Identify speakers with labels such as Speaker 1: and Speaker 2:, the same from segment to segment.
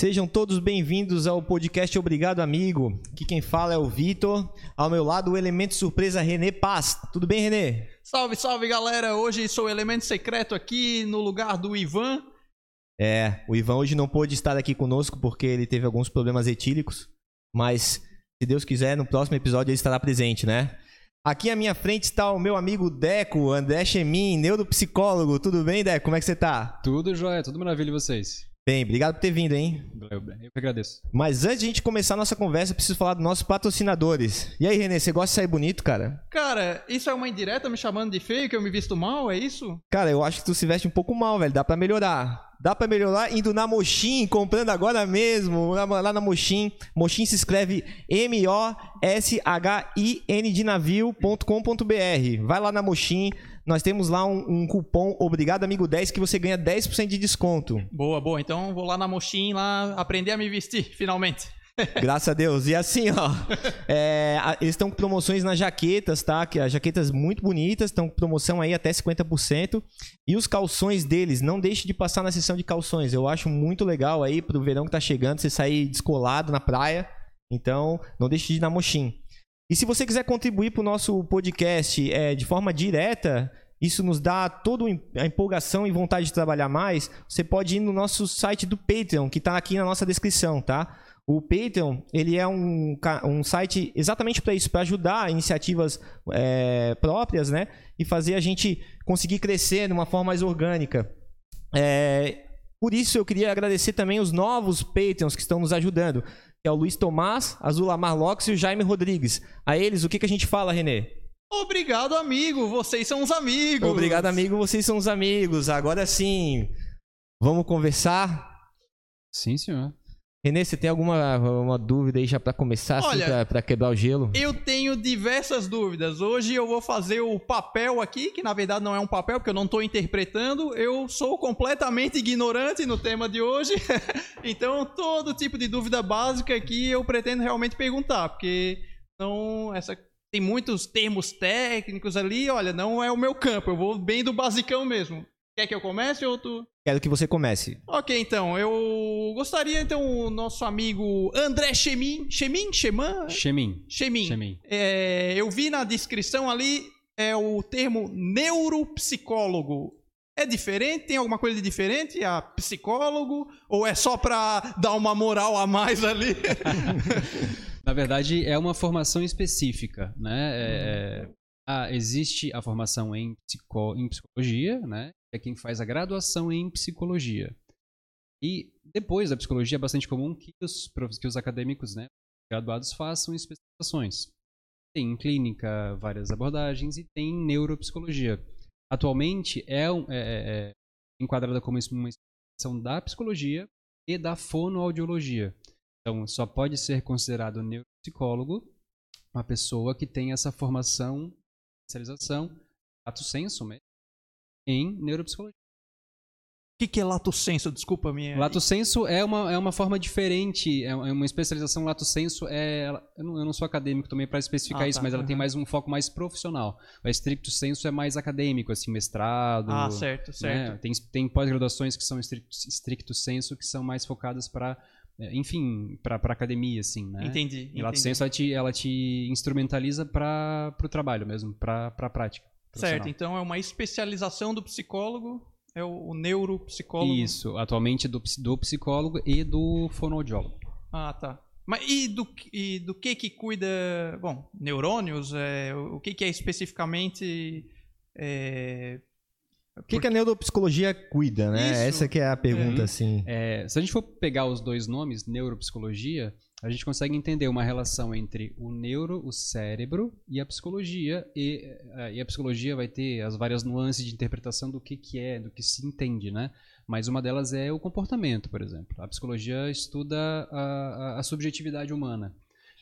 Speaker 1: Sejam todos bem-vindos ao podcast Obrigado Amigo. Aqui quem fala é o Vitor. Ao meu lado, o elemento surpresa Renê Paz. Tudo bem, Renê?
Speaker 2: Salve, salve galera! Hoje sou o elemento secreto aqui no lugar do Ivan.
Speaker 1: É, o Ivan hoje não pôde estar aqui conosco porque ele teve alguns problemas etílicos, mas se Deus quiser, no próximo episódio ele estará presente, né? Aqui à minha frente está o meu amigo Deco, André Chemin, neuropsicólogo. Tudo bem, Deco? Como é que você tá?
Speaker 3: Tudo jóia, tudo maravilha e vocês?
Speaker 1: Bem, obrigado por ter vindo, hein?
Speaker 3: Eu, eu que agradeço.
Speaker 1: Mas antes de a gente começar a nossa conversa, eu preciso falar dos nossos patrocinadores. E aí, Renê, você gosta de sair bonito, cara?
Speaker 2: Cara, isso é uma indireta me chamando de feio, que eu me visto mal, é isso?
Speaker 1: Cara, eu acho que tu se veste um pouco mal, velho. Dá pra melhorar. Dá pra melhorar indo na Mochim, comprando agora mesmo, lá na Mochim. Mochim se escreve M-O-S-H-I-N de navio.com.br. Vai lá na Mochim, nós temos lá um, um, cupom Obrigado Amigo 10 que você ganha 10% de desconto.
Speaker 2: Boa, boa. Então vou lá na Mochim lá aprender a me vestir, finalmente.
Speaker 1: Graças a Deus. E assim, ó, é, eles estão com promoções nas jaquetas, tá? Que as jaquetas muito bonitas, estão com promoção aí até 50%. E os calções deles, não deixe de passar na seção de calções. Eu acho muito legal aí pro verão que tá chegando, você sair descolado na praia. Então, não deixe de ir na Mochim. E se você quiser contribuir para o nosso podcast é, de forma direta, isso nos dá toda a empolgação e vontade de trabalhar mais. Você pode ir no nosso site do Patreon, que está aqui na nossa descrição, tá? O Patreon ele é um, um site exatamente para isso, para ajudar iniciativas é, próprias, né? E fazer a gente conseguir crescer de uma forma mais orgânica. É, por isso eu queria agradecer também os novos Patreons que estão nos ajudando que é o Luiz Tomás, Azulamar Lopes e o Jaime Rodrigues. A eles, o que, que a gente fala, Renê?
Speaker 2: Obrigado, amigo. Vocês são os amigos.
Speaker 1: Obrigado, amigo. Vocês são os amigos. Agora sim, vamos conversar?
Speaker 3: Sim, senhor.
Speaker 1: Renê, você tem alguma uma dúvida aí já para começar, assim, Olha, assim, para quebrar o gelo?
Speaker 2: Eu tenho diversas dúvidas. Hoje eu vou fazer o papel aqui, que na verdade não é um papel, porque eu não estou interpretando. Eu sou completamente ignorante no tema de hoje. então, todo tipo de dúvida básica aqui eu pretendo realmente perguntar, porque não essa tem muitos termos técnicos ali, olha, não é o meu campo. Eu vou bem do basicão mesmo. Quer que eu comece ou tu?
Speaker 1: Quero que você comece.
Speaker 2: Ok, então. Eu gostaria, então, o nosso amigo André Chemin. Chemin? Chemin?
Speaker 3: Chemin.
Speaker 2: Chemin. Chemin. É, eu vi na descrição ali é o termo neuropsicólogo. É diferente? Tem alguma coisa de diferente a psicólogo? Ou é só para dar uma moral a mais ali?
Speaker 3: Na verdade, é uma formação específica, né? É, é ah, existe a formação em, psico, em psicologia, né? É quem faz a graduação em psicologia. E depois da psicologia é bastante comum que os, que os acadêmicos, né, graduados, façam especializações. Tem clínica, várias abordagens e tem neuropsicologia. Atualmente é, é, é, é enquadrada como uma especialização da psicologia e da fonoaudiologia. Então, só pode ser considerado neuropsicólogo uma pessoa que tem essa formação especialização, lato senso mesmo, em neuropsicologia.
Speaker 2: O que, que é lato senso? Desculpa a minha.
Speaker 3: Lato senso é uma, é uma forma diferente, é, é uma especialização. Lato senso é. Eu não, eu não sou acadêmico também para especificar ah, isso, tá, mas ela tem mais um foco mais profissional. O estricto senso é mais acadêmico, assim, mestrado.
Speaker 2: Ah, certo, certo.
Speaker 3: Né? Tem, tem pós-graduações que são estricto, estricto senso, que são mais focadas para é, enfim, para academia, assim, né?
Speaker 2: Entendi.
Speaker 3: E Lato Senso, ela te, ela te instrumentaliza para o trabalho mesmo, para a prática.
Speaker 2: Certo, então é uma especialização do psicólogo, é o, o neuropsicólogo.
Speaker 3: Isso, atualmente do, do psicólogo e do fonoaudiólogo.
Speaker 2: Ah, tá. Mas e do, e do que que cuida, bom, neurônios, é, o que que é especificamente é,
Speaker 1: o que, que a neuropsicologia cuida, né? Isso. Essa que é a pergunta, é. assim.
Speaker 3: É, se a gente for pegar os dois nomes, neuropsicologia, a gente consegue entender uma relação entre o neuro, o cérebro, e a psicologia. E, eh, e a psicologia vai ter as várias nuances de interpretação do que, que é, do que se entende, né? Mas uma delas é o comportamento, por exemplo. A psicologia estuda a, a, subjetividade humana,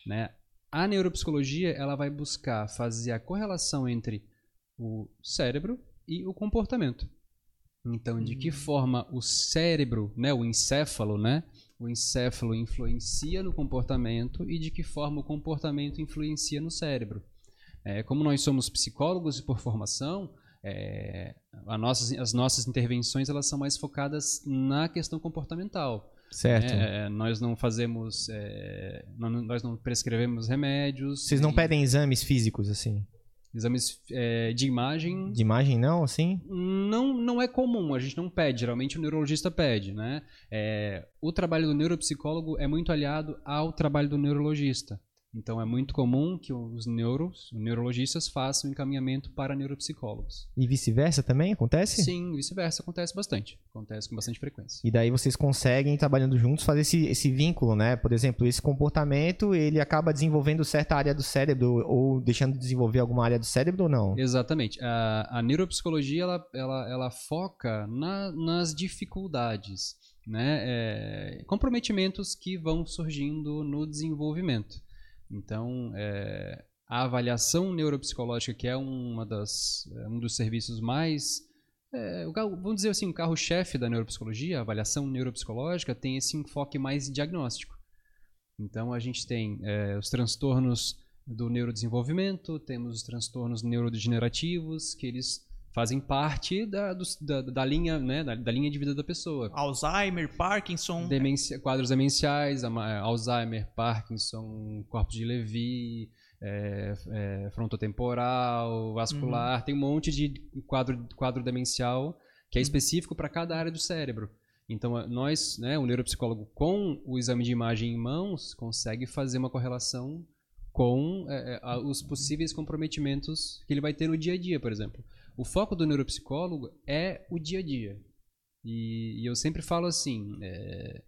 Speaker 3: né? A neuropsicologia ela vai buscar fazer a correlação entre o cérebro e o comportamento. Então, de que hum. forma o cérebro, né, o encéfalo, né, o encéfalo influencia no comportamento e de que forma o comportamento influencia no cérebro. É, como nós somos psicólogos por formação, é, nossas, as nossas intervenções elas são mais focadas na questão comportamental.
Speaker 1: Certo.
Speaker 3: É, nós não fazemos, é, nós não prescrevemos remédios.
Speaker 1: Vocês não
Speaker 3: e
Speaker 1: pedem exames físicos, assim?
Speaker 3: Exames é, de imagem.
Speaker 1: De imagem, não, assim?
Speaker 3: Não, não é comum, a gente não pede, geralmente o neurologista pede, né? É, o trabalho do neuropsicólogo é muito aliado ao trabalho do neurologista. Então é muito comum que os neuros, os neurologistas façam encaminhamento para neuropsicólogos.
Speaker 1: E vice-versa também? Acontece?
Speaker 3: Sim, vice-versa, acontece bastante. Acontece com bastante frequência.
Speaker 1: E daí vocês conseguem, trabalhando juntos, fazer esse, esse vínculo, né? Por exemplo, esse comportamento, ele acaba desenvolvendo certa área do cérebro ou deixando de desenvolver alguma área do cérebro ou não?
Speaker 3: Exatamente. A, a neuropsicologia ela, ela, ela foca na- nas dificuldades, né? É, comprometimentos que vão surgindo no desenvolvimento. Então, é, a avaliação neuropsicológica, que é uma das, é um dos serviços mais. é, vamos dizer assim, o carro-chefe da neuropsicologia, a avaliação neuropsicológica, tem esse enfoque mais diagnóstico. Então, a gente tem é, os transtornos do neurodesenvolvimento, temos os transtornos neurodegenerativos, que eles fazem parte da, dos- da, da linha, né, da, da linha de vida da pessoa.
Speaker 2: Alzheimer, Parkinson.
Speaker 3: Demência- quadros demenciais, ama- Alzheimer, Parkinson, corpos de Levy, é, é, frontotemporal, vascular, tem um monte de quadro, quadro demencial que é específico para cada área do cérebro. Então, nós, né, o neuropsicólogo, com o exame de imagem em mãos, consegue fazer uma correlação com é, é, os possíveis comprometimentos que ele vai ter no dia a dia, por exemplo. O foco do neuropsicólogo é o dia a dia. E, e eu sempre falo assim, é,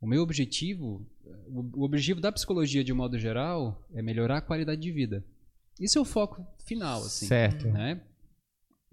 Speaker 3: o meu objetivo, o, o objetivo da psicologia de um modo geral é melhorar a qualidade de vida. Isso é o foco final, assim,
Speaker 1: certo.
Speaker 3: né?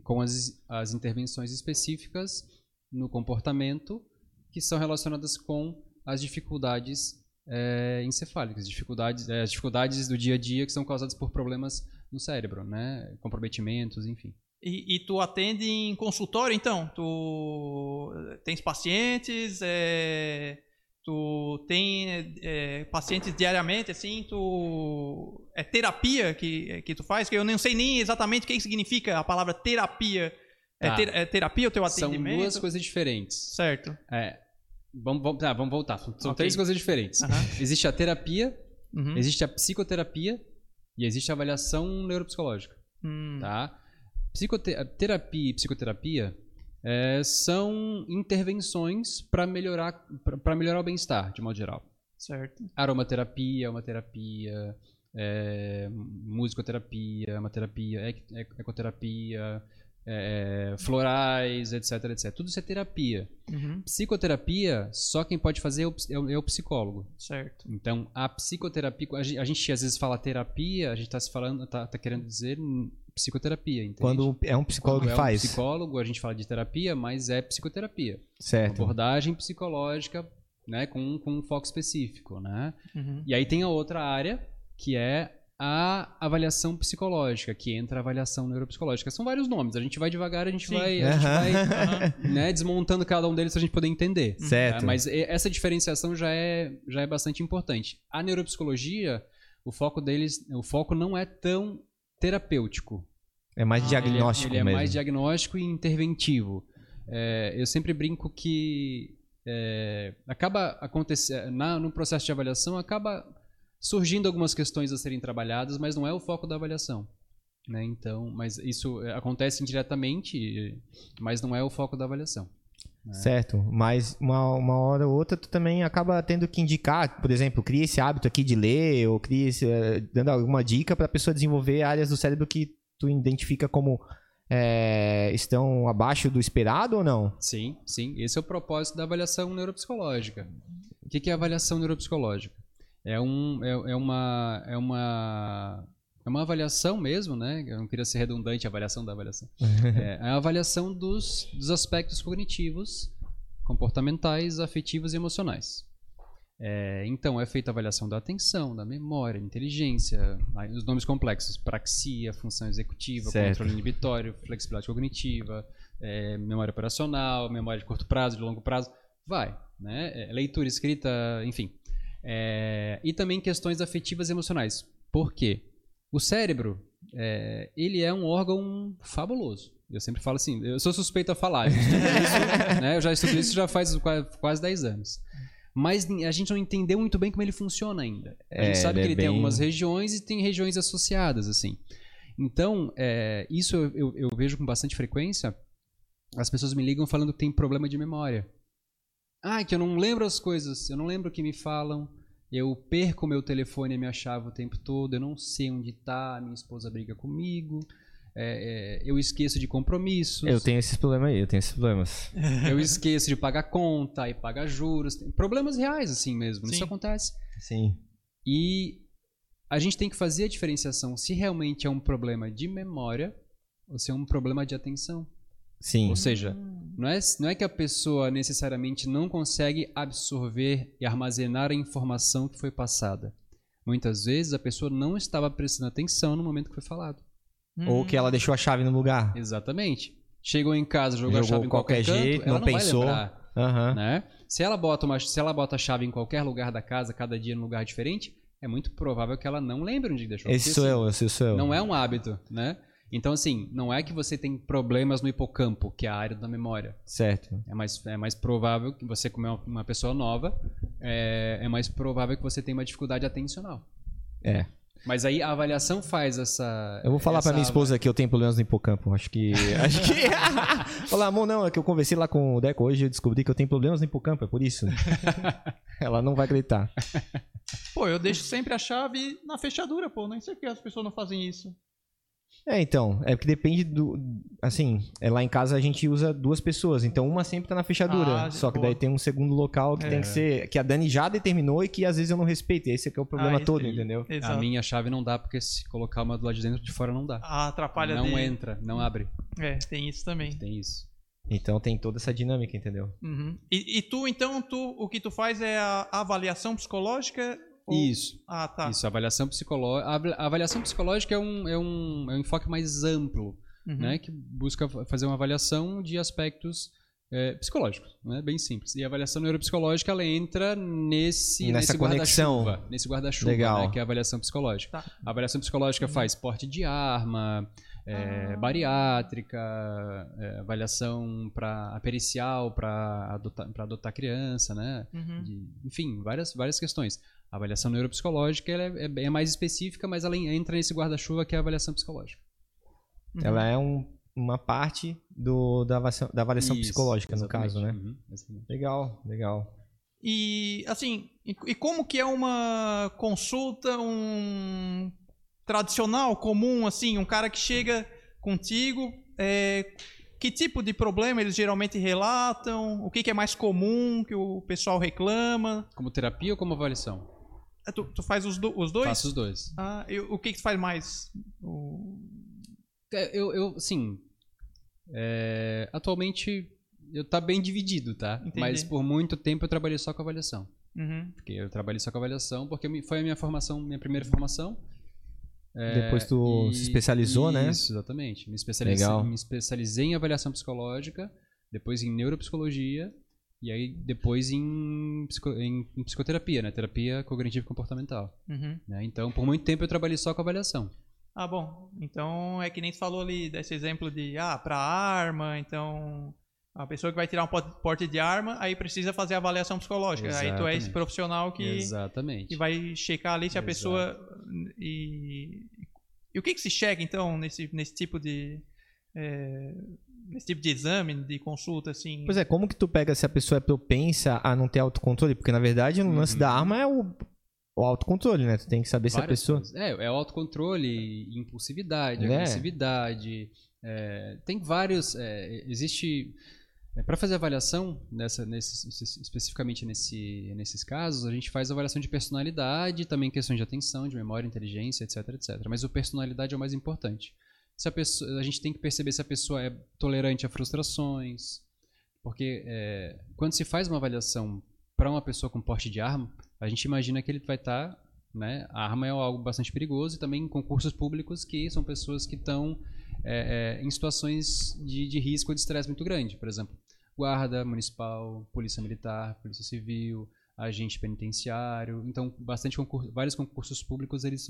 Speaker 3: Com as, as intervenções específicas no comportamento que são relacionadas com as dificuldades é, encefálicas, dificuldades, é, as dificuldades do dia a dia que são causadas por problemas no cérebro, né? Comprometimentos, enfim.
Speaker 2: E, e tu atende em consultório, então? Tu tens pacientes, é, tu tem é, pacientes diariamente, assim, tu... É terapia que, que tu faz? Que eu não sei nem exatamente o que significa a palavra terapia. É,
Speaker 3: Tá.
Speaker 2: ter- é terapia o teu
Speaker 3: São
Speaker 2: atendimento?
Speaker 3: duas coisas diferentes.
Speaker 2: Certo.
Speaker 3: É, vamos, vamos, tá, vamos voltar. São
Speaker 2: Ok.
Speaker 3: três coisas diferentes.
Speaker 2: Aham.
Speaker 3: Existe a terapia,
Speaker 2: Uhum.
Speaker 3: existe a psicoterapia e existe a avaliação neuropsicológica.
Speaker 2: Hum.
Speaker 3: Tá? Psicote- terapia e psicoterapia é, são intervenções para melhorar, melhorar o bem-estar, de modo geral.
Speaker 2: Certo.
Speaker 3: Aromaterapia é uma terapia, é, musicoterapia é uma terapia, ec- ec- ecoterapia, é, florais, etc, etc. Tudo isso é terapia.
Speaker 2: Uhum.
Speaker 3: Psicoterapia, só quem pode fazer é o, é o- é o psicólogo.
Speaker 2: Certo.
Speaker 3: Então, a psicoterapia, a gente, a gente às vezes fala terapia, a gente está se falando, tá, tá querendo dizer psicoterapia, entende?
Speaker 1: Quando é um psicólogo
Speaker 3: Quando
Speaker 1: que
Speaker 3: é
Speaker 1: faz.
Speaker 3: um psicólogo, a gente fala de terapia, mas é psicoterapia.
Speaker 1: Certo.
Speaker 3: Abordagem psicológica, né, com, com um foco específico, né?
Speaker 2: Uhum.
Speaker 3: E aí tem a outra área, que é a avaliação psicológica, que entra a avaliação neuropsicológica. São vários nomes, a gente vai devagar, a gente
Speaker 2: Sim.
Speaker 3: vai, a gente vai né, desmontando cada um deles pra gente poder entender.
Speaker 1: Certo.
Speaker 3: Tá? Mas essa diferenciação já é, já é bastante importante. A neuropsicologia, o foco deles, o foco não é tão terapêutico.
Speaker 1: É mais
Speaker 2: Ah,
Speaker 1: diagnóstico
Speaker 3: ele é, ele é
Speaker 1: mesmo.
Speaker 3: mais diagnóstico e interventivo. É, eu sempre brinco que é, acaba acontecendo no processo de avaliação acaba surgindo algumas questões a serem trabalhadas, mas não é o foco da avaliação. Né? Então, mas isso é, acontece indiretamente, mas não é o foco da avaliação.
Speaker 1: Certo, mas uma, uma hora ou outra tu também acaba tendo que indicar, por exemplo, cria esse hábito aqui de ler, ou cria esse, eh, dando alguma dica para a pessoa desenvolver áreas do cérebro que tu identifica como eh, estão abaixo do esperado ou não?
Speaker 3: Sim, sim. Esse é o propósito da avaliação neuropsicológica. O que é avaliação neuropsicológica? É, um, é, é uma, é, uma, é uma avaliação mesmo, né? Eu não queria ser redundante, a avaliação da avaliação. É, é a avaliação dos, dos aspectos cognitivos, comportamentais, afetivos e emocionais. É, então, é feita a avaliação da atenção, da memória, inteligência, os nomes complexos, praxia, função executiva,
Speaker 1: Certo.
Speaker 3: controle inibitório, flexibilidade cognitiva, é, memória operacional, memória de curto prazo, de longo prazo, vai, né? É, leitura, escrita, enfim. É, e também questões afetivas e emocionais. Por quê? O cérebro, é, ele é um órgão fabuloso. Eu sempre falo assim, eu sou suspeito a falar. Eu, isso, né, eu já estudo isso já faz qua- quase 10 anos. mas a gente não entendeu muito bem como ele funciona ainda. A
Speaker 1: É,
Speaker 3: gente sabe
Speaker 1: ele
Speaker 3: que
Speaker 1: é
Speaker 3: ele tem algumas regiões e tem regiões associadas, assim. Então, é, isso eu, eu- eu vejo com bastante frequência. As pessoas me ligam falando que tem problema de memória. Ah, que eu não lembro as coisas, eu não lembro o que me falam, eu perco meu telefone e minha chave o tempo todo, eu não sei onde tá, minha esposa briga comigo, é, é, eu esqueço de compromissos.
Speaker 1: Eu tenho esses problemas aí, eu tenho esses problemas.
Speaker 3: Eu esqueço de pagar conta e pagar juros. Tem Problemas reais, assim mesmo.
Speaker 2: Sim.
Speaker 3: Isso acontece.
Speaker 1: Sim.
Speaker 3: E a gente tem que fazer a diferenciação se realmente é um problema de memória ou se é um problema de atenção.
Speaker 1: Sim.
Speaker 3: Ou seja, não é, não é que a pessoa necessariamente não consegue absorver e armazenar a informação que foi passada. Muitas vezes a pessoa não estava prestando atenção no momento que foi falado.
Speaker 1: Ou que ela deixou a chave no lugar.
Speaker 3: Exatamente. Chegou em casa, jogou, a
Speaker 1: Jogou
Speaker 3: chave em
Speaker 1: qualquer
Speaker 3: qualquer,
Speaker 1: jeito,
Speaker 3: canto, ela
Speaker 1: não
Speaker 3: não
Speaker 1: pensou.
Speaker 3: vai lembrar
Speaker 1: Aham.
Speaker 3: né? Se ela bota uma, se ela bota a chave em qualquer lugar da casa, cada dia num lugar diferente, é muito provável que ela não lembre onde deixou.
Speaker 1: Esse
Speaker 3: Porque,
Speaker 1: sou eu, esse sou eu.
Speaker 3: Não é um hábito, né? Então assim, não é que você tem problemas no hipocampo, que é a área da memória.
Speaker 1: Certo.
Speaker 3: É mais, é mais provável que você, como é uma- pessoa nova, é, é mais provável que você tenha uma dificuldade atencional.
Speaker 1: É.
Speaker 3: Mas aí a avaliação faz essa.
Speaker 1: Eu vou falar pra
Speaker 3: essa
Speaker 1: minha esposa que eu tenho problemas no hipocampo. Acho que. Acho que. Falar, amor, não, é que eu conversei lá com o Deco hoje e eu descobri que eu tenho problemas no hipocampo, é por isso. Ela não vai acreditar.
Speaker 2: Pô, eu deixo sempre a chave na fechadura, pô. Nem sei por que as pessoas não fazem isso.
Speaker 1: É, então, é porque depende do. Assim, é, lá em casa a gente usa duas pessoas, então uma sempre tá na fechadura.
Speaker 2: Ah,
Speaker 1: só que
Speaker 2: boa.
Speaker 1: daí tem um segundo local que
Speaker 2: É.
Speaker 1: tem que ser. Que a Dani já determinou e que às vezes eu não respeito. Esse aqui é o problema
Speaker 2: Ah,
Speaker 1: todo,
Speaker 2: aí.
Speaker 1: entendeu?
Speaker 3: A
Speaker 2: Exato.
Speaker 3: minha chave não dá, porque se colocar uma do lado de dentro, de fora não dá.
Speaker 2: Ah, atrapalha
Speaker 3: não
Speaker 2: de...
Speaker 3: entra, não abre.
Speaker 2: É, tem isso também.
Speaker 3: Tem isso.
Speaker 1: Então tem toda essa dinâmica, entendeu?
Speaker 2: Uhum. E, e tu, então, tu, o que tu faz é a avaliação psicológica? Ou-
Speaker 3: Isso.
Speaker 2: Ah, tá.
Speaker 3: Isso, avaliação psicológica. A avaliação psicológica é um, é um, é um enfoque mais amplo,
Speaker 2: Uhum.
Speaker 3: né? Que busca fa- fazer uma avaliação de aspectos é, psicológicos, né? Bem simples. E a avaliação neuropsicológica, ela entra nesse,
Speaker 1: Nessa
Speaker 3: nesse
Speaker 1: conexão.
Speaker 3: guarda-chuva. Nesse guarda-chuva,
Speaker 1: Legal.
Speaker 3: né? Que é a avaliação psicológica.
Speaker 2: Tá.
Speaker 3: A avaliação psicológica faz porte de arma, é,
Speaker 2: Ah.
Speaker 3: bariátrica, é, avaliação para pericial para adotar, pra adotar criança, né?
Speaker 2: Uhum.
Speaker 3: de- enfim, várias, várias questões. A avaliação neuropsicológica ela é, é- é mais específica, mas ela entra nesse guarda-chuva que é a avaliação psicológica.
Speaker 2: Uhum.
Speaker 1: Ela é um- uma parte do, da avaliação, da avaliação
Speaker 3: Isso,
Speaker 1: psicológica, no caso, né?
Speaker 3: Uhum.
Speaker 1: Legal, legal.
Speaker 2: E, assim, e, e como que é uma consulta, um tradicional, comum, assim, um cara que chega contigo, é, que tipo de problema eles geralmente relatam? O que, que é mais comum que o pessoal reclama?
Speaker 3: Como terapia ou como avaliação?
Speaker 2: É, Tu, tu faz os, do- os dois?
Speaker 3: Faço os dois.
Speaker 2: Ah, e o que, que tu faz mais? O-
Speaker 3: É, Eu, eu sim. é, atualmente eu tá bem dividido, tá?
Speaker 2: Entendi.
Speaker 3: Mas por muito tempo eu trabalhei só com avaliação.
Speaker 2: Uhum.
Speaker 3: Porque eu trabalhei só com avaliação, porque foi a minha formação, minha primeira formação. É,
Speaker 1: Depois tu se especializou, né?
Speaker 3: Isso, exatamente. Me especializei,
Speaker 1: Legal.
Speaker 3: me especializei em avaliação psicológica, depois em neuropsicologia e aí depois em, psico- em- em psicoterapia, né? Terapia cognitivo comportamental.
Speaker 2: Uhum.
Speaker 3: né? Então, por muito tempo eu trabalhei só com avaliação.
Speaker 2: Ah, bom. Então é que nem tu falou ali desse exemplo de, ah, pra arma, então a pessoa que vai tirar um porte de arma, aí precisa fazer a avaliação psicológica. Aí tu é esse
Speaker 3: Exatamente.
Speaker 2: profissional que,
Speaker 3: Exatamente.
Speaker 2: que vai checar ali se a
Speaker 3: Exato.
Speaker 2: pessoa. E, e o que, que se chega então nesse, nesse tipo de. é, nesse tipo de exame, de consulta, assim?
Speaker 1: Pois é, como que tu pega se a pessoa é propensa a não ter autocontrole? Porque na verdade o lance
Speaker 3: Uhum.
Speaker 1: da arma é o, o autocontrole, né? Tu tem que saber se a
Speaker 3: Várias
Speaker 1: pessoa.
Speaker 3: coisas. É, é o autocontrole, impulsividade,
Speaker 1: É.
Speaker 3: agressividade. é, tem vários. é, existe. para fazer avaliação, nessa, nesse, especificamente nesse, nesses casos, a gente faz avaliação de personalidade, também questões de atenção, de memória, inteligência, etc, etc. Mas o personalidade é o mais importante. Se a, pessoa, a gente tem que perceber se a pessoa é tolerante a frustrações, porque é, quando se faz uma avaliação para uma pessoa com porte de arma, a gente imagina que ele vai estar né? A arma é algo bastante perigoso e também em concursos públicos que são pessoas que estão é, é, em situações de, de risco ou de estresse muito grande. Por exemplo, guarda municipal, polícia militar, polícia civil, agente penitenciário. Então, bastante concurso, vários concursos públicos eles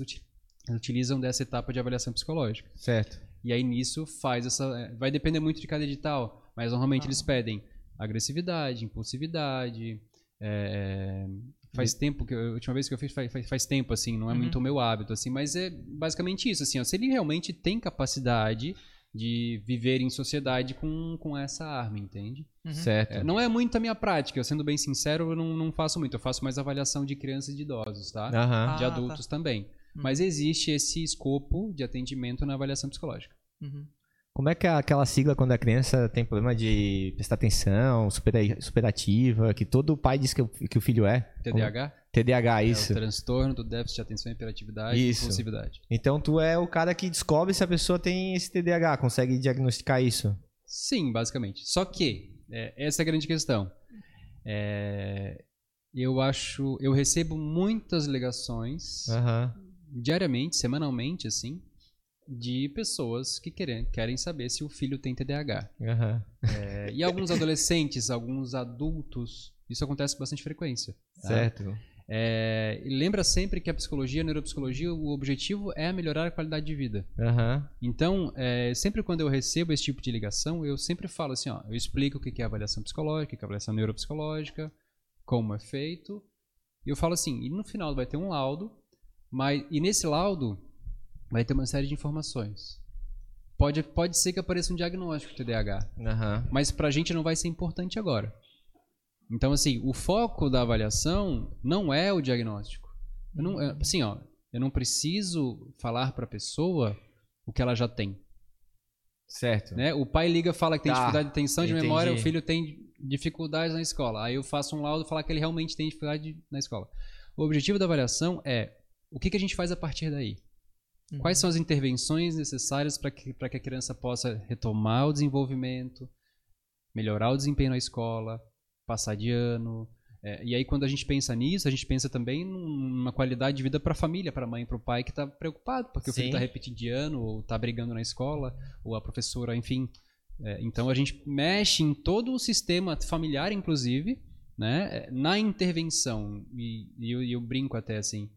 Speaker 3: utilizam dessa etapa de avaliação psicológica.
Speaker 1: Certo.
Speaker 3: E aí nisso faz essa. Vai depender muito de cada edital, mas normalmente
Speaker 2: Ah.
Speaker 3: eles pedem agressividade, impulsividade, É, faz tempo que eu, a última vez que eu fiz faz, faz, faz tempo assim, não é
Speaker 2: Uhum.
Speaker 3: muito o meu hábito assim, mas é basicamente isso assim, ó, se ele realmente tem capacidade de viver em sociedade com, com essa arma, entende?
Speaker 2: Uhum.
Speaker 1: Certo.
Speaker 3: É, não é muito a minha prática, eu sendo bem sincero, eu não, não faço muito, eu faço mais avaliação de crianças e de idosos, tá?
Speaker 1: Aham.
Speaker 3: de
Speaker 2: Ah,
Speaker 3: adultos também. Mas existe esse escopo de atendimento na avaliação psicológica.
Speaker 2: Uhum.
Speaker 1: Como é que é aquela sigla quando a criança tem problema de prestar atenção, super, superativa, que todo pai diz que, o- que o filho é?
Speaker 3: TDAH
Speaker 1: TDAH,
Speaker 3: é
Speaker 1: isso.
Speaker 3: o transtorno do déficit de atenção e hiperatividade e
Speaker 1: Isso.
Speaker 3: impulsividade.
Speaker 1: Então tu é o cara que descobre se a pessoa tem esse TDAH, consegue diagnosticar isso.
Speaker 3: Sim, basicamente. Só que, é, essa é a grande questão. É, eu acho, eu recebo muitas ligações
Speaker 1: Aham.
Speaker 3: Diariamente, semanalmente, assim, de pessoas que querem, querem saber se o filho tem TDAH.
Speaker 1: Aham.
Speaker 3: É, e alguns adolescentes, alguns adultos, isso acontece com bastante frequência. tá?
Speaker 1: Certo.
Speaker 3: É, lembra sempre que a psicologia, a neuropsicologia, o objetivo é melhorar a qualidade de vida.
Speaker 1: Aham.
Speaker 3: Então, é, sempre quando eu recebo esse tipo de ligação, eu sempre falo assim, ó, eu explico o que é avaliação psicológica, o que é avaliação neuropsicológica, como é feito. E eu falo assim, e no final vai ter um laudo, mas e nesse laudo vai ter uma série de informações. Pode, pode ser que apareça um diagnóstico de TDAH,
Speaker 1: Aham.
Speaker 3: mas pra gente não vai ser importante agora. Então, assim, o foco da avaliação não é o diagnóstico. Eu não, é, assim, ó, eu não preciso falar pra pessoa o que ela já tem.
Speaker 1: Certo.
Speaker 3: Né? O pai liga fala que tem
Speaker 1: Tá,
Speaker 3: dificuldade de atenção de
Speaker 1: entendi.
Speaker 3: memória, o filho tem dificuldades na escola. Aí eu faço um laudo e falar que ele realmente tem dificuldade na escola. O objetivo da avaliação é o que, que a gente faz a partir daí.
Speaker 2: Uhum.
Speaker 3: Quais são as intervenções necessárias para que, pra que a criança possa retomar o desenvolvimento, melhorar o desempenho na escola, passar de ano. É, e aí, quando a gente pensa nisso, a gente pensa também numa qualidade de vida para a família, para a mãe e para o pai que está preocupado, porque o filho
Speaker 1: Sim.
Speaker 3: está repetindo de ano, ou está brigando na escola, ou a professora, enfim. É, então, a gente mexe em todo o sistema familiar, inclusive, né, é, na intervenção. E, e eu, e eu brinco até assim: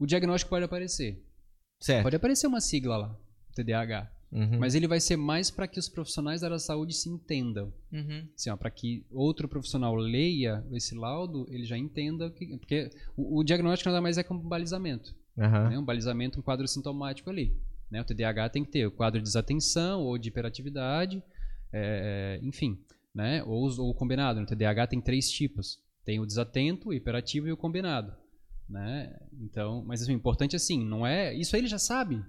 Speaker 3: o diagnóstico pode aparecer.
Speaker 1: Certo.
Speaker 3: Pode aparecer uma sigla lá, TDAH.
Speaker 1: Uhum.
Speaker 3: Mas ele vai ser mais para que os profissionais da área da saúde se entendam.
Speaker 2: Uhum.
Speaker 3: Assim, para que outro profissional leia esse laudo, ele já entenda. o Que, porque o, o diagnóstico nada mais é que um balizamento.
Speaker 1: Aham.
Speaker 3: Né? Um balizamento, um quadro sintomático ali. Né? O TDAH tem que ter o quadro de desatenção ou de hiperatividade, é, enfim. Né? Ou, ou o combinado. No TDAH tem três tipos. Tem o desatento, o hiperativo e o combinado. Né? Então, mas assim, o importante assim, não é. Isso aí ele já sabe.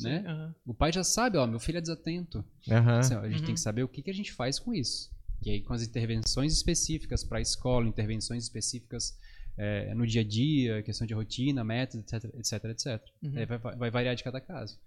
Speaker 3: Né?
Speaker 2: Aham.
Speaker 3: O pai já sabe, ó, meu filho é desatento. Assim, ó, a gente
Speaker 2: Uhum.
Speaker 3: tem que saber o que, que a gente faz com isso. E aí, com as intervenções específicas para a escola, intervenções específicas eh, no dia a dia, questão de rotina, métodos, etc, etc, etc.
Speaker 2: Uhum.
Speaker 3: Aí vai, vai variar de cada caso.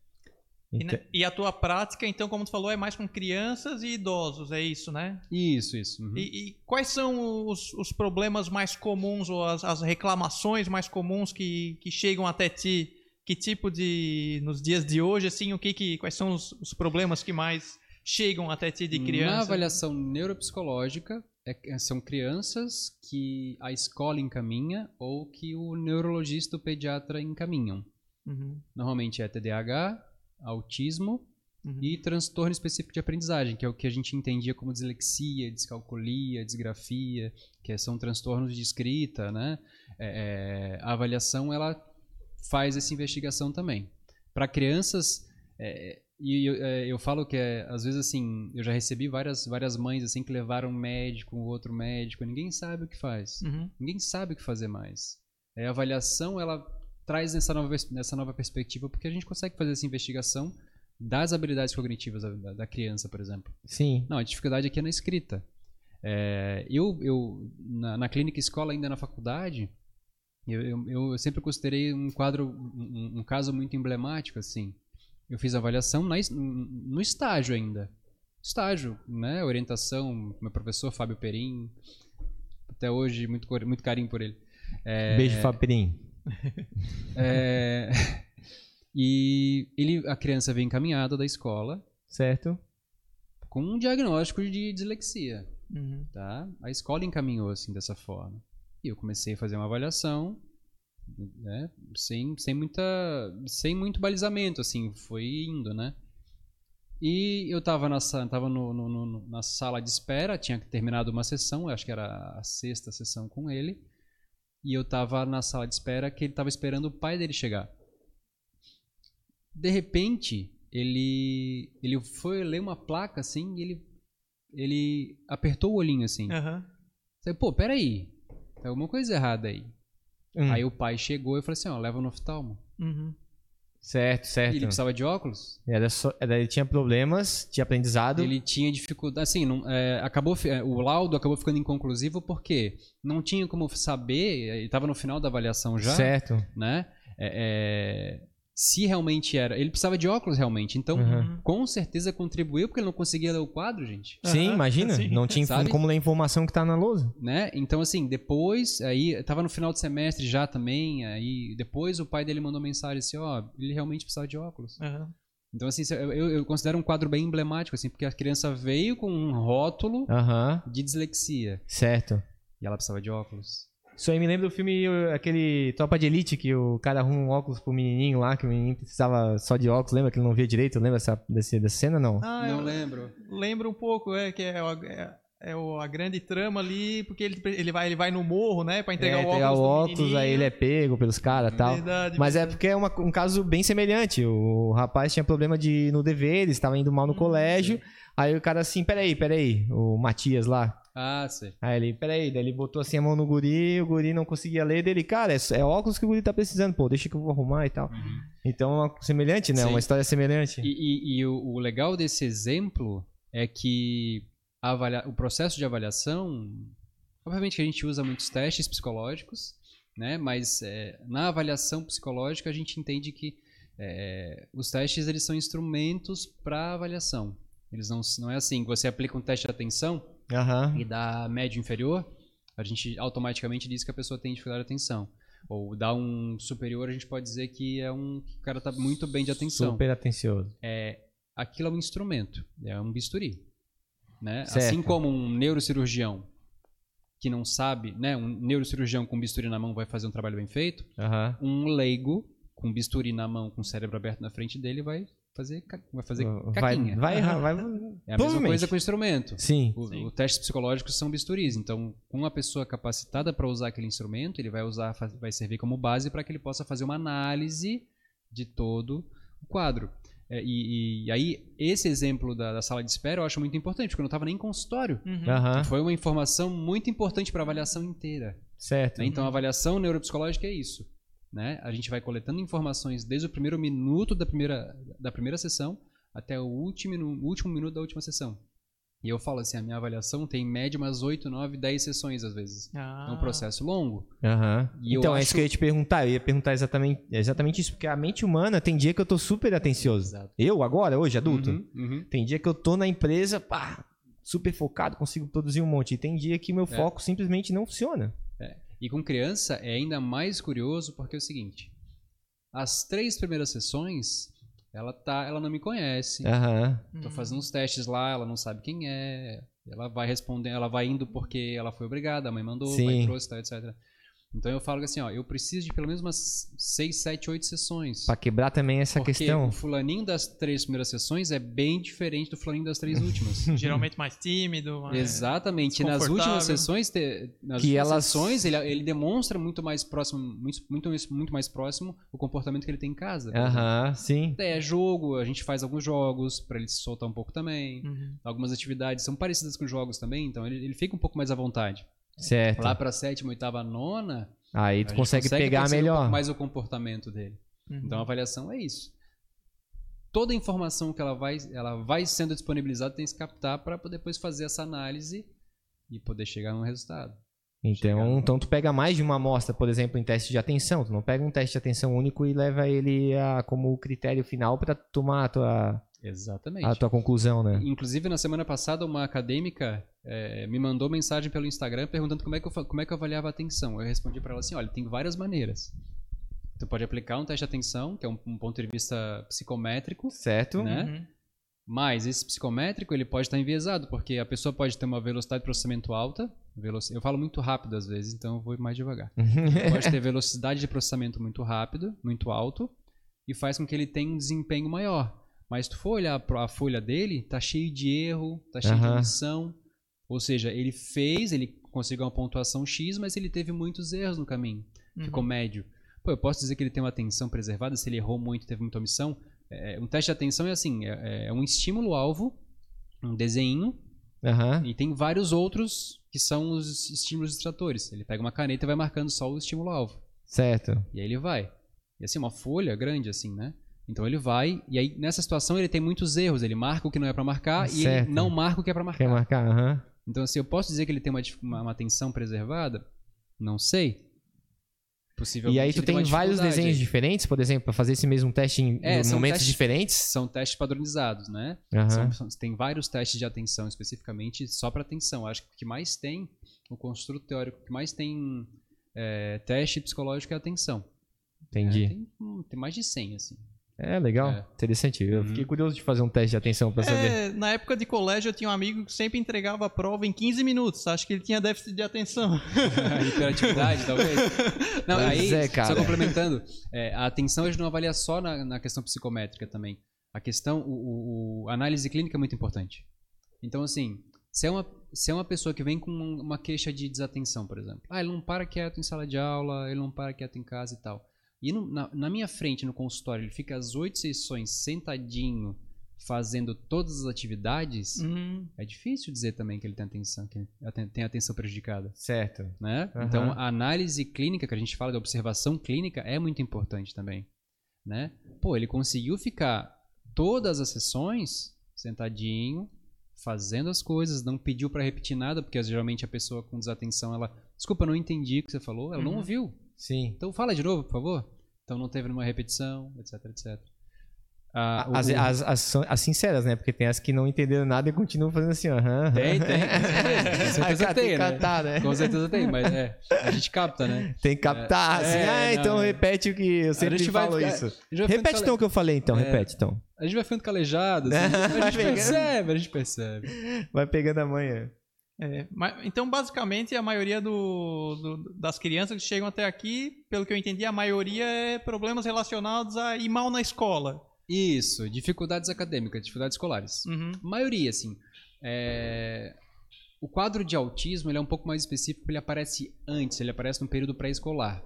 Speaker 2: E, na- e a tua prática, então, como tu falou, é mais com crianças e idosos, é isso, né?
Speaker 3: Isso, isso. uhum.
Speaker 2: E, e quais são os, os problemas mais comuns ou as, as reclamações mais comuns que, que chegam até ti? Que tipo de nos dias de hoje, assim, o que, que quais são os, os problemas que mais chegam até ti de
Speaker 3: Na
Speaker 2: criança?
Speaker 3: avaliação neuropsicológica, é- é- são crianças que a escola encaminha ou que o neurologista ou pediatra encaminham.
Speaker 2: Uhum,
Speaker 3: Normalmente é TDAH, autismo
Speaker 2: uhum.
Speaker 3: e transtorno específico de aprendizagem, que é o que a gente entendia como dislexia, descalculia, disgrafia, que são transtornos de escrita, né? É, é, a avaliação ela faz essa investigação também. Para crianças, é, e eu, é, eu falo que é, às vezes assim, eu já recebi várias várias mães assim que levaram um médico, um outro médico, ninguém sabe o que faz.
Speaker 2: Uhum,
Speaker 3: Ninguém sabe o que fazer mais. É, a avaliação ela traz essa nova, nessa nova perspectiva porque a gente consegue fazer essa investigação das habilidades cognitivas da, da- criança, por exemplo.
Speaker 1: Sim.
Speaker 3: Não, a dificuldade aqui é na escrita. É, eu, eu na, na clínica escola, ainda na faculdade, eu, eu, eu sempre considerei um quadro, um, um caso muito emblemático, assim. Eu fiz avaliação na no estágio ainda. Estágio, né? Orientação, meu professor Fábio Perim. Até hoje, muito, muito carinho por ele. É,
Speaker 1: Beijo, Fabrim.
Speaker 3: É, e ele, a criança veio encaminhada da escola
Speaker 1: Certo?
Speaker 3: com um diagnóstico de dislexia.
Speaker 2: uhum.
Speaker 3: tá? A escola encaminhou assim dessa forma. E eu comecei a fazer uma avaliação, né? Sem, sem muita, sem muito balizamento, assim, foi indo, né? E eu tava, na, tava no, no- no- na sala de espera, tinha terminado uma sessão, acho que era a sexta sessão com ele. E eu tava na sala de espera que ele tava esperando o pai dele chegar. De repente, ele ele foi ler uma placa assim e ele, ele apertou o olhinho assim. Falei, pô, peraí, tem alguma coisa errada aí.
Speaker 1: Hum,
Speaker 3: Aí o pai chegou e falou assim, ó, leva no oftalmo.
Speaker 2: Uhum.
Speaker 1: Certo,
Speaker 3: E
Speaker 1: certo.
Speaker 3: ele precisava de óculos,
Speaker 1: Era só, era- ele tinha problemas de aprendizado.
Speaker 3: Ele tinha dificuldade, assim, não, é, acabou, é, o laudo acabou ficando inconclusivo porque não tinha como saber, ele estava no final da avaliação já,
Speaker 1: Certo.
Speaker 3: né? É, é, se realmente era, ele precisava de óculos realmente, então
Speaker 1: Uhum.
Speaker 3: com certeza contribuiu porque ele não conseguia ler o quadro, gente,
Speaker 1: Sim,
Speaker 2: Aham,
Speaker 1: imagina.
Speaker 2: sim.
Speaker 1: Não tinha
Speaker 3: Sabe?
Speaker 1: como ler a informação que tá na lousa.
Speaker 3: né? Então assim, depois, aí tava no final do semestre já também, aí depois o pai dele mandou mensagem assim, ó, ele realmente precisava de óculos.
Speaker 2: Aham.
Speaker 3: Então assim, eu, eu- considero um quadro bem emblemático assim, porque a criança veio com um rótulo de dislexia.
Speaker 1: Certo.
Speaker 3: E ela precisava de óculos.
Speaker 1: Isso aí me lembra do filme, aquele Tropa de Elite, que o cara arruma um óculos pro menininho lá, que o menininho precisava só de óculos. Lembra que ele não via direito? Lembra dessa, desse, dessa cena, não?
Speaker 2: Ah,
Speaker 3: não
Speaker 2: eu
Speaker 3: lembro.
Speaker 2: lembro um pouco, é, que é, o- é, é o- a grande trama ali, porque ele, ele, vai, ele vai no morro, né, pra entregar
Speaker 1: é,
Speaker 2: o óculos
Speaker 1: o óculos, aí ele é pego pelos caras e tal.
Speaker 2: Verdade.
Speaker 1: Mas é porque é uma- um caso bem semelhante. O rapaz tinha problema de no dever, estava indo mal no
Speaker 2: Hum,
Speaker 1: colégio. Aí o cara assim, peraí, peraí, o Matias lá.
Speaker 3: Ah, sei.
Speaker 1: Aí ele, peraí, daí ele botou assim a mão no guri, o guri não conseguia ler, dele, cara, é, é óculos que o guri tá precisando, pô, deixa que eu vou arrumar e tal. Então, é semelhante, né?
Speaker 3: Sim.
Speaker 1: Uma história semelhante.
Speaker 3: E, e- e o, o legal desse exemplo é que a avalia- o processo de avaliação, obviamente que a gente usa muitos testes psicológicos, né? Mas é, na avaliação psicológica a gente entende que é, os testes eles são instrumentos para avaliação. Eles não, não é assim, você aplica um teste de atenção
Speaker 1: Aham.
Speaker 3: e dá médio inferior, a gente automaticamente diz que a pessoa tem dificuldade de atenção. Ou dá um superior, a gente pode dizer que é um que o cara tá muito bem de atenção.
Speaker 1: Super atencioso.
Speaker 3: Aquilo é um instrumento, é um bisturi. Né? Assim como um neurocirurgião que não sabe, né, um neurocirurgião com bisturi na mão vai fazer um trabalho bem feito,
Speaker 1: Aham.
Speaker 3: um leigo com bisturi na mão, com o cérebro aberto na frente dele vai fazer ca- vai fazer
Speaker 1: Vai,
Speaker 3: caquinha.
Speaker 1: vai, vai,
Speaker 3: É a mesma coisa com o instrumento.
Speaker 1: Sim.
Speaker 3: O,
Speaker 2: Sim.
Speaker 3: o testes psicológicos são bisturis, então com uma pessoa capacitada para usar aquele instrumento, ele vai usar, vai servir como base para que ele possa fazer uma análise de todo o quadro. É, e, e aí esse exemplo da, da sala de espera eu acho muito importante, porque eu não estava nem em consultório.
Speaker 2: Uhum.
Speaker 1: Aham.
Speaker 3: Foi uma informação muito importante para a avaliação inteira.
Speaker 1: Certo.
Speaker 3: né? Então a avaliação neuropsicológica é isso. Né? A gente vai coletando informações desde o primeiro minuto da primeira, da primeira sessão até o último, último minuto da última sessão. E eu falo assim, a minha avaliação tem em média umas 8, 9, 10 sessões às vezes.
Speaker 2: Ah.
Speaker 3: É um processo longo. E eu
Speaker 1: Então, é
Speaker 3: acho-
Speaker 1: isso que eu ia te perguntar. Eu ia perguntar exatamente, exatamente isso, porque a mente humana tem dia que eu tô super atencioso.
Speaker 3: Exato.
Speaker 1: Eu, agora, hoje, adulto.
Speaker 3: Uhum, uhum.
Speaker 1: Tem dia que eu tô na empresa, pá, super focado, consigo produzir um monte. E tem dia que meu
Speaker 3: É.
Speaker 1: foco simplesmente não funciona.
Speaker 3: E com criança é ainda mais curioso porque é o seguinte: as três primeiras sessões, ela tá, ela não me conhece.
Speaker 1: Aham.
Speaker 3: Tô fazendo uns testes lá, ela não sabe quem é. Ela vai respondendo, ela vai indo porque ela foi obrigada, a mãe mandou, o pai
Speaker 1: Sim.
Speaker 3: trouxe, tal, etc. Então eu falo assim, ó, eu preciso de pelo menos umas 6, 7, 8 sessões.
Speaker 1: Pra quebrar também essa
Speaker 3: porque
Speaker 1: questão.
Speaker 3: o fulaninho das três primeiras sessões é bem diferente do fulaninho das três últimas.
Speaker 2: Geralmente mais tímido. mais-
Speaker 3: Exatamente. E nas últimas sessões, te- nas
Speaker 1: Que
Speaker 3: últimas
Speaker 1: elas-
Speaker 3: sessões, ele, ele demonstra muito mais próximo, muito, muito, muito mais próximo o comportamento que ele tem em casa. por exemplo.
Speaker 1: Aham, sim.
Speaker 3: É jogo, a gente faz alguns jogos pra ele se soltar um pouco também.
Speaker 2: Uhum.
Speaker 3: Algumas atividades são parecidas com jogos também, então ele, ele fica um pouco mais à vontade.
Speaker 1: Certo.
Speaker 3: Lá pra sétima, oitava, nona,
Speaker 1: Aí tu
Speaker 3: gente
Speaker 1: consegue, pegar
Speaker 3: perceber um
Speaker 1: melhor.
Speaker 3: pouco mais o comportamento dele.
Speaker 2: Uhum.
Speaker 3: Então a avaliação é isso. Toda a informação que ela vai, ela vai sendo disponibilizada tem que se captar para depois fazer essa análise e poder chegar num resultado.
Speaker 1: Então, então tu pega mais de uma amostra, por exemplo, em teste de atenção. Tu não pega um teste de atenção único e leva ele a, como critério final para tomar a tua,
Speaker 3: Exatamente.
Speaker 1: a tua conclusão, né?
Speaker 3: Inclusive, na semana passada, uma acadêmica eh, me mandou mensagem pelo Instagram perguntando como é, que eu, como é que eu avaliava a atenção. Eu respondi para ela assim: olha, tem várias maneiras. Tu pode aplicar um teste de atenção, que é um, um ponto de vista psicométrico,
Speaker 1: Certo?
Speaker 3: né?
Speaker 2: Uhum.
Speaker 3: mas esse psicométrico ele pode estar enviesado, porque a pessoa pode ter uma velocidade de processamento alta. veloci- Eu falo muito rápido às vezes, então eu vou mais devagar. pode ter velocidade de processamento muito rápido, muito alto, e faz com que ele tenha um desempenho maior. Mas se tu for olhar a folha dele, tá cheio de erro, tá cheio
Speaker 1: Aham.
Speaker 3: de omissão. Ou seja, ele fez, ele conseguiu uma pontuação X, mas ele teve muitos erros no caminho. Ficou
Speaker 2: Uhum.
Speaker 3: médio. Pô, eu posso dizer que ele tem uma atenção preservada, se ele errou muito e teve muita omissão. É, um teste de atenção é assim, é, é um estímulo-alvo, um desenho,
Speaker 1: Aham.
Speaker 3: e tem vários outros que são os estímulos distratores. Ele pega uma caneta e vai marcando só o estímulo-alvo.
Speaker 1: Certo.
Speaker 3: E aí ele vai. E assim, uma folha grande assim, né? Então ele vai, e aí nessa situação ele tem muitos erros. Ele marca o que não é pra marcar e ele não marca o que é pra marcar.
Speaker 1: Quer marcar? Aham.
Speaker 3: Então assim, eu posso dizer que ele tem uma, uma, uma atenção preservada? Não sei. Possivelmente
Speaker 1: E aí tu
Speaker 3: tem
Speaker 1: tem vários
Speaker 3: dificuldade
Speaker 1: diferentes, por exemplo, para fazer esse mesmo teste em
Speaker 3: É,
Speaker 1: momentos
Speaker 3: testes-
Speaker 1: diferentes?
Speaker 3: São testes padronizados, né?
Speaker 1: Aham.
Speaker 3: São- são- tem vários testes de atenção especificamente só para atenção. Acho que o que mais tem, o construto teórico que mais tem é, teste psicológico é atenção.
Speaker 1: Entendi.
Speaker 3: É, tem, hum, tem mais de 100, assim.
Speaker 1: É, legal.
Speaker 3: É.
Speaker 1: Interessante. Eu
Speaker 3: Uhum.
Speaker 1: fiquei curioso de fazer um teste de atenção pra saber.
Speaker 2: É, na época de colégio eu tinha um amigo que sempre entregava a prova em 15 minutos. Acho que ele tinha déficit de atenção.
Speaker 3: Hiperatividade, talvez. Não,
Speaker 1: Pois
Speaker 3: aí,
Speaker 1: é, cara.
Speaker 3: só complementando, é, a atenção a gente não avalia só na, na questão psicométrica também. A questão, o, o- o- a análise clínica é muito importante. Então, assim, se é uma, se é uma pessoa que vem com uma queixa de desatenção, por exemplo. Ah, ele não para quieto em sala de aula, ele não para quieto em casa e tal. E no- na, na minha frente, no consultório, ele fica às oito sessões sentadinho, fazendo todas as atividades,
Speaker 2: Hum,
Speaker 3: é difícil dizer também que ele tem atenção, que tem atenção prejudicada
Speaker 1: Certo.
Speaker 3: né?
Speaker 1: Aham.
Speaker 3: Então, a análise clínica, que a gente fala da observação clínica, é muito importante também, né? Pô, ele conseguiu ficar todas as sessões sentadinho, fazendo as coisas, não pediu pra repetir nada, porque geralmente a pessoa com desatenção, ela, desculpa, não entendi o que você falou, ela não
Speaker 2: Uhum.
Speaker 3: ouviu.
Speaker 1: Sim.
Speaker 3: Então fala de novo, por favor. Então não teve nenhuma repetição, etc, etc. Ah,
Speaker 1: As,
Speaker 3: o-
Speaker 1: as, as, as sinceras, né? Porque tem as que não entenderam nada e continuam fazendo assim, aham,
Speaker 3: Tem, tem, com certeza, com certeza
Speaker 1: tem
Speaker 3: né?
Speaker 1: captar, né?
Speaker 3: Com certeza tem, mas é, a gente capta, né?
Speaker 1: Tem que captar,
Speaker 3: É,
Speaker 1: assim.
Speaker 3: é,
Speaker 1: ah,
Speaker 3: não,
Speaker 1: então
Speaker 3: é.
Speaker 1: repete o que eu sempre
Speaker 3: vai
Speaker 1: falo isso.
Speaker 3: Vai ficando
Speaker 1: Repete então o que eu falei, então.
Speaker 3: É.
Speaker 1: Repete, então.
Speaker 3: A gente vai ficando calejado, assim, a gente percebe, a gente percebe.
Speaker 1: Vai pegando a manha.
Speaker 2: É, mas- então, basicamente, a maioria do- do- das crianças que chegam até aqui, pelo que eu entendi, a maioria é problemas relacionados a ir mal na escola.
Speaker 3: Isso, dificuldades acadêmicas, dificuldades escolares.
Speaker 2: Uhum.
Speaker 3: A maioria, assim. é, O quadro de autismo ele é um pouco mais específico, ele aparece antes, ele aparece no período pré-escolar.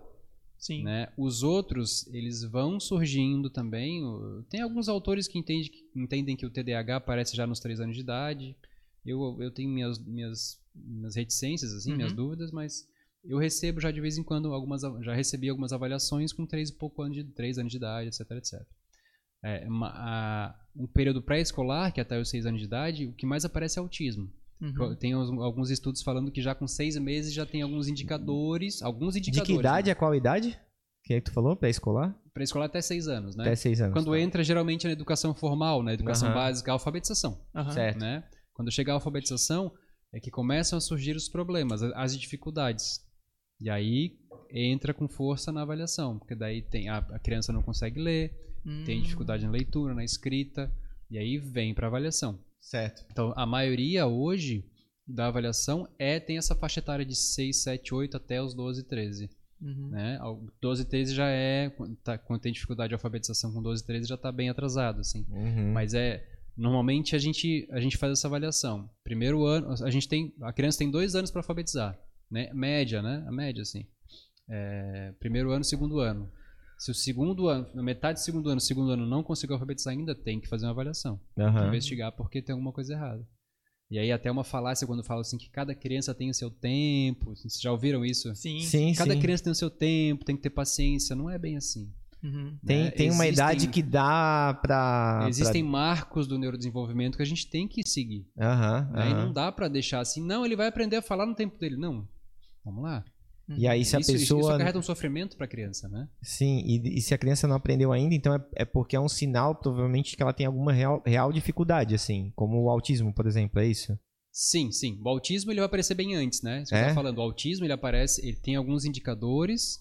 Speaker 2: Sim.
Speaker 3: Né? Os outros, eles vão surgindo também. Tem alguns autores que entendem, que entendem que o TDAH aparece já nos 3 anos de idade. Eu, eu tenho minhas, minhas, minhas reticências, assim,
Speaker 2: Uhum.
Speaker 3: minhas dúvidas, mas eu recebo já de vez em quando algumas. Já recebi algumas avaliações com 3 e pouco anos de, 3 anos de idade, etc, etc. É, uma- a- um período pré-escolar, que é até os 6 anos de idade, o que mais aparece é autismo.
Speaker 2: Uhum.
Speaker 3: Tem uns- alguns estudos falando que já com 6 meses já tem alguns indicadores. Alguns
Speaker 1: De
Speaker 3: indicadores.
Speaker 1: que idade
Speaker 3: né?
Speaker 1: a qual idade? Que é que tu falou? Pré-escolar?
Speaker 3: Pré-escolar até 6 anos, né?
Speaker 1: Até seis anos.
Speaker 3: Quando
Speaker 1: tá.
Speaker 3: entra geralmente na educação formal, na educação
Speaker 1: Aham.
Speaker 3: básica, a alfabetização,
Speaker 2: Aham.
Speaker 1: Certo.
Speaker 3: né? Quando chega a alfabetização, é que começam a surgir os problemas, as dificuldades. E aí entra com força na avaliação, porque daí tem a, a criança não consegue ler, tem
Speaker 2: Hum.
Speaker 3: dificuldade na leitura, na escrita, e aí vem para avaliação.
Speaker 1: Certo.
Speaker 3: Então, a maioria hoje da avaliação é tem essa faixa etária de 6, 7, 8 até os 12, 13
Speaker 2: Uhum.
Speaker 3: né? Ao- 12, 13 já é, quando tá- quando tem dificuldade de alfabetização com 12, 13 já está bem atrasado, assim.
Speaker 1: Uhum.
Speaker 3: Mas é, normalmente a gente, a gente faz essa avaliação. Primeiro ano, a gente tem, a criança tem dois anos para alfabetizar, né? Média, né? A média, assim. É, primeiro ano, segundo ano. Se o segundo ano, na metade do segundo ano, o segundo ano não conseguiu alfabetizar ainda, tem que fazer uma avaliação.
Speaker 1: Aham.
Speaker 3: Investigar porque tem alguma coisa errada. E aí até uma falácia quando fala assim que cada criança tem o seu tempo. Vocês já ouviram isso?
Speaker 2: Sim.
Speaker 1: Sim,
Speaker 3: Cada
Speaker 1: sim.
Speaker 3: criança tem o seu tempo, tem que ter paciência. Não é bem assim.
Speaker 2: Uhum.
Speaker 1: Tem,
Speaker 3: né?
Speaker 1: tem uma
Speaker 3: Existem-
Speaker 1: idade que dá pra.
Speaker 3: Existem marcos do neurodesenvolvimento que a gente tem que seguir.
Speaker 1: Pra... Aham.
Speaker 3: né? E
Speaker 1: aham.
Speaker 3: não dá pra deixar assim, não, ele vai aprender a falar no tempo dele. Não. Vamos lá.
Speaker 1: E aí, se a
Speaker 3: isso, isso-
Speaker 1: pessoa.
Speaker 3: isso acarreta um sofrimento pra criança, né?
Speaker 1: Sim, e, e se a criança não aprendeu ainda, então é, é porque é um sinal, provavelmente, que ela tem alguma real, real dificuldade, assim. Como o autismo, por exemplo, é isso?
Speaker 3: Sim, sim. O autismo ele vai aparecer bem antes, né? Se você
Speaker 1: É?
Speaker 3: tá falando, o autismo ele aparece, ele tem alguns indicadores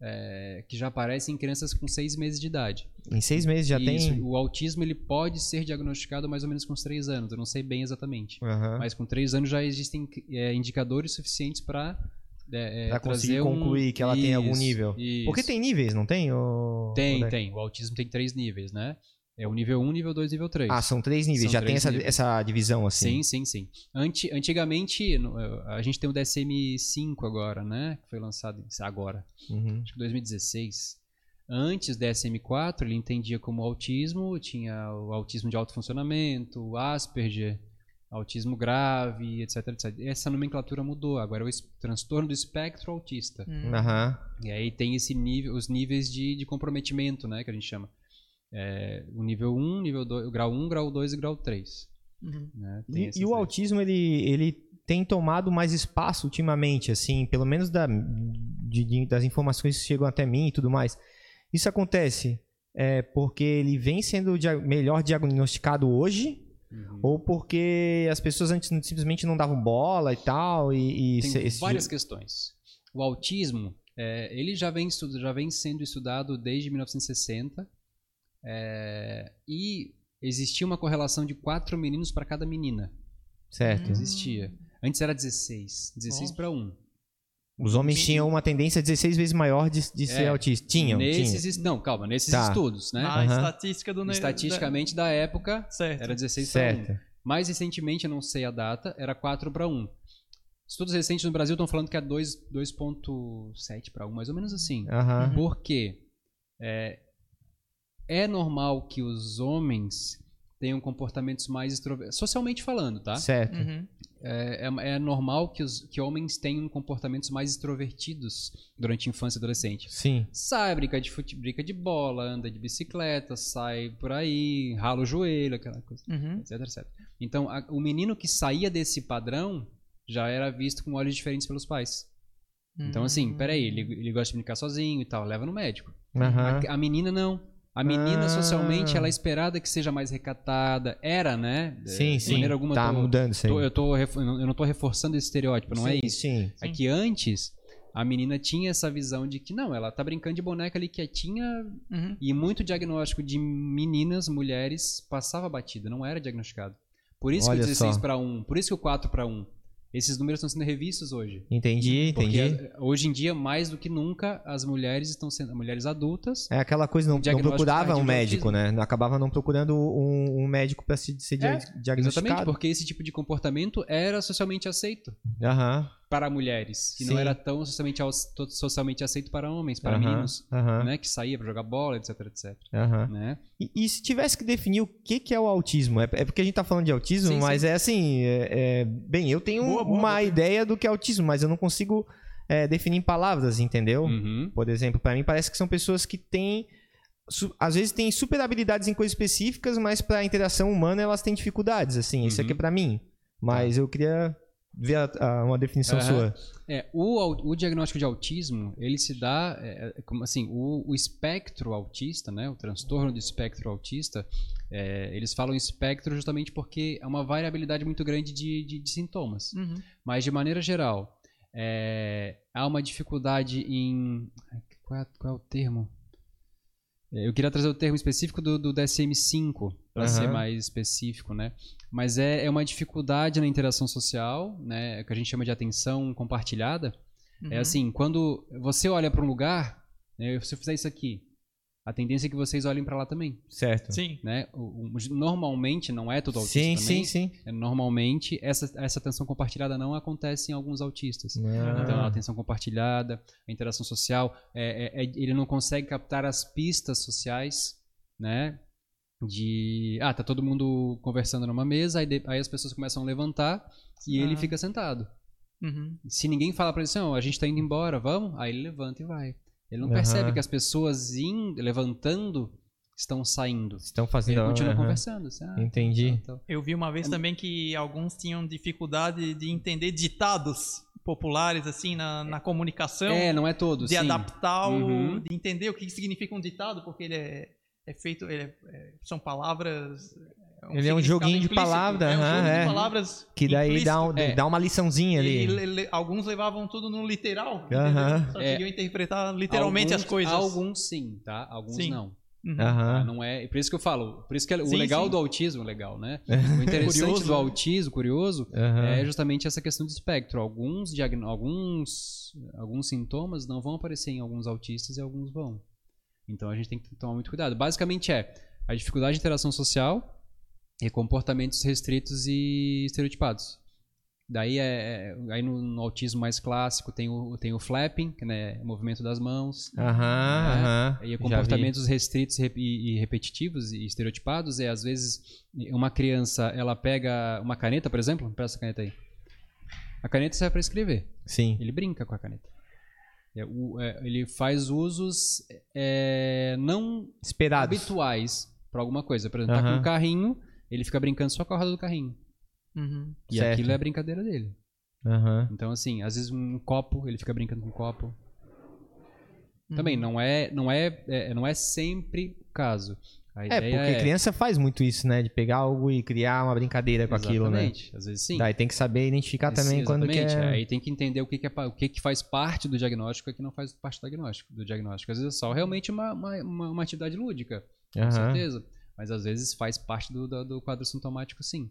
Speaker 3: é, que já aparecem em crianças com seis meses de idade.
Speaker 1: Em seis meses já
Speaker 3: Isso,
Speaker 1: tem.
Speaker 3: O autismo ele pode ser diagnosticado mais ou menos com os três anos. Eu não sei bem exatamente.
Speaker 1: Aham.
Speaker 3: Mas com três anos já existem é, indicadores suficientes para é,
Speaker 1: Pra conseguir
Speaker 3: trazer um-
Speaker 1: concluir que ela tem algum
Speaker 3: Isso,
Speaker 1: nível.
Speaker 3: isso.
Speaker 1: Porque tem níveis, não tem?
Speaker 3: Tem, tem. O autismo tem três níveis, né? É o nível 1, nível 2 nível 3.
Speaker 1: Ah, são três níveis.
Speaker 3: São
Speaker 1: Já
Speaker 3: três
Speaker 1: tem essa,
Speaker 3: níveis.
Speaker 1: essa divisão assim.
Speaker 3: Sim, sim, sim. Anti, antigamente, eh, a gente tem o DSM-5 agora, né? Que foi lançado agora,
Speaker 1: Uhum.
Speaker 3: acho que 2016. Antes do DSM-4, ele entendia como autismo, tinha o autismo de alto funcionamento, o Asperger, autismo grave, etc, etc. Essa nomenclatura mudou, agora é o transtorno do espectro autista.
Speaker 2: Hum.
Speaker 1: Aham.
Speaker 3: E aí tem esse nível, os níveis de, de comprometimento, né, que a gente chama. É, o nível 1, nível 2, o grau 1, grau 2 e grau 3.
Speaker 2: Uhum.
Speaker 3: Né? Tem
Speaker 1: E, e o
Speaker 3: três.
Speaker 1: autismo, ele, ele tem tomado mais espaço ultimamente, assim, pelo menos da, de- de- das informações que chegam até mim e tudo mais. Isso acontece é, porque ele vem sendo dia- melhor diagnosticado hoje
Speaker 3: Uhum.
Speaker 1: ou porque as pessoas antes simplesmente não davam bola e tal e, e
Speaker 3: Tem várias questões. O autismo, é, ele já vem, já vem sendo estudado desde 1960 é, e existia uma correlação de quatro meninos para cada menina.
Speaker 1: certo.
Speaker 3: Existia. Antes era 16, 16
Speaker 2: Nossa.
Speaker 3: para 1.
Speaker 1: Os homens tinham uma tendência 16 vezes maior de, de ser
Speaker 3: É.
Speaker 1: autista. Tinham,
Speaker 3: nesses,
Speaker 1: tinham.
Speaker 3: es- Não, calma, nesses
Speaker 1: Tá.
Speaker 3: estudos, né?
Speaker 2: Na
Speaker 1: Aham.
Speaker 2: estatística do... ne-
Speaker 3: Estatisticamente da época,
Speaker 2: da- Certo.
Speaker 3: era 16 para 1.
Speaker 1: Certo.
Speaker 3: Mais recentemente, eu não sei a data, era 4 para 1. Estudos recentes no Brasil estão falando que é 2 2.7 para 1, mais ou menos assim.
Speaker 1: Aham.
Speaker 3: Por quê? É, é normal que os homens tenham comportamentos mais extrovertidos, socialmente falando, tá?
Speaker 1: Certo.
Speaker 2: Uhum.
Speaker 3: É, é- é normal que, os, que homens tenham comportamentos mais extrovertidos durante a infância e adolescente.
Speaker 1: Sim.
Speaker 3: Sai, brinca de fute, brinca de bola, anda de bicicleta, sai por aí, rala o joelho, aquela coisa,
Speaker 2: Uhum.
Speaker 3: etc, etc. Então, a- o menino que saía desse padrão já era visto com olhos diferentes pelos pais. Então, assim, peraí, ele, ele gosta de brincar sozinho e tal, leva no médico. A, a menina não. A menina,
Speaker 1: Ah.
Speaker 3: socialmente, ela é esperada que seja mais recatada. Era, né?
Speaker 1: Sim,
Speaker 3: De
Speaker 1: sim.
Speaker 3: maneira alguma,
Speaker 1: tá
Speaker 3: tô-
Speaker 1: mudando isso aí.
Speaker 3: tô- eu, tô, eu não tô reforçando esse estereótipo, não é
Speaker 1: Sim,
Speaker 3: isso.
Speaker 1: Sim.
Speaker 3: É que antes, a menina tinha essa visão de que, não, ela tá brincando de boneca ali quietinha
Speaker 2: Uhum.
Speaker 3: e muito diagnóstico de meninas, mulheres, passava batida, não era diagnosticado. Por isso
Speaker 1: Olha
Speaker 3: que o 16
Speaker 1: só.
Speaker 3: para 1, por isso que o 4 para 1. Esses números estão sendo revistos hoje.
Speaker 1: Entendi,
Speaker 3: Porque
Speaker 1: entendi.
Speaker 3: hoje em dia, mais do que nunca, as mulheres estão sendo mulheres adultas.
Speaker 1: É aquela coisa, não, não procurava um médico, né? Acabava não procurando um, um médico para se, ser
Speaker 3: É, Exatamente,
Speaker 1: diagnosticado.
Speaker 3: porque esse tipo de comportamento era socialmente aceito
Speaker 1: Aham.
Speaker 3: Para mulheres e
Speaker 1: Sim.
Speaker 3: não era tão socialmente, socialmente aceito para homens, para
Speaker 1: aham,
Speaker 3: meninos,
Speaker 1: Aham.
Speaker 3: né, que saía para jogar bola, etc, etc,
Speaker 1: aham.
Speaker 3: né?
Speaker 1: E, e se tivesse que definir o que, que é o autismo? É, é porque a gente tá falando de autismo,
Speaker 3: Sim,
Speaker 1: mas é assim. é- é- bem, eu tenho
Speaker 2: Boa, boa,
Speaker 1: uma
Speaker 2: boa.
Speaker 1: ideia do que é autismo, mas eu não consigo é, definir em palavras, entendeu?
Speaker 3: Uhum.
Speaker 1: Por exemplo, para mim parece que são pessoas que têm. su- Às vezes têm super habilidades em coisas específicas, mas para interação humana elas têm dificuldades, assim. Isso
Speaker 3: Uhum.
Speaker 1: aqui é para mim. Mas eu queria ver a- a- uma definição
Speaker 3: Aham.
Speaker 1: sua.
Speaker 3: É, o, o diagnóstico de autismo, ele se dá, é, é, como assim, o, o espectro autista, né, o transtorno do espectro autista, é, eles falam espectro justamente porque é uma variabilidade muito grande de, de- de sintomas.
Speaker 2: Uhum.
Speaker 3: Mas, de maneira geral, é, há uma dificuldade em... Qual é, qual é o termo? É, Eu queria trazer o termo específico do, do DSM-5, para
Speaker 1: Aham.
Speaker 3: ser mais específico, né? Mas é, é uma dificuldade na interação social, né? Que a gente chama de atenção compartilhada.
Speaker 2: Uhum.
Speaker 3: É assim, quando você olha para um lugar, né, se eu fizer isso aqui, a tendência é que vocês olhem para lá também,
Speaker 1: Certo.
Speaker 2: Sim.
Speaker 3: né? Normalmente, não é todo autista
Speaker 1: Sim,
Speaker 3: também,
Speaker 1: sim, sim.
Speaker 3: é, normalmente essa, essa atenção compartilhada não acontece em alguns autistas.
Speaker 1: Ah.
Speaker 3: Então, a atenção compartilhada, a interação social, é- é- é- ele não consegue captar as pistas sociais, né? De. Ah, tá todo mundo conversando numa mesa, aí, de- aí as pessoas começam a levantar e ele
Speaker 2: Ah.
Speaker 3: fica sentado.
Speaker 2: Uhum.
Speaker 3: Se ninguém fala pra ele assim, "Ó, a gente tá indo embora, vamos? Aí ele levanta e vai. Ele não
Speaker 1: Aham.
Speaker 3: percebe que as pessoas in- levantando estão saindo.
Speaker 1: Estão fazendo.
Speaker 3: Ele continua
Speaker 1: aham.
Speaker 3: conversando. Assim, ah,
Speaker 1: Entendi.
Speaker 3: tá, tá, tá.
Speaker 2: Eu vi uma vez também que alguns tinham dificuldade de entender ditados populares, assim, na, na comunicação.
Speaker 3: É, não é todos.
Speaker 2: de
Speaker 3: sim.
Speaker 2: adaptar, o,
Speaker 3: Uhum.
Speaker 2: de entender o que significa um ditado, porque ele é, é feito, ele é- é- são palavras.
Speaker 1: Ele é um joguinho de
Speaker 2: implícito,
Speaker 1: palavra,
Speaker 2: é um jogo
Speaker 1: é.
Speaker 2: de palavras
Speaker 1: Que daí
Speaker 2: implícito.
Speaker 1: dá, um-
Speaker 3: É.
Speaker 1: dá uma liçãozinha ali.
Speaker 2: E le- le- alguns levavam tudo no literal,
Speaker 1: Aham.
Speaker 2: entendeu? só
Speaker 3: É.
Speaker 2: queriam interpretar literalmente
Speaker 3: alguns,
Speaker 2: as coisas.
Speaker 3: Alguns sim, tá? Alguns
Speaker 2: Sim.
Speaker 3: não.
Speaker 2: Uhum.
Speaker 3: Tá? Não é, por isso que eu falo, por isso que é o
Speaker 2: Sim,
Speaker 3: legal
Speaker 2: sim.
Speaker 3: do autismo, legal, né? O interessante
Speaker 2: Curioso,
Speaker 3: do
Speaker 2: né?
Speaker 3: autismo, curioso,
Speaker 1: Aham.
Speaker 3: é justamente essa questão do espectro. Alguns, diagn- alguns, alguns sintomas não vão aparecer em alguns autistas e alguns vão. Então a gente tem que tomar muito cuidado. Basicamente é, a dificuldade de interação social e comportamentos restritos e estereotipados. Daí, é, é- aí no, no autismo mais clássico tem o, tem o flapping, que né, é o movimento das mãos.
Speaker 1: Aham, aham.
Speaker 3: E
Speaker 1: vi.
Speaker 3: comportamentos restritos e e, repetitivos e estereotipados é às vezes uma criança ela pega uma caneta, por exemplo, presta a caneta aí. A caneta serve para escrever.
Speaker 1: Sim.
Speaker 3: Ele brinca com a caneta. É, o- é, ele faz usos é, não
Speaker 1: Esperados.
Speaker 3: habituais para alguma coisa. Por exemplo, tá
Speaker 1: Aham.
Speaker 3: com um carrinho, ele fica brincando só com a roda do carrinho.
Speaker 2: Uhum.
Speaker 3: E
Speaker 1: Certo.
Speaker 3: aquilo é a brincadeira dele.
Speaker 1: Aham.
Speaker 3: Então, assim, às vezes um copo, ele fica brincando com um copo. Também,
Speaker 2: Uhum.
Speaker 3: não é, não é, é, não é sempre o caso.
Speaker 1: É, porque
Speaker 3: é...
Speaker 1: criança faz muito isso, né? De pegar algo e criar uma brincadeira com aquilo, né?
Speaker 3: Exatamente. Às vezes sim.
Speaker 1: Daí tem que saber identificar também
Speaker 3: Sim,
Speaker 1: quando que
Speaker 3: exatamente.
Speaker 1: é...
Speaker 3: Aí tem que entender o que, que é, o que, que faz parte do diagnóstico e o que não faz parte do diagnóstico. Do diagnóstico. Às vezes é só realmente uma, uma, uma, uma atividade lúdica, com
Speaker 1: Aham.
Speaker 3: certeza. Mas às vezes faz parte do, do, do quadro sintomático, sim.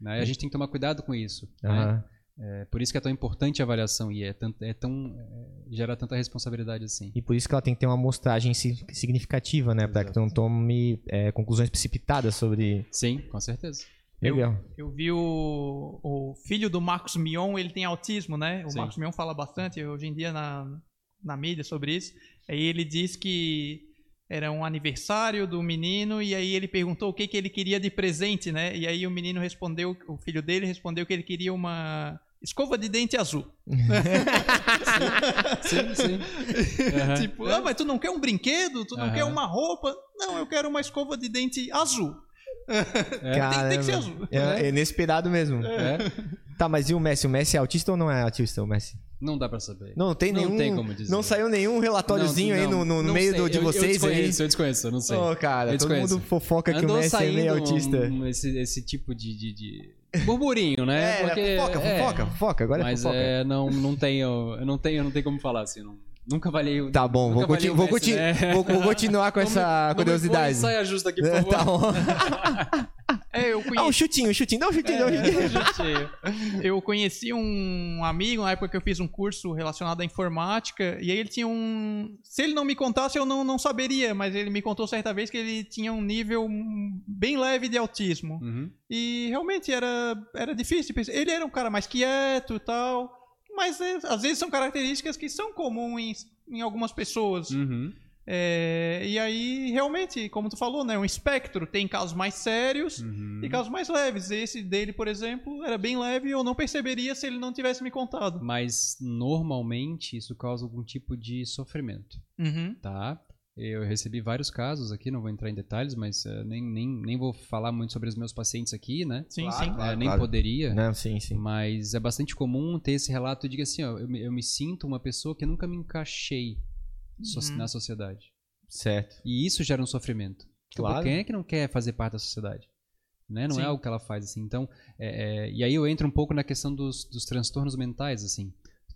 Speaker 3: Né? E a gente tem que tomar cuidado com isso. né? É, por isso que é tão importante a avaliação e é, tant- é tão é, gera tanta responsabilidade assim.
Speaker 1: E por isso que ela tem que ter uma amostragem si- significativa, né? Pra que tu não tome é, conclusões precipitadas sobre...
Speaker 3: Sim, com certeza.
Speaker 2: Eu-
Speaker 1: Legal.
Speaker 2: Eu vi o, o filho do Marcos Mion, ele tem autismo, né? O
Speaker 3: Sim.
Speaker 2: Marcos Mion fala bastante hoje em dia na, na mídia sobre isso. Aí ele diz que era um aniversário do menino e aí ele perguntou o que, que ele queria de presente, né? E aí o menino respondeu, o filho dele respondeu que ele queria uma escova de dente azul.
Speaker 3: Sim, sim. Aham.
Speaker 2: Tipo, ah, mas tu não quer um brinquedo? Tu não
Speaker 3: Aham.
Speaker 2: quer uma roupa? Não, eu quero uma escova de dente azul.
Speaker 1: Caramba.
Speaker 2: tem que ser azul.
Speaker 1: É, é inesperado mesmo.
Speaker 3: É,
Speaker 1: Tá, mas e o Messi? O Messi é autista ou não é autista, o Messi?
Speaker 3: Não dá pra saber.
Speaker 1: Não tem
Speaker 3: Não
Speaker 1: nenhum...
Speaker 3: tem como dizer.
Speaker 1: Não saiu nenhum relatóriozinho aí no, no
Speaker 3: não
Speaker 1: meio do- de
Speaker 3: Eu-
Speaker 1: vocês
Speaker 3: eu
Speaker 1: aí?
Speaker 3: desconheço, Eu desconheço, eu não sei.
Speaker 1: Ô, cara,
Speaker 3: Eu
Speaker 1: todo mundo fofoca que o
Speaker 3: Andou
Speaker 1: Messi é meio autista.
Speaker 3: um- esse, esse tipo de, de, de burburinho, né?
Speaker 1: É,
Speaker 3: Porque,
Speaker 1: fofoca,
Speaker 3: é,
Speaker 1: fofoca, fofoca, agora é
Speaker 3: Mas
Speaker 1: fofoca.
Speaker 3: é, não, não tenho, eu não tenho, eu não tenho como falar assim, não, nunca valei o
Speaker 1: Tá bom, vou,
Speaker 3: nunca
Speaker 1: conti-
Speaker 3: avaliei o
Speaker 1: vou,
Speaker 3: Messi,
Speaker 1: conti-
Speaker 3: né?
Speaker 1: vou- vou continuar com essa
Speaker 3: Não me-
Speaker 1: curiosidade.
Speaker 3: Não me saia justa aqui, por favor.
Speaker 1: tá bom.
Speaker 2: É, eu
Speaker 1: Ah,
Speaker 2: conheci.
Speaker 1: um chutinho, um chutinho, dá um chutinho, dá um chutinho.
Speaker 3: Gente,
Speaker 2: Eu conheci um amigo na época que eu fiz um curso relacionado à informática, e aí ele tinha um. Se ele não me contasse, eu não, não saberia, mas ele me contou certa vez que ele tinha um nível bem leve de autismo.
Speaker 3: Uhum.
Speaker 2: E realmente era, era difícil. Ele era um cara mais quieto e tal, mas é, às vezes são características que são comuns em, em algumas pessoas.
Speaker 3: Uhum.
Speaker 2: É, e aí, realmente, como tu falou, né, um espectro. Tem casos mais sérios
Speaker 3: Uhum.
Speaker 2: e casos mais leves. Esse dele, por exemplo, era bem leve e eu não perceberia se ele não tivesse me contado.
Speaker 3: Mas normalmente isso causa algum tipo de sofrimento,
Speaker 2: Uhum.
Speaker 3: tá? Eu recebi vários casos aqui, não vou entrar em detalhes, mas eh, nem, nem, nem vou falar muito sobre os meus pacientes aqui, né?
Speaker 2: Sim,
Speaker 1: Claro,
Speaker 2: sim.
Speaker 1: claro.
Speaker 3: Eh, nem poderia.
Speaker 1: Não, sim, sim.
Speaker 3: Mas é bastante comum ter esse relato de que assim, ó, eu, me, eu me sinto uma pessoa que nunca me encaixei so-
Speaker 2: Uhum.
Speaker 3: na sociedade.
Speaker 1: Certo.
Speaker 3: E isso gera um sofrimento. Então,
Speaker 1: Claro.
Speaker 3: Quem é que não quer fazer parte da sociedade? Né? Não
Speaker 2: Sim.
Speaker 3: é algo que ela faz assim. Então, é- é- e aí eu entro um pouco na questão dos, dos transtornos mentais, assim.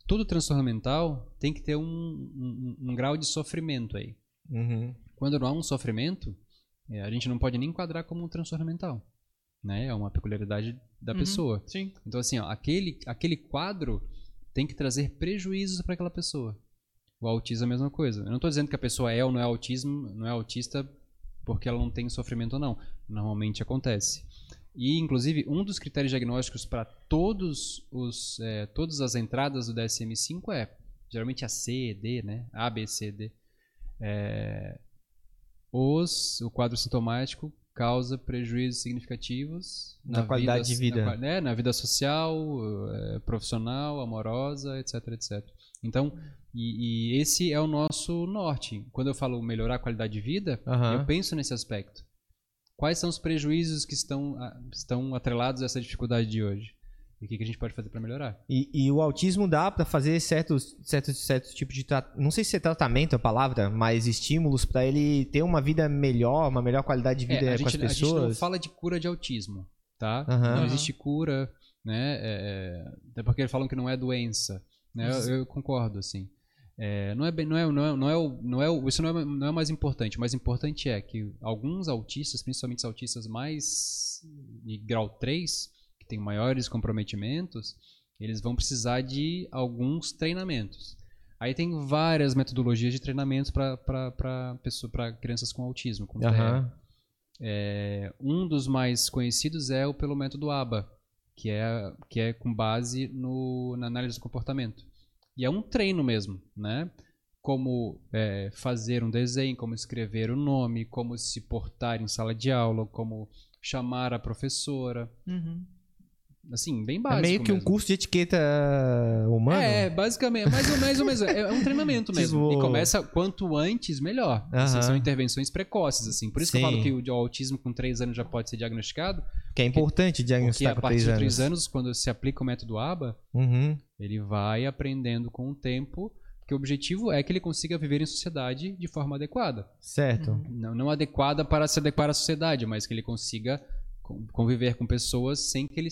Speaker 3: Todo transtorno mental tem que ter um, um- um grau de sofrimento aí.
Speaker 1: Uhum.
Speaker 3: Quando não há um sofrimento, é, a gente não pode nem enquadrar como um transtorno mental. Né? É uma peculiaridade da
Speaker 2: Uhum.
Speaker 3: pessoa.
Speaker 2: Sim.
Speaker 3: Então, assim, ó, aquele, aquele quadro tem que trazer prejuízos para aquela pessoa. O autismo é a mesma coisa. Eu não estou dizendo que a pessoa é ou não é autismo, não é autista porque ela não tem sofrimento ou não. Normalmente acontece. E, inclusive, um dos critérios diagnósticos para todos os, é, todas as entradas do DSM-5 é geralmente a C, D, né? A, B, C, D. É, os, o quadro sintomático causa prejuízos significativos
Speaker 1: Na qualidade de vida.
Speaker 3: Na, né, na vida social, eh, profissional, amorosa, etc, etc. Então, e, e esse é o nosso norte. Quando eu falo melhorar a qualidade de vida,
Speaker 1: Aham.
Speaker 3: eu penso nesse aspecto. Quais são os prejuízos que estão, estão atrelados a essa dificuldade de hoje? E o que, que a gente pode fazer para melhorar?
Speaker 1: E, e o autismo dá pra fazer certos, certos, certos tipos de não sei se é tratamento a palavra, mas estímulos pra ele ter uma vida melhor, uma melhor qualidade de vida
Speaker 3: É, a,
Speaker 1: com as
Speaker 3: gente, a gente não
Speaker 1: pessoas.
Speaker 3: fala de cura de autismo, tá?
Speaker 1: Aham.
Speaker 3: Não existe cura, né? É, é, até porque eles falam que não é doença, né? Eu, eu concordo, assim. É, não é bem, não é, não é, não é, o- não é, isso não é, não é o mais importante. O mais importante é que alguns autistas, principalmente os autistas mais de grau 3, que têm maiores comprometimentos, eles vão precisar de alguns treinamentos. Aí tem várias metodologias de treinamentos para crianças com autismo, com.
Speaker 1: Aham.
Speaker 3: É, um dos mais conhecidos é o pelo método ABA, que é, que é com base no, na análise do comportamento. E é um treino mesmo, né? Como é, fazer um desenho, como escrever o nome, como se portar em sala de aula, como chamar a professora.
Speaker 2: Uhum.
Speaker 3: Assim, bem
Speaker 1: É
Speaker 3: básico.
Speaker 1: meio que um
Speaker 3: mesmo.
Speaker 1: curso de etiqueta humana.
Speaker 3: É, basicamente, mais ou menos, mais ou menos. É um treinamento mesmo.
Speaker 1: Tipo-
Speaker 3: E começa quanto antes, melhor. Assim,
Speaker 1: Aham.
Speaker 3: são intervenções precoces, assim. Por isso que eu
Speaker 1: Sim.
Speaker 3: falo que o autismo com 3 anos já pode ser diagnosticado,
Speaker 1: Que é importante
Speaker 3: porque
Speaker 1: diagnosticar
Speaker 3: a
Speaker 1: com
Speaker 3: partir
Speaker 1: 3
Speaker 3: de
Speaker 1: anos.
Speaker 3: 3 anos, quando se aplica o método ABA,
Speaker 1: Uhum.
Speaker 3: ele vai aprendendo com o tempo, porque o objetivo é que ele consiga viver em sociedade de forma adequada.
Speaker 1: Certo.
Speaker 2: Uhum.
Speaker 3: Não, não adequada para se adequar à sociedade, mas que ele consiga con- conviver com pessoas sem que ele,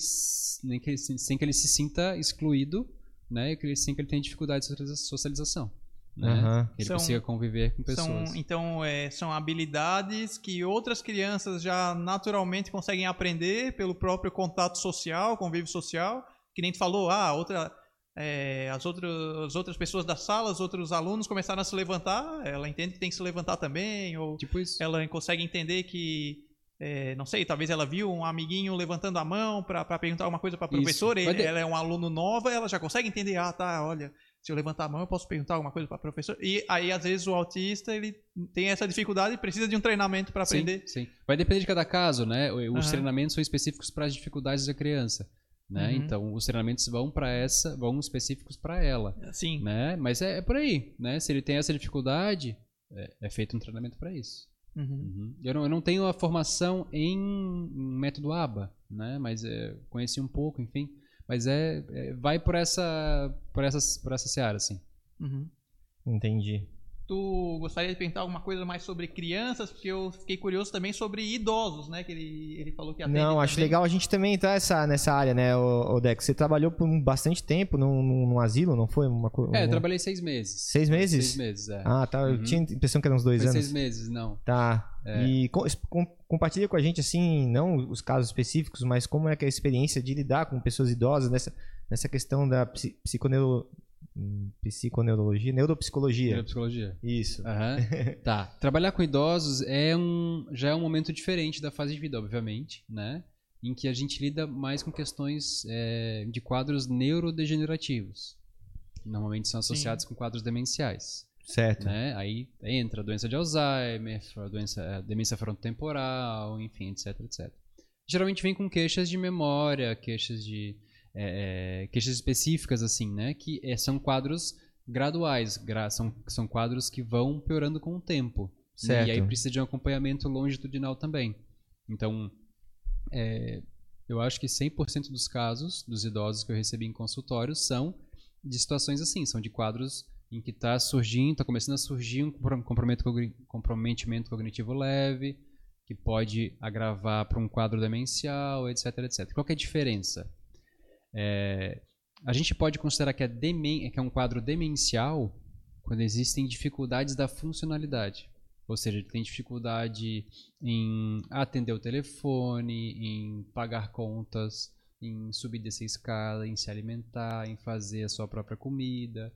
Speaker 3: nem que ele, se- sem que ele se sinta excluído, né? E que ele, sem que ele tenha dificuldade de socializa- socialização. Né?
Speaker 1: Aham.
Speaker 3: Que ele
Speaker 2: São-
Speaker 3: consiga conviver com
Speaker 2: São,
Speaker 3: pessoas.
Speaker 2: então, é, são habilidades que outras crianças já naturalmente conseguem aprender pelo próprio contato social, convívio social. Que nem tu falou, ah, outra, é, as, outras, as outras pessoas da sala, os outros alunos começaram a se levantar, ela entende que tem que se levantar também, ou
Speaker 3: Tipo isso.
Speaker 2: ela consegue entender que, é, não sei, talvez ela viu um amiguinho levantando a mão para perguntar alguma coisa para a professora, e
Speaker 3: de-
Speaker 2: ela é um aluno nova, ela já consegue entender, ah, tá, olha, se eu levantar a mão eu posso perguntar alguma coisa para a professora. E aí, às vezes, o autista, ele tem essa dificuldade e precisa de um treinamento para aprender.
Speaker 3: Sim, sim. Vai depender de cada caso, né? Os
Speaker 2: Aham.
Speaker 3: treinamentos são específicos para as dificuldades da criança. Né?
Speaker 2: Uhum.
Speaker 3: Então, os treinamentos vão para essa, vão específicos para ela.
Speaker 2: Sim.
Speaker 3: Né? Mas é, é por aí, né? Se ele tem essa dificuldade, é, é feito um treinamento para isso.
Speaker 2: Uhum.
Speaker 3: Uhum. Eu, não, eu não tenho a formação em, em método ABA, né? Mas é, conheci um pouco, enfim. Mas é, é- vai por essa, por essas, por essa seara, assim.
Speaker 2: Uhum.
Speaker 1: Entendi.
Speaker 2: Tu gostaria de perguntar alguma coisa mais sobre crianças? Porque eu fiquei curioso também sobre idosos, né? Que ele, ele falou que atende
Speaker 1: Não, acho
Speaker 2: também.
Speaker 1: legal a gente também entrar essa, nessa área, né, o, Dex? Você trabalhou por um- bastante tempo num, num, num asilo, não foi? Uma, co-
Speaker 3: É, eu trabalhei seis meses.
Speaker 1: Seis meses?
Speaker 3: Seis meses, é.
Speaker 1: Ah, tá. Eu
Speaker 3: Uhum.
Speaker 1: tinha a impressão que eram uns dois
Speaker 3: Foi
Speaker 1: anos.
Speaker 3: seis meses, não.
Speaker 1: Tá.
Speaker 3: É.
Speaker 1: E co- com- compartilha com a gente, assim, não os casos específicos, mas como é que é a experiência de lidar com pessoas idosas nessa, nessa questão da psi, psiconeuro, psiconeurologia, neuropsicologia.
Speaker 3: Neuropsicologia.
Speaker 1: Isso.
Speaker 3: Aham. tá. Trabalhar com idosos é um, já é um momento diferente da fase de vida, obviamente, né? Em que a gente lida mais com questões é, de quadros neurodegenerativos. Normalmente são associados com quadros demenciais.
Speaker 1: Certo.
Speaker 3: Né? Aí entra a doença de Alzheimer, a doença, a demência frontotemporal, enfim, etc, etc. Geralmente vem com queixas de memória, queixas de é, é, queixas específicas assim, né? Que é, são quadros graduais, gra- são, são quadros que vão piorando com o tempo.
Speaker 1: Certo.
Speaker 3: E aí precisa de um acompanhamento longitudinal também. Então, é, eu acho que 100% dos casos dos idosos que eu recebi em consultório são de situações assim, são de quadros em que está surgindo, está começando a surgir um comprom- comprometimento cogni- comprometimento cognitivo leve, que pode agravar para um quadro demencial, etc, etc. Qual é a diferença? É, a gente pode considerar que é, demen que é um quadro demencial quando existem dificuldades da funcionalidade. Ou seja, ele tem dificuldade em atender o telefone, em pagar contas, em subir dessa escada, em se alimentar, em fazer a sua própria comida,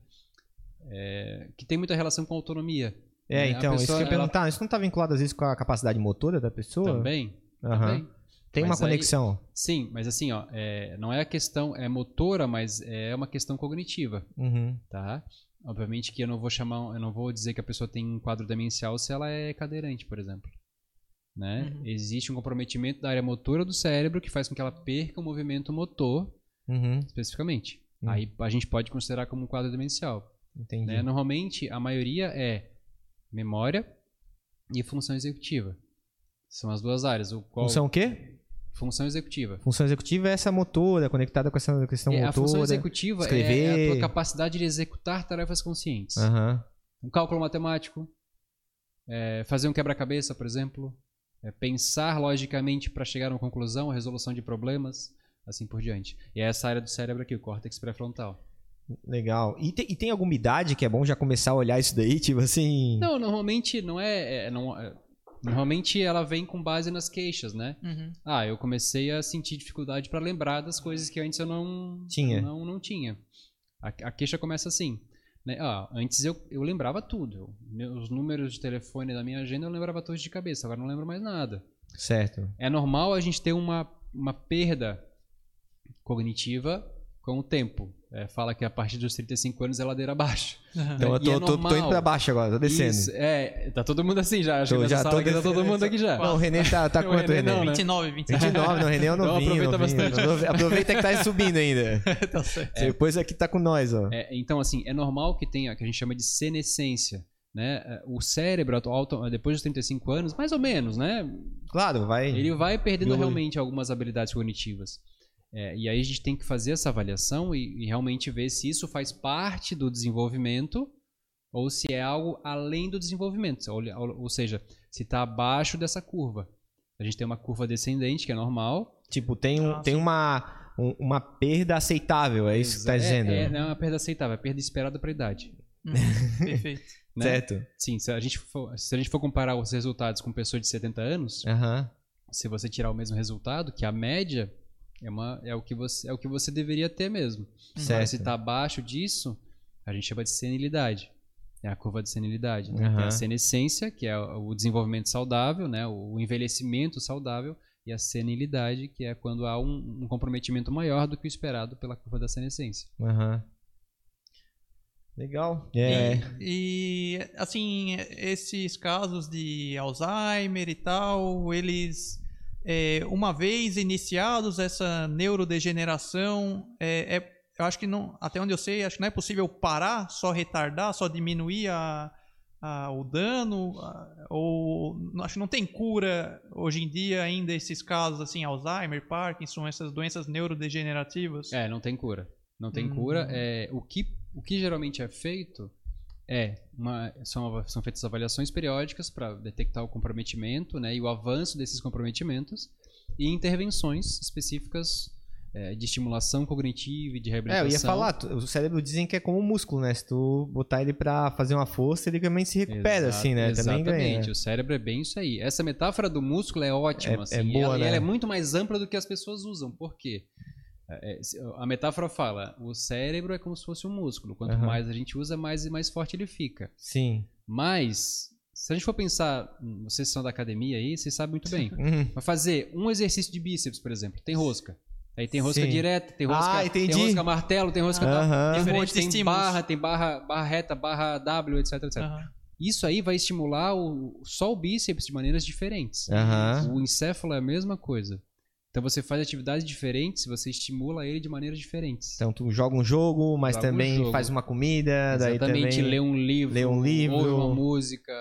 Speaker 3: é, que tem muita relação com a autonomia.
Speaker 1: É,
Speaker 3: né?
Speaker 1: Então, isso que
Speaker 3: pessoa,
Speaker 1: eu ia
Speaker 3: ela
Speaker 1: perguntar, isso não está vinculado às vezes com a capacidade motora da pessoa?
Speaker 3: Também,
Speaker 1: Aham.
Speaker 3: também.
Speaker 1: Tem uma
Speaker 3: Mas aí-
Speaker 1: conexão.
Speaker 3: Sim, mas assim, ó, é, não é a questão é motora, mas é uma questão cognitiva,
Speaker 1: Uhum.
Speaker 3: tá? Obviamente que eu não vou chamar, eu não vou dizer que a pessoa tem um quadro demencial se ela é cadeirante, por exemplo. Né?
Speaker 2: Uhum.
Speaker 3: Existe um comprometimento da área motora do cérebro que faz com que ela perca o movimento motor,
Speaker 1: Uhum.
Speaker 3: especificamente.
Speaker 1: Hum.
Speaker 3: Aí a gente pode considerar como um quadro demencial.
Speaker 1: Entendi.
Speaker 3: né? Normalmente, a maioria é memória e função executiva. São as duas áreas. O qual,
Speaker 1: Função o quê?
Speaker 3: Função executiva.
Speaker 1: Função executiva é essa motora, conectada com essa questão
Speaker 3: É, a função
Speaker 1: motora.
Speaker 3: executiva é- é,
Speaker 1: escrever.
Speaker 3: a tua capacidade de executar tarefas conscientes.
Speaker 1: Aham.
Speaker 3: Um cálculo matemático, é, fazer um quebra-cabeça, por exemplo, é, pensar logicamente para chegar a uma conclusão, a resolução de problemas, assim por diante. E é essa área do cérebro aqui, o córtex pré-frontal.
Speaker 1: Legal. E tem, e tem alguma idade que é bom já começar a olhar isso daí? Tipo assim.
Speaker 3: Não, normalmente não é, é, não, é- normalmente ela vem com base nas queixas, né?
Speaker 2: Uhum.
Speaker 3: Ah, eu comecei a sentir dificuldade para lembrar das coisas que antes eu não
Speaker 1: Tinha.
Speaker 3: Não, não tinha. A, a queixa começa assim. Né? Ah, antes eu, eu lembrava tudo. Eu- meus números de telefone da minha agenda eu lembrava todos de cabeça. Agora eu não lembro mais nada.
Speaker 1: Certo.
Speaker 3: É normal a gente ter uma, uma perda cognitiva com o tempo. É, fala que a partir dos 35 anos é ladeira abaixo.
Speaker 1: Então eu tô,
Speaker 3: é
Speaker 1: tô- tô indo pra baixo agora, tô descendo.
Speaker 3: Isso, é, tá todo mundo assim já. Acho
Speaker 1: Tô-
Speaker 3: que
Speaker 1: já
Speaker 3: sala
Speaker 1: tô
Speaker 3: aqui tá todo mundo aqui já.
Speaker 1: Não, o Renê tá, tá
Speaker 3: O
Speaker 1: quanto,
Speaker 3: Renê não, né?
Speaker 2: 29, 27.
Speaker 1: 29, não, o Renê é o
Speaker 3: Então
Speaker 1: novinho.
Speaker 3: aproveita
Speaker 1: novinho.
Speaker 3: bastante.
Speaker 1: Aprove- Aproveita que tá subindo ainda.
Speaker 2: tá certo.
Speaker 1: Depois aqui tá com nós, ó.
Speaker 3: É, então, assim, é normal que tenha, que a gente chama de senescência. Né? É, O cérebro, depois dos 35 anos, mais ou menos, né?
Speaker 1: Claro, vai.
Speaker 3: Ele vai perdendo
Speaker 1: Biologia.
Speaker 3: realmente algumas habilidades cognitivas. É, e aí a gente tem que fazer essa avaliação e, e realmente ver se isso faz parte do desenvolvimento ou se é algo além do desenvolvimento. Ou, ou- ou seja, se está abaixo dessa curva. A gente tem uma curva descendente, que é normal.
Speaker 1: Tipo, tem, um, tem uma, um- uma perda aceitável, é isso que você tá
Speaker 3: É-
Speaker 1: dizendo?
Speaker 3: É, não é uma perda aceitável, é perda esperada para a idade.
Speaker 2: Hum, perfeito.
Speaker 3: né?
Speaker 1: Certo.
Speaker 3: Sim, se a, gente for, se a gente for comparar os resultados com pessoas de 70 anos, se você tirar o mesmo resultado, que a média é, uma, é, o, que você, é o que você deveria ter mesmo. Agora,
Speaker 1: Certo.
Speaker 3: se está abaixo disso, a gente chama de senilidade. É a curva de senilidade. né? Tem
Speaker 1: Aham.
Speaker 3: a senescência, que é o desenvolvimento saudável, né? o envelhecimento saudável, e a senilidade, que é quando há um, um comprometimento maior do que o esperado pela curva da senescência.
Speaker 1: Aham. Legal. É.
Speaker 2: E, assim, esses casos de Alzheimer e tal, eles, é, uma vez iniciados essa neurodegeneração, é, é- eu acho que não, até onde eu sei, acho que não é possível parar, só retardar, só diminuir a, a- o dano, a- ou acho que não tem cura hoje em dia ainda esses casos assim, Alzheimer, Parkinson, essas doenças neurodegenerativas.
Speaker 3: É, não tem cura. Não tem
Speaker 2: Hum.
Speaker 3: cura. É, o, que, o que geralmente é feito é uma, são, são feitas avaliações periódicas para detectar o comprometimento né, e o avanço desses comprometimentos e intervenções específicas é, de estimulação cognitiva e de
Speaker 1: É,
Speaker 3: reabilitação.
Speaker 1: eu ia falar, tu- o cérebro dizem que é como um músculo, né? Se tu botar ele pra fazer uma força, ele também se recupera,
Speaker 3: Exa-
Speaker 1: assim, né?
Speaker 3: Exatamente.
Speaker 1: ganha.
Speaker 3: O cérebro é bem isso aí. Essa metáfora do músculo é ótima.
Speaker 1: É-
Speaker 3: assim,
Speaker 1: é
Speaker 3: e
Speaker 1: boa,
Speaker 3: ela, e
Speaker 1: né?
Speaker 3: ela é muito mais ampla do que as pessoas usam. Por quê? É, é, a metáfora fala: o cérebro é como se fosse um músculo. Quanto
Speaker 1: Aham.
Speaker 3: mais a gente usa, mais e mais forte ele fica.
Speaker 1: Sim.
Speaker 3: Mas, se a gente for pensar, vocês são da academia aí, vocês sabem muito bem.
Speaker 1: Uhum.
Speaker 3: Mas fazer um exercício de bíceps, por exemplo, tem rosca. Aí tem rosca
Speaker 1: Sim.
Speaker 3: direta, tem rosca,
Speaker 1: Ah,
Speaker 3: tem rosca martelo, tem rosca
Speaker 1: Aham.
Speaker 3: tem, um monte, tem
Speaker 2: estímulos.
Speaker 3: barra, tem barra, barra reta, barra W, etc, etc.
Speaker 2: Aham.
Speaker 3: Isso aí vai estimular o, só o bíceps de maneiras diferentes.
Speaker 1: Aham.
Speaker 3: O encéfalo é a mesma coisa. Então você faz atividades diferentes, você estimula ele de maneiras diferentes.
Speaker 1: Então tu joga um jogo, mas
Speaker 3: Joga um
Speaker 1: também
Speaker 3: jogo.
Speaker 1: faz uma comida, daí
Speaker 3: Exatamente,
Speaker 1: também...
Speaker 3: lê um livro,
Speaker 1: lê um livro.
Speaker 3: ouve uma música.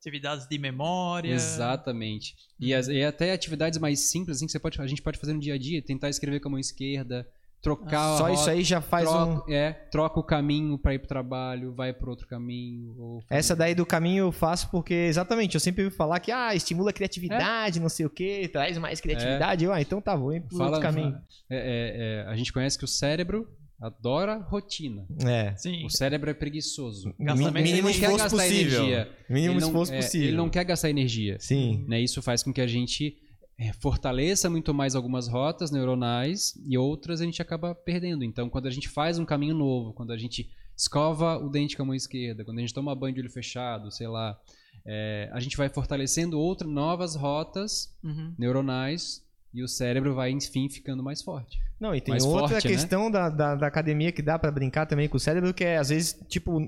Speaker 2: Atividades de memória.
Speaker 3: Exatamente. E, as- e até atividades mais simples assim, que você pode, a gente pode fazer no dia a dia, tentar escrever com a mão esquerda, trocar a
Speaker 1: Só isso aí já faz um...
Speaker 3: troca, é, troca o caminho para ir pro trabalho, vai para outro caminho. ou
Speaker 1: Essa daí do caminho eu faço porque, exatamente, eu sempre ouvi falar que, ah, estimula a criatividade, não sei o quê, traz mais criatividade. Eu, ah, então tá, vou ir pro
Speaker 3: Fala-
Speaker 1: outro caminho.
Speaker 3: É, é, é, a gente conhece que o cérebro adora rotina.
Speaker 1: É.
Speaker 2: Sim.
Speaker 3: O cérebro é preguiçoso.
Speaker 2: Gasta
Speaker 1: mínimo
Speaker 3: Ele não quer
Speaker 1: esforço
Speaker 3: gastar
Speaker 1: possível.
Speaker 3: energia.
Speaker 1: Mínimo
Speaker 3: Ele não-
Speaker 1: esforço
Speaker 3: é,
Speaker 1: possível.
Speaker 3: Ele não quer gastar energia.
Speaker 1: Sim.
Speaker 3: Né? Isso faz com que a gente é, fortaleça muito mais algumas rotas neuronais e outras a gente acaba perdendo. Então, quando a gente faz um caminho novo, quando a gente escova o dente com a mão esquerda, quando a gente toma banho de olho fechado, sei lá, é, a gente vai fortalecendo outras novas rotas
Speaker 2: Uhum.
Speaker 3: neuronais e o cérebro vai, enfim, ficando mais forte.
Speaker 1: Não, e tem
Speaker 3: Mais
Speaker 1: outra
Speaker 3: forte, né?
Speaker 1: questão da, da, da academia que dá pra brincar também com o cérebro, que é, às vezes, tipo,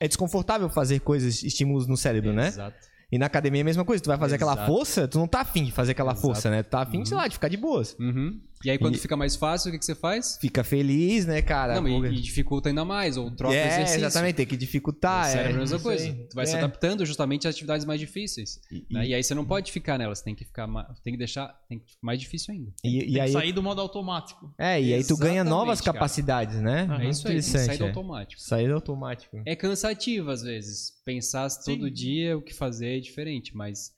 Speaker 1: é desconfortável fazer coisas, estímulos no cérebro, né?
Speaker 3: Exato.
Speaker 1: E na academia é a mesma coisa, tu vai fazer aquela
Speaker 3: Exato.
Speaker 1: força, tu não tá afim de fazer aquela
Speaker 3: Exato.
Speaker 1: força, né? Tu tá afim,
Speaker 3: Uhum.
Speaker 1: sei lá, de ficar de boas.
Speaker 3: Uhum. E aí, quando
Speaker 1: E-
Speaker 3: fica mais fácil, o que, que você faz?
Speaker 1: Fica feliz, né, cara?
Speaker 3: Não, e, e dificulta ainda mais, ou troca o
Speaker 1: é,
Speaker 3: exercício.
Speaker 1: exatamente, tem que dificultar.
Speaker 3: o cérebro é a mesma coisa.
Speaker 1: aí.
Speaker 3: Tu vai se
Speaker 1: É.
Speaker 3: adaptando justamente às atividades mais difíceis.
Speaker 1: E,
Speaker 3: né? E aí você não pode ficar nelas, tem que ficar tem que deixar, tem que ficar mais difícil ainda.
Speaker 1: e- e
Speaker 2: Tem
Speaker 1: aí,
Speaker 2: sair do modo automático.
Speaker 1: é, e aí tu ganha novas
Speaker 3: cara.
Speaker 1: capacidades, né?
Speaker 2: Aham.
Speaker 3: É
Speaker 1: Muito
Speaker 3: isso aí, sair do
Speaker 1: é.
Speaker 3: automático.
Speaker 1: Sair do automático.
Speaker 3: É cansativo às vezes pensar todo
Speaker 2: Sim.
Speaker 3: dia o que fazer é diferente, mas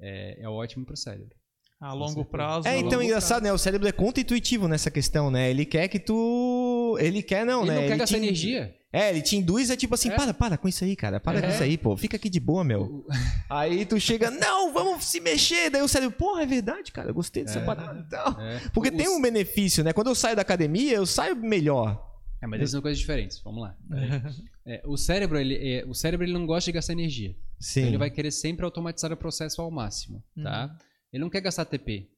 Speaker 3: é, é ótimo pro cérebro.
Speaker 2: A longo prazo.
Speaker 1: É,
Speaker 2: a
Speaker 1: então engraçado, né? O cérebro é contra-intuitivo nessa questão, né? Ele quer que tu. Ele quer, não,
Speaker 3: Ele
Speaker 1: né?
Speaker 3: não quer gastar
Speaker 1: te...
Speaker 3: energia.
Speaker 1: É, ele te induz, é tipo assim,
Speaker 3: É.
Speaker 1: para, para com isso aí, cara. Para com
Speaker 3: É.
Speaker 1: isso aí, pô. Fica aqui de boa, meu. Aí tu chega, não, vamos se mexer. Daí o cérebro, porra, é verdade, cara. Eu gostei dessa
Speaker 3: É.
Speaker 1: parada e tal.
Speaker 3: é.
Speaker 1: Porque
Speaker 3: Os-
Speaker 1: tem um benefício, né? Quando eu saio da academia, eu saio melhor.
Speaker 3: É, mas essas são coisas diferentes. Vamos lá. É, o cérebro, ele, é, o cérebro ele não gosta de gastar energia.
Speaker 1: Sim.
Speaker 3: Então ele vai querer sempre automatizar o processo ao máximo, tá? Ele não quer gastar ATP.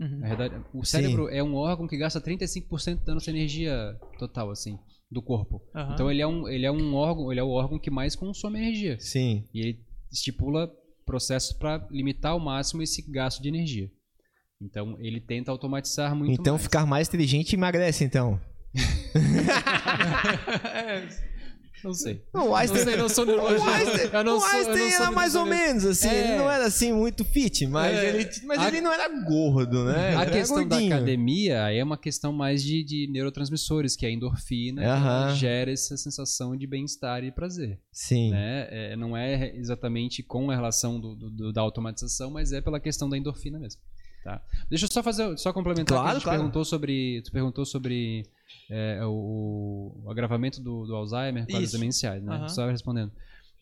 Speaker 2: Uhum.
Speaker 3: Na verdade, o cérebro é um órgão que gasta 35% da nossa energia total, assim, do corpo.
Speaker 2: Aham.
Speaker 3: Então ele é um, ele é um órgão, ele é o órgão que mais consome energia.
Speaker 1: Sim.
Speaker 3: E ele estipula processos para limitar ao máximo esse gasto de energia. Então ele tenta automatizar muito
Speaker 1: então
Speaker 3: mais.
Speaker 1: ficar mais inteligente emagrece, então.
Speaker 3: Não sei.
Speaker 1: O Einstein,
Speaker 3: Não sei, não sou
Speaker 1: o
Speaker 3: neurologista.
Speaker 1: Einstein,
Speaker 3: Eu não
Speaker 1: o
Speaker 3: sou- eu
Speaker 1: Einstein
Speaker 3: não sou
Speaker 1: era mais ou menos assim.
Speaker 3: É.
Speaker 1: Ele não era assim muito fit, mas,
Speaker 3: É.
Speaker 1: ele, mas
Speaker 3: A-
Speaker 1: ele não era gordo, né?
Speaker 3: A questão da academia é uma questão mais de, de neurotransmissores, que é a endorfina,
Speaker 1: Aham.
Speaker 3: ela gera essa sensação de bem-estar e prazer.
Speaker 1: Sim.
Speaker 3: Né? É, não é exatamente com a relação do- do- da automatização, mas é pela questão da endorfina mesmo. Tá? Deixa eu só fazer, só complementar
Speaker 1: Claro,
Speaker 3: que a gente
Speaker 1: claro.
Speaker 3: perguntou sobre, tu perguntou sobre é, o, o agravamento do, do Alzheimer, quadros
Speaker 2: Isso.
Speaker 3: demenciais, né?
Speaker 2: Aham.
Speaker 3: Só respondendo.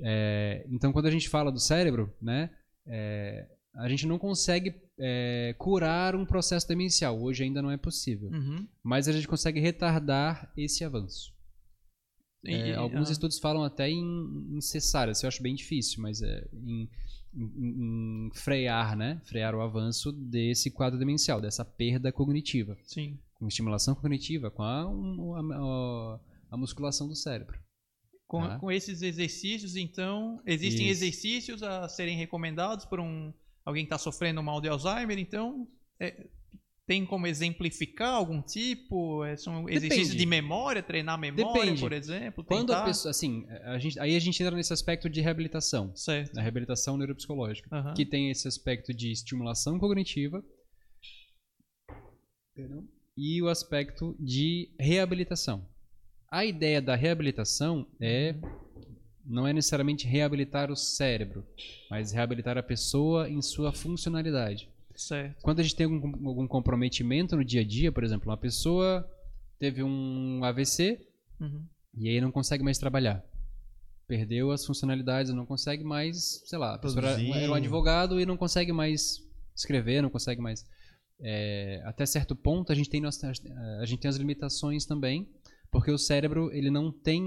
Speaker 3: É, então, quando a gente fala do cérebro, né, é, a gente não consegue é, curar um processo demencial. Hoje ainda não é possível.
Speaker 2: uhum.
Speaker 3: Mas a gente consegue retardar esse avanço.
Speaker 2: E-
Speaker 3: É, alguns
Speaker 2: ah,
Speaker 3: estudos falam até em, em cessar, isso eu acho bem difícil, mas é, em, em- em frear, né? Frear o avanço desse quadro demencial, dessa perda cognitiva,
Speaker 2: Sim.
Speaker 3: Com estimulação cognitiva, com a, a- a- musculação do cérebro.
Speaker 2: Com,
Speaker 3: Tá.
Speaker 2: com esses exercícios, então, existem
Speaker 3: Isso.
Speaker 2: exercícios a serem recomendados por um alguém que está sofrendo mal de Alzheimer, então é, tem como exemplificar algum tipo? É, são exercícios
Speaker 3: Depende.
Speaker 2: de memória, treinar a memória,
Speaker 3: Depende.
Speaker 2: por exemplo?
Speaker 3: Quando a
Speaker 2: tentar?
Speaker 3: pessoa, assim, a gente, aí a gente entra nesse aspecto de reabilitação,
Speaker 2: Certo.
Speaker 3: na reabilitação neuropsicológica.
Speaker 2: Aham.
Speaker 3: que tem esse aspecto de estimulação cognitiva e o aspecto de reabilitação. A ideia da reabilitação é não é necessariamente reabilitar o cérebro, mas reabilitar a pessoa em sua funcionalidade.
Speaker 2: Certo.
Speaker 3: Quando a gente tem algum, algum comprometimento no dia a dia, por exemplo, uma pessoa teve um AVC
Speaker 2: Uhum.
Speaker 3: e aí não consegue mais trabalhar. Perdeu as funcionalidades, não consegue mais, sei lá, a pessoa era, era um advogado e não consegue mais escrever, não consegue mais. É, até certo ponto a gente tem nossa, a gente tem as limitações também, porque o cérebro ele não tem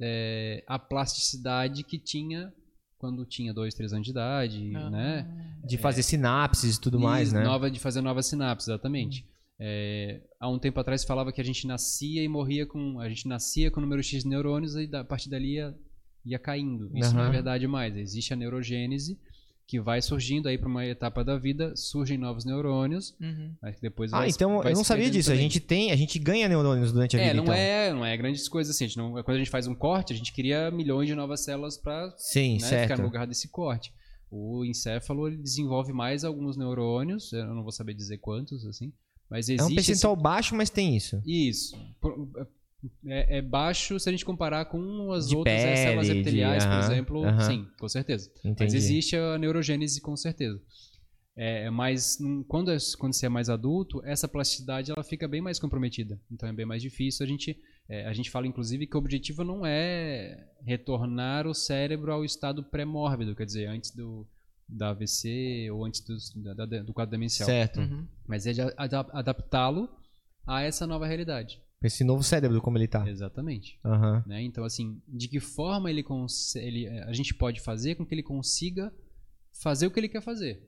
Speaker 3: é, a plasticidade que tinha quando tinha dois, três anos de idade,
Speaker 2: Ah.
Speaker 3: né?
Speaker 1: De fazer sinapses e tudo mais,
Speaker 3: E
Speaker 1: né?
Speaker 3: Nova, de fazer novas sinapses, exatamente. É, há um tempo atrás falava que a gente nascia e morria com. A gente nascia com o número X de neurônios e da- a partir dali ia, ia caindo. Isso não é verdade mais. Existe a neurogênese que vai surgindo aí para uma etapa da vida, surgem novos neurônios,
Speaker 2: Uhum.
Speaker 3: mas que depois
Speaker 1: Ah, então eu não sabia disso. A
Speaker 3: também.
Speaker 1: gente tem, a gente ganha neurônios durante a
Speaker 3: É,
Speaker 1: vida,
Speaker 3: não
Speaker 1: então.
Speaker 3: é, não é grandes coisas assim. A gente não, quando a gente faz um corte, a gente cria milhões de novas células para
Speaker 1: Sim,
Speaker 3: né,
Speaker 1: certo.
Speaker 3: ficar no lugar desse corte. O encéfalo ele desenvolve mais alguns neurônios, eu não vou saber dizer quantos, assim, mas
Speaker 1: É
Speaker 3: existe
Speaker 1: um percentual baixo, mas tem isso.
Speaker 3: esse... Isso. Por- É, é baixo se a gente comparar com as
Speaker 1: De
Speaker 3: outras é, células
Speaker 1: pele, de-
Speaker 3: epiteliais, por exemplo.
Speaker 1: aham.
Speaker 3: Sim, com certeza. Mas
Speaker 1: Entendi.
Speaker 3: existe a neurogênese com certeza. É, mas hum, quando, é- quando você é mais adulto, essa plasticidade ela fica bem mais comprometida. Então é bem mais difícil. A gente, é, a gente fala, inclusive, que o objetivo não é retornar o cérebro ao estado pré-mórbido, quer dizer, antes do da AVC ou antes dos- da- da- do quadro demencial.
Speaker 1: Certo.
Speaker 2: Uhum.
Speaker 3: Mas é de ada- adaptá-lo a essa nova realidade.
Speaker 1: Esse novo cérebro, como ele tá.
Speaker 3: Exatamente.
Speaker 1: Aham.
Speaker 3: né? Então, assim, de que forma ele, ele eh, a gente pode fazer com que ele consiga fazer o que ele quer fazer?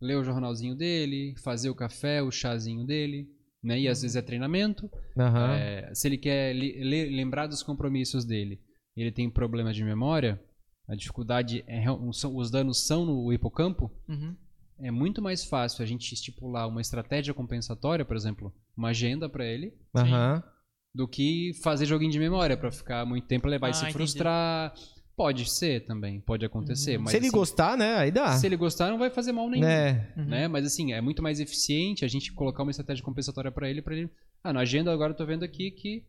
Speaker 3: Ler o jornalzinho dele, fazer o café, o chazinho dele, né? E às vezes é treinamento.
Speaker 1: Aham.
Speaker 3: É, se ele quer lembrar dos compromissos dele, ele tem problema de memória, a dificuldade, é, os danos são no hipocampo,
Speaker 2: Uhum.
Speaker 3: É muito mais fácil a gente estipular uma estratégia compensatória, por exemplo, uma agenda para ele,
Speaker 1: Aham.
Speaker 3: do que fazer joguinho de memória pra ficar muito tempo levar e
Speaker 2: Ah,
Speaker 3: se
Speaker 2: entendi.
Speaker 3: frustrar. Pode ser também, pode acontecer. Mas,
Speaker 1: Se ele
Speaker 3: assim,
Speaker 1: gostar, né? Aí dá.
Speaker 3: se ele gostar, não vai fazer mal nenhum.
Speaker 1: É.
Speaker 2: Uhum.
Speaker 3: Né? Mas assim, é muito mais eficiente a gente colocar uma estratégia compensatória pra ele, para ele. Ah, na agenda agora eu tô vendo aqui que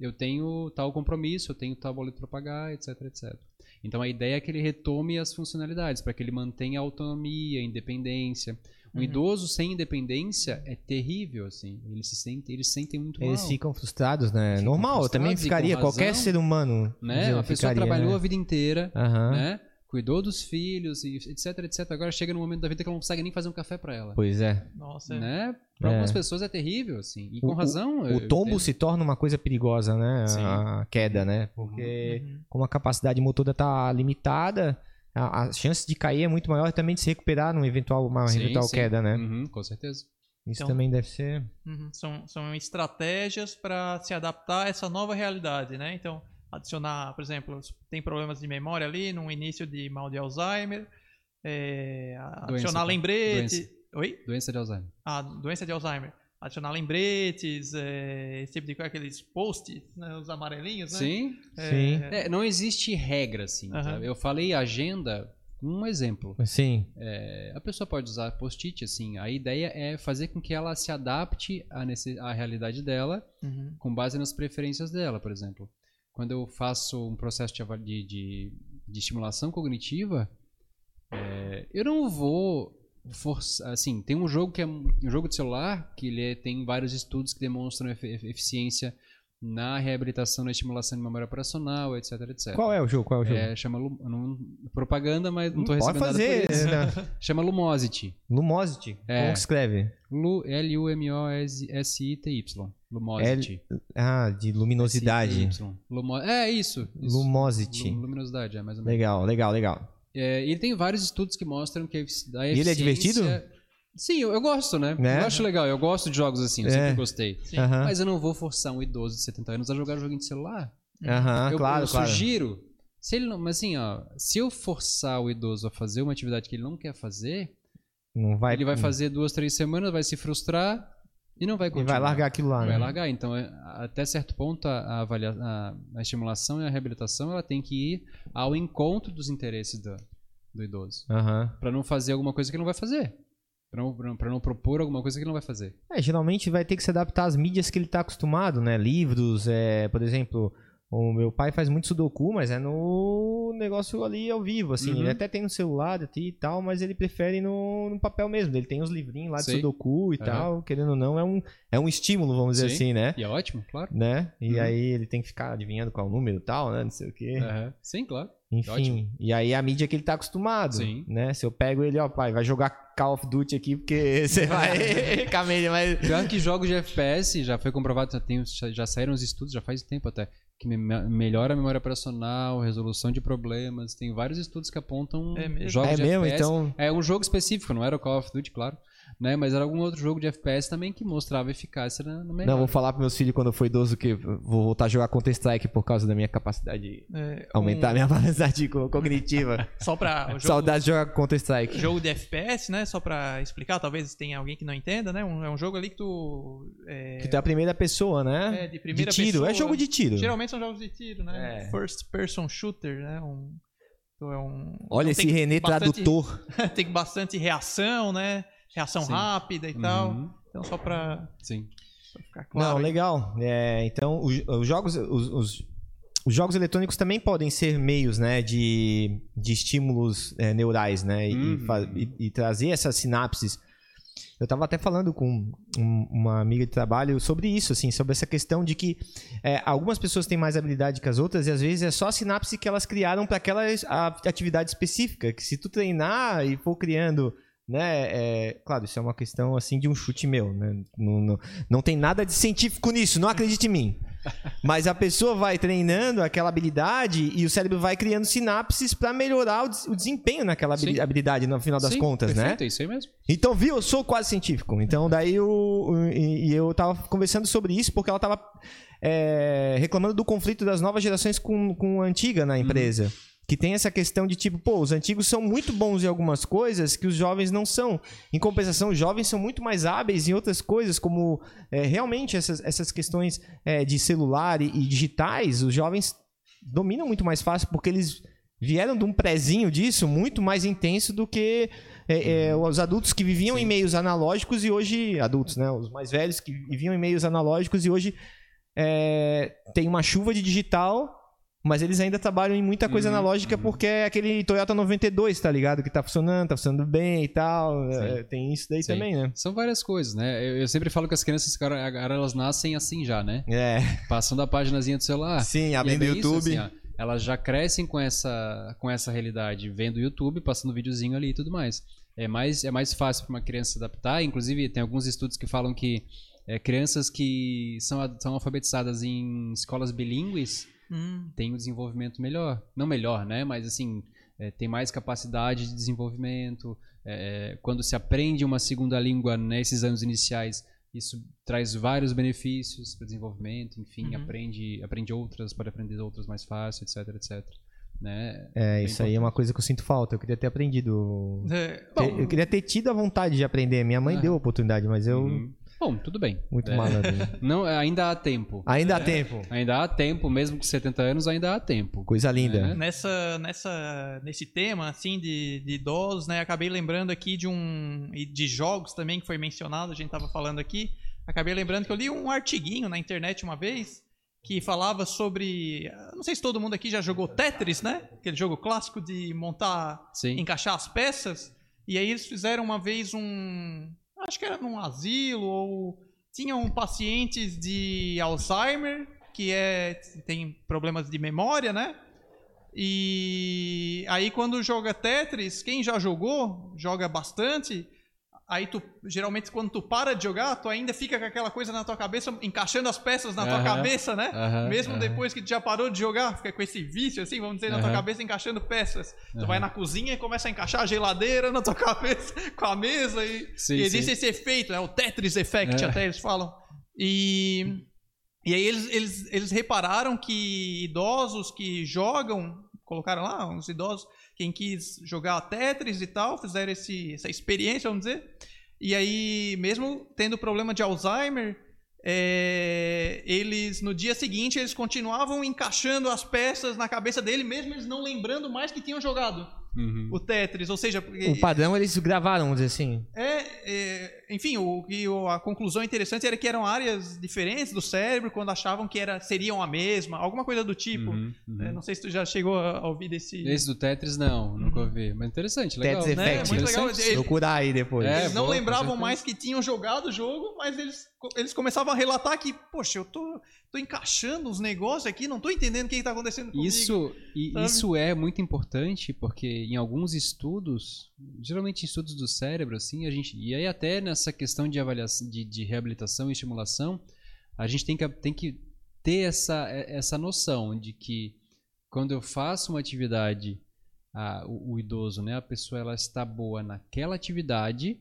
Speaker 3: eu tenho tal compromisso, eu tenho tal boleto pra pagar, etc, etc. Então a ideia é que ele retome as funcionalidades, para que ele mantenha a autonomia, a independência. Um
Speaker 2: Uhum.
Speaker 3: idoso sem independência é terrível, assim. Eles se sentem, eles se sentem muito
Speaker 1: Eles
Speaker 3: mal.
Speaker 1: ficam frustrados, né?
Speaker 3: Ficam
Speaker 1: Normal, eu também
Speaker 3: frustrados
Speaker 1: ficaria.
Speaker 3: com
Speaker 1: Qualquer
Speaker 3: razão,
Speaker 1: ser humano.
Speaker 3: né? Uma pessoa
Speaker 1: ficaria,
Speaker 3: trabalhou
Speaker 1: né?
Speaker 3: a vida inteira,
Speaker 1: Aham.
Speaker 3: né? Cuidou dos filhos, e etc, etc. Agora chega no momento da vida que ela não consegue nem fazer um café pra ela.
Speaker 1: Pois é.
Speaker 2: Nossa, é.
Speaker 3: Né? Pra
Speaker 1: É.
Speaker 3: algumas pessoas é terrível, assim. E com
Speaker 1: O-
Speaker 3: razão.
Speaker 1: O
Speaker 3: eu
Speaker 1: tombo se torna uma coisa perigosa, né?
Speaker 3: Sim.
Speaker 1: A queda, né? Porque
Speaker 2: Uhum.
Speaker 1: como a capacidade motora tá limitada, a, a chance de cair é muito maior e também de se recuperar numa eventual, uma
Speaker 3: Sim,
Speaker 1: eventual
Speaker 3: sim.
Speaker 1: queda, né?
Speaker 3: Uhum, com certeza.
Speaker 1: Isso
Speaker 2: Então-
Speaker 1: também deve ser.
Speaker 2: Uhum, São, são estratégias para se adaptar a essa nova realidade, né? Então, adicionar, por exemplo, tem problemas de memória ali no início de mal de Alzheimer, é, adicionar
Speaker 3: tá?
Speaker 2: lembrete. Oi?
Speaker 3: Doença de Alzheimer.
Speaker 2: A doença de Alzheimer. Adicionar lembretes, é, esse tipo de coisa, aqueles post, né, os amarelinhos, né?
Speaker 3: Sim.
Speaker 2: É,
Speaker 1: Sim.
Speaker 3: É, não existe regra, assim. Sabe? Eu falei agenda, um exemplo.
Speaker 1: Sim.
Speaker 3: É, a pessoa pode usar post-it, assim. A ideia é fazer com que ela se adapte à, à realidade dela,
Speaker 2: Uhum.
Speaker 3: com base nas preferências dela, por exemplo. Quando eu faço um processo de, de, de- estimulação cognitiva, é, eu não vou forçar. Assim, tem um jogo que é um jogo de celular que ele é- tem vários estudos que demonstram eficiência na reabilitação, na estimulação de memória operacional, etc, etc.
Speaker 1: Qual é o jogo? Qual é o jogo?
Speaker 3: É, chama Lu- não- propaganda, mas não tô
Speaker 1: Pode
Speaker 3: recebendo nada
Speaker 1: fazer.
Speaker 3: por isso.
Speaker 1: né?
Speaker 3: Chama Lumosity.
Speaker 1: Lumosity.
Speaker 3: É.
Speaker 1: Como que escreve?
Speaker 3: Lu, L-U-M-O-S-I-T-Y. Lumosity.
Speaker 1: Ah, de luminosidade.
Speaker 3: Lumo... É, isso. isso.
Speaker 1: Lumosity.
Speaker 3: Lu- Luminosidade, é mais ou menos.
Speaker 1: Legal, legal, legal.
Speaker 3: É, ele tem vários estudos que mostram que a efici- a
Speaker 1: E ele é
Speaker 3: eficiência...
Speaker 1: divertido?
Speaker 3: Sim, eu, eu gosto, né?
Speaker 1: Né?
Speaker 3: Eu acho legal, eu gosto de jogos assim, eu
Speaker 1: É.
Speaker 3: sempre gostei. Mas eu não vou forçar um idoso de 70 anos a jogar joguinho de celular. eu,
Speaker 1: claro,
Speaker 3: eu
Speaker 1: claro.
Speaker 3: sugiro. Se ele não, mas assim, ó, se eu forçar o idoso a fazer uma atividade que ele não quer fazer,
Speaker 1: Não vai,
Speaker 3: ele vai fazer duas, três semanas, vai se frustrar e não vai
Speaker 1: E
Speaker 3: continuar.
Speaker 1: vai largar aquilo lá,
Speaker 3: Vai
Speaker 1: né?
Speaker 3: largar. Então, é, até certo ponto, a, avalia- a- a estimulação e a reabilitação ela tem que ir ao encontro dos interesses do, do idoso.
Speaker 1: Aham.
Speaker 3: Para não fazer alguma coisa que ele não vai fazer. Para não, pra não- pra não propor alguma coisa que ele não vai fazer.
Speaker 1: É, geralmente vai ter que se adaptar às mídias que ele tá acostumado, né? Livros, é, por exemplo, o meu pai faz muito sudoku, mas é no negócio ali ao vivo, assim.
Speaker 3: Uhum.
Speaker 1: Ele até tem no celular e tal, mas ele prefere no, no papel mesmo. Ele tem os livrinhos lá de sudoku e
Speaker 3: Aham.
Speaker 1: tal, querendo ou não, é um, é um estímulo, vamos dizer
Speaker 3: Sim.
Speaker 1: assim, né?
Speaker 3: E é ótimo, claro.
Speaker 1: né? E
Speaker 3: Uhum.
Speaker 1: aí ele tem que ficar adivinhando qual o número e tal, né? Não sei o quê.
Speaker 3: Sim, claro.
Speaker 1: Enfim,
Speaker 3: ótimo.
Speaker 1: e aí a mídia que ele tá acostumado,
Speaker 3: Sim.
Speaker 1: né? Se eu pego ele, ó, pai, vai jogar Call of Duty aqui porque você vai a mídia, mas...
Speaker 3: Pior que jogos de FPS, já foi comprovado, já, tem, já saíram os estudos, já faz tempo até, que me- melhora a memória operacional, resolução de problemas. Tem vários estudos que apontam
Speaker 2: É mesmo?
Speaker 3: jogos
Speaker 1: É
Speaker 3: de
Speaker 1: mesmo,
Speaker 3: FPS.
Speaker 1: então...
Speaker 3: É um jogo específico, não era o Call of Duty, claro. Né? Mas era algum outro jogo de FPS também que mostrava eficácia na, na
Speaker 1: Não, vou falar pros meus filhos quando eu for idoso que vou voltar a jogar Counter-Strike por causa da minha capacidade de
Speaker 2: É,
Speaker 1: aumentar a
Speaker 2: um-
Speaker 1: minha capacidade co- cognitiva.
Speaker 2: Só para o jogo,
Speaker 1: Saudade de jogar Counter-Strike.
Speaker 2: jogo de FPS, né? Só pra explicar, talvez tenha alguém que não entenda, né? Um- é um jogo ali que tu. É,
Speaker 1: Que tem a primeira pessoa, né?
Speaker 2: é, de primeira
Speaker 1: de tiro,
Speaker 2: pessoa.
Speaker 1: é jogo de tiro.
Speaker 2: Geralmente são jogos de tiro, né?
Speaker 1: É.
Speaker 2: First person shooter, né? Um, então é um,
Speaker 1: Olha
Speaker 2: então
Speaker 1: esse René
Speaker 2: bastante-
Speaker 1: tradutor.
Speaker 2: tem bastante reação, né? Reação
Speaker 3: Sim.
Speaker 2: rápida e tal.
Speaker 3: Uhum.
Speaker 2: Então só pra,
Speaker 3: Sim.
Speaker 2: pra ficar claro.
Speaker 1: Não,
Speaker 2: aí.
Speaker 1: legal. É, então, os, os jogos, os, os- os jogos eletrônicos também podem ser meios, né, de, de estímulos é, neurais, né, e,
Speaker 3: Uhum.
Speaker 1: e- e trazer essas sinapses. Eu estava até falando com um- uma amiga de trabalho sobre isso, assim, sobre essa questão de que é, algumas pessoas têm mais habilidade que as outras e às vezes é só a sinapse que elas criaram para aquela atividade específica. Que se tu treinar e for criando né? É, claro, isso é uma questão assim de um chute meu, né? Não, não, não tem nada de científico nisso, não acredite em mim. Mas a pessoa vai treinando aquela habilidade e o cérebro vai criando sinapses para melhorar o, o desempenho naquela
Speaker 3: Sim.
Speaker 1: habilidade no final das
Speaker 3: Sim,
Speaker 1: contas, né?
Speaker 3: perfeito, É isso aí mesmo.
Speaker 1: Então, viu? Eu sou quase científico. Então, daí o- e, eu tava conversando sobre isso porque ela tava é, reclamando do conflito das novas gerações com, com a antiga na empresa. Que tem essa questão de tipo, pô, os antigos são muito bons em algumas coisas que os jovens não são. Em compensação, os jovens são muito mais hábeis em outras coisas, como é, realmente essas, essas questões é, de celular e, e digitais, os jovens dominam muito mais fácil porque eles vieram de um prezinho disso muito mais intenso do que é, é, os adultos que viviam em meios analógicos e hoje adultos, né? Os mais velhos que viviam em meios analógicos e hoje é, tem uma chuva de digital, mas eles ainda trabalham em muita coisa
Speaker 3: Uhum,
Speaker 1: analógica
Speaker 3: uhum.
Speaker 1: porque é aquele Toyota 92, tá ligado? Que tá funcionando, tá funcionando bem e tal. É, tem isso daí
Speaker 3: Sim.
Speaker 1: também, né?
Speaker 3: São várias coisas, né? Eu, eu sempre falo que as crianças, cara, agora elas nascem assim já, né?
Speaker 1: É,
Speaker 3: Passando a páginazinha do celular.
Speaker 1: sim,
Speaker 3: E é
Speaker 1: abrindo o
Speaker 3: bem isso,
Speaker 1: YouTube.
Speaker 3: assim, elas já crescem com essa, com essa realidade, vendo o YouTube, passando videozinho ali e tudo mais. É mais, é mais fácil para uma criança se adaptar. Inclusive, tem alguns estudos que falam que é, crianças que são, são alfabetizadas em escolas bilíngues
Speaker 2: Hum,
Speaker 3: têm um desenvolvimento melhor. Não melhor, né? Mas assim, é, tem mais capacidade de desenvolvimento. É, quando se aprende uma segunda língua nesses anos iniciais, isso traz vários benefícios para desenvolvimento, enfim,
Speaker 2: Uhum.
Speaker 3: aprende, aprende outras, pode aprender outras mais fácil, etc, etc. Né?
Speaker 1: É,
Speaker 3: Bem
Speaker 1: isso aí é uma
Speaker 3: importante.
Speaker 1: coisa que eu sinto falta. Eu queria ter aprendido.
Speaker 2: É,
Speaker 1: Ter-
Speaker 2: bom,
Speaker 1: eu queria ter tido a vontade de aprender. Minha mãe deu a oportunidade, mas eu.
Speaker 3: Uhum. Bom, tudo bem.
Speaker 1: Muito
Speaker 3: É,
Speaker 1: malandro.
Speaker 3: Não, ainda há tempo.
Speaker 1: Ainda há tempo.
Speaker 3: Ainda há tempo, mesmo com 70 anos, ainda há tempo.
Speaker 1: Coisa linda.
Speaker 3: É.
Speaker 2: nessa, nessa, nesse tema, assim, de, de idosos, né? Acabei lembrando aqui de um... E de jogos também, que foi mencionado, a gente tava falando aqui. Acabei lembrando que eu li um artiguinho na internet uma vez que falava sobre... Não sei se todo mundo aqui já jogou Tetris, né? Aquele jogo clássico de montar...
Speaker 3: Sim.
Speaker 2: Encaixar as peças. E aí eles fizeram uma vez um... Acho que era num asilo ou... Tinham pacientes de Alzheimer, que é tem problemas de memória, né? E aí quando joga Tetris, quem já jogou, joga bastante, aí tu geralmente quando tu para de jogar, tu ainda fica com aquela coisa na tua cabeça, encaixando as peças na tua cabeça, né? Mesmo depois que tu já parou de jogar, fica com esse vício assim, vamos dizer, na tua cabeça encaixando peças. Tu vai na cozinha e começa a encaixar a geladeira na tua cabeça com a mesa e,
Speaker 3: Sim,
Speaker 2: e existe
Speaker 3: sim.
Speaker 2: esse efeito, né? O Tetris Effect,
Speaker 3: É.
Speaker 2: até eles falam. E, e aí eles, eles, eles repararam que idosos que jogam, colocaram lá, uns idosos, quem quis jogar Tetris e tal, fizeram esse, essa experiência, vamos dizer. E aí, mesmo tendo problema de Alzheimer, é, eles no dia seguinte eles continuavam encaixando as peças na cabeça dele, mesmo eles não lembrando mais que tinham jogado
Speaker 3: Uhum.
Speaker 2: o Tetris. Ou seja, porque-
Speaker 1: O padrão eles gravaram, vamos dizer assim.
Speaker 2: é, é, enfim, o, que o- a conclusão interessante era que eram áreas diferentes do cérebro quando achavam que era, seriam a mesma, alguma coisa do tipo.
Speaker 3: Uhum, uhum.
Speaker 2: É, não sei se tu já chegou a, a ouvir desse.
Speaker 3: Esse do Tetris, não, nunca
Speaker 2: Uhum.
Speaker 3: ouvi. Mas interessante, legal.
Speaker 1: Tetris
Speaker 2: né?
Speaker 1: Effect.
Speaker 2: Muito legal.
Speaker 1: Procurar aí depois.
Speaker 3: É,
Speaker 2: eles não
Speaker 3: com
Speaker 2: lembravam mais que tinham jogado o jogo, mas eles, eles começavam a relatar que, poxa, eu tô, tô encaixando os negócios aqui, não tô entendendo o que, que tá acontecendo comigo.
Speaker 3: Isso, e isso é muito importante porque em alguns estudos, geralmente em estudos do cérebro, assim, a gente e aí até nessa questão de avaliação, de, de reabilitação e estimulação, a gente tem que, tem que ter essa, essa noção de que quando eu faço uma atividade, a- o, o idoso, né, a pessoa ela está boa naquela atividade,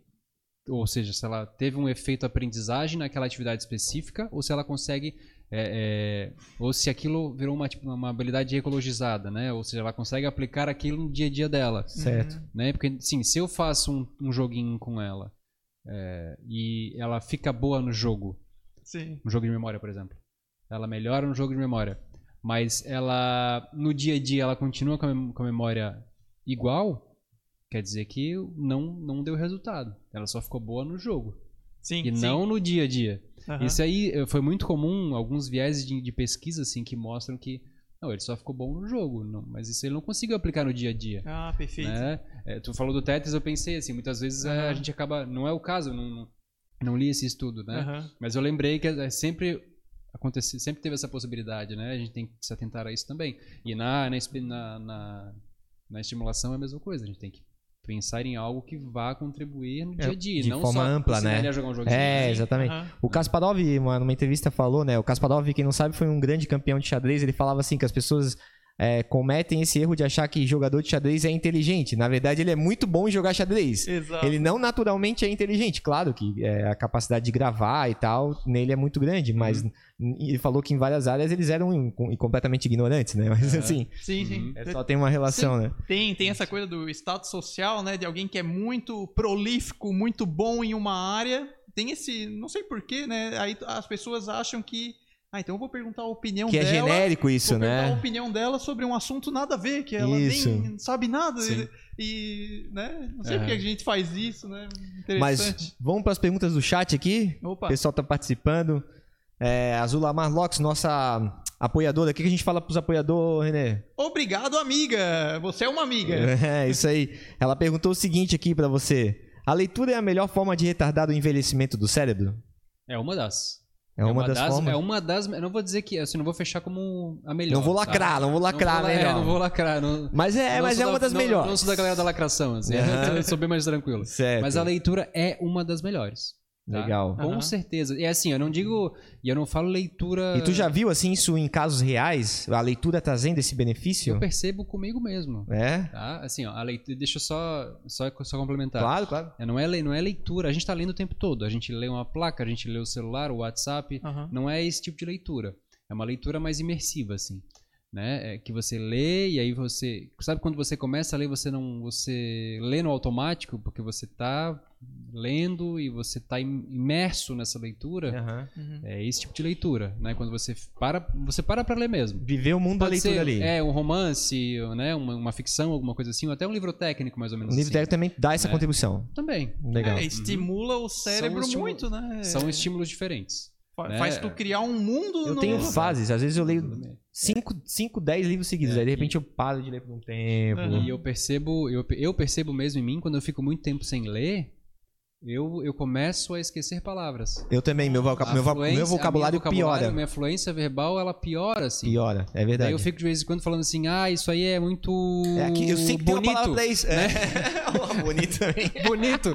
Speaker 3: ou seja, se ela teve um efeito aprendizagem naquela atividade específica, ou se ela consegue é, é, ou se aquilo virou uma, tipo, uma habilidade ecologizada, né? Ou seja, ela consegue aplicar aquilo no dia a dia dela,
Speaker 1: Certo.
Speaker 3: né? Porque, sim, se eu faço um, um joguinho com ela é, e ela fica boa no jogo,
Speaker 2: Sim.
Speaker 3: no jogo de memória, por exemplo, ela melhora no jogo de memória, mas ela, no dia a dia, ela continua com a, mem- com a memória igual, quer dizer que não, não deu resultado. Ela só ficou boa no jogo
Speaker 2: Sim.
Speaker 3: e
Speaker 2: sim.
Speaker 3: não no dia a dia.
Speaker 2: Aham.
Speaker 3: Isso aí eh, foi muito comum, alguns viéses de, de pesquisa assim que mostram que não, ele só ficou bom no jogo, não, mas isso ele não conseguiu aplicar no dia a dia.
Speaker 2: Ah, perfeito.
Speaker 3: Né? Eh, tu falou do Tetris, eu pensei assim, muitas vezes eh, a gente acaba, não é o caso, não, não, li esse estudo, né?
Speaker 2: Aham.
Speaker 3: Mas eu lembrei que eh, sempre aconteceu, sempre teve essa possibilidade, né? A gente tem que se atentar a isso também. E na na, na, na estimulação é a mesma coisa, a gente tem que pensar em algo que vá contribuir no dia a dia,
Speaker 1: de
Speaker 3: não
Speaker 1: forma
Speaker 3: só
Speaker 1: ampla, né?
Speaker 3: ele a jogar um joguinho.
Speaker 1: É,
Speaker 3: né?
Speaker 1: exatamente.
Speaker 2: Aham.
Speaker 1: O Kasparov, uma- numa entrevista, falou, né? O Kasparov, quem não sabe, foi um grande campeão de xadrez. Ele falava assim que as pessoas é, cometem esse erro de achar que jogador de xadrez é inteligente. Na verdade, ele é muito bom em jogar xadrez.
Speaker 2: Exato.
Speaker 1: Ele não naturalmente é inteligente. Claro que é, a capacidade de gravar e tal, nele é muito grande, mas
Speaker 3: Uhum.
Speaker 1: ele falou que em várias áreas eles eram completamente ignorantes, né? Mas
Speaker 3: É.
Speaker 1: assim,
Speaker 2: Sim, sim.
Speaker 3: Uhum.
Speaker 1: é só tem uma relação, né?
Speaker 2: Tem, tem essa coisa do status social, né? De alguém que é muito prolífico, muito bom em uma área. Tem esse. Não sei porquê, né? Aí as pessoas acham que. Ah, então eu vou perguntar a opinião
Speaker 1: Que é
Speaker 2: dela.
Speaker 1: genérico isso,
Speaker 2: vou perguntar a
Speaker 1: né?
Speaker 2: opinião dela sobre um assunto nada a ver, que ela
Speaker 1: Isso.
Speaker 2: nem sabe nada.
Speaker 3: Sim.
Speaker 2: E, né? Não sei
Speaker 3: Aham.
Speaker 2: por que a gente faz isso, né?
Speaker 1: Mas
Speaker 2: Interessante.
Speaker 1: vamos para as perguntas do chat aqui.
Speaker 2: Opa.
Speaker 1: O pessoal tá participando. É, a Zulamar Locks, nossa apoiadora. O que que a gente fala pros apoiadores, Renê?
Speaker 2: Obrigado, amiga. Você é uma amiga.
Speaker 1: É, isso aí. Ela perguntou o seguinte aqui pra você. A leitura é a melhor forma de retardar o envelhecimento do cérebro?
Speaker 3: É uma das.
Speaker 1: É uma, das, formas?
Speaker 3: É uma das. Eu não vou dizer que. Assim, não vou fechar como a melhor.
Speaker 1: Não vou
Speaker 3: sabe?
Speaker 1: lacrar, não vou lacrar,
Speaker 3: não vou,
Speaker 1: né,
Speaker 3: É,
Speaker 1: não.
Speaker 3: vou lacrar. Não,
Speaker 1: Mas é, mas é uma
Speaker 3: da-
Speaker 1: das
Speaker 3: não-
Speaker 1: melhores.
Speaker 3: Não sou da galera da lacração, assim. Eu sou bem mais tranquilo.
Speaker 1: Certo.
Speaker 3: Mas a leitura é uma das melhores. Tá?
Speaker 1: Legal.
Speaker 3: Com
Speaker 2: Aham.
Speaker 3: certeza. E assim, eu não digo. E eu não falo leitura.
Speaker 1: E tu já viu, assim, isso em casos reais? A leitura trazendo esse benefício?
Speaker 3: Eu percebo comigo mesmo.
Speaker 1: É?
Speaker 3: Tá? Assim, ó, a leitura. Deixa eu só, só, só complementar.
Speaker 1: Claro, claro.
Speaker 3: É, Não, é, não é leitura, a gente tá lendo o tempo todo. A gente lê uma placa, a gente lê o celular, o WhatsApp.
Speaker 2: Aham.
Speaker 3: Não é esse tipo de leitura. É uma leitura mais imersiva, assim. Né? É que você lê e aí você. Sabe quando você começa a ler, você não. Você lê no automático, porque você tá lendo e você tá im- imerso nessa leitura.
Speaker 2: Uhum.
Speaker 3: É esse tipo de leitura, né? Quando você para, você para para ler mesmo.
Speaker 1: Viver o mundo da
Speaker 3: Pode
Speaker 1: leitura
Speaker 3: ser,
Speaker 1: ali.
Speaker 3: É, um romance, né? Uma, uma ficção, alguma coisa assim, ou até um livro técnico, mais ou
Speaker 1: o
Speaker 3: menos
Speaker 1: livro
Speaker 3: assim.
Speaker 1: técnico também dá essa
Speaker 3: É.
Speaker 1: contribuição.
Speaker 3: Também.
Speaker 1: Legal.
Speaker 2: É, estimula o cérebro muito, né?
Speaker 3: São estímulos diferentes. Né?
Speaker 2: Faz tu criar um mundo
Speaker 1: Eu
Speaker 2: no...
Speaker 1: tenho fases, às vezes eu leio
Speaker 3: Também.
Speaker 1: 5, 10 livros seguidos,
Speaker 3: É,
Speaker 1: aí de repente eu paro de ler por um tempo.
Speaker 3: E eu percebo, eu, eu percebo mesmo em mim, quando eu fico muito tempo sem ler, eu, eu começo a esquecer palavras.
Speaker 1: Eu também, meu, voca- meu, meu
Speaker 3: minha
Speaker 1: vocabulário piora.
Speaker 3: Minha fluência verbal, ela piora, assim.
Speaker 1: Piora, é verdade.
Speaker 3: eu fico de vez em quando falando assim, ah, isso aí é muito
Speaker 1: É que eu sempre tenho uma
Speaker 3: bonito.
Speaker 1: palavra pra isso. É. bonito também.
Speaker 3: Bonito.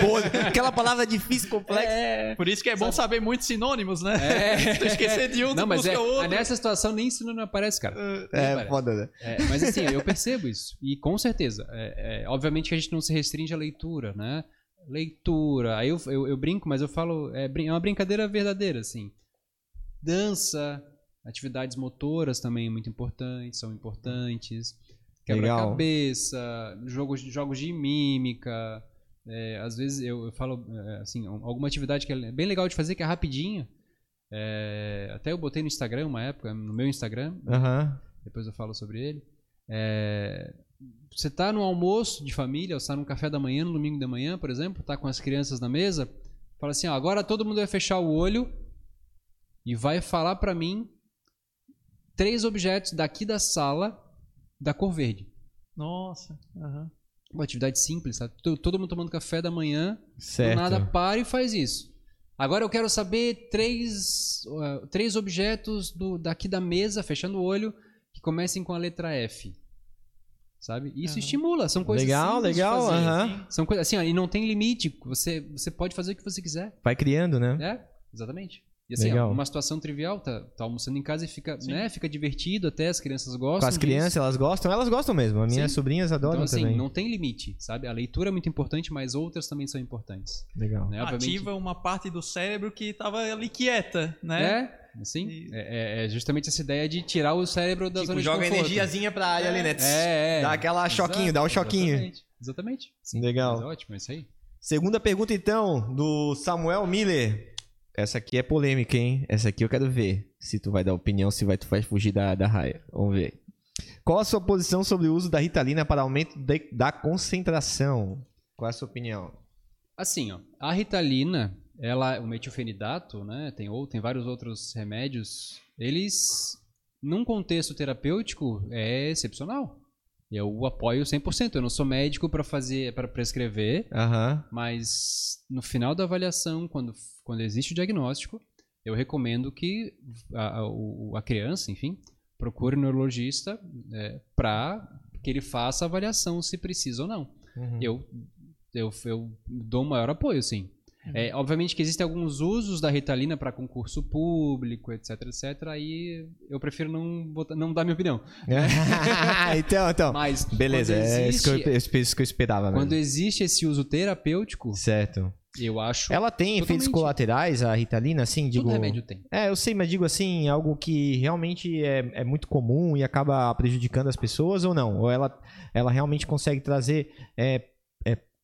Speaker 1: Boa. Aquela palavra difícil, complexa.
Speaker 3: é.
Speaker 2: Por isso que é bom saber muitos sinônimos, né?
Speaker 3: É.
Speaker 2: Se tu esquecer de um,
Speaker 3: Não, mas
Speaker 2: busca
Speaker 3: é,
Speaker 2: outro.
Speaker 3: nessa situação nem isso não aparece, cara.
Speaker 1: É,
Speaker 3: aparece.
Speaker 1: foda, né?
Speaker 3: É, mas assim, eu percebo isso. E com certeza. é, é, obviamente que a gente não se restringe à leitura, né? Leitura. Aí eu, eu, eu brinco, mas eu falo. É, é uma brincadeira verdadeira, assim. Dança, atividades motoras também muito importantes, são importantes. Quebra-cabeça, jogos, jogos de mímica. é, às vezes eu, eu falo, é, assim, alguma atividade que é bem legal de fazer, que é rapidinho. É, até eu botei no Instagram uma época, no meu Instagram, depois eu falo sobre ele. É, você tá no almoço de família, ou está num café da manhã, no domingo de manhã, por exemplo, tá com as crianças na mesa, fala assim, ó, agora todo mundo vai fechar o olho e vai falar pra mim três objetos daqui da sala da cor verde.
Speaker 2: Nossa. aham.
Speaker 3: Uma atividade simples, sabe? To- Todo mundo tomando café da manhã,
Speaker 1: Certo.
Speaker 3: do nada para e faz isso. Agora eu quero saber três, uh, três objetos do, daqui da mesa, fechando o olho, que comecem com a letra F. Sabe? Isso
Speaker 2: Aham.
Speaker 3: estimula, são coisas
Speaker 1: Legal, legal.
Speaker 3: fazer.
Speaker 1: aham.
Speaker 3: São coisas assim, ó, e não tem limite. Você, você pode fazer o que você quiser.
Speaker 1: Vai criando, né?
Speaker 3: É, exatamente. E assim,
Speaker 1: Legal.
Speaker 3: ó, uma situação trivial, tá, tá almoçando em casa e fica, né, fica divertido até, as crianças gostam.
Speaker 1: Com as
Speaker 3: disso.
Speaker 1: crianças, elas gostam? Elas gostam mesmo. As minhas
Speaker 3: Sim.
Speaker 1: sobrinhas adoram
Speaker 3: Então, assim,
Speaker 1: também.
Speaker 3: não tem limite, sabe? A leitura é muito importante, mas outras também são importantes.
Speaker 1: Legal.
Speaker 3: Né? Obviamente-
Speaker 2: Ativa uma parte do cérebro que tava ali quieta, né?
Speaker 3: É, assim.
Speaker 2: E-
Speaker 3: É, é- é justamente essa ideia de tirar o cérebro da
Speaker 1: Tipo,
Speaker 3: zona de
Speaker 1: joga
Speaker 3: conforto.
Speaker 1: energiazinha pra área ali, né?
Speaker 3: É, é.
Speaker 1: Dá aquela choquinho,
Speaker 3: Exato,
Speaker 1: dá um choquinho.
Speaker 3: Exatamente. exatamente. Sim,
Speaker 1: Legal.
Speaker 3: mas é ótimo, é isso aí.
Speaker 1: Segunda pergunta, então, do Samuel Miller. Essa aqui é polêmica, hein? Essa aqui eu quero ver. Se tu vai dar opinião, se vai, tu vai fugir da, da raia. Vamos ver. Qual a sua posição sobre o uso da Ritalina para aumento de- da concentração? Qual é a sua opinião?
Speaker 3: Assim, ó, a Ritalina, ela, o metilfenidato, né, tem ou tem vários outros remédios, eles num contexto terapêutico é excepcional. Eu apoio 100%. Eu não sou médico para fazer, para prescrever,
Speaker 1: Aham.
Speaker 3: Mas no final da avaliação, quando, quando existe o diagnóstico, eu recomendo que a, a, o- a criança, enfim, procure um neurologista para que ele faça a avaliação se precisa ou não.
Speaker 1: Uhum.
Speaker 3: Eu, eu, eu dou um maior apoio, sim. É, obviamente que existem alguns usos da Ritalina para concurso público, etc, etc. Aí eu prefiro não, botar, não dar minha opinião.
Speaker 1: então, então.
Speaker 3: Mas
Speaker 1: Beleza,
Speaker 3: quando
Speaker 1: é isso que, eu,
Speaker 3: existe,
Speaker 1: é isso que eu esperava
Speaker 3: quando
Speaker 1: mesmo.
Speaker 3: existe esse uso terapêutico,
Speaker 1: Certo.
Speaker 3: eu acho
Speaker 1: Ela tem efeitos colaterais, a Ritalina, assim, digo...
Speaker 3: todo remédio tem.
Speaker 1: É, eu sei, mas digo assim, algo que realmente é, é muito comum e acaba prejudicando as pessoas ou não? Ou ela, ela realmente consegue trazer é, é,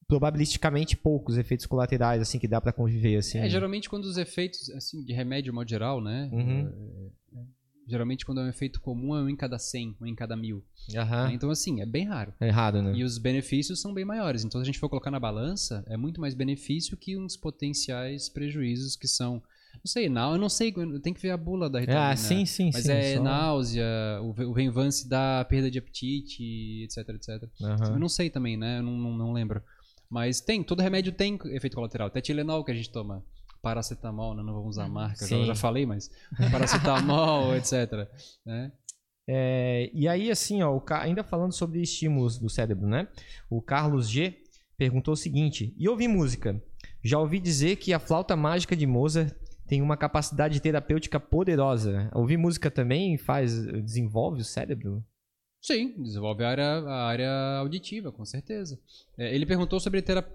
Speaker 1: probabilisticamente poucos efeitos colaterais, assim, que dá pra conviver, assim?
Speaker 3: É, geralmente quando os efeitos, assim, de remédio, modo geral, né?
Speaker 1: Uhum.
Speaker 3: é, é, geralmente quando é um efeito comum é um em cada 100, um em cada mil. Né? Então, assim, é bem raro.
Speaker 1: É errado, né?
Speaker 3: E os benefícios são bem maiores. Então, se a gente for colocar na balança, é muito mais benefício que uns potenciais prejuízos que são... Não sei, não, eu não sei, tem que ver a bula da Ritalina.
Speaker 1: Ah, sim, sim,
Speaker 3: Mas
Speaker 1: sim.
Speaker 3: é
Speaker 1: só-
Speaker 3: náusea, o, o Venvance dá perda de apetite, etc, etc.
Speaker 1: Aham.
Speaker 3: Eu não sei também, né? Eu não, não, não lembro. Mas tem, todo remédio tem efeito colateral. Até Tilenol que a gente toma. Paracetamol, né? não vamos usar a marca, já, já falei, mas paracetamol, etc. Né?
Speaker 1: É, e aí, assim, ó, o ainda falando sobre estímulos do cérebro, né? O Carlos G perguntou o seguinte: e ouvir música? Já ouvi dizer que a flauta mágica de Mozart tem uma capacidade terapêutica poderosa. Ouvir música também faz desenvolve o cérebro?
Speaker 3: Sim, desenvolve a área, a área auditiva, com certeza. É, ele perguntou sobre terap...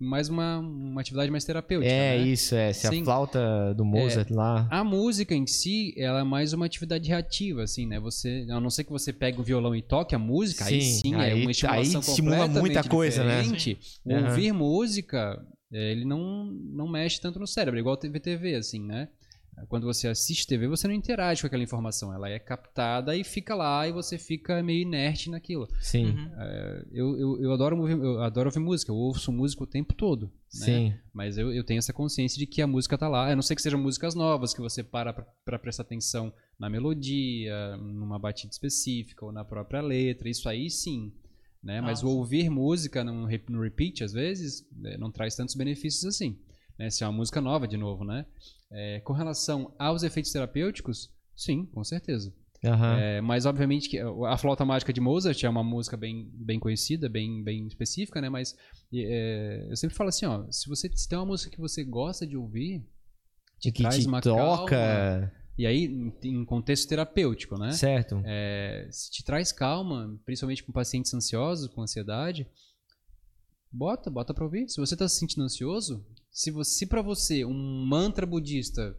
Speaker 3: mais uma, uma atividade mais terapêutica.
Speaker 1: É
Speaker 3: né?
Speaker 1: isso, é. Se
Speaker 3: Sim.
Speaker 1: a flauta do Mozart lá.
Speaker 3: A música em si, ela é mais uma atividade reativa, assim, né? Você, a não ser que você pegue o violão e toque a música, aí
Speaker 1: Sim,
Speaker 3: sim, é
Speaker 1: aí-
Speaker 3: uma estimulação
Speaker 1: aí estimula muita coisa, né?
Speaker 3: diferente.
Speaker 1: Aham.
Speaker 3: Ouvir música, é, ele não, não mexe tanto no cérebro, igual TV TV, assim, né? Quando você assiste TV, você não interage com aquela informação, ela é captada e fica lá e você fica meio inerte naquilo.
Speaker 1: Sim,
Speaker 2: Uhum.
Speaker 3: Eu, eu, eu, adoro, ouvir, eu adoro ouvir música, eu ouço música o tempo todo. né?
Speaker 1: sim.
Speaker 3: Mas eu, eu tenho essa consciência de que a música tá lá. A não ser que sejam músicas novas, que você para pra prestar atenção na melodia, numa batida específica ou na própria letra. Isso aí sim. Né? Mas o ouvir música no, no repeat, às vezes, né, não traz tantos benefícios assim. Né? Se é uma música nova, de novo, né? É, com relação aos efeitos terapêuticos, sim, com certeza.
Speaker 1: Aham.
Speaker 3: É, mas obviamente que a flauta mágica de Mozart é uma música bem, bem conhecida, bem, bem específica, né? Mas é, eu sempre falo assim, ó, se você se tem uma música que você gosta de ouvir, te
Speaker 1: que
Speaker 3: traz
Speaker 1: te
Speaker 3: uma
Speaker 1: toca.
Speaker 3: calma, e aí em, em contexto terapêutico, né?
Speaker 1: Certo.
Speaker 3: É, se te traz calma, principalmente com pacientes ansiosos, com ansiedade, bota, bota pra ouvir. Se você tá se sentindo ansioso, se você, para você um mantra budista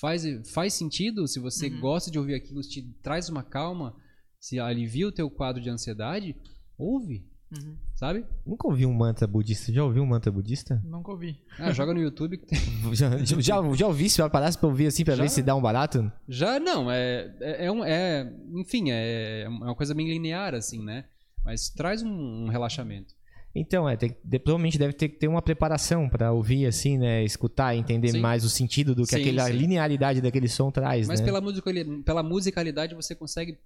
Speaker 3: faz, faz sentido, se você
Speaker 2: Uhum.
Speaker 3: gosta de ouvir aquilo, te traz uma calma, se alivia o teu quadro de ansiedade, ouve,
Speaker 2: Uhum.
Speaker 3: sabe?
Speaker 1: Nunca ouvi um mantra budista. Já ouviu um mantra budista?
Speaker 2: Nunca ouvi.
Speaker 3: Ah, joga no YouTube que tem.
Speaker 1: Já, já, já, já ouvi, se parasse pra ouvir assim, pra
Speaker 3: Já.
Speaker 1: ver se dá um barato?
Speaker 3: Já não, é, é, é, um, é enfim, é, é uma coisa bem linear assim, né? Mas traz um, um relaxamento.
Speaker 1: Então, é, tem, de- provavelmente deve ter que ter uma preparação pra ouvir assim, né? Escutar, entender
Speaker 3: Sim.
Speaker 1: mais o sentido do que
Speaker 3: Sim,
Speaker 1: aquela
Speaker 3: sim.
Speaker 1: linearidade daquele som traz,
Speaker 3: Mas
Speaker 1: né?
Speaker 3: pela, musicali- pela musicalidade você consegue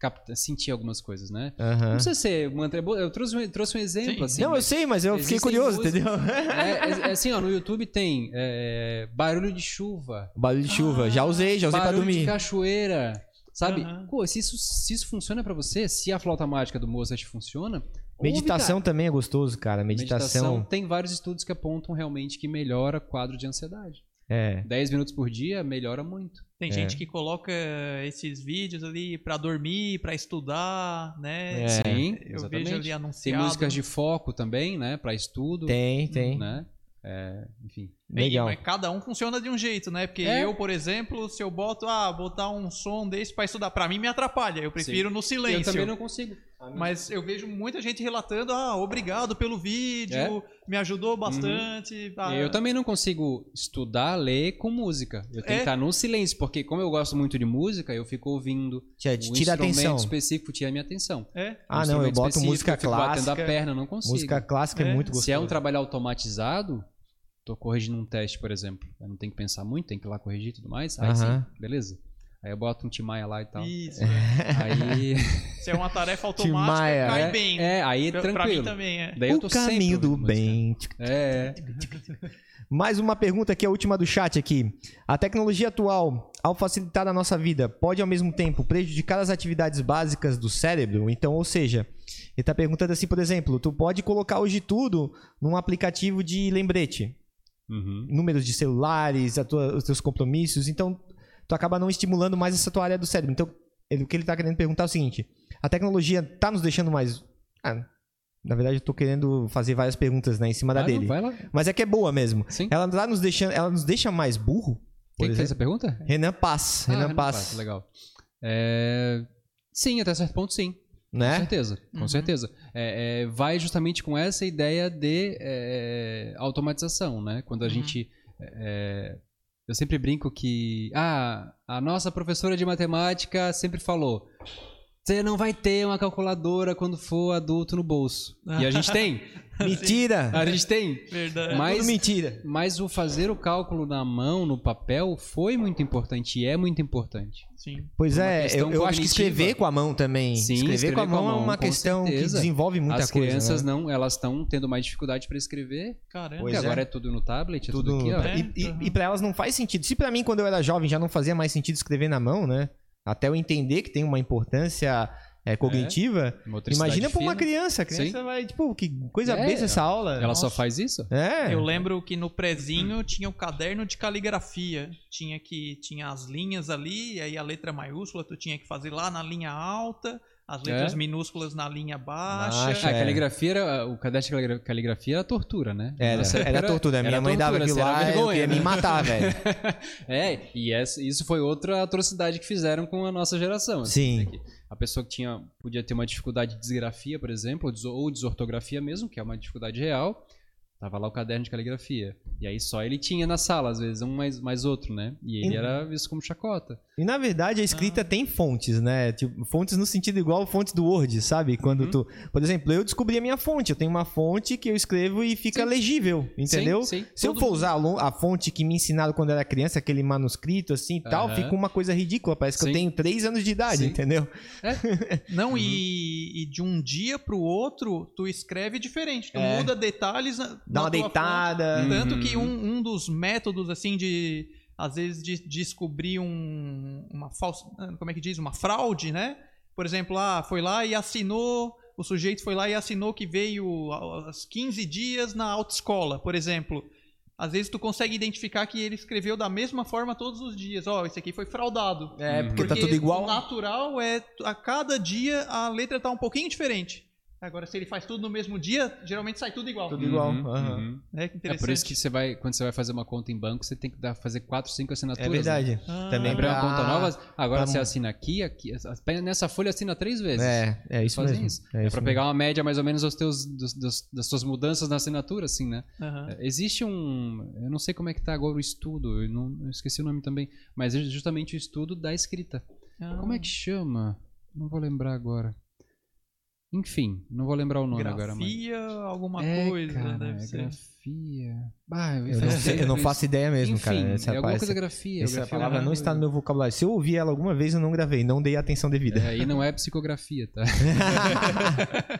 Speaker 3: capta- sentir algumas coisas, né?
Speaker 1: Aham.
Speaker 3: Não precisa ser mantra. Eu trouxe um, trouxe um exemplo,
Speaker 2: Sim.
Speaker 3: assim.
Speaker 1: Não, eu sei, mas eu fiquei curioso,
Speaker 3: músicas-
Speaker 1: entendeu?
Speaker 3: É, é- é assim, ó, no YouTube tem é, barulho de chuva,
Speaker 1: Barulho de chuva.
Speaker 2: Ah,
Speaker 1: já usei, já usei pra
Speaker 3: barulho de
Speaker 1: dormir.
Speaker 3: cachoeira, sabe?
Speaker 2: Aham.
Speaker 3: Pô, se isso, se isso funciona pra você, se a flauta mágica do Mozart funciona,
Speaker 1: Meditação também é gostoso, cara. Meditação.
Speaker 3: tem vários estudos que apontam realmente que melhora quadro de ansiedade.
Speaker 1: É.
Speaker 3: 10 minutos por dia melhora muito.
Speaker 2: Tem
Speaker 1: É.
Speaker 2: gente que coloca esses vídeos ali pra dormir, pra estudar, né?
Speaker 1: É.
Speaker 3: Sim,
Speaker 2: Eu
Speaker 3: exatamente.
Speaker 2: vejo ali
Speaker 3: Tem
Speaker 2: anunciado.
Speaker 3: músicas de foco também, né? Pra estudo.
Speaker 1: Tem, tem.
Speaker 3: Né? É, enfim.
Speaker 1: Legal.
Speaker 2: Mas cada um funciona de um jeito, né? Porque
Speaker 3: É.
Speaker 2: eu, por exemplo, se eu boto, ah, botar um som desse pra estudar, pra mim me atrapalha. Eu prefiro no silêncio.
Speaker 3: Eu também não consigo.
Speaker 2: Mas eu vejo muita gente relatando, ah, obrigado pelo vídeo,
Speaker 3: É?
Speaker 2: me ajudou bastante. Ah,
Speaker 3: Eu também não consigo estudar, ler com música. Eu tenho
Speaker 2: É.
Speaker 3: que estar no silêncio, porque como eu gosto muito de música, eu fico ouvindo.
Speaker 1: Te,
Speaker 3: um
Speaker 1: tira atenção.
Speaker 3: específico tira a minha atenção.
Speaker 2: É.
Speaker 1: Ah,
Speaker 3: Um
Speaker 1: não, eu boto música
Speaker 3: eu fico batendo
Speaker 1: clássica.
Speaker 3: a perna, eu não consigo.
Speaker 1: Música clássica é,
Speaker 2: É.
Speaker 1: muito gostoso.
Speaker 3: Se é um trabalho automatizado, tô corrigindo um teste, por exemplo. Eu não tenho que pensar muito, tem que ir lá corrigir e tudo mais. Aí sim, beleza. Aí eu boto um Timaya lá e tal.
Speaker 2: Isso.
Speaker 3: Aí.
Speaker 2: Se é uma tarefa automática, cai
Speaker 3: é,
Speaker 2: bem.
Speaker 3: é, aí
Speaker 2: pra, pra mim
Speaker 3: tranquilo.
Speaker 2: também é.
Speaker 3: Daí eu
Speaker 1: o
Speaker 3: tô sempre
Speaker 1: caminho do bem.
Speaker 3: É.
Speaker 1: Mais uma pergunta aqui, a última do chat aqui. A tecnologia atual, ao facilitar a nossa vida, pode ao mesmo tempo prejudicar as atividades básicas do cérebro? Então, ou seja, ele tá perguntando assim, por exemplo, tu pode colocar hoje tudo num aplicativo de lembrete,
Speaker 3: Uhum.
Speaker 1: números de celulares, tua- os teus compromissos, então tu acaba não estimulando mais essa tua área do cérebro. Então, ele- o que ele tá querendo perguntar é o seguinte: a tecnologia tá nos deixando mais ah, na verdade, eu tô querendo fazer várias perguntas né, em cima da
Speaker 3: Ah,
Speaker 1: dele. Mas é que é boa mesmo.
Speaker 3: Sim.
Speaker 1: Ela tá nos deixando, ela nos deixa mais burro?
Speaker 3: Quem que fez essa pergunta?
Speaker 1: Renan Paz.
Speaker 3: Ah,
Speaker 1: Renan
Speaker 3: Renan
Speaker 1: Paz.
Speaker 3: Paz, Legal. É, Sim, até certo ponto, sim. Com
Speaker 1: Né?
Speaker 3: certeza, com
Speaker 2: Uhum.
Speaker 3: certeza. É, é, vai justamente com essa ideia de é, automatização, né? Quando a
Speaker 2: Uhum.
Speaker 3: gente... é, eu sempre brinco que... Ah, a nossa professora de matemática sempre falou... Você não vai ter uma calculadora quando for adulto no bolso. E a gente tem.
Speaker 1: Mentira!
Speaker 3: A gente tem.
Speaker 2: Verdade.
Speaker 3: Mas-
Speaker 1: Tudo mentira.
Speaker 3: Mas o fazer o cálculo na mão, no papel, foi muito importante e é muito importante.
Speaker 2: Sim.
Speaker 1: Pois é, eu, eu acho que escrever com a mão também.
Speaker 3: Sim,
Speaker 1: escrever,
Speaker 3: escrever
Speaker 1: com a mão, é uma questão que
Speaker 3: certeza.
Speaker 1: desenvolve muita
Speaker 3: As
Speaker 1: coisa.
Speaker 3: crianças
Speaker 1: né?
Speaker 3: não, elas estão tendo mais dificuldade para escrever,
Speaker 2: Caramba.
Speaker 1: Pois
Speaker 3: porque
Speaker 1: é.
Speaker 3: agora é tudo no tablet, é tudo,
Speaker 1: Tudo,
Speaker 3: aqui, ó.
Speaker 2: É.
Speaker 1: e,
Speaker 2: Uhum.
Speaker 1: e pra elas não faz sentido. Se pra mim, quando eu era jovem, já não fazia mais sentido escrever na mão, né? Até eu entender que tem uma importância é cognitiva,
Speaker 3: motricidade
Speaker 1: imagina pra uma criança. A criança vai, tipo, que coisa
Speaker 3: É,
Speaker 1: besta essa aula.
Speaker 3: Ela só
Speaker 2: Nossa.
Speaker 3: faz isso?
Speaker 1: É.
Speaker 2: Eu lembro que no prezinho tinha o caderno de caligrafia. Tinha que tinha as linhas ali, e aí a letra maiúscula tu tinha que fazer lá na linha alta, as letras
Speaker 3: É?
Speaker 2: minúsculas na linha baixa.
Speaker 1: Baixa.
Speaker 3: A
Speaker 1: É.
Speaker 3: caligrafia era, o caderno de caligra- caligrafia era tortura, né?
Speaker 1: Era,
Speaker 3: época
Speaker 1: era tortura. Minha
Speaker 3: era
Speaker 1: mãe dava
Speaker 3: tortura,
Speaker 1: aquilo
Speaker 3: assim, era
Speaker 1: lá, eu
Speaker 3: vergonha,
Speaker 1: queria
Speaker 3: né?
Speaker 1: me matar, velho.
Speaker 3: É, e essa- isso foi outra atrocidade que fizeram com a nossa geração. assim,
Speaker 1: Sim.
Speaker 3: que A pessoa que tinha, podia ter uma dificuldade de desgrafia, por exemplo, ou de, ou desortografia mesmo, que é uma dificuldade real, tava lá o caderno de caligrafia. E aí só ele tinha na sala, às vezes, um mais, mais outro, né? E ele
Speaker 1: E-
Speaker 3: era visto como chacota.
Speaker 1: E na verdade a escrita
Speaker 3: Ah.
Speaker 1: tem fontes, né? Tipo, fontes no sentido igual fontes do Word, sabe? Quando
Speaker 3: Uhum.
Speaker 1: tu. Por exemplo, eu descobri a minha fonte. Eu tenho uma fonte que eu escrevo e fica
Speaker 3: Sim.
Speaker 1: legível, entendeu?
Speaker 3: Sim, sim.
Speaker 1: Se eu
Speaker 3: Todo
Speaker 1: for
Speaker 3: mundo-
Speaker 1: usar a fonte que me ensinaram quando eu era criança, aquele manuscrito assim e tal,
Speaker 3: Aham.
Speaker 1: fica uma coisa ridícula. Parece que eu tenho três anos de idade, entendeu?
Speaker 2: Não,
Speaker 1: Uhum.
Speaker 2: e, e de um dia pro outro, tu escreve diferente. Tu
Speaker 1: É.
Speaker 2: muda detalhes. na-
Speaker 1: Dá
Speaker 2: na
Speaker 1: uma deitada.
Speaker 3: Hum.
Speaker 2: Tanto que
Speaker 3: Uhum.
Speaker 2: um, um dos métodos, assim, de. Às vezes, de descobrir um, uma falsa. Como é que diz? Uma fraude, né? Por exemplo, ah, foi lá e assinou. O sujeito foi lá e assinou que veio aos 15 dias na autoescola, por exemplo. Às vezes tu consegue identificar que ele escreveu da mesma forma todos os dias. Ó, esse aqui foi fraudado.
Speaker 1: É,
Speaker 3: Uhum.
Speaker 1: porque, tá tudo igual.
Speaker 2: O natural é a cada dia a letra tá um pouquinho diferente. Agora, se ele faz tudo no mesmo dia, geralmente sai tudo igual.
Speaker 1: Tudo igual.
Speaker 3: Uhum,
Speaker 1: aham.
Speaker 3: uhum.
Speaker 2: É, que
Speaker 3: É por isso que você vai, quando você vai fazer uma conta em banco, você tem que dar, fazer quatro, cinco assinaturas.
Speaker 1: É verdade.
Speaker 2: Ah,
Speaker 1: Também pra...
Speaker 3: uma conta nova, agora
Speaker 1: pra-
Speaker 3: você assina aqui, aqui, nessa folha assina três vezes.
Speaker 1: É, é isso
Speaker 3: Fazem
Speaker 1: mesmo.
Speaker 3: isso.
Speaker 1: É,
Speaker 3: É,
Speaker 1: mesmo.
Speaker 3: pegar uma média mais ou menos dos teus, dos- dos- das suas mudanças na assinatura, assim, né? É, Existe um. Eu não sei como é que tá agora o estudo, eu, não, eu esqueci o nome também, mas é justamente o estudo da escrita.
Speaker 2: Ah,
Speaker 3: Como é que chama? Não vou lembrar agora. Enfim, não vou lembrar o nome agora, mas.
Speaker 2: Grafia, alguma
Speaker 3: é,
Speaker 2: coisa,
Speaker 3: cara,
Speaker 2: deve
Speaker 3: é
Speaker 2: ser.
Speaker 3: grafia. Bah,
Speaker 1: Eu não, sei- eu não faço ideia mesmo,
Speaker 3: Enfim,
Speaker 1: cara. Essa,
Speaker 3: é alguma coisa grafia.
Speaker 1: essa
Speaker 3: grafia é
Speaker 1: palavra
Speaker 3: uma
Speaker 1: não está no meu vocabulário. Se eu ouvi ela alguma vez, eu não gravei. Não dei atenção devida.
Speaker 3: É, e não é psicografia, tá?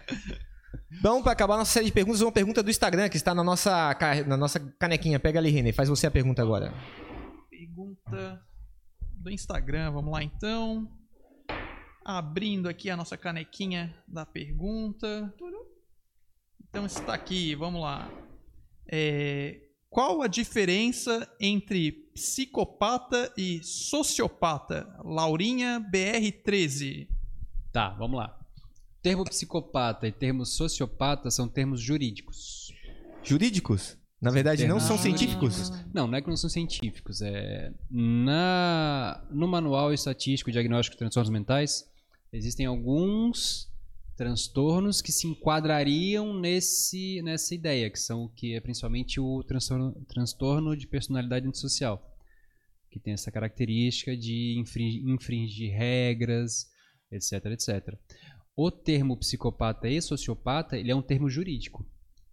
Speaker 1: Então, para acabar nossa série de perguntas, uma pergunta do Instagram que está na nossa, na nossa canequinha. Pega ali, René. Faz você a pergunta agora.
Speaker 2: Pergunta do Instagram, vamos lá então. Abrindo aqui a nossa canequinha da pergunta. Então está aqui, vamos lá. É, qual a diferença entre psicopata e sociopata? Laurinha BR13.
Speaker 3: Tá, vamos lá. Termo psicopata e termo sociopata são termos jurídicos.
Speaker 1: Jurídicos? Na verdade, não são
Speaker 3: jurídicos.
Speaker 1: científicos.
Speaker 3: Não, não é que não são científicos. É na no manual estatístico diagnóstico de transtornos mentais existem alguns transtornos que se enquadrariam nesse nessa ideia, que são o que é principalmente o transtorno, transtorno de personalidade antissocial, que tem essa característica de infringir, infringir regras, etc, etc. O termo psicopata e sociopata, ele é um termo jurídico.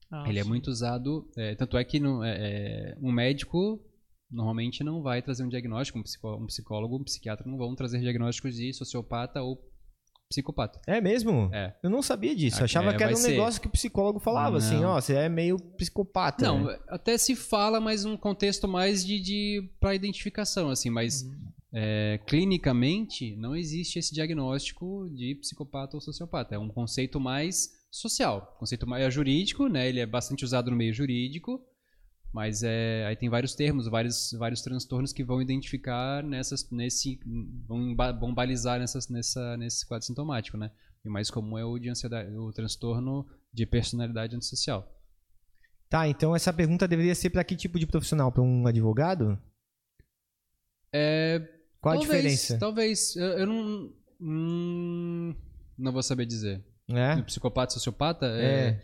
Speaker 2: Ah,
Speaker 3: Ele é muito usado, é, tanto é que no- é, é, um médico normalmente não vai trazer um diagnóstico, um, psicó- um psicólogo, um psiquiatra não vão trazer diagnósticos de sociopata ou psicopata.
Speaker 1: É mesmo?
Speaker 3: É.
Speaker 1: Eu não sabia disso.
Speaker 3: Ah,
Speaker 1: Eu achava
Speaker 3: é,
Speaker 1: que era um
Speaker 3: ser.
Speaker 1: negócio que o psicólogo falava, assim,
Speaker 3: Não.
Speaker 1: ó, você é meio psicopata.
Speaker 3: Não,
Speaker 1: né?
Speaker 3: até se fala, mas num contexto mais de, de para identificação, assim, mas
Speaker 1: Uhum.
Speaker 3: é, clinicamente não existe esse diagnóstico de psicopata ou sociopata. É um conceito mais social, conceito mais é jurídico, né? Ele é bastante usado no meio jurídico, mas é, aí tem vários termos, vários, vários transtornos que vão identificar nessas, nesse, vão, vão balizar nessas, nessa, nesse quadro sintomático, né? E o mais comum é o de ansiedade, o transtorno de personalidade antissocial.
Speaker 1: Tá, então essa pergunta deveria ser pra que tipo de profissional? Pra um advogado?
Speaker 3: É,
Speaker 1: Qual a
Speaker 3: talvez,
Speaker 1: diferença?
Speaker 3: Talvez. Eu, eu não. hum, não vou saber dizer.
Speaker 1: É?
Speaker 3: Psicopata, sociopata,
Speaker 1: é,
Speaker 3: é,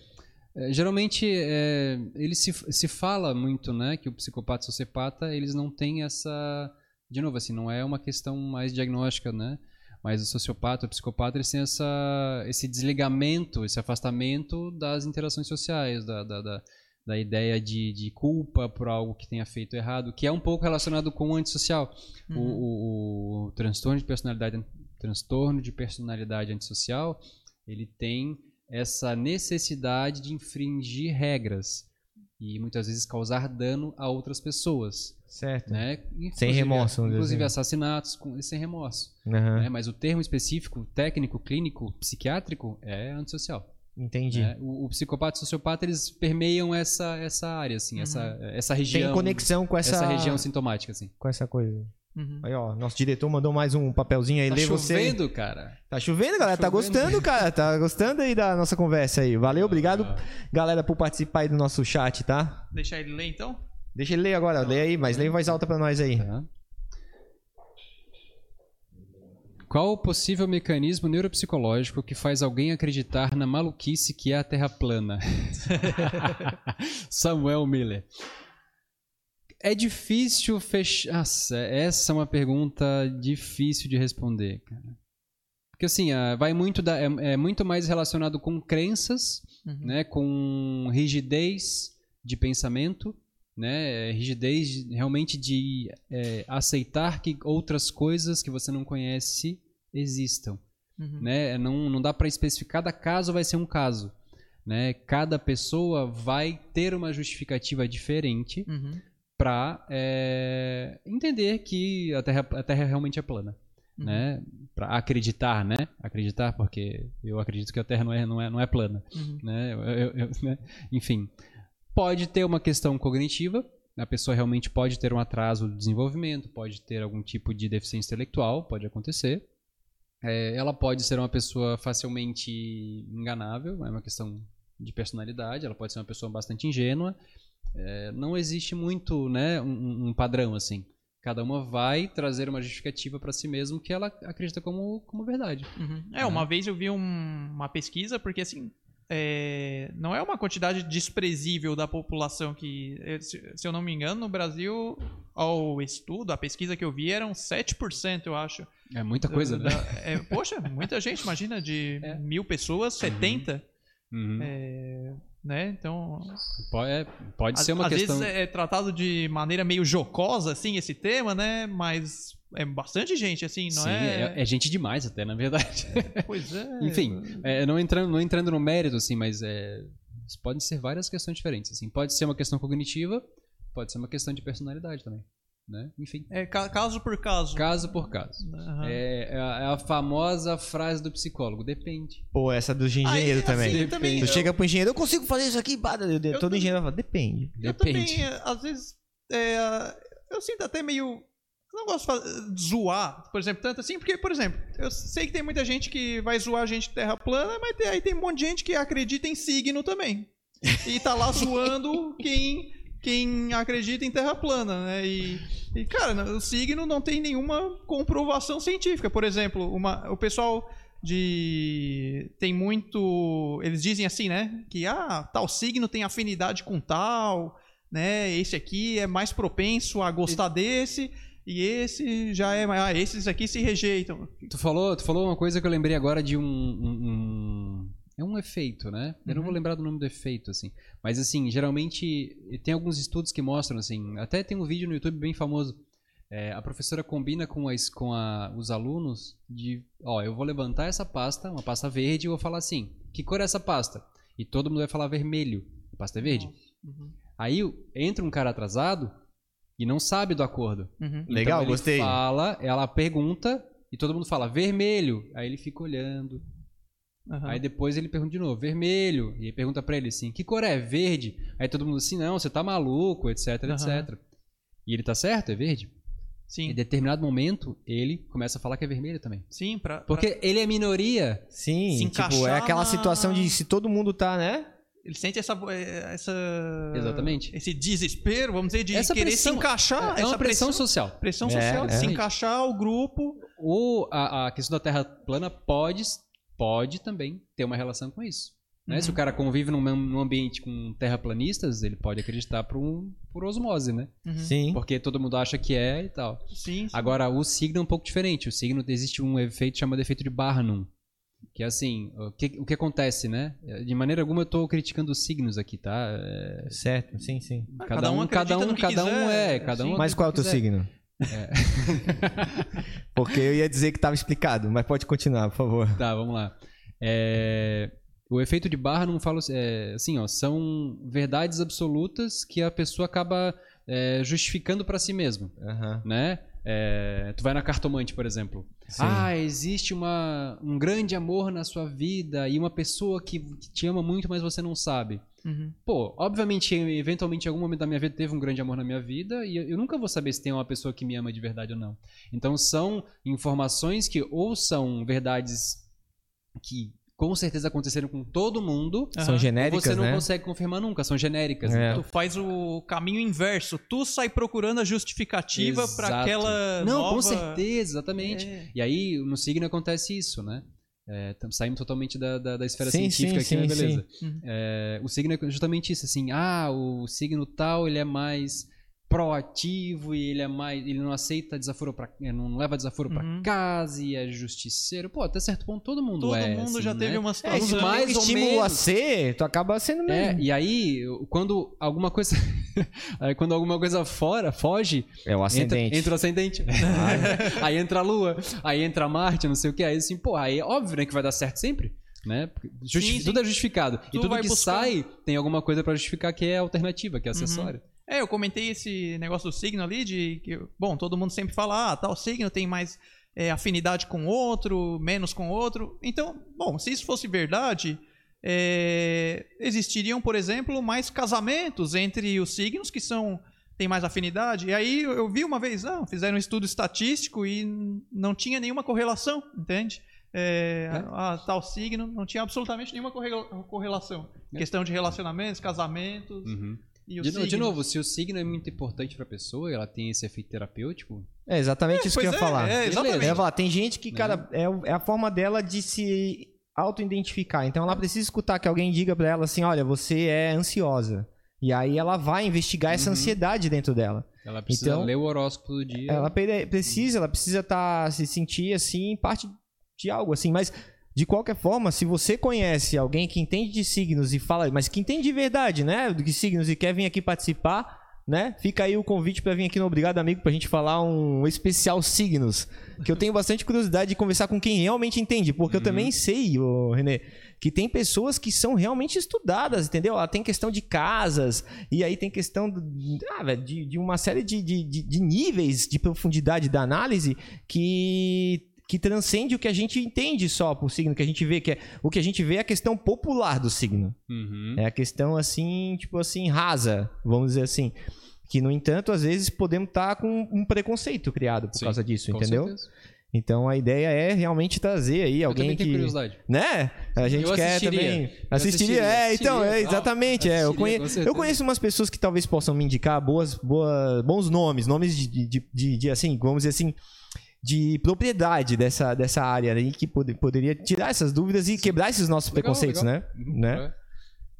Speaker 3: geralmente é, ele se, se fala muito, né, que o psicopata e o sociopata eles não têm essa, de novo assim, não é uma questão mais diagnóstica, né, mas o sociopata, o psicopata eles têm essa, esse desligamento, esse afastamento das interações sociais, da, da, da, da ideia de, de culpa por algo que tenha feito errado, que é um pouco relacionado com o antissocial. O-
Speaker 2: Uhum.
Speaker 3: o, o transtorno de personalidade transtorno de personalidade antissocial ele tem essa necessidade de infringir regras e muitas vezes causar dano a outras pessoas,
Speaker 1: Certo.
Speaker 3: né?
Speaker 1: Sem remorso, dizer
Speaker 3: Inclusive
Speaker 1: assim.
Speaker 3: assassinatos com, sem remorso.
Speaker 1: Aham,
Speaker 3: né? Mas o termo específico, técnico, clínico, psiquiátrico, é antissocial.
Speaker 1: Entendi.
Speaker 3: né? O, o psicopata e o sociopata, eles permeiam essa, essa área, assim, essa, essa região.
Speaker 1: Tem conexão com essa,
Speaker 3: essa região sintomática, assim.
Speaker 1: com essa coisa.
Speaker 2: Uhum.
Speaker 1: Aí, ó, nosso diretor mandou mais um papelzinho aí.
Speaker 3: Tá
Speaker 1: lê você.
Speaker 3: chovendo, cara.
Speaker 1: Tá chovendo, galera. Tá,
Speaker 3: Tá chovendo.
Speaker 1: gostando, cara. Tá gostando aí da nossa conversa aí. Valeu, obrigado, galera, por participar aí do nosso chat, tá?
Speaker 2: Deixar ele ler então?
Speaker 1: Deixa ele ler agora. Lê aí, mas lê em voz alta pra nós aí.
Speaker 3: Tá. Qual o possível mecanismo neuropsicológico que faz alguém acreditar na maluquice que é a Terra plana? Samuel Miller. É difícil fechar. Nossa, essa é uma pergunta difícil de responder, cara. Porque assim, ah, vai muito da... é, é muito mais relacionado com crenças,
Speaker 2: Uhum.
Speaker 3: né, com rigidez de pensamento, né, é, rigidez de- realmente de é, aceitar que outras coisas que você não conhece existam,
Speaker 2: Uhum.
Speaker 3: né? Não, não dá para especificar, cada caso vai ser um caso, né? Cada pessoa vai ter uma justificativa diferente
Speaker 2: Uhum.
Speaker 3: Para entender que a Terra, a Terra realmente é plana,
Speaker 2: Uhum.
Speaker 3: né? Para acreditar, né? Acreditar porque eu acredito que a Terra não é, não é, não é plana
Speaker 2: Uhum.
Speaker 3: né? Eu- eu- eu- né? Enfim, pode ter uma questão cognitiva, a pessoa realmente pode ter um atraso de desenvolvimento, pode ter algum tipo de deficiência intelectual, pode acontecer. É, ela pode ser uma pessoa facilmente enganável, é uma questão de personalidade, ela pode ser uma pessoa bastante ingênua. É, não existe muito né, um, um padrão assim. Cada uma vai trazer uma justificativa para si mesmo que ela acredita como, como verdade.
Speaker 2: Uhum. É, uma vez eu vi um- uma pesquisa, porque assim, é, não é uma quantidade desprezível da população que, eh, se, eu não me engano, no Brasil, ao estudo, a pesquisa que eu vi eram 7%, eu acho.
Speaker 3: É muita coisa,
Speaker 2: Da-
Speaker 3: né?
Speaker 2: é, poxa, muita gente, imagina, de
Speaker 3: É.
Speaker 2: mil pessoas, 70,
Speaker 3: Uhum.
Speaker 2: é, né? Então,
Speaker 3: Pode, é, pode
Speaker 2: às,
Speaker 3: ser uma
Speaker 2: às
Speaker 3: questão.
Speaker 2: vezes é tratado de maneira meio jocosa, assim, esse tema, né? Mas é bastante gente, assim, não
Speaker 3: Sim,
Speaker 2: é...
Speaker 3: é... é gente demais até, na verdade.
Speaker 2: Pois é.
Speaker 3: Enfim, é, não, entrando, não entrando no mérito, assim, mas é, podem ser várias questões diferentes. Assim. Pode ser uma questão cognitiva, pode ser uma questão de personalidade também. Né? Enfim,
Speaker 2: É ca- caso por caso.
Speaker 3: caso por caso.
Speaker 2: Aham.
Speaker 3: É, é a, é a famosa frase do psicólogo, depende.
Speaker 1: Pô, essa do engenheiro
Speaker 2: Aí,
Speaker 1: também.
Speaker 2: assim, também,
Speaker 1: Tu
Speaker 2: eu-
Speaker 1: chega pro engenheiro, eu consigo fazer isso aqui, bada. eu- Todo
Speaker 2: também-
Speaker 1: engenheiro vai falar, depende.
Speaker 2: Eu
Speaker 3: Depende.
Speaker 2: também, é, às vezes, é, eu sinto até meio. Eu não gosto de zoar, por exemplo, tanto assim, porque, por exemplo, eu sei que tem muita gente que vai zoar a gente de terra plana, mas tem- aí tem um monte de gente que acredita em signo também. E tá lá zoando quem, quem acredita em terra plana, né? E, e, cara, o signo não tem nenhuma comprovação científica. Por exemplo, uma, o pessoal de. Tem muito. Eles dizem assim, né? Que ah, tal signo tem afinidade com tal, né? Esse aqui é mais propenso a gostar desse. E esse já é. mais- Ah, esses aqui se rejeitam.
Speaker 3: Tu falou, tu falou uma coisa que eu lembrei agora de um. um- um- é um efeito, né? Eu não vou
Speaker 2: Uhum.
Speaker 3: lembrar do nome do efeito, assim. Mas, assim, geralmente tem alguns estudos que mostram, assim. Até tem um vídeo no YouTube bem famoso. É, a professora combina com, as, com a- os alunos de. Ó, eu vou levantar essa pasta, uma pasta verde, e vou falar assim: que cor é essa pasta? E todo mundo vai falar vermelho. A pasta é verde.
Speaker 2: Uhum.
Speaker 3: Aí entra um cara atrasado e não sabe do acordo.
Speaker 2: Uhum.
Speaker 1: Legal,
Speaker 3: Então ele
Speaker 1: gostei.
Speaker 3: fala, ela pergunta e todo mundo fala vermelho. Aí ele fica olhando.
Speaker 2: Aham.
Speaker 3: Aí depois ele pergunta de novo, vermelho. E aí pergunta pra ele assim, que cor é? Verde. Aí todo mundo assim, não, você tá maluco, etc,
Speaker 2: Aham.
Speaker 3: etc. E ele tá certo, é verde.
Speaker 2: Sim.
Speaker 3: Em determinado momento, ele começa a falar que é vermelho também.
Speaker 2: Sim, pra,
Speaker 3: Porque ele é minoria.
Speaker 1: Sim,
Speaker 2: Se
Speaker 1: tipo, é aquela
Speaker 2: na-
Speaker 1: situação de se todo mundo tá, né?
Speaker 2: Ele sente essa, eh, essa.
Speaker 3: Exatamente.
Speaker 2: Esse desespero, vamos dizer, de
Speaker 3: Essa
Speaker 2: querer
Speaker 3: pressão-
Speaker 2: se encaixar.
Speaker 3: é uma
Speaker 2: essa
Speaker 3: pressão social.
Speaker 2: pressão
Speaker 1: É,
Speaker 2: social, de
Speaker 1: é.
Speaker 2: se encaixar ao grupo.
Speaker 3: Ou a, a questão da Terra plana pode, pode também ter uma relação com isso. Né?
Speaker 2: Uhum.
Speaker 3: Se o cara convive num, num ambiente com terraplanistas, ele pode acreditar por, um, por osmose, né?
Speaker 2: Uhum.
Speaker 1: Sim.
Speaker 3: Porque todo mundo acha que é e tal.
Speaker 2: Sim, sim.
Speaker 3: Agora, o signo é um pouco diferente. O signo existe um efeito chamado efeito de Barnum. Que é assim, o que, o que acontece, né? De maneira alguma eu tô criticando os signos aqui, tá? É,
Speaker 1: Certo, sim, sim.
Speaker 2: Ah,
Speaker 3: cada,
Speaker 2: cada um
Speaker 3: um, cada um, cada um é, cada um
Speaker 2: sim.
Speaker 1: Mas qual é o teu
Speaker 3: quiser.
Speaker 1: Signo? Porque eu ia dizer que tava explicado, mas pode continuar, por favor.
Speaker 3: Tá, vamos lá. É, O efeito de barra não falo é, assim, ó, são verdades absolutas que a pessoa acaba é, justificando para si mesma,
Speaker 1: Aham.
Speaker 3: né? É, tu vai na cartomante, por exemplo.
Speaker 1: Sim.
Speaker 3: Ah, existe uma, um grande amor na sua vida e uma pessoa que te ama muito, mas você não sabe.
Speaker 2: Uhum.
Speaker 3: Pô, obviamente, eventualmente, em algum momento da minha vida teve um grande amor na minha vida e eu nunca vou saber se tem uma pessoa que me ama de verdade ou não. Então, são informações que ou são verdades que com certeza aconteceram com todo mundo,
Speaker 1: São genéricas,
Speaker 3: você não
Speaker 1: né?
Speaker 3: consegue confirmar nunca, são genéricas.
Speaker 1: É.
Speaker 2: Tu faz o caminho inverso. Tu sai procurando a justificativa para aquela
Speaker 3: Não,
Speaker 2: nova...
Speaker 3: com certeza, exatamente.
Speaker 2: É.
Speaker 3: E aí, no signo acontece isso, né? É, tam- saímos totalmente da, da, da esfera
Speaker 1: Sim,
Speaker 3: científica
Speaker 1: sim,
Speaker 3: aqui, né?
Speaker 1: sim,
Speaker 3: Beleza.
Speaker 2: Uhum.
Speaker 3: É, o signo é justamente isso, assim, ah, o signo tal, ele é mais proativo e ele é mais, ele não aceita desaforo para, não leva desaforo pra
Speaker 2: Uhum.
Speaker 3: casa e é justiceiro. Pô, até certo ponto todo mundo
Speaker 2: Todo
Speaker 3: é,
Speaker 2: mundo
Speaker 3: assim,
Speaker 2: já
Speaker 3: né?
Speaker 2: teve uma
Speaker 1: É,
Speaker 2: situação.
Speaker 1: se tu
Speaker 3: mais
Speaker 1: estímulo a ser, tu acaba sendo
Speaker 3: É,
Speaker 1: mesmo.
Speaker 3: e aí, quando alguma coisa aí quando alguma coisa fora foge,
Speaker 1: É, o
Speaker 3: entra,
Speaker 1: ascendente.
Speaker 3: entra o ascendente. aí entra a lua, aí entra Marte, não sei o que. Aí assim, pô, aí é óbvio né, que vai dar certo sempre. Né? Justi-
Speaker 2: Sim, sim.
Speaker 3: Tudo é justificado.
Speaker 2: Tu
Speaker 3: e tudo que
Speaker 2: buscar-
Speaker 3: sai tem alguma coisa pra justificar que é alternativa, que é
Speaker 2: Uhum.
Speaker 3: acessório.
Speaker 2: É, eu comentei esse negócio do signo ali, de que, bom, todo mundo sempre fala, ah, tal signo tem mais é, afinidade com outro, menos com outro. Então, bom, se isso fosse verdade, é, existiriam, por exemplo, mais casamentos entre os signos que são têm mais afinidade. E aí eu vi uma vez, ah, fizeram um estudo estatístico e não tinha nenhuma correlação, entende? É, a- tal signo não tinha absolutamente nenhuma correla- correlação.
Speaker 3: É.
Speaker 2: Questão de relacionamentos, casamentos
Speaker 3: Uhum.
Speaker 2: e
Speaker 3: De, no- de novo, se o signo é muito importante pra pessoa, ela tem esse efeito terapêutico,
Speaker 1: É exatamente isso que eu ia
Speaker 2: é,
Speaker 1: falar.
Speaker 2: é, exatamente.
Speaker 1: Eu ia falar, tem gente que,
Speaker 3: Né?
Speaker 1: cara, é, é a forma dela de se auto-identificar. Então ela precisa escutar que alguém diga pra ela assim: olha, você é ansiosa. E aí ela vai investigar essa
Speaker 3: Uhum.
Speaker 1: ansiedade dentro dela.
Speaker 3: ela precisa
Speaker 1: Então,
Speaker 3: ler o horóscopo todo dia.
Speaker 1: Ela pre- precisa, ela precisa tá, se sentir assim, parte de algo assim. Mas, de qualquer forma, se você conhece alguém que entende de signos e fala, mas que entende de verdade, né? De signos e quer vir aqui participar, né? Fica aí o convite pra vir aqui no Obrigado Amigo pra gente falar um especial signos. Que eu tenho bastante curiosidade de conversar com quem realmente entende. Porque eu
Speaker 3: Uhum.
Speaker 1: também sei, ô, Renê, que tem pessoas que são realmente estudadas, entendeu? Ela tem questão de casas, e aí tem questão do- ah, de, de uma série de, de, de- de níveis de profundidade da análise que, que transcende o que a gente entende só por signo, que a gente vê, que é, o que a gente vê é a questão popular do signo.
Speaker 3: Uhum.
Speaker 1: É a questão assim, tipo assim, rasa, vamos dizer assim. Que, no entanto, às vezes podemos estar com um preconceito criado por
Speaker 3: Sim,
Speaker 1: causa disso,
Speaker 3: Com
Speaker 1: entendeu?
Speaker 3: certeza.
Speaker 1: Então a ideia é realmente trazer aí
Speaker 3: Eu
Speaker 1: alguém que.
Speaker 3: curiosidade.
Speaker 1: Né? A gente
Speaker 3: Eu
Speaker 1: quer
Speaker 3: assistiria.
Speaker 1: também. Assistiria,
Speaker 3: assistiria,
Speaker 1: é, então, é, exatamente. É, eu,
Speaker 3: Assistiria,
Speaker 1: conhe...
Speaker 3: com
Speaker 1: eu conheço umas pessoas que talvez possam me indicar boas, boas, bons nomes, nomes de, de, de, de, assim, vamos dizer assim, de propriedade dessa, dessa área aí que pode- poderia tirar essas dúvidas e quebrar esses nossos
Speaker 3: Legal,
Speaker 1: preconceitos,
Speaker 3: legal.
Speaker 1: né?
Speaker 3: Uhum.
Speaker 1: né?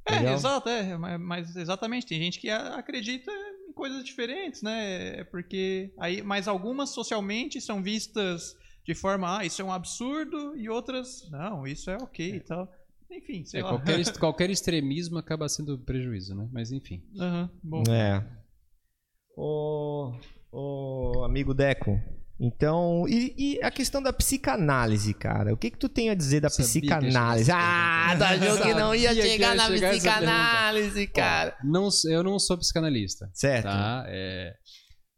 Speaker 2: É, exato, é, mas, exatamente, tem gente que acredita em coisas diferentes, né? É Porque aí, mas algumas socialmente são vistas de forma, ah, isso é um absurdo, e outras, não, isso é ok e tal. Enfim, sei
Speaker 3: É,
Speaker 2: lá.
Speaker 3: qualquer, qualquer extremismo acaba sendo prejuízo, né? Mas enfim.
Speaker 2: Aham, bom.
Speaker 1: É. Ô, ô, amigo Deco, então, e, e a questão da psicanálise, cara? O que que tu tem a dizer da
Speaker 3: Sabia
Speaker 1: psicanálise? Ah, tá achou que não ia chegar
Speaker 3: ia
Speaker 1: na
Speaker 3: chegar
Speaker 1: psicanálise, cara?
Speaker 3: Não, eu não sou psicanalista.
Speaker 1: Certo.
Speaker 3: Tá? É,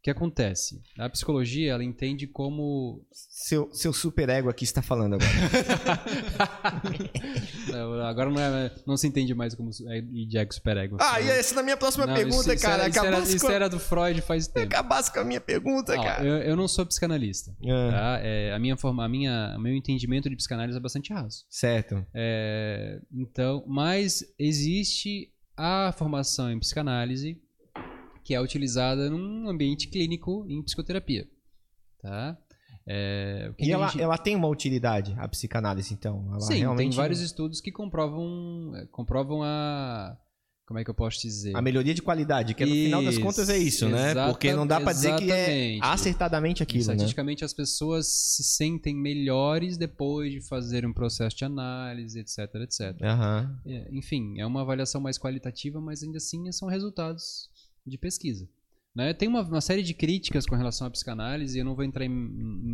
Speaker 3: que acontece? A psicologia, ela entende como...
Speaker 1: Seu, seu super ego aqui está falando agora.
Speaker 3: Não, Agora não, é, não se entende mais como é- de ego superego.
Speaker 1: ah, e essa na minha próxima
Speaker 3: Não,
Speaker 1: pergunta,
Speaker 3: isso-
Speaker 1: cara.
Speaker 3: isso, era, isso
Speaker 1: com,
Speaker 3: era do Freud faz tempo.
Speaker 1: acabasse com a minha pergunta, cara.
Speaker 3: eu, eu não sou psicanalista.
Speaker 1: Ah,
Speaker 3: Tá? É, a minha forma, a minha, o meu entendimento de psicanálise é bastante raso.
Speaker 1: certo.
Speaker 3: É, então, mas existe a formação em psicanálise que é utilizada num ambiente clínico em psicoterapia, tá? É,
Speaker 1: E ela,
Speaker 3: gente-
Speaker 1: ela tem uma utilidade, a psicanálise, então? Ela
Speaker 3: Sim,
Speaker 1: realmente...
Speaker 3: tem vários estudos que comprovam, é, comprovam a como é que eu posso dizer?
Speaker 1: A melhoria de qualidade, que no final das contas é isso, né? Porque não dá pra dizer que é acertadamente aquilo, né?
Speaker 3: Estatisticamente, as pessoas se sentem melhores depois de fazer um processo de análise, etc, etc. É, enfim, é uma avaliação mais qualitativa, mas ainda assim são resultados de pesquisa. Né? Tem uma, uma série de críticas com relação à psicanálise, eu não vou entrar em,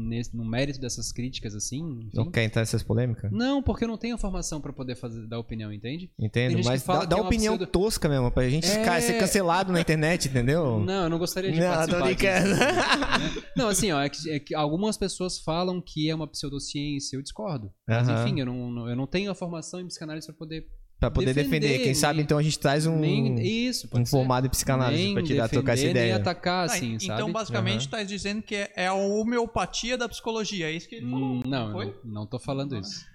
Speaker 3: nesse, no mérito dessas críticas assim. enfim.
Speaker 1: Não quer entrar nessas polêmicas?
Speaker 3: Não, porque eu não tenho informação para poder fazer, dar opinião, entende?
Speaker 1: Entendo, mas dá, dá
Speaker 3: é
Speaker 1: opinião
Speaker 3: pseudo-
Speaker 1: tosca mesmo, pra gente
Speaker 3: É.
Speaker 1: ca- ser cancelado na internet, entendeu?
Speaker 3: Não, eu não gostaria de
Speaker 1: Não,
Speaker 3: participar disso, né? Não, assim, ó, é que, é que algumas pessoas falam que é uma pseudociência, eu discordo. Mas
Speaker 1: Aham.
Speaker 3: enfim, eu não, não- eu não tenho a formação em psicanálise para poder
Speaker 1: Pra poder defender.
Speaker 3: defender,
Speaker 1: Quem sabe então a gente traz um,
Speaker 3: nem isso,
Speaker 1: um
Speaker 3: ser.
Speaker 1: formado em psicanálise
Speaker 3: nem
Speaker 1: pra tirar, trocar essa ideia.
Speaker 3: Nem atacar,
Speaker 2: Tá,
Speaker 3: assim,
Speaker 2: então,
Speaker 3: sabe?
Speaker 2: basicamente,
Speaker 1: Aham.
Speaker 2: está dizendo que é, a homeopatia da psicologia. É isso que ele falou.
Speaker 3: Hum, não,
Speaker 2: foi?
Speaker 3: não, não tô falando isso.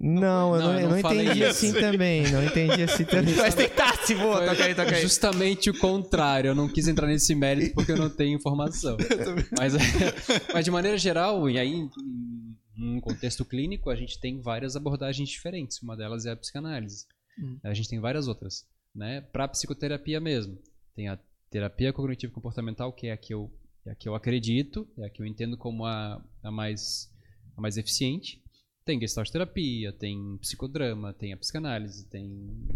Speaker 1: Não, eu
Speaker 3: Não,
Speaker 1: não,
Speaker 3: eu
Speaker 1: eu
Speaker 3: não
Speaker 1: não
Speaker 3: falei
Speaker 1: entendi
Speaker 3: isso.
Speaker 1: assim também. Não entendi assim também. Mas tentasse, boa, toca aí, toca aí.
Speaker 3: Justamente o contrário. Eu não quis entrar nesse mérito porque eu não tenho informação. mas, mas de maneira geral, e aí um contexto clínico, a gente tem várias abordagens diferentes. Uma delas é a psicanálise.
Speaker 2: Hum.
Speaker 3: A gente tem várias outras. Né? Para psicoterapia mesmo. Tem a terapia cognitivo comportamental, que é a que eu, é a que eu acredito, é a que eu entendo como a, a, mais, a mais eficiente. Tem gestalt terapia, tem psicodrama, tem a psicanálise, tem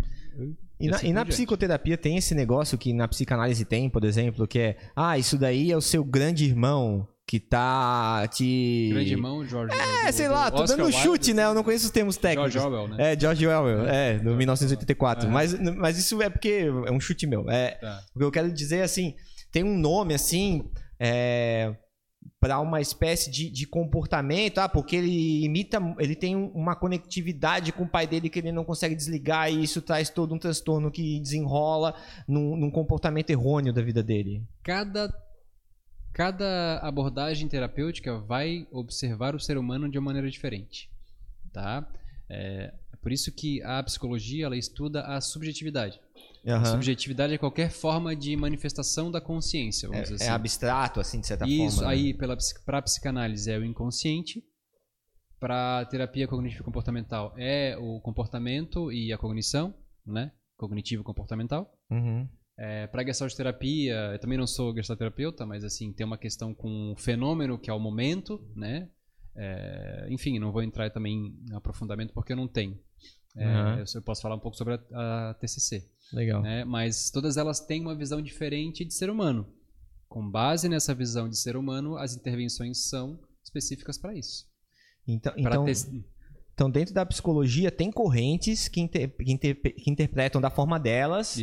Speaker 1: E na,
Speaker 3: assim
Speaker 1: e na psicoterapia tem esse negócio que na psicanálise tem, por exemplo, que é, ah, isso daí é o seu grande irmão que tá te...
Speaker 3: Grande irmão, George.
Speaker 1: É, sei lá, tô dando um chute, né? Eu não conheço os termos técnicos.
Speaker 3: George Orwell, né?
Speaker 1: É, George Orwell, é, do 1984.
Speaker 3: Aham.
Speaker 1: Mas, mas isso é porque é um chute meu. É,
Speaker 3: Tá.
Speaker 1: o que eu quero dizer, assim, tem um nome, assim, é, para uma espécie de, de comportamento, ah, porque ele imita, ele tem um- uma conectividade com o pai dele que ele não consegue desligar e isso traz todo um transtorno que desenrola num, num comportamento errôneo da vida dele.
Speaker 3: Cada, cada abordagem terapêutica vai observar o ser humano de uma maneira diferente. Tá? É, é por isso que a psicologia ela estuda a subjetividade. A
Speaker 1: Aham.
Speaker 3: subjetividade é qualquer forma de manifestação da consciência, vamos dizer
Speaker 1: É, é
Speaker 3: assim.
Speaker 1: abstrato, assim, de certa
Speaker 3: Isso
Speaker 1: forma. né?
Speaker 3: aí, para psicanálise, é o inconsciente. Para terapia cognitivo-comportamental, é o comportamento e a cognição, né? Cognitivo-comportamental.
Speaker 1: Uhum.
Speaker 3: É, para gestalt terapia, eu também não sou gestalt terapeuta, mas assim, tem uma questão com o fenômeno, que é o momento, né? É, enfim, não vou entrar também em aprofundamento porque eu não tenho. É,
Speaker 1: Aham.
Speaker 3: eu, eu posso falar um pouco sobre a, a TCC
Speaker 1: Legal.
Speaker 3: né? Mas todas elas têm uma visão diferente de ser humano. Com base nessa visão de ser humano, as intervenções são específicas para isso.
Speaker 1: Então,
Speaker 3: Pra
Speaker 1: então,
Speaker 3: tes-
Speaker 1: então, dentro da psicologia, tem correntes que, inter- que inter- que interpretam da forma delas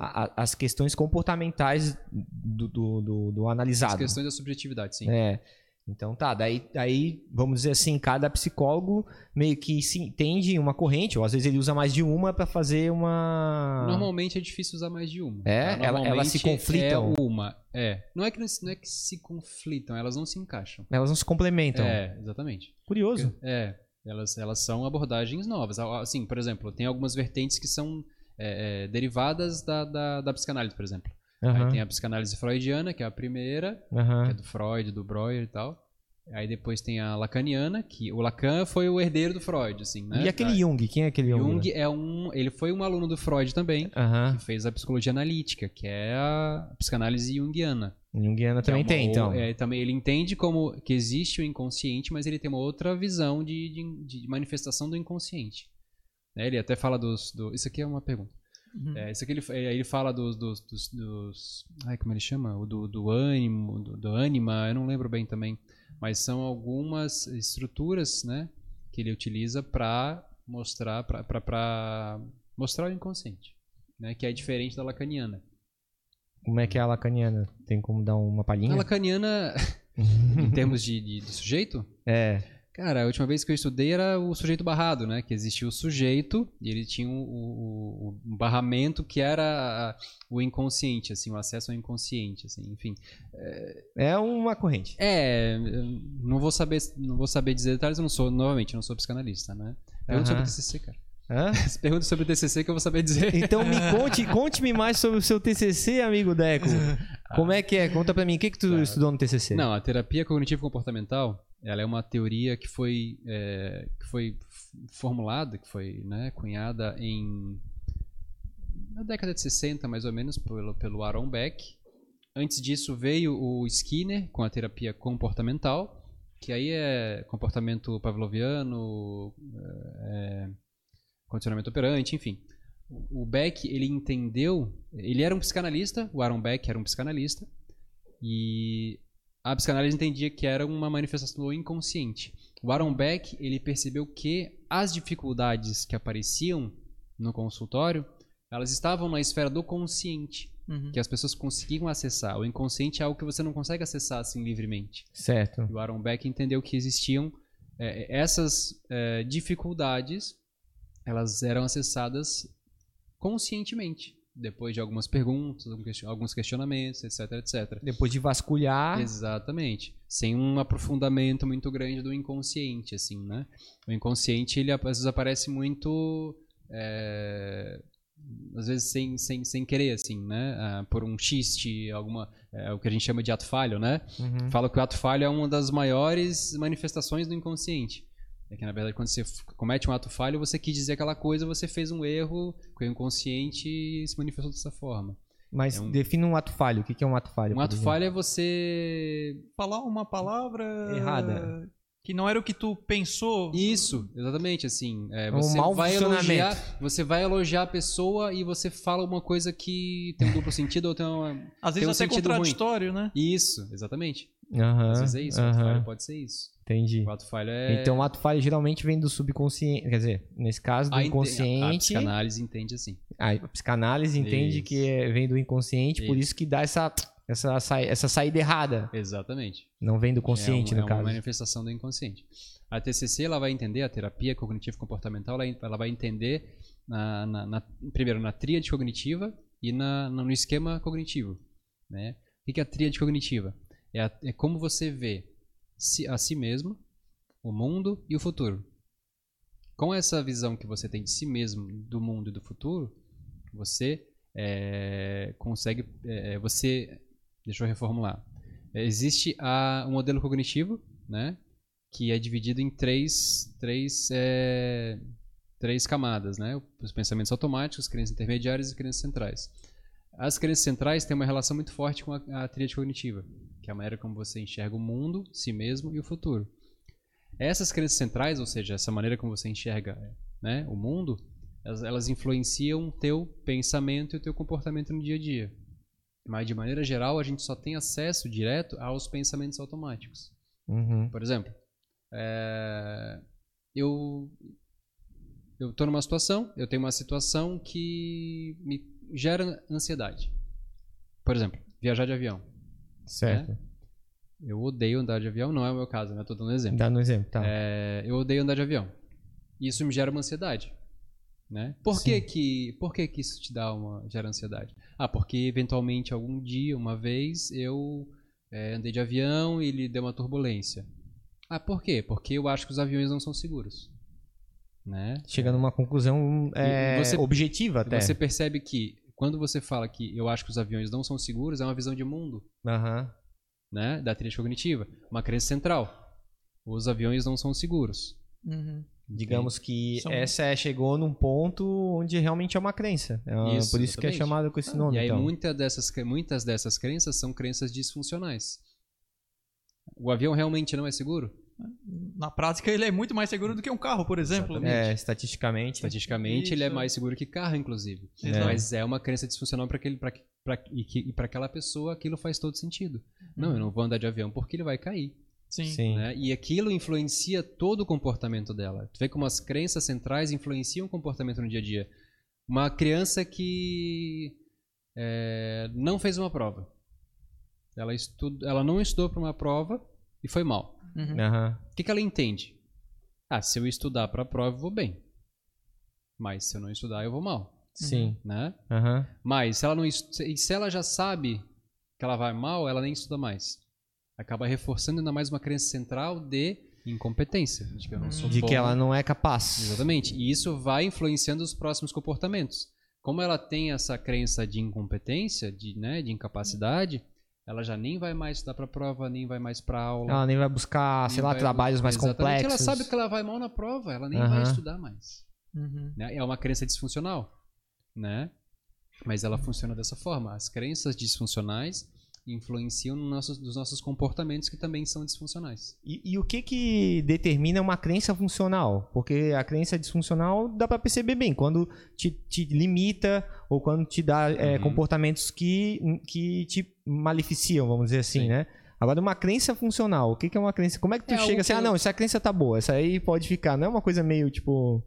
Speaker 1: a- a- as questões comportamentais do, do, do- do
Speaker 3: As
Speaker 1: analisado.
Speaker 3: questões da subjetividade, sim.
Speaker 1: É. Então tá, daí, daí, vamos dizer assim, cada psicólogo meio que se entende uma corrente, ou às vezes ele usa mais de uma pra fazer uma.
Speaker 3: Normalmente é difícil usar mais de uma.
Speaker 1: É?
Speaker 3: tá?
Speaker 1: Ela- elas se
Speaker 3: Normalmente
Speaker 1: conflitam?
Speaker 3: É uma. É. Não é, que, não é que se conflitam, elas não se encaixam.
Speaker 1: Elas não se complementam.
Speaker 3: É, exatamente.
Speaker 1: Curioso.
Speaker 3: É, elas, elas são abordagens novas. Assim, por exemplo, tem algumas vertentes que são é, é, derivadas da, da, da psicanálise, por exemplo. Aí
Speaker 1: Aham,
Speaker 3: tem a psicanálise freudiana, que é a primeira, que
Speaker 1: aham.
Speaker 3: é do Freud, do Breuer e tal. Aí depois tem a lacaniana, que o Lacan foi o herdeiro do Freud, assim, né?
Speaker 1: E aquele Jung, quem é aquele Jung?
Speaker 3: Jung é um, ele foi um aluno do Freud também,
Speaker 1: Aham.
Speaker 3: que fez a psicologia analítica, que é a psicanálise junguiana.
Speaker 1: Jungiana
Speaker 3: é
Speaker 1: também
Speaker 3: uma
Speaker 1: tem, então.
Speaker 3: é, também ele entende como que existe o inconsciente, mas ele tem uma outra visão de, de, de manifestação do inconsciente. Né, Ele até fala dos, do, isso aqui é uma pergunta.
Speaker 2: Uhum.
Speaker 3: É, isso aqui ele, é, ele fala dos, dos, dos, dos- ai, como ele chama? O do, do ânimo, do, do ânima, eu não lembro bem também. Mas são algumas estruturas, né, que ele utiliza para mostrar, para mostrar o inconsciente, né, que é diferente da lacaniana.
Speaker 1: Como é que é a lacaniana? Tem como dar uma palhinha?
Speaker 3: A lacaniana, em termos de, de, de sujeito,
Speaker 1: É.
Speaker 3: Cara, a última vez que eu estudei era o sujeito barrado, né? Que existia o sujeito e ele tinha o, o- o barramento que era o inconsciente, assim, o acesso ao inconsciente, assim, enfim.
Speaker 1: É uma corrente.
Speaker 3: É, não vou saber, não vou saber dizer detalhes, eu não sou, novamente, não sou psicanalista, né? Pergunta sobre o
Speaker 1: Aham.
Speaker 3: TCC, cara.
Speaker 1: Hã?
Speaker 3: Pergunta sobre o TCC que eu vou saber dizer.
Speaker 1: Então me conte, conte-me mais sobre o seu TCC, amigo Deco. Como é que é? Conta pra mim, o que que tu estudou no TCC?
Speaker 3: Não, a terapia cognitivo-comportamental, ela é uma teoria que foi, é, que foi formulada, que foi né, cunhada em na década de 60, mais ou menos, pelo, pelo Aaron Beck. Antes disso veio o Skinner com a terapia comportamental, que aí é comportamento pavloviano, é, condicionamento operante, enfim. O Beck, ele entendeu, ele era um psicanalista, o Aaron Beck era um psicanalista, E a psicanálise entendia que era uma manifestação do inconsciente. O Aaron Beck, ele percebeu que as dificuldades que apareciam no consultório, elas estavam na esfera do consciente,
Speaker 2: Uhum.
Speaker 3: que as pessoas conseguiam acessar. O inconsciente é algo que você não consegue acessar assim livremente.
Speaker 1: Certo.
Speaker 3: E o Aaron Beck entendeu que existiam é, essas é, dificuldades, elas eram acessadas conscientemente, depois de algumas perguntas, alguns questionamentos, etc, etc.
Speaker 1: Depois de vasculhar.
Speaker 3: Exatamente. Sem um aprofundamento muito grande do inconsciente, assim, né? O inconsciente, ele às vezes aparece muito... é, às vezes sem, sem, sem querer, assim, né? Ah, por um xiste, alguma... É, o que a gente chama de ato falho, né?
Speaker 1: Uhum.
Speaker 3: Fala que o ato falho é uma das maiores manifestações do inconsciente. É que, na verdade, quando você comete um ato falho, você quis dizer aquela coisa, você fez um erro com o inconsciente e se manifestou dessa forma.
Speaker 1: Mas
Speaker 3: É um-
Speaker 1: defina um ato falho. O que é um ato falho?
Speaker 3: Um ato
Speaker 1: exemplo?
Speaker 3: falho é você
Speaker 2: Falar uma palavra
Speaker 1: Errada.
Speaker 2: que não era o que tu pensou.
Speaker 3: Isso, exatamente, assim. É,
Speaker 1: Um
Speaker 3: você
Speaker 1: mau
Speaker 3: vai elogiar, você vai elogiar a pessoa e você fala uma coisa que tem um duplo sentido ou tem uma...
Speaker 2: Às
Speaker 3: tem
Speaker 2: vezes
Speaker 3: um
Speaker 2: até
Speaker 3: sentido ruim.
Speaker 2: contraditório, né?
Speaker 3: Isso, exatamente.
Speaker 1: Aham,
Speaker 3: Às vezes é isso,
Speaker 1: aham.
Speaker 3: falho pode ser isso.
Speaker 1: Entendi.
Speaker 3: O ato falho é...
Speaker 1: Então o ato falho geralmente vem do subconsciente. Quer dizer, nesse caso, do
Speaker 3: a, inte- a
Speaker 1: inconsciente.
Speaker 3: psicanálise entende assim.
Speaker 1: A psicanálise entende
Speaker 3: Isso.
Speaker 1: que é- vem do inconsciente, por isso que dá essa, essa, sa- essa saída errada.
Speaker 3: Exatamente.
Speaker 1: Não vem do consciente,
Speaker 3: é, um-
Speaker 1: no
Speaker 3: é
Speaker 1: caso.
Speaker 3: uma manifestação do inconsciente. A TCC ela vai entender, a terapia cognitivo comportamental, ela, ela vai entender na, na- na- primeiro na tríade cognitiva e na, no esquema cognitivo. Né? O que é a tríade cognitiva? É, a- é como você vê a si mesmo, o mundo e o futuro. Com essa visão que você tem de si mesmo, do mundo e do futuro, você é, consegue, é, você, deixa eu reformular. Existe a, um modelo cognitivo, né, que é dividido em três, três, é, três camadas, né, os pensamentos automáticos, crenças intermediárias e crenças centrais. As crenças centrais têm uma relação muito forte com a, a tríade cognitiva, que é a maneira como você enxerga o mundo, si mesmo e o futuro. Essas crenças centrais, ou seja, essa maneira como você enxerga né, o mundo, elas, elas influenciam o teu pensamento e o teu comportamento no dia a dia. Mas, de maneira geral, a gente só tem acesso direto aos pensamentos automáticos.
Speaker 1: Uhum.
Speaker 3: Por exemplo, é, eu eu estou numa situação, eu tenho uma situação que me gera ansiedade. Por exemplo, viajar de avião.
Speaker 1: Certo.
Speaker 3: Eu odeio andar de avião, não é o meu caso, né? Estou dando um exemplo.
Speaker 1: Dá no exemplo, tá.
Speaker 3: É, eu odeio andar de avião. Isso me gera uma ansiedade. Né? Por, que,
Speaker 1: Sim.
Speaker 3: que, por que, que isso te dá uma, gera ansiedade? Ah, porque eventualmente algum dia, uma vez, eu é, andei de avião e ele deu uma turbulência. Ah, por quê? Porque eu acho que os aviões não são seguros. Né?
Speaker 1: Chega numa conclusão é,
Speaker 3: você-
Speaker 1: objetiva até.
Speaker 3: Você percebe que quando você fala que eu acho que os aviões não são seguros, é uma visão de mundo.
Speaker 1: Aham.
Speaker 3: né, da tríade cognitiva, uma crença central. Os aviões não são seguros.
Speaker 2: Uhum.
Speaker 1: Digamos que
Speaker 2: São-
Speaker 1: essa é- chegou num ponto onde realmente é uma crença. É uma-
Speaker 3: Isso,
Speaker 1: por isso que é chamado com esse nome.
Speaker 3: e aí
Speaker 1: então.
Speaker 3: muita dessas, muitas dessas crenças são crenças disfuncionais. O avião realmente não é seguro?
Speaker 2: Na prática, ele é muito mais seguro do que um carro, por exemplo.
Speaker 3: Exatamente.
Speaker 1: É, estatisticamente.
Speaker 3: Estatisticamente, ele é
Speaker 2: Isso.
Speaker 3: mais seguro que carro, inclusive.
Speaker 1: Exato.
Speaker 3: Mas é uma crença disfuncional para aquele, pra, pra, e que- e para aquela pessoa aquilo faz todo sentido. Não, eu não vou andar de avião porque ele vai cair.
Speaker 2: Sim.
Speaker 1: Sim.
Speaker 3: né? E aquilo influencia todo o comportamento dela. Tu vê como as crenças centrais influenciam o comportamento no dia a dia. Uma criança que é, não fez uma prova. Ela, estu- ela não estudou para uma prova e foi mal.
Speaker 2: Uhum.
Speaker 1: Aham.
Speaker 3: O que, que ela entende? Ah, se eu estudar para a prova, eu vou bem. Mas se eu não estudar, eu vou mal.
Speaker 1: Sim.
Speaker 3: Né?
Speaker 1: Aham.
Speaker 3: Mas se ela, não, e se ela já sabe que ela vai mal, ela nem estuda mais. Acaba reforçando ainda mais uma crença central de incompetência. De que, eu não sou
Speaker 1: De
Speaker 3: bom.
Speaker 1: que ela não é capaz.
Speaker 3: Exatamente. E isso vai influenciando os próximos comportamentos. Como ela tem essa crença de incompetência, de, né, de incapacidade, ela já nem vai mais estudar para prova, nem vai mais para aula.
Speaker 1: Ela nem vai buscar, sei
Speaker 3: nem
Speaker 1: lá,
Speaker 3: vai-
Speaker 1: trabalhos mais
Speaker 3: Exatamente,
Speaker 1: complexos.
Speaker 3: Ela sabe que ela vai mal na prova, ela nem
Speaker 1: Aham.
Speaker 3: vai estudar mais
Speaker 2: Uhum.
Speaker 3: né? É uma crença disfuncional, né? Mas ela funciona dessa forma. As crenças disfuncionais, influenciam no nossos, nos nossos comportamentos que também são disfuncionais.
Speaker 1: E, e o que que determina uma crença funcional? Porque a crença disfuncional dá pra perceber bem quando te, te limita ou quando te dá é,
Speaker 3: Uhum.
Speaker 1: comportamentos que, que te maleficiam, vamos dizer assim,
Speaker 3: Sim.
Speaker 1: né? Agora, uma crença funcional, o que que é uma crença? Como é que tu
Speaker 3: É
Speaker 1: chega assim,
Speaker 3: que
Speaker 1: ah, não, essa crença tá boa, essa aí pode ficar. Não é uma coisa meio, tipo,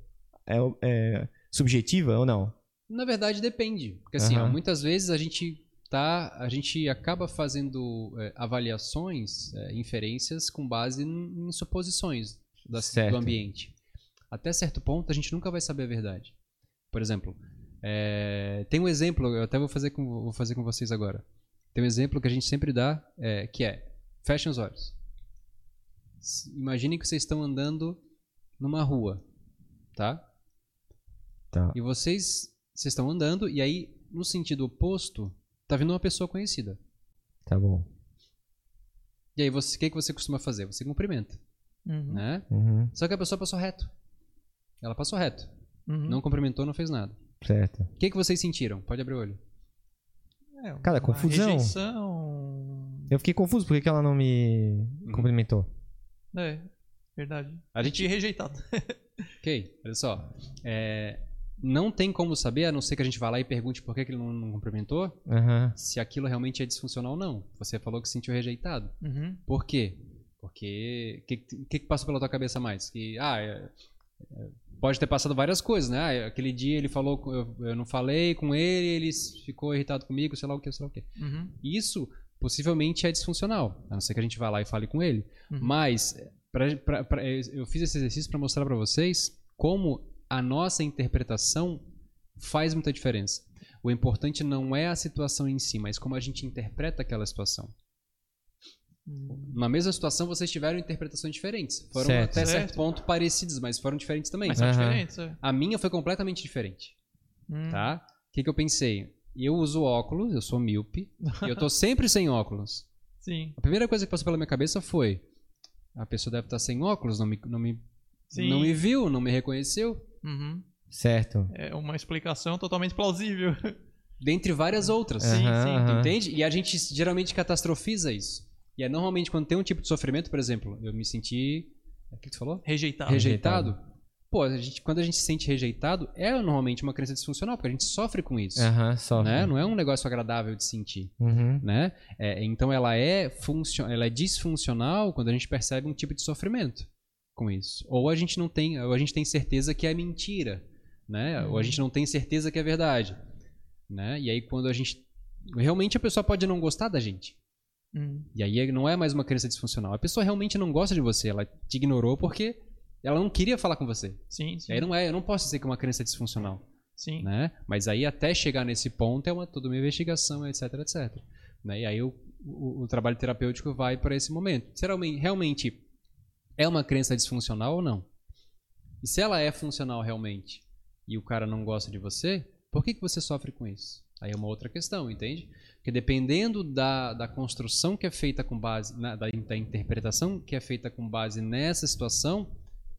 Speaker 1: é, é subjetiva ou não?
Speaker 3: Na verdade, depende. Porque assim, ó,
Speaker 1: Aham.
Speaker 3: muitas vezes a gente tá. A gente acaba fazendo é, avaliações, é, inferências com base em, em suposições da- do ambiente. Até certo ponto a gente nunca vai saber a verdade. Por exemplo, é, tem um exemplo, eu até vou fazer com, vou fazer com vocês agora. Tem um exemplo que a gente sempre dá, é, que é, fechem os olhos. Imaginem que vocês estão andando numa rua, tá?
Speaker 1: Tá.
Speaker 3: E vocês, vocês estão andando e aí, no sentido oposto, tá vindo uma pessoa conhecida.
Speaker 1: Tá bom.
Speaker 3: E aí, você- o que, que você costuma fazer? Você cumprimenta,
Speaker 2: Uhum.
Speaker 3: né?
Speaker 1: Uhum,
Speaker 3: Só que a pessoa passou reto. Ela passou reto.
Speaker 2: Uhum.
Speaker 3: Não cumprimentou, não fez nada.
Speaker 1: certo.
Speaker 3: O que, que vocês sentiram? Pode abrir o olho.
Speaker 2: É,
Speaker 1: Cara, confusão.
Speaker 2: Rejeição.
Speaker 1: Eu fiquei confuso, por que que ela não me
Speaker 3: Uhum.
Speaker 1: cumprimentou?
Speaker 2: É, verdade.
Speaker 3: A gente
Speaker 2: Te rejeitado.
Speaker 3: Ok, olha só. É, não tem como saber, a não ser que a gente vá lá e pergunte por que, que ele não, não cumprimentou,
Speaker 1: Aham.
Speaker 3: se aquilo realmente é disfuncional ou não. Você falou que se sentiu rejeitado.
Speaker 2: Uhum.
Speaker 3: Por quê? Porque o que, que, que passou pela tua cabeça mais? Que, ah, é- é, pode ter passado várias coisas, né? Ah, aquele dia ele falou, eu, eu não falei com ele, ele ficou irritado comigo, sei lá o que, sei lá o que.
Speaker 2: Uhum.
Speaker 3: Isso possivelmente é disfuncional, a não ser que a gente vá lá e fale com ele.
Speaker 2: Uhum.
Speaker 3: Mas pra- pra- pra- eu fiz esse exercício para mostrar para vocês como a nossa interpretação faz muita diferença. O importante não é a situação em si, mas como a gente interpreta aquela situação.
Speaker 2: Uhum.
Speaker 3: Na mesma situação, vocês tiveram interpretações diferentes. Foram
Speaker 1: Certo.
Speaker 3: até certo
Speaker 2: Certo.
Speaker 3: ponto parecidas, mas foram diferentes também.
Speaker 2: Mas são
Speaker 1: Aham.
Speaker 2: diferentes, é.
Speaker 3: A minha foi completamente diferente,
Speaker 2: Hum.
Speaker 3: tá? O que, que eu pensei? Eu uso óculos, eu sou míope, e eu tô sempre sem óculos.
Speaker 2: Sim,
Speaker 3: A primeira coisa que passou pela minha cabeça foi: a pessoa deve estar sem óculos, não me, não me,
Speaker 2: sim.
Speaker 3: não me viu, não me reconheceu.
Speaker 2: Uhum.
Speaker 1: Certo.
Speaker 2: É uma explicação totalmente plausível.
Speaker 3: Dentre várias outras.
Speaker 2: Sim,
Speaker 1: Aham,
Speaker 2: sim.
Speaker 1: aham.
Speaker 3: Entende? E a gente geralmente catastrofiza isso. E é normalmente quando tem um tipo de sofrimento, por exemplo, eu me senti. O que tu falou?
Speaker 2: Rejeitado.
Speaker 3: rejeitado. Pô, a gente, quando a gente se sente rejeitado, é normalmente uma crença disfuncional, porque a gente sofre com isso.
Speaker 1: Aham, só.
Speaker 3: Né? Não é um negócio agradável de sentir.
Speaker 1: Uhum.
Speaker 3: Né? É, então ela é, funcio ela é disfuncional quando a gente percebe um tipo de sofrimento com isso. Ou a gente não tem, ou a gente tem certeza que é mentira, né? Ou a gente não tem certeza que é verdade, né? E aí quando a gente realmente a pessoa pode não gostar da gente.
Speaker 2: Hum.
Speaker 3: E aí não é mais uma crença disfuncional. A pessoa realmente não gosta de você, ela te ignorou porque ela não queria falar com você.
Speaker 2: Sim, sim.
Speaker 3: E aí não é, eu não posso dizer que é uma crença disfuncional,
Speaker 2: Sim.
Speaker 3: né? Mas aí até chegar nesse ponto é uma toda uma investigação, etc, etc. Né? E aí o, o, o trabalho terapêutico vai para esse momento. Se realmente, realmente é uma crença disfuncional ou não? E se ela é funcional realmente e o cara não gosta de você, por que, que você sofre com isso? Aí é uma outra questão, entende? Porque dependendo da, da construção que é feita com base, na, da, da interpretação que é feita com base nessa situação,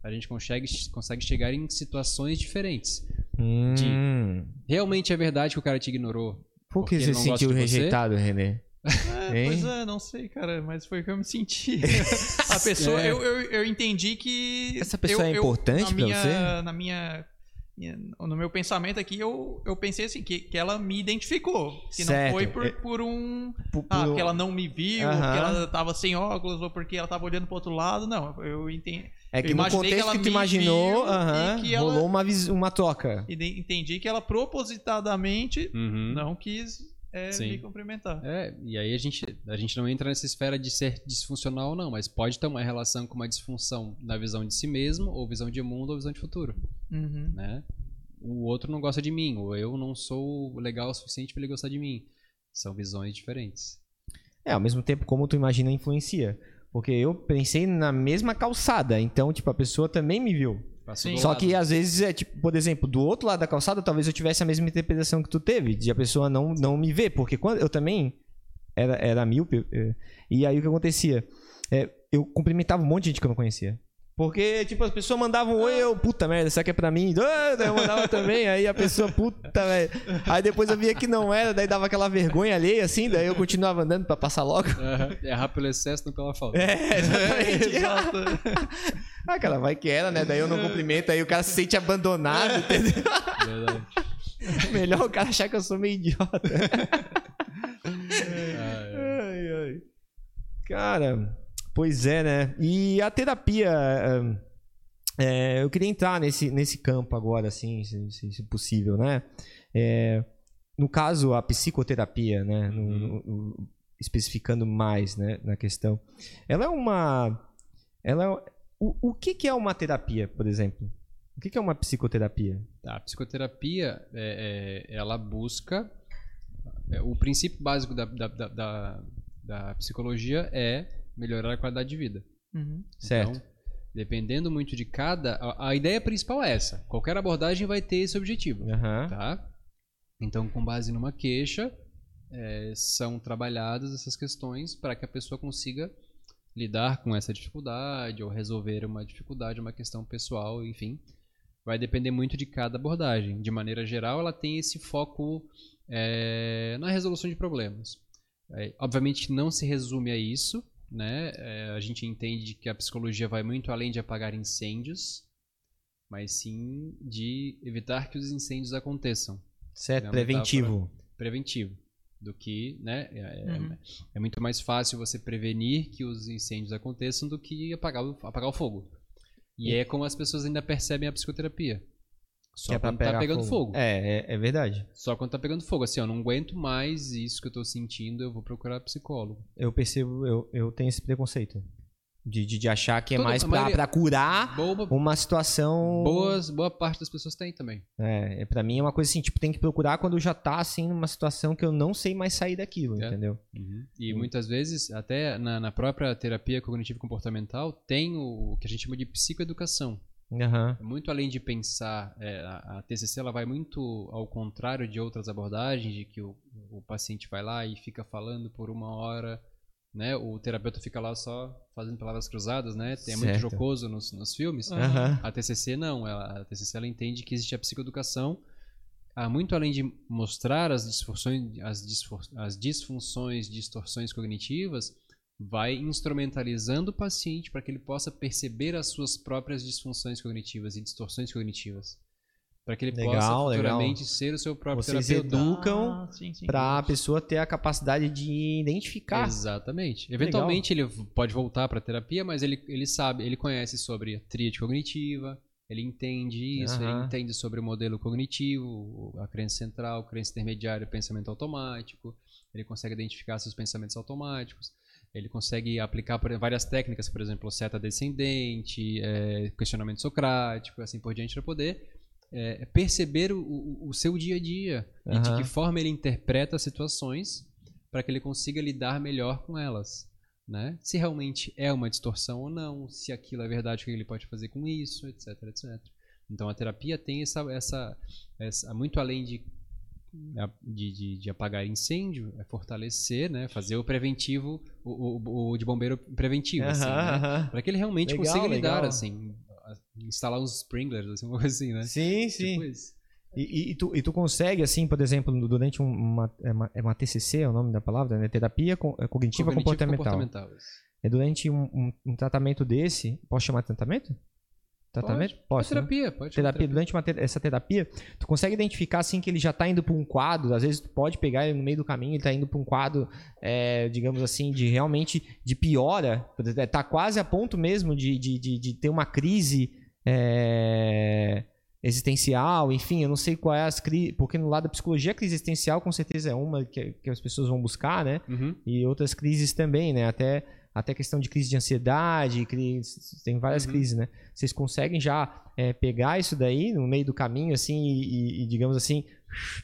Speaker 3: a gente consegue, consegue chegar em situações diferentes.
Speaker 1: Hum.
Speaker 3: Realmente é verdade que o cara te ignorou.
Speaker 1: Por que
Speaker 3: Porque
Speaker 1: você
Speaker 3: ele
Speaker 1: se sentiu
Speaker 3: de você?
Speaker 1: rejeitado, René?
Speaker 2: É, pois é, não sei, cara, mas foi o que eu me senti. a pessoa,
Speaker 3: É.
Speaker 2: eu, eu, eu entendi que.
Speaker 1: Essa pessoa
Speaker 2: eu-
Speaker 1: é
Speaker 2: eu-
Speaker 1: importante
Speaker 2: na
Speaker 1: pra
Speaker 2: minha,
Speaker 1: você?
Speaker 2: Na minha. No meu pensamento aqui, eu, eu pensei assim, que, que ela me identificou. Que
Speaker 1: Certo.
Speaker 2: não foi por,
Speaker 1: É-
Speaker 2: por um.
Speaker 1: Por-
Speaker 2: Ah,
Speaker 1: por-
Speaker 2: porque ela não me viu,
Speaker 1: Aham.
Speaker 2: porque ela tava sem óculos, ou porque ela tava olhando pro outro lado. Não, eu entendi.
Speaker 1: É que
Speaker 2: eu
Speaker 1: no
Speaker 2: que
Speaker 1: contexto
Speaker 2: ela
Speaker 1: que, tu imaginou, aham,
Speaker 2: e que ela-
Speaker 1: rolou uma, vis- uma troca.
Speaker 2: Entendi que ela propositadamente
Speaker 3: Uhum.
Speaker 2: não quis é,
Speaker 3: Sim.
Speaker 2: me cumprimentar.
Speaker 3: É, e aí a gente, a gente não entra nessa esfera de ser disfuncional ou não, mas pode ter uma relação com uma disfunção na visão de si mesmo, ou visão de mundo, ou visão de futuro,
Speaker 2: Uhum.
Speaker 3: né? O outro não gosta de mim, ou eu não sou legal o suficiente para ele gostar de mim. São visões diferentes.
Speaker 1: É, ao mesmo tempo, como tu imagina, influencia. Porque eu pensei na mesma calçada, então, tipo, a pessoa também me viu.
Speaker 2: Sim.
Speaker 1: Só
Speaker 3: lado.
Speaker 1: que às vezes é tipo, por exemplo, do outro lado da calçada, talvez eu tivesse a mesma interpretação que tu teve, de a pessoa não, não me ver, porque quando eu também era, era míope, eh, e aí o que acontecia? É, eu cumprimentava um monte de gente que eu não conhecia. Porque, tipo, as pessoas mandavam um oi, eu, puta merda, isso aqui é pra mim. Ah, eu mandava também, aí a pessoa, puta, velho. Aí depois eu via que não era, daí dava aquela vergonha alheia, assim, daí eu continuava andando pra passar logo.
Speaker 3: Aham. Errar pelo excesso, não pela falta.
Speaker 1: É, exatamente.
Speaker 2: Exato.
Speaker 1: ah, cara, vai que era, né? Daí eu não cumprimento, aí o cara se sente abandonado, entendeu?
Speaker 3: Verdade.
Speaker 1: Melhor o cara achar que eu sou meio idiota.
Speaker 3: É.
Speaker 1: Ai, ai. Cara, pois é, né? E a terapia. é, eu queria entrar nesse, nesse campo agora, assim, se, se- possível, né? É, no caso, a psicoterapia, né? no- no- no- especificando mais né, na questão. Ela é uma. Ela é, o, o que, que é uma terapia, por exemplo? O que, que é uma psicoterapia?
Speaker 3: Tá, A psicoterapia, é, é, ela busca. é, o princípio básico da, da, da, da- da psicologia é melhorar a qualidade de vida.
Speaker 2: Uhum.
Speaker 1: Certo.
Speaker 3: Então, dependendo muito de cada. A, a ideia principal é essa. Qualquer abordagem vai ter esse objetivo.
Speaker 1: Aham.
Speaker 3: Tá? Então, com base numa queixa, é, são trabalhadas essas questões para que a pessoa consiga lidar com essa dificuldade ou resolver uma dificuldade, uma questão pessoal, enfim. Vai depender muito de cada abordagem. De maneira geral, ela tem esse foco é, na resolução de problemas. É, obviamente, não se resume a isso. Né? É, a gente entende que a psicologia vai muito além de apagar incêndios, mas sim de evitar que os incêndios aconteçam
Speaker 1: Certo,
Speaker 3: É
Speaker 1: preventivo.
Speaker 3: preventivo do que, né? É, é-
Speaker 2: Uhum.
Speaker 3: é muito mais fácil você prevenir que os incêndios aconteçam do que apagar o, apagar o fogo. E é como as pessoas ainda percebem a psicoterapia. Só
Speaker 1: é
Speaker 3: quando tá pegando fogo.
Speaker 1: É, é, é verdade.
Speaker 3: Só quando tá pegando fogo. Assim, eu não aguento mais isso que eu tô sentindo, eu vou procurar psicólogo.
Speaker 1: Eu percebo, eu, eu tenho esse preconceito. De, de, de achar que é
Speaker 3: Toda-
Speaker 1: mais
Speaker 3: a
Speaker 1: pra,
Speaker 3: maioria-
Speaker 1: pra curar
Speaker 3: Boa,
Speaker 1: uma situação.
Speaker 3: boas, boa parte das pessoas tem também.
Speaker 1: É, é, pra mim é uma coisa assim, tipo, tem que procurar quando já tá assim numa situação que eu não sei mais sair daquilo,
Speaker 3: É.
Speaker 1: entendeu?
Speaker 3: E
Speaker 1: Hum.
Speaker 3: muitas vezes, até na, na própria terapia cognitivo-comportamental, tem o, o que a gente chama de psicoeducação.
Speaker 1: Aham.
Speaker 3: Muito além de pensar, é, a, a TCC ela vai muito ao contrário de outras abordagens, de que o, o paciente vai lá e fica falando por uma hora, né? O terapeuta fica lá só fazendo palavras cruzadas, né? É muito
Speaker 1: Certo.
Speaker 3: jocoso nos, nos filmes.
Speaker 1: Aham.
Speaker 3: A TCC não, ela, a TCC ela entende que existe a psicoeducação, ah, muito além de mostrar as disfunções, as, disfor- as disfunções, distorções cognitivas, vai instrumentalizando o paciente para que ele possa perceber as suas próprias disfunções cognitivas e distorções cognitivas. Para que ele
Speaker 1: Legal,
Speaker 3: possa
Speaker 1: legal.
Speaker 3: futuramente ser o seu próprio
Speaker 1: Vocês
Speaker 3: terapeuta.
Speaker 1: educam
Speaker 2: Ah, sim.
Speaker 1: Pra pessoa ter a capacidade de identificar.
Speaker 3: Exatamente. Eventualmente ele v- pode voltar para terapia, mas ele, ele sabe, ele conhece sobre a tríade cognitiva, ele entende isso, ele entende sobre o modelo cognitivo, a crença central, crença intermediária, pensamento automático, ele consegue identificar seus pensamentos automáticos, ele consegue aplicar várias técnicas, por exemplo, seta descendente, eh, questionamento socrático, assim por diante, para poder eh, perceber o, o- seu dia a dia e de que forma ele interpreta as situações para que ele consiga lidar melhor com elas. Né? Se realmente é uma distorção ou não, se aquilo é verdade, o que ele pode fazer com isso, etc, etc. Então a terapia tem essa, essa, essa muito além de, de, de, de apagar incêndio, é fortalecer, né? fazer o preventivo, o, o, o de bombeiro preventivo, assim,
Speaker 1: Aham,
Speaker 3: né?
Speaker 1: aham.
Speaker 3: para que ele realmente
Speaker 1: Legal,
Speaker 3: consiga lidar,
Speaker 1: legal.
Speaker 3: assim, a- instalar uns sprinklers, assim, uma coisa assim, né?
Speaker 1: Sim, sim.
Speaker 3: Tipo isso.
Speaker 1: E, e- tu, e tu consegue, assim, por exemplo, durante um- uma, é uma, é uma TCC, é o nome da palavra, né? Terapia é cognitiva
Speaker 3: Cognitivo
Speaker 1: comportamental.
Speaker 3: comportamental.
Speaker 1: É durante um, um- um tratamento desse, posso chamar de tratamento? Tratamento?
Speaker 3: Pode.
Speaker 1: Posso,
Speaker 3: é
Speaker 1: né?
Speaker 3: terapia, pode chamar
Speaker 1: terapia, durante uma te- essa terapia, tu consegue identificar assim que ele já tá indo para um quadro, às vezes tu pode pegar ele no meio do caminho, ele tá indo para um quadro, é, digamos assim, de realmente de piora, tá quase a ponto mesmo de, de, de, de ter uma crise é, existencial, enfim, eu não sei qual é as crises, porque no lado da psicologia a crise existencial com certeza é uma que, que as pessoas vão buscar, né?
Speaker 3: Uhum.
Speaker 1: e outras crises também, né? Até, até questão de crise de ansiedade, crise, tem várias
Speaker 3: Uhum.
Speaker 1: crises, né? Vocês conseguem já é, pegar isso daí no meio do caminho, assim, e, e- e, digamos assim,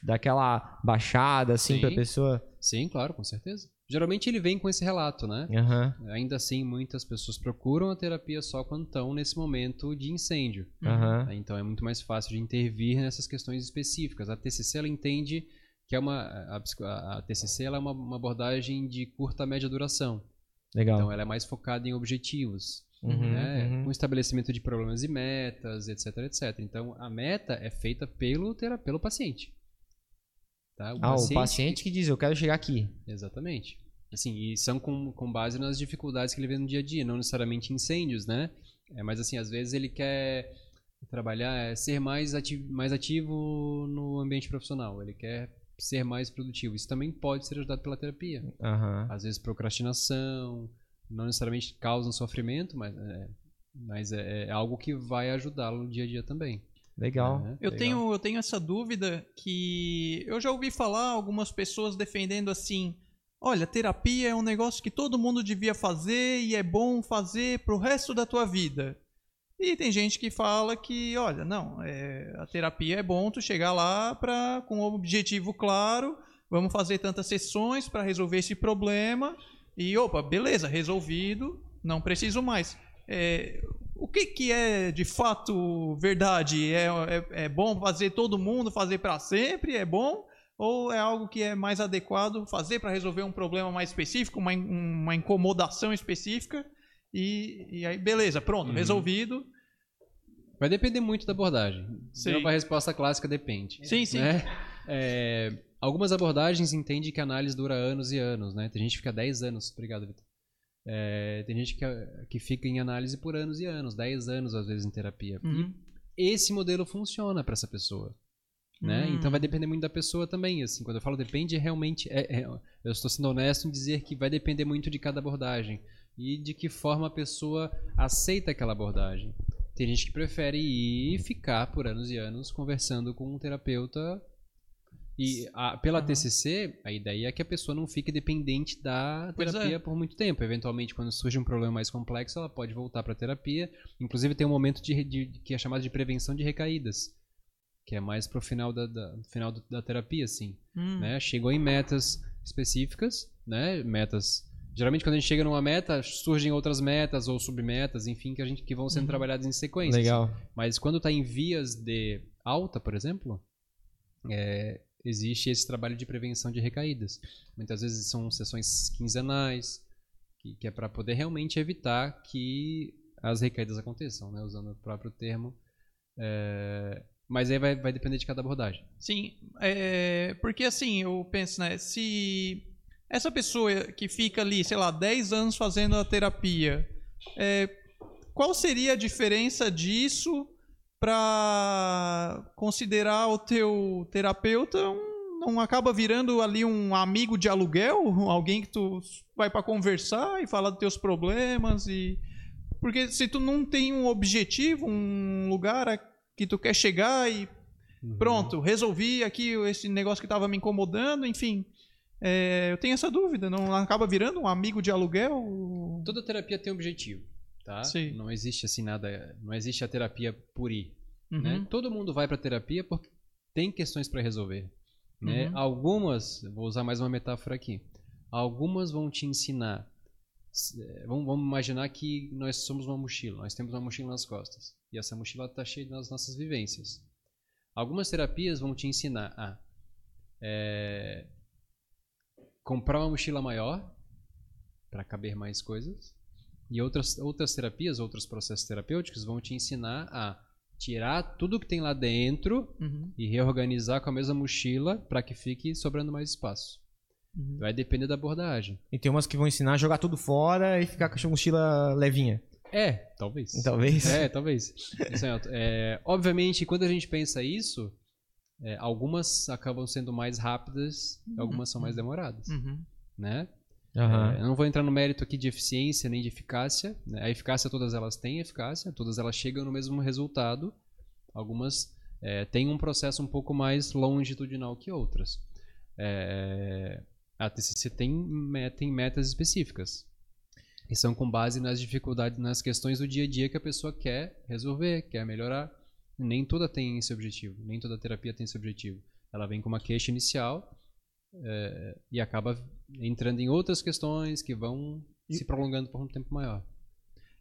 Speaker 1: dar aquela baixada, assim,
Speaker 3: Sim.
Speaker 1: pra pessoa.
Speaker 3: Sim, claro, com certeza. Geralmente ele vem com esse relato, né?
Speaker 1: Aham,
Speaker 3: Ainda assim, muitas pessoas procuram a terapia só quando estão nesse momento de incêndio.
Speaker 1: aham.
Speaker 3: Então é muito mais fácil de intervir nessas questões específicas. A TCC ela entende que é uma a, a- a TCC ela é uma, uma abordagem de curta média duração.
Speaker 1: Legal.
Speaker 3: Então ela é mais focada em objetivos.
Speaker 1: Uhum,
Speaker 3: né?
Speaker 1: uhum.
Speaker 3: com estabelecimento de problemas e metas, etc, etc. Então, a meta é feita pelo, tera- pelo paciente. Tá?
Speaker 1: ah, o paciente que diz, eu quero chegar aqui.
Speaker 3: Exatamente. Assim, e são com, com base nas dificuldades que ele vê no dia a dia, não necessariamente incêndios, né? É, mas assim, às vezes ele quer trabalhar, é, ser mais ativo, mais ativo no ambiente profissional, ele quer ser mais produtivo. Isso também pode ser ajudado pela terapia.
Speaker 1: Aham.
Speaker 3: Às vezes procrastinação, não necessariamente causa um sofrimento, mas é, mas é, é algo que vai ajudá-lo no dia a dia também.
Speaker 1: Legal.
Speaker 3: né?
Speaker 2: Eu
Speaker 1: Legal.
Speaker 2: tenho, eu tenho essa dúvida que eu já ouvi falar algumas pessoas defendendo assim: olha, terapia é um negócio que todo mundo devia fazer e é bom fazer pro resto da tua vida. E tem gente que fala que, olha, não, é, a terapia é bom tu chegar lá pra, com um objetivo claro, vamos fazer tantas sessões para resolver esse problema e, opa, beleza, resolvido, não preciso mais. É, o que, que é de fato verdade? É, é, é bom fazer todo mundo fazer para sempre? É bom? Ou é algo que é mais adequado fazer para resolver um problema mais específico, uma, uma incomodação específica? E, e aí, beleza, pronto,
Speaker 3: Uhum.
Speaker 2: resolvido.
Speaker 3: Vai depender muito da abordagem.
Speaker 2: Sim.
Speaker 3: Então, a resposta clássica depende.
Speaker 2: Sim, sim.
Speaker 3: né? É, algumas abordagens entendem que a análise dura anos e anos, né? Tem gente que fica 10 anos, obrigado, Vitor. É, tem gente que, que fica em análise por anos e anos, 10 anos às vezes em terapia.
Speaker 2: Uhum.
Speaker 3: E esse modelo funciona para essa pessoa. Né?
Speaker 2: Hum.
Speaker 3: Então vai depender muito da pessoa também. Assim, quando eu falo depende, realmente é, é- eu estou sendo honesto em dizer que vai depender muito de cada abordagem e de que forma a pessoa aceita aquela abordagem. Tem gente que prefere ir e ficar por anos e anos conversando com um terapeuta. E a- pela
Speaker 2: Aham.
Speaker 3: TCC, a ideia é que a pessoa não fique dependente da
Speaker 2: é.
Speaker 3: terapia por muito tempo. Eventualmente, quando surge um problema mais complexo, ela pode voltar para a terapia. Inclusive, tem um momento de, de- que é chamado de prevenção de recaídas, que é mais pro final da, da- final da terapia, assim
Speaker 2: Hum.
Speaker 3: né? Chegou em metas específicas, né? Metas. Geralmente quando a gente chega numa meta, surgem outras metas ou submetas, enfim, que a gente que vão sendo
Speaker 2: Uhum.
Speaker 3: trabalhadas em sequência.
Speaker 1: Legal.
Speaker 3: Mas quando está em vias de alta, por exemplo, é, existe esse trabalho de prevenção de recaídas. Muitas vezes são sessões quinzenais, que, que é para poder realmente evitar que as recaídas aconteçam, né? Usando o próprio termo. É, mas aí vai, vai depender de cada abordagem.
Speaker 2: Sim, é, porque assim, eu penso, né, se essa pessoa que fica ali, sei lá, 10 anos fazendo a terapia, é, qual seria a diferença disso para considerar o teu terapeuta um, não acaba virando ali um amigo de aluguel, alguém que tu vai para conversar e falar dos teus problemas e porque se tu não tem um objetivo, um lugar a que tu quer chegar e Pronto, resolvi aqui esse negócio que estava me incomodando, enfim. É, eu tenho essa dúvida, não acaba virando um amigo de aluguel?
Speaker 3: Toda terapia tem objetivo, tá?
Speaker 2: Sim.
Speaker 3: Não existe assim nada, não existe a terapia por ir,
Speaker 2: Uhum.
Speaker 3: né? Todo mundo vai para terapia porque tem questões para resolver, né?
Speaker 2: Uhum.
Speaker 3: Algumas, vou usar mais uma metáfora aqui. Algumas vão te ensinar. Vamos, vamos imaginar que nós somos uma mochila, nós temos uma mochila nas costas e essa mochila está cheia das nossas vivências. Algumas terapias vão te ensinar a eh, comprar uma mochila maior para caber mais coisas. E outras, outras terapias, outros processos terapêuticos vão te ensinar a tirar tudo que tem lá dentro
Speaker 2: Uhum.
Speaker 3: e reorganizar com a mesma mochila para que fique sobrando mais espaço.
Speaker 2: Uhum.
Speaker 3: Vai depender da abordagem.
Speaker 1: E tem umas que vão ensinar a jogar tudo fora e ficar com a mochila levinha.
Speaker 3: É, talvez.
Speaker 1: Talvez.
Speaker 3: É, talvez. Isso é, obviamente, quando a gente pensa isso, é, algumas acabam sendo mais rápidas, algumas são mais demoradas,
Speaker 2: Uhum.
Speaker 3: né?
Speaker 1: Aham.
Speaker 3: É, eu não vou entrar no mérito aqui de eficiência nem de eficácia. né? A eficácia, todas elas têm eficácia, todas elas chegam no mesmo resultado. Algumas é, têm um processo um pouco mais longitudinal que outras. É, a TCC tem, tem metas específicas. E são com base nas dificuldades, nas questões do dia a dia que a pessoa quer resolver, quer melhorar. Nem toda tem esse objetivo, nem toda terapia tem esse objetivo. Ela vem com uma queixa inicial é, e acaba entrando em outras questões que vão se prolongando por um tempo maior.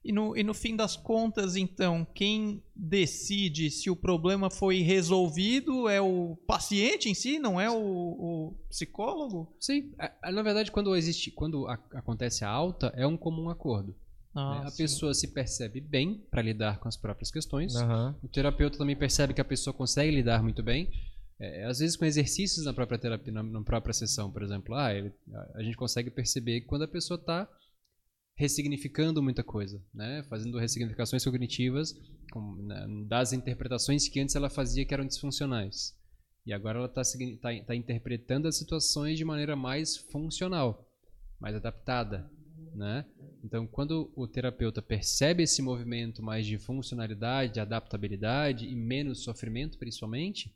Speaker 2: E no, e no fim das contas, então, quem decide se o problema foi resolvido é o paciente em si, não é o, o psicólogo?
Speaker 3: Sim, a- a- na verdade, quando existe, quando a- acontece a alta, é um comum acordo.
Speaker 2: Ah,
Speaker 3: né? A
Speaker 2: sim.
Speaker 3: pessoa se percebe bem para lidar com as próprias questões.
Speaker 1: Aham.
Speaker 3: O terapeuta também percebe que a pessoa consegue lidar muito bem. É, às vezes com exercícios na própria terapia, na, na própria sessão, por exemplo, ah, ele- a, a gente consegue perceber que quando a pessoa está ressignificando muita coisa, né? Fazendo ressignificações cognitivas com- né, das interpretações que antes ela fazia que eram disfuncionais. E agora ela está interpretando as situações de maneira mais funcional, mais adaptada, né? Então, quando o terapeuta percebe esse movimento mais de funcionalidade, de adaptabilidade e menos sofrimento, principalmente,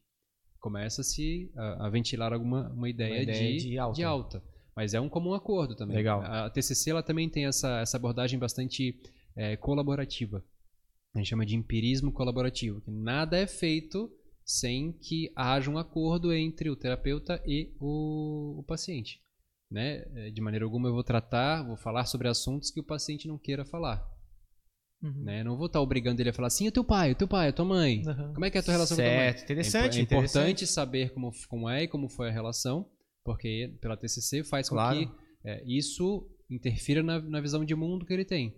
Speaker 3: começa-se a, a ventilar alguma uma ideia,
Speaker 1: ideia
Speaker 3: de,
Speaker 1: de alta.
Speaker 3: de alta. Mas é um comum acordo também.
Speaker 1: Legal.
Speaker 3: A, TCC ela também tem essa, essa abordagem bastante eh, colaborativa. A gente chama de empirismo colaborativo, que nada é feito sem que haja um acordo entre o terapeuta e o, o paciente. Né? Eh, De maneira alguma eu vou tratar, vou falar sobre assuntos que o paciente não queira falar.
Speaker 2: Uhum.
Speaker 3: Né? Não vou estar obrigando ele a falar assim, o teu pai, o teu pai, a tua mãe?
Speaker 2: Aham.
Speaker 3: Como é que é a tua relação com a tua mãe?
Speaker 1: Certo, interessante.
Speaker 3: É, é importante
Speaker 1: interessante.
Speaker 3: saber como, como é e como foi a relação, porque pela TCC faz com
Speaker 1: Claro.
Speaker 3: que é, isso interfira na, na visão de mundo que ele tem.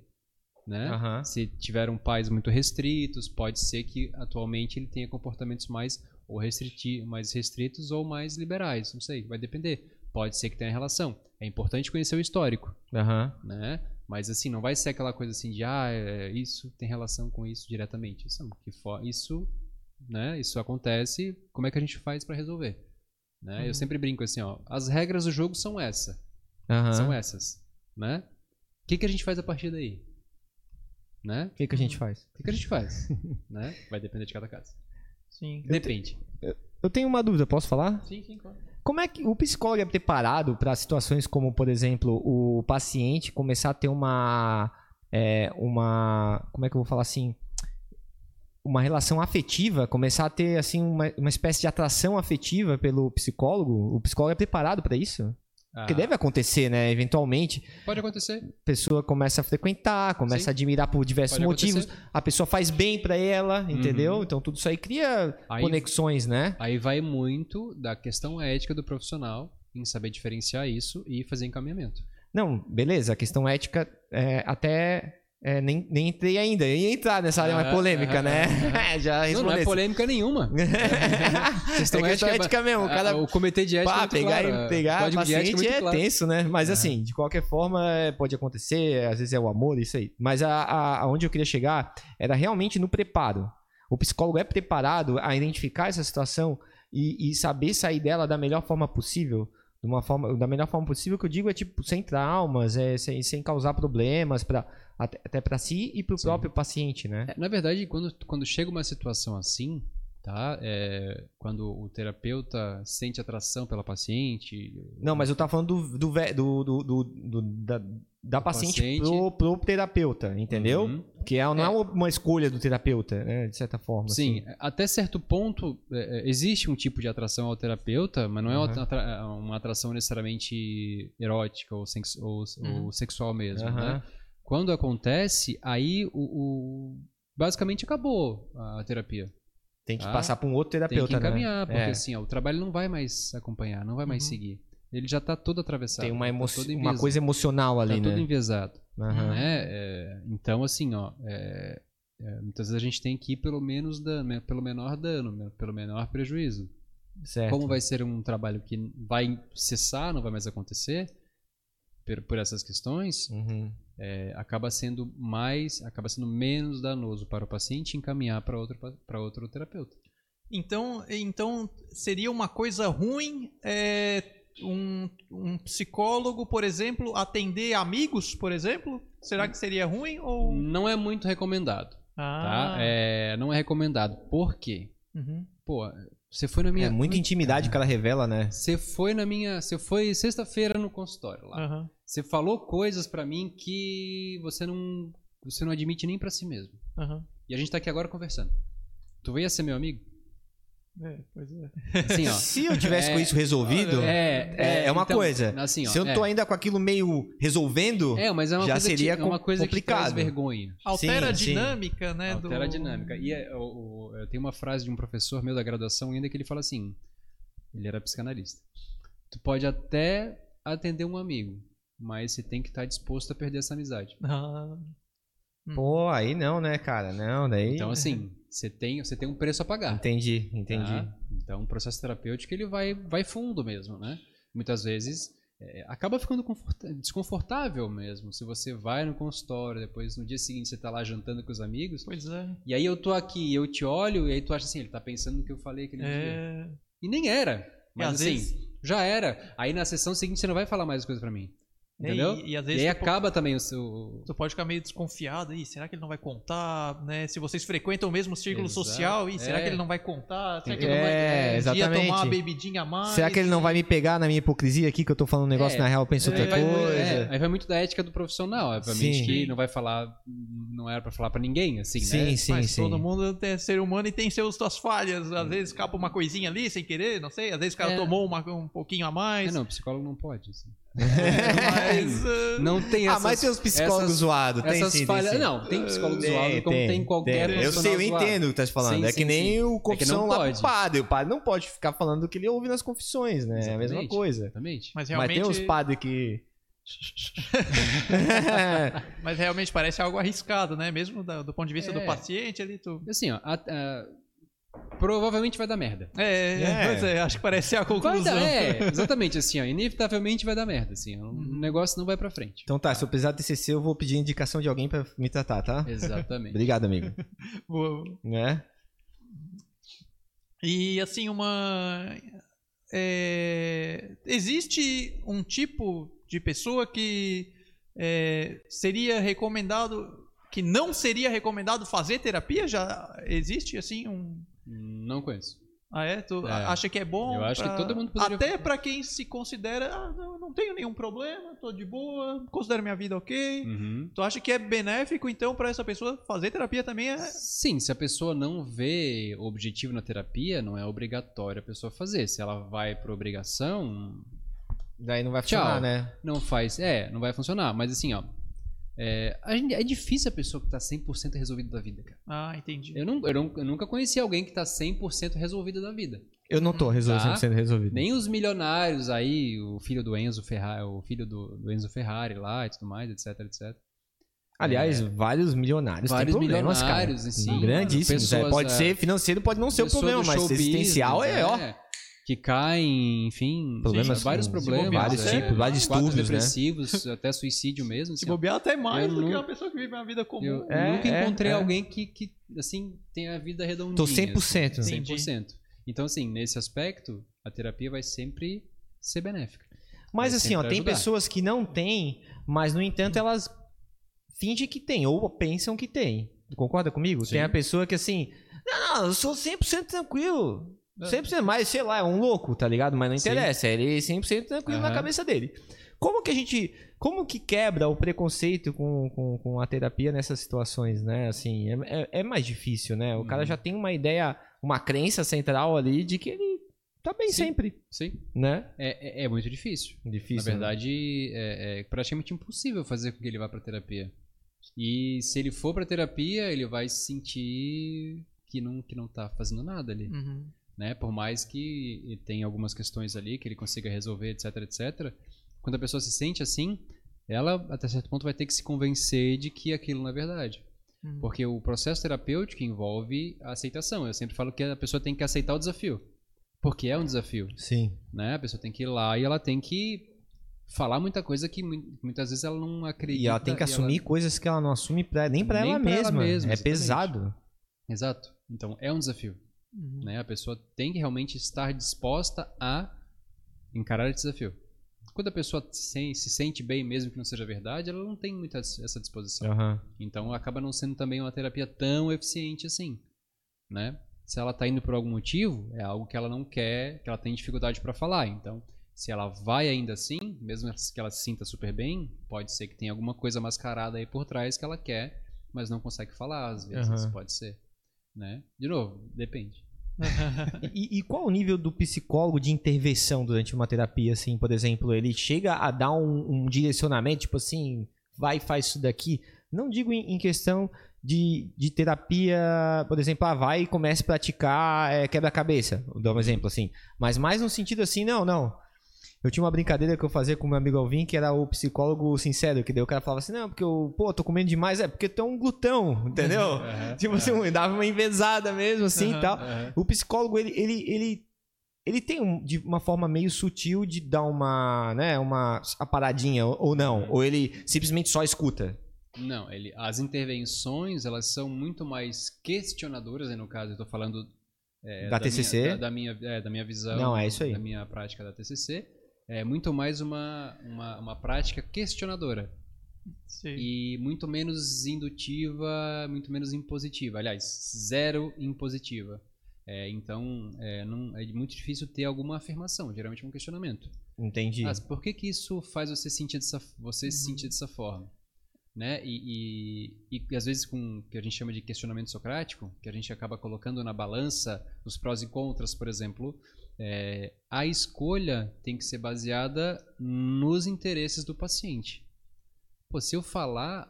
Speaker 3: Né?
Speaker 1: Aham.
Speaker 3: Se tiveram pais muito restritos, pode ser que atualmente ele tenha comportamentos mais ou restriti mais restritos ou mais liberais, não sei, vai depender. Pode ser que tenha relação. É importante conhecer o histórico,
Speaker 1: Aham.
Speaker 3: né? Mas assim, não vai ser aquela coisa assim de ah, é, isso tem relação com isso diretamente. Isso, for, isso, né? Isso acontece. Como é que a gente faz para resolver? Né? Eu sempre brinco assim, ó. As regras do jogo são essa,
Speaker 1: Aham.
Speaker 3: são essas, né? O que, que a gente faz a partir daí? Né?
Speaker 1: O que, que a gente faz?
Speaker 3: O que, que a gente faz? né? Vai depender de cada caso.
Speaker 2: Sim.
Speaker 3: Depende.
Speaker 1: Eu tenho uma dúvida, posso falar?
Speaker 3: Sim, sim, claro.
Speaker 1: Como é que o psicólogo é preparado para situações como, por exemplo, o paciente começar a ter uma. é, uma. Como é que eu vou falar assim? Uma relação afetiva, começar a ter assim uma, uma espécie de atração afetiva pelo psicólogo. O psicólogo é preparado para isso? Porque
Speaker 3: Ah,
Speaker 1: deve acontecer, né? Eventualmente,
Speaker 3: Pode acontecer.
Speaker 1: a pessoa começa a frequentar, começa
Speaker 3: Sim.
Speaker 1: a admirar por diversos
Speaker 3: Pode
Speaker 1: motivos.
Speaker 3: acontecer.
Speaker 1: A pessoa faz bem para ela, entendeu?
Speaker 3: Uhum.
Speaker 1: Então tudo isso aí cria
Speaker 3: Aí-
Speaker 1: conexões, né?
Speaker 3: Aí vai muito da questão ética do profissional em saber diferenciar isso e fazer encaminhamento.
Speaker 1: Não, beleza, a questão ética é, até é, nem, nem entrei ainda. Eu ia entrar nessa área mais
Speaker 3: Ah,
Speaker 1: polêmica,
Speaker 3: ah,
Speaker 1: né? Já
Speaker 3: Não, não é polêmica nenhuma.
Speaker 1: é questão
Speaker 3: ética-
Speaker 1: ética mesmo. O cara
Speaker 3: Ah, o comitê de ética é
Speaker 1: pá,
Speaker 3: muito
Speaker 1: pegar,
Speaker 3: claro.
Speaker 1: pegar
Speaker 3: o
Speaker 1: paciente
Speaker 3: muito
Speaker 1: é
Speaker 3: claro.
Speaker 1: tenso, né? Mas assim, de qualquer forma, é, pode acontecer, às vezes é o amor, isso aí. Mas a, a, aonde eu queria chegar era realmente no preparo. O psicólogo é preparado a identificar essa situação e, e saber sair dela da melhor forma possível. De uma forma, da melhor forma possível que eu digo é tipo sem traumas, é, sem, sem causar problemas para até, até para si e para o próprio paciente, né?
Speaker 3: É, na verdade, quando, quando chega uma situação assim, tá? É, quando o terapeuta sente atração pela paciente.
Speaker 1: Não, mas eu tava falando do, do, do- do- do- do- da, da paciente,
Speaker 3: paciente.
Speaker 1: Pro, pro terapeuta, entendeu?
Speaker 3: Uhum.
Speaker 1: Que é, não é. uma escolha do terapeuta, né? De certa forma.
Speaker 3: Sim,
Speaker 1: assim.
Speaker 3: até certo ponto é, é, existe um tipo de atração ao terapeuta, mas não é uma, uma atração necessariamente erótica ou, ou-
Speaker 2: Uhum.
Speaker 3: ou sexual mesmo, né? Quando acontece, aí o, o- basicamente acabou a terapia.
Speaker 1: Tem que
Speaker 3: Tá?
Speaker 1: passar para um outro
Speaker 3: Tem
Speaker 1: terapeuta,
Speaker 3: que encaminhar,
Speaker 1: né?
Speaker 3: porque
Speaker 1: É.
Speaker 3: assim, ó, o trabalho não vai mais acompanhar, não vai mais
Speaker 2: Uhum.
Speaker 3: seguir. Ele já está todo atravessado.
Speaker 1: Tem uma,
Speaker 3: tá
Speaker 1: emo
Speaker 3: todo
Speaker 1: uma coisa emocional
Speaker 3: tá
Speaker 1: ali,
Speaker 3: todo
Speaker 1: né?
Speaker 3: enviesado.
Speaker 1: Aham.
Speaker 3: né? É, então, assim, ó, é, é, muitas vezes a gente tem que ir pelo menos dano, né, pelo menor dano, né, pelo menor prejuízo.
Speaker 1: Certo.
Speaker 3: Como vai ser um trabalho que vai cessar, não vai mais acontecer por, por essas questões,
Speaker 1: Uhum.
Speaker 3: É, acaba sendo mais, acaba sendo menos danoso para o paciente encaminhar para outro para outro terapeuta.
Speaker 2: Então, então seria uma coisa ruim é, um, um psicólogo, por exemplo, atender amigos, por exemplo? Será que seria ruim ou
Speaker 3: Não é muito recomendado,
Speaker 2: ah,
Speaker 3: tá? É, não é recomendado. Por quê?
Speaker 2: uhum.
Speaker 3: Pô, você foi na minha
Speaker 1: É muita intimidade que ela revela, né?
Speaker 3: Você foi na minha, você foi sexta-feira no consultório lá.
Speaker 2: aham.
Speaker 3: Você falou coisas pra mim que você não, você não admite nem pra si mesmo.
Speaker 2: aham.
Speaker 3: E a gente tá aqui agora conversando. Tu veio a ser meu amigo?
Speaker 2: É, pois é.
Speaker 3: Assim, ó.
Speaker 1: Se eu tivesse
Speaker 3: É,
Speaker 1: com isso resolvido, é,
Speaker 3: é,
Speaker 1: é uma
Speaker 3: então,
Speaker 1: coisa.
Speaker 3: Assim, ó,
Speaker 1: se eu
Speaker 3: é,
Speaker 1: tô ainda com aquilo meio resolvendo,
Speaker 3: é, mas é uma
Speaker 1: já
Speaker 3: coisa
Speaker 1: seria
Speaker 3: que, é uma coisa que
Speaker 1: complicado.
Speaker 3: vergonha.
Speaker 2: Altera a
Speaker 1: Sim, sim.
Speaker 2: dinâmica, né?
Speaker 3: Altera
Speaker 2: do...
Speaker 3: a dinâmica. E é, o- o- eu tenho uma frase de um professor meu da graduação ainda que ele fala assim, ele era psicanalista. Tu pode até atender um amigo, mas você tem que estar disposto a perder essa amizade.
Speaker 2: Ah,
Speaker 1: Pô, aí não, né, cara? Não, daí.
Speaker 3: Então, assim, você tem, você tem um preço a pagar.
Speaker 1: Entendi, entendi.
Speaker 3: tá? Então, o processo terapêutico ele vai, vai fundo mesmo, né? Muitas vezes é, acaba ficando desconfortável mesmo. Se você vai no consultório, depois no dia seguinte você tá lá jantando com os amigos,
Speaker 2: Pois é.
Speaker 3: e aí eu tô aqui, eu te olho, e aí tu acha assim, ele tá pensando no que eu falei aquele dia.
Speaker 2: É.
Speaker 3: E nem era. Mas
Speaker 2: às
Speaker 3: assim,
Speaker 2: vezes-
Speaker 3: já era. Aí na sessão seguinte você não vai falar mais as coisas pra mim. Entendeu?
Speaker 2: E, e às
Speaker 3: E,
Speaker 2: vezes
Speaker 3: aí
Speaker 2: tu po-
Speaker 3: acaba também o seu.
Speaker 2: Tu pode ficar meio desconfiado aí, será que ele não vai contar, né? Se vocês frequentam o mesmo círculo
Speaker 3: Exato.
Speaker 2: social, e será
Speaker 3: É.
Speaker 2: que ele não vai contar? Será que
Speaker 1: É,
Speaker 2: ele não vai um dia
Speaker 1: exatamente.
Speaker 2: tomar uma bebidinha a mais?
Speaker 1: Será que ele não vai me pegar na minha hipocrisia aqui que eu tô falando um negócio
Speaker 3: É,
Speaker 1: na real pensa
Speaker 3: Aí
Speaker 1: outra
Speaker 3: vai,
Speaker 1: coisa?
Speaker 3: é, aí vai muito da ética do profissional. Obviamente
Speaker 1: Sim.
Speaker 3: que não vai falar. Não era pra falar pra ninguém, assim,
Speaker 1: sim,
Speaker 3: né?
Speaker 1: sim,
Speaker 2: Mas
Speaker 1: sim.
Speaker 2: todo mundo é ser humano e tem seus, suas falhas. Às vezes escapa uma coisinha ali sem querer, não sei. Às vezes o cara
Speaker 3: É.
Speaker 2: tomou uma- um pouquinho a
Speaker 3: É,
Speaker 2: mais.
Speaker 3: não, psicólogo não pode. assim.
Speaker 2: Mas. uh,
Speaker 3: Não tem
Speaker 1: Ah,
Speaker 3: essas,
Speaker 1: mas tem os psicólogos
Speaker 3: essas-
Speaker 1: zoados, tem
Speaker 3: essas
Speaker 1: sim, tem
Speaker 3: falhas.
Speaker 1: sim.
Speaker 3: Não, tem psicólogo
Speaker 1: Tem,
Speaker 3: zoado como tem, qualquer
Speaker 1: tem. Eu sei, eu
Speaker 3: zoado.
Speaker 1: entendo o que tá se falando.
Speaker 3: Sim,
Speaker 1: é que
Speaker 3: sim,
Speaker 1: nem
Speaker 3: sim.
Speaker 1: o
Speaker 3: É que
Speaker 1: confissão
Speaker 3: não
Speaker 1: lá
Speaker 3: pode.
Speaker 1: pro padre. O padre não pode ficar falando do que ele ouve nas confissões, né? É a mesma
Speaker 3: Exatamente.
Speaker 1: coisa.
Speaker 3: Exatamente.
Speaker 2: Mas
Speaker 1: Mas
Speaker 2: realmente.
Speaker 1: tem uns padres que.
Speaker 2: Mas realmente parece algo arriscado, né? Mesmo da- do ponto de vista
Speaker 3: É.
Speaker 2: do paciente ali, tu.
Speaker 3: Assim, ó, a- a- provavelmente vai dar merda.
Speaker 2: É,
Speaker 1: É.
Speaker 2: pois é, acho que parece ser a conclusão.
Speaker 3: dar, é, exatamente assim, ó, inevitavelmente vai dar merda, assim, ó, o
Speaker 2: Uhum.
Speaker 3: negócio não vai pra frente.
Speaker 1: Então tá, se eu precisar de TCC, eu vou pedir indicação de alguém pra me tratar, tá?
Speaker 3: Exatamente.
Speaker 1: Obrigado, amigo.
Speaker 2: Boa.
Speaker 1: Né?
Speaker 2: E assim, uma. é, existe um tipo de pessoa que é, seria recomendado. Que não seria recomendado fazer terapia? Já existe assim um.
Speaker 3: Não conheço.
Speaker 2: Ah, é? Tu
Speaker 3: É.
Speaker 2: acha que é bom?
Speaker 3: Eu acho que
Speaker 2: pra-
Speaker 3: todo mundo poderia-
Speaker 2: Até pra quem se considera. Ah, não, não tenho nenhum problema, tô de boa, considero minha vida ok.
Speaker 3: Uhum.
Speaker 2: Tu acha que é benéfico, então, pra essa pessoa fazer terapia também é.
Speaker 3: Sim, se a pessoa não vê objetivo na terapia, não é obrigatório a pessoa fazer. Se ela vai por obrigação,
Speaker 1: Daí não vai
Speaker 3: Tchau.
Speaker 1: funcionar, né?
Speaker 3: não faz. É, não vai funcionar. Mas assim, ó. É, a gente- é difícil a pessoa que tá 100% resolvida da vida, cara.
Speaker 2: Ah, entendi.
Speaker 3: Eu, não, eu, não- eu nunca conheci alguém que tá 100% resolvida da vida.
Speaker 1: Eu não tô resolvendo
Speaker 3: Tá.
Speaker 1: 100% resolvido.
Speaker 3: Nem os milionários aí, o filho do Enzo Ferrari, o filho do, do Enzo Ferrari lá e tudo mais, etc, etc.
Speaker 1: Aliás, vários milionários
Speaker 3: É. Vários
Speaker 1: têm problemas,
Speaker 3: milionários,
Speaker 1: cara.
Speaker 3: assim,
Speaker 1: Grandíssimos. é. Pode
Speaker 3: é,
Speaker 1: ser financeiro, pode não ser o problema, mas
Speaker 3: show
Speaker 1: existencial
Speaker 3: business,
Speaker 1: é, ó.
Speaker 3: Que caem, enfim,
Speaker 1: Problemas
Speaker 3: sim, vários problemas.
Speaker 1: vários
Speaker 3: é,
Speaker 1: tipos, vários distúrbios, né?
Speaker 3: depressivos, até suicídio mesmo.
Speaker 2: Se
Speaker 3: assim,
Speaker 2: bobear até mais do que uma pessoa que vive uma vida comum.
Speaker 3: Eu
Speaker 1: É,
Speaker 3: nunca
Speaker 1: é,
Speaker 3: encontrei
Speaker 1: é.
Speaker 3: alguém que, que, assim, tenha a vida redondinha.
Speaker 1: Tô 100%.
Speaker 3: Assim,
Speaker 2: Entendi.
Speaker 3: 100%. Então, assim, nesse aspecto, a terapia vai sempre ser benéfica.
Speaker 1: Mas
Speaker 3: Vai
Speaker 1: assim, ó, tem
Speaker 3: ajudar.
Speaker 1: pessoas que não têm, mas no entanto elas fingem que tem, ou pensam que tem. Concorda comigo?
Speaker 3: Sim.
Speaker 1: Tem a pessoa que assim, não, não, eu sou 100% tranquilo.
Speaker 2: É.
Speaker 1: 100%, mas sei lá, é um louco, tá ligado? Mas não
Speaker 3: Sim.
Speaker 1: interessa, ele é 100% tranquilo na
Speaker 3: Aham.
Speaker 1: cabeça dele. Como que a gente, como que quebra o preconceito com, com, com a terapia nessas situações, né? Assim, é, é- é mais difícil, né? O cara
Speaker 3: Uhum.
Speaker 1: já tem uma ideia, uma crença central ali de que ele tá bem
Speaker 3: Sim.
Speaker 1: sempre,
Speaker 3: Sim.
Speaker 1: né?
Speaker 3: É, é, é muito difícil.
Speaker 1: Difícil.
Speaker 3: Na
Speaker 1: né?
Speaker 3: verdade, é, é praticamente impossível fazer com que ele vá pra terapia. E se ele for pra terapia, ele vai se sentir que não, que não tá fazendo nada ali.
Speaker 2: Uhum.
Speaker 3: Né? Por mais que tenha algumas questões ali que ele consiga resolver, etc, etc. Quando a pessoa se sente assim, ela até certo ponto vai ter que se convencer de que aquilo não é verdade.
Speaker 2: Uhum.
Speaker 3: Porque o processo terapêutico envolve a aceitação. Eu sempre falo que a pessoa tem que aceitar o desafio. Porque é um desafio,
Speaker 1: Sim.
Speaker 3: né? A pessoa tem que ir lá e ela tem que falar muita coisa que mu- muitas vezes ela não acredita.
Speaker 1: E ela tem que assumir coisas que ela não assume pra, nem pra
Speaker 3: Nem
Speaker 1: ela
Speaker 3: ela
Speaker 1: mesma.
Speaker 3: mesma,
Speaker 1: é
Speaker 3: exatamente.
Speaker 1: pesado.
Speaker 3: Exato. Então é um desafio.
Speaker 2: Uhum.
Speaker 3: né? A pessoa tem que realmente estar disposta a encarar esse desafio. Quando a pessoa se, se sente bem, mesmo que não seja verdade, ela não tem muita essa disposição.
Speaker 1: Aham.
Speaker 3: Então acaba não sendo também uma terapia tão eficiente assim, né? Se ela está indo por algum motivo, é algo que ela não quer, que ela tem dificuldade para falar. Então, se ela vai ainda assim, mesmo que ela se sinta super bem, pode ser que tenha alguma coisa mascarada aí por trás que ela quer, mas não consegue falar às vezes,
Speaker 1: Aham.
Speaker 3: pode ser, né? De novo, depende.
Speaker 1: E, e qual o nível do psicólogo de intervenção durante uma terapia, assim, por exemplo? Ele chega a dar um, um direcionamento, tipo assim, vai faz isso daqui? Não digo em, em questão de, de terapia, por exemplo, ah, vai e comece a praticar é, quebra-cabeça, vou dar um exemplo assim. Mas mais no sentido assim, não, não. Eu tinha uma brincadeira que eu fazia com meu amigo Alvin, que era o psicólogo sincero, que daí o cara falava assim, não, porque eu, pô, tô comendo demais, é porque tu é um glutão, entendeu?
Speaker 3: Aham,
Speaker 1: tipo assim, dava uma envezada mesmo, assim, e
Speaker 2: Aham,
Speaker 1: tal.
Speaker 3: aham.
Speaker 1: O psicólogo, ele, ele, ele, ele tem um- de uma forma meio sutil de dar uma, né, uma paradinha, ou não, ou ele simplesmente só escuta.
Speaker 3: Não, ele, as intervenções elas são muito mais questionadoras, no caso eu estou falando é,
Speaker 1: Da TCC?
Speaker 3: minha, da, da minha, é, da minha visão,
Speaker 1: Não, é isso aí.
Speaker 3: da minha prática da TCC, é muito mais uma, uma, uma prática questionadora
Speaker 2: Sim.
Speaker 3: e muito menos indutiva, muito menos impositiva. Aliás, zero impositiva. É, então, é, não, é muito difícil ter alguma afirmação, geralmente é um questionamento.
Speaker 1: Entendi.
Speaker 3: Mas por que que isso faz você sentir dessa, você se sentir dessa forma? Né? E, e, e às vezes com o que a gente chama de questionamento socrático, que a gente acaba colocando na balança os prós e contras, por exemplo, é, a escolha tem que ser baseada nos interesses do paciente. Pô, se eu falar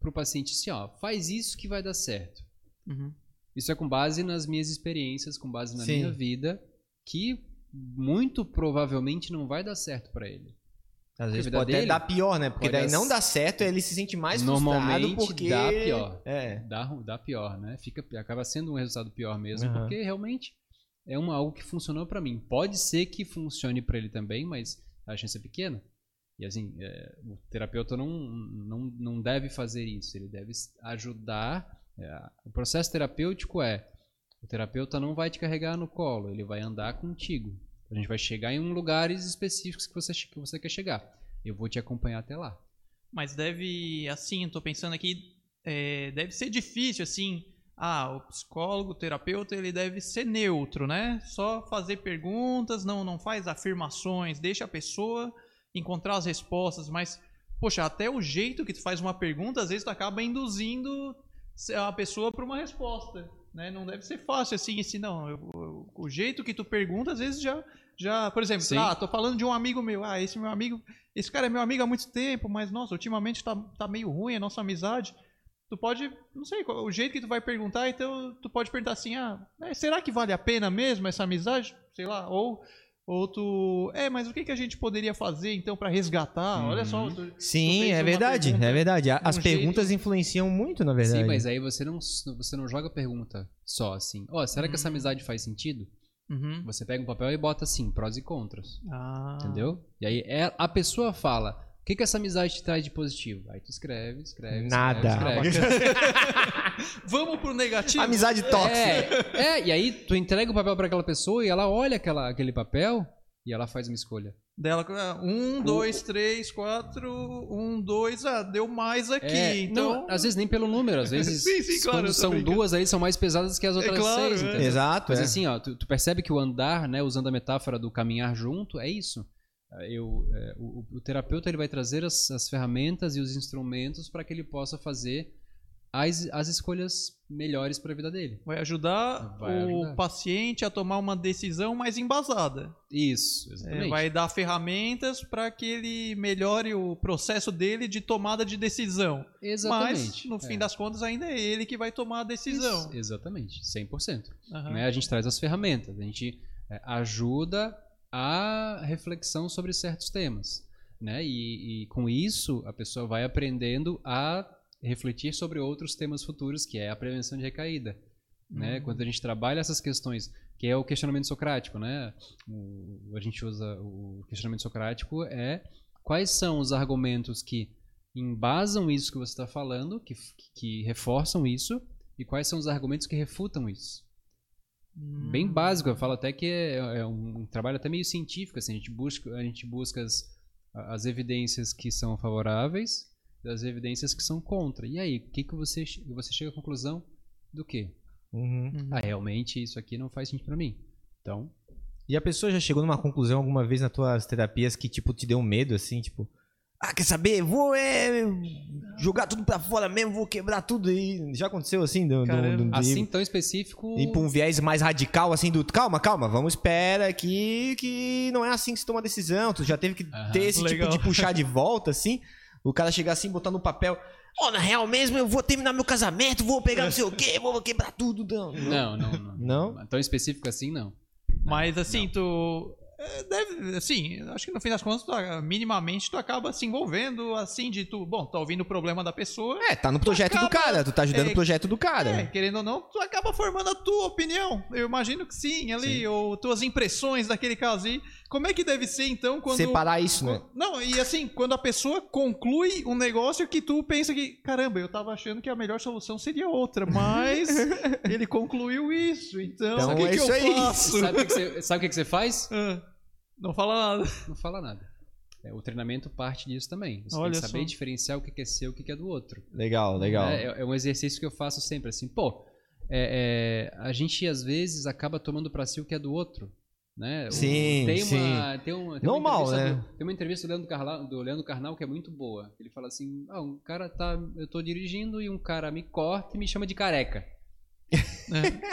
Speaker 3: para o paciente assim, ó, faz isso que vai dar certo.
Speaker 2: Uhum.
Speaker 3: Isso é com base nas minhas experiências, com base na
Speaker 1: Sim.
Speaker 3: minha vida, que muito provavelmente não vai dar certo para ele.
Speaker 1: Às vezes pode até
Speaker 3: dele
Speaker 1: dar pior, né? Porque daí não dá certo, ele se sente mais
Speaker 3: Normalmente
Speaker 1: frustrado porque...
Speaker 3: dá pior.
Speaker 1: É.
Speaker 3: Dá, dá pior, né? Fica, acaba sendo um resultado pior mesmo,
Speaker 1: Aham.
Speaker 3: porque realmente é uma, algo que funcionou para mim. Pode ser que funcione para ele também, mas a chance é pequena. E assim, é, o terapeuta não, não, não deve fazer isso. Ele deve ajudar. é, o processo terapêutico é: o terapeuta não vai te carregar no colo, ele vai andar contigo. A gente vai chegar em lugares específicos que você, que você quer chegar. Eu vou te acompanhar até lá.
Speaker 2: Mas deve, assim, tô pensando aqui, é, deve ser difícil, assim. Ah, o psicólogo, o terapeuta, ele deve ser neutro, né? Só fazer perguntas, não, não faz afirmações, deixa a pessoa encontrar as respostas, mas, poxa, até o jeito que tu faz uma pergunta, às vezes tu acaba induzindo a pessoa para uma resposta, né? Não deve ser fácil assim, assim, não. Eu- eu- o jeito que tu pergunta, às vezes já, já, por exemplo,
Speaker 3: Sim.
Speaker 2: ah, tô falando de um amigo meu, ah, esse meu amigo, esse cara é meu amigo há muito tempo, mas nossa, ultimamente tá, tá meio ruim a nossa amizade. Tu pode, não sei, o jeito que tu vai perguntar, então tu pode perguntar assim, ah, é, será que vale a pena mesmo essa amizade? Sei lá, ou ou tu, é, mas o que, que a gente poderia fazer então pra resgatar? Olha só, tu- tu
Speaker 1: Sim,
Speaker 2: fez
Speaker 1: é verdade,
Speaker 2: pergunta
Speaker 1: é verdade. A-
Speaker 2: de um
Speaker 1: As
Speaker 2: jeito-
Speaker 1: perguntas influenciam muito, na verdade.
Speaker 3: Sim, mas aí você não, você não joga pergunta só assim. Ó, será que essa
Speaker 2: Hum.
Speaker 3: amizade faz sentido?
Speaker 2: Uhum.
Speaker 3: Você pega um papel e bota assim, prós e contras.
Speaker 2: Ah.
Speaker 3: Entendeu? E aí é- a pessoa fala, o que, que essa amizade te traz de positivo? Aí tu escreve, escreve,
Speaker 1: Nada.
Speaker 3: escreve, escreve.
Speaker 2: Vamos pro negativo?
Speaker 1: Amizade tóxica.
Speaker 3: É, é, e aí tu entrega o papel pra aquela pessoa e ela olha aquela, aquele papel e ela faz uma escolha.
Speaker 2: Dela, um, dois, três, quatro, um, dois, ah, deu mais aqui,
Speaker 3: É,
Speaker 2: então...
Speaker 3: Não, às vezes nem pelo número, às vezes
Speaker 2: Sim, sim, claro,
Speaker 3: quando são
Speaker 2: brincando.
Speaker 3: duas aí são mais pesadas que as outras
Speaker 2: claro,
Speaker 3: seis,
Speaker 2: é.
Speaker 3: entendeu?
Speaker 1: Exato.
Speaker 3: Mas
Speaker 1: é.
Speaker 3: assim, ó, tu, tu percebe que o andar, né, usando a metáfora do caminhar junto, é isso. Eu, é, o, o terapeuta ele vai trazer as, as ferramentas e os instrumentos para que ele possa fazer as, as escolhas melhores para a vida dele.
Speaker 2: Vai ajudar
Speaker 3: Vai
Speaker 2: o
Speaker 3: ajudar.
Speaker 2: paciente a tomar uma decisão mais embasada.
Speaker 3: Isso,
Speaker 2: É,
Speaker 3: exatamente.
Speaker 2: vai dar ferramentas para que ele melhore o processo dele de tomada de decisão.
Speaker 3: Exatamente.
Speaker 2: Mas, no fim
Speaker 3: É.
Speaker 2: das contas, ainda é ele que vai tomar a decisão.
Speaker 3: Isso, exatamente, 100%.
Speaker 2: Aham.
Speaker 3: né? A gente traz as ferramentas, a gente é, ajuda a reflexão sobre certos temas. Né? E, e com isso, a pessoa vai aprendendo a refletir sobre outros temas futuros, que é a prevenção de recaída. Né?
Speaker 2: Uhum.
Speaker 3: Quando a gente trabalha essas questões, que é o questionamento socrático, né? O- a gente usa o questionamento socrático é quais são os argumentos que embasam isso que você está falando, que, que reforçam isso, e quais são os argumentos que refutam isso. Bem
Speaker 2: Hum.
Speaker 3: básico, eu falo até que é, é um trabalho até meio científico, assim, a gente busca, a gente busca as, as evidências que são favoráveis das evidências que são contra. E aí, o que, que você, você chega à conclusão do quê?
Speaker 1: Uhum.
Speaker 2: Uhum.
Speaker 3: Ah, realmente isso aqui não faz sentido pra mim. Então,
Speaker 1: E a pessoa já chegou numa conclusão alguma vez nas tuas terapias que, tipo, te deu um medo, assim, tipo... Ah, quer saber? Vou é, jogar tudo pra fora mesmo, vou quebrar tudo. E já aconteceu, assim, do, do,
Speaker 2: Caramba.
Speaker 1: do- de
Speaker 3: assim tão específico.
Speaker 1: ir pra um viés mais radical, assim, do... Calma, calma, vamos espera aqui que não é assim que se toma decisão. Tu já teve que
Speaker 3: Aham.
Speaker 1: ter esse
Speaker 2: Legal.
Speaker 1: tipo de puxar de volta, assim. O cara chegar assim, botar no papel... Ó, na real mesmo, eu vou terminar meu casamento, vou pegar não sei o quê, vou quebrar tudo. Não,
Speaker 3: Não, não, não.
Speaker 1: Não?
Speaker 3: Tão específico assim, não.
Speaker 2: Mas assim, tu. É, deve, assim, acho que no fim das contas, tu, minimamente tu acaba se envolvendo, assim, de tu, bom, tá ouvindo o problema da pessoa.
Speaker 1: É, tá no projeto
Speaker 2: acaba-
Speaker 1: do cara, tu tá ajudando
Speaker 2: é,
Speaker 1: o projeto do cara.
Speaker 2: É, querendo ou não, tu acaba formando a tua opinião. Eu imagino que sim, ali, ou tuas impressões daquele caso. E como é que deve ser, então, quando.
Speaker 1: Separar isso, né?
Speaker 2: Não, e assim, quando a pessoa conclui um negócio que tu pensa que, caramba, eu tava achando que a melhor solução seria outra, mas ele concluiu isso, então,
Speaker 1: Então
Speaker 2: o que,
Speaker 1: é
Speaker 2: que
Speaker 1: isso
Speaker 2: eu
Speaker 1: aí.
Speaker 2: faço?
Speaker 3: Sabe o que, que você, sabe o que, que você faz?
Speaker 2: Ah, não fala nada.
Speaker 3: Não fala nada. É, o treinamento parte disso também. Você
Speaker 2: Olha
Speaker 3: tem que saber
Speaker 2: só.
Speaker 3: diferenciar o que é seu e o que é do outro.
Speaker 1: Legal, legal.
Speaker 3: É, é um exercício que eu faço sempre, assim, pô, é, é, a gente às vezes acaba tomando pra si o que é do outro. Né?
Speaker 1: Sim,
Speaker 3: tem uma, Tem uma, tem
Speaker 1: Normal,
Speaker 3: uma entrevista
Speaker 1: né?
Speaker 3: do- tem uma entrevista do Leandro, Carnal, do Leandro Carnal que é muito boa. Ele fala assim: ah, um cara tá. Eu tô dirigindo e um cara me corta e me chama de careca.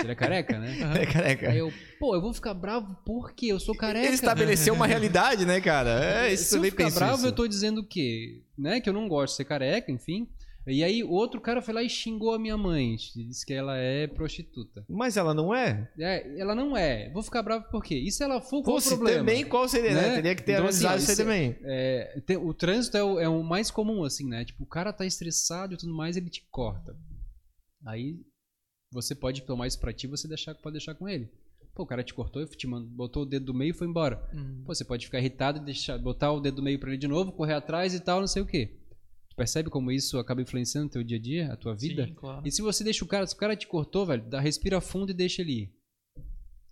Speaker 3: Ele é careca, né?
Speaker 1: É, careca.
Speaker 3: Aí eu, pô, eu vou ficar bravo porque eu sou careca.
Speaker 1: Ele estabeleceu uma realidade, né, cara? É, isso
Speaker 3: Se eu ficar bravo,
Speaker 1: isso.
Speaker 3: eu tô dizendo o quê? Né? Que eu não gosto de ser careca, enfim. E aí, o outro cara foi lá e xingou a minha mãe. Disse que ela é prostituta.
Speaker 1: Mas ela não é?
Speaker 3: É, ela não é. Vou ficar bravo por quê? E se ela for, qual o
Speaker 1: Fosse
Speaker 3: problema?
Speaker 1: também, qual seria, né?
Speaker 3: Né?
Speaker 1: Teria que ter
Speaker 3: Então, assim,
Speaker 1: analisado isso aí
Speaker 3: é-
Speaker 1: também.
Speaker 3: É, tem- o trânsito é o, é o mais comum, assim, né? Tipo, o cara tá estressado e tudo mais, ele te corta. Aí, você pode tomar isso pra ti, você deixar, pode deixar com ele. Pô, o cara te cortou, te mandou, botou o dedo do meio e foi embora. Pô, você pode ficar irritado e deixar, botar o dedo do meio pra ele de novo, correr atrás e tal, não sei o quê. Tu percebe como isso acaba influenciando o teu dia a dia, a tua vida?
Speaker 2: Sim, claro.
Speaker 3: E se você deixa o cara, se o cara te cortou, velho, dá, respira fundo e deixa ele ir.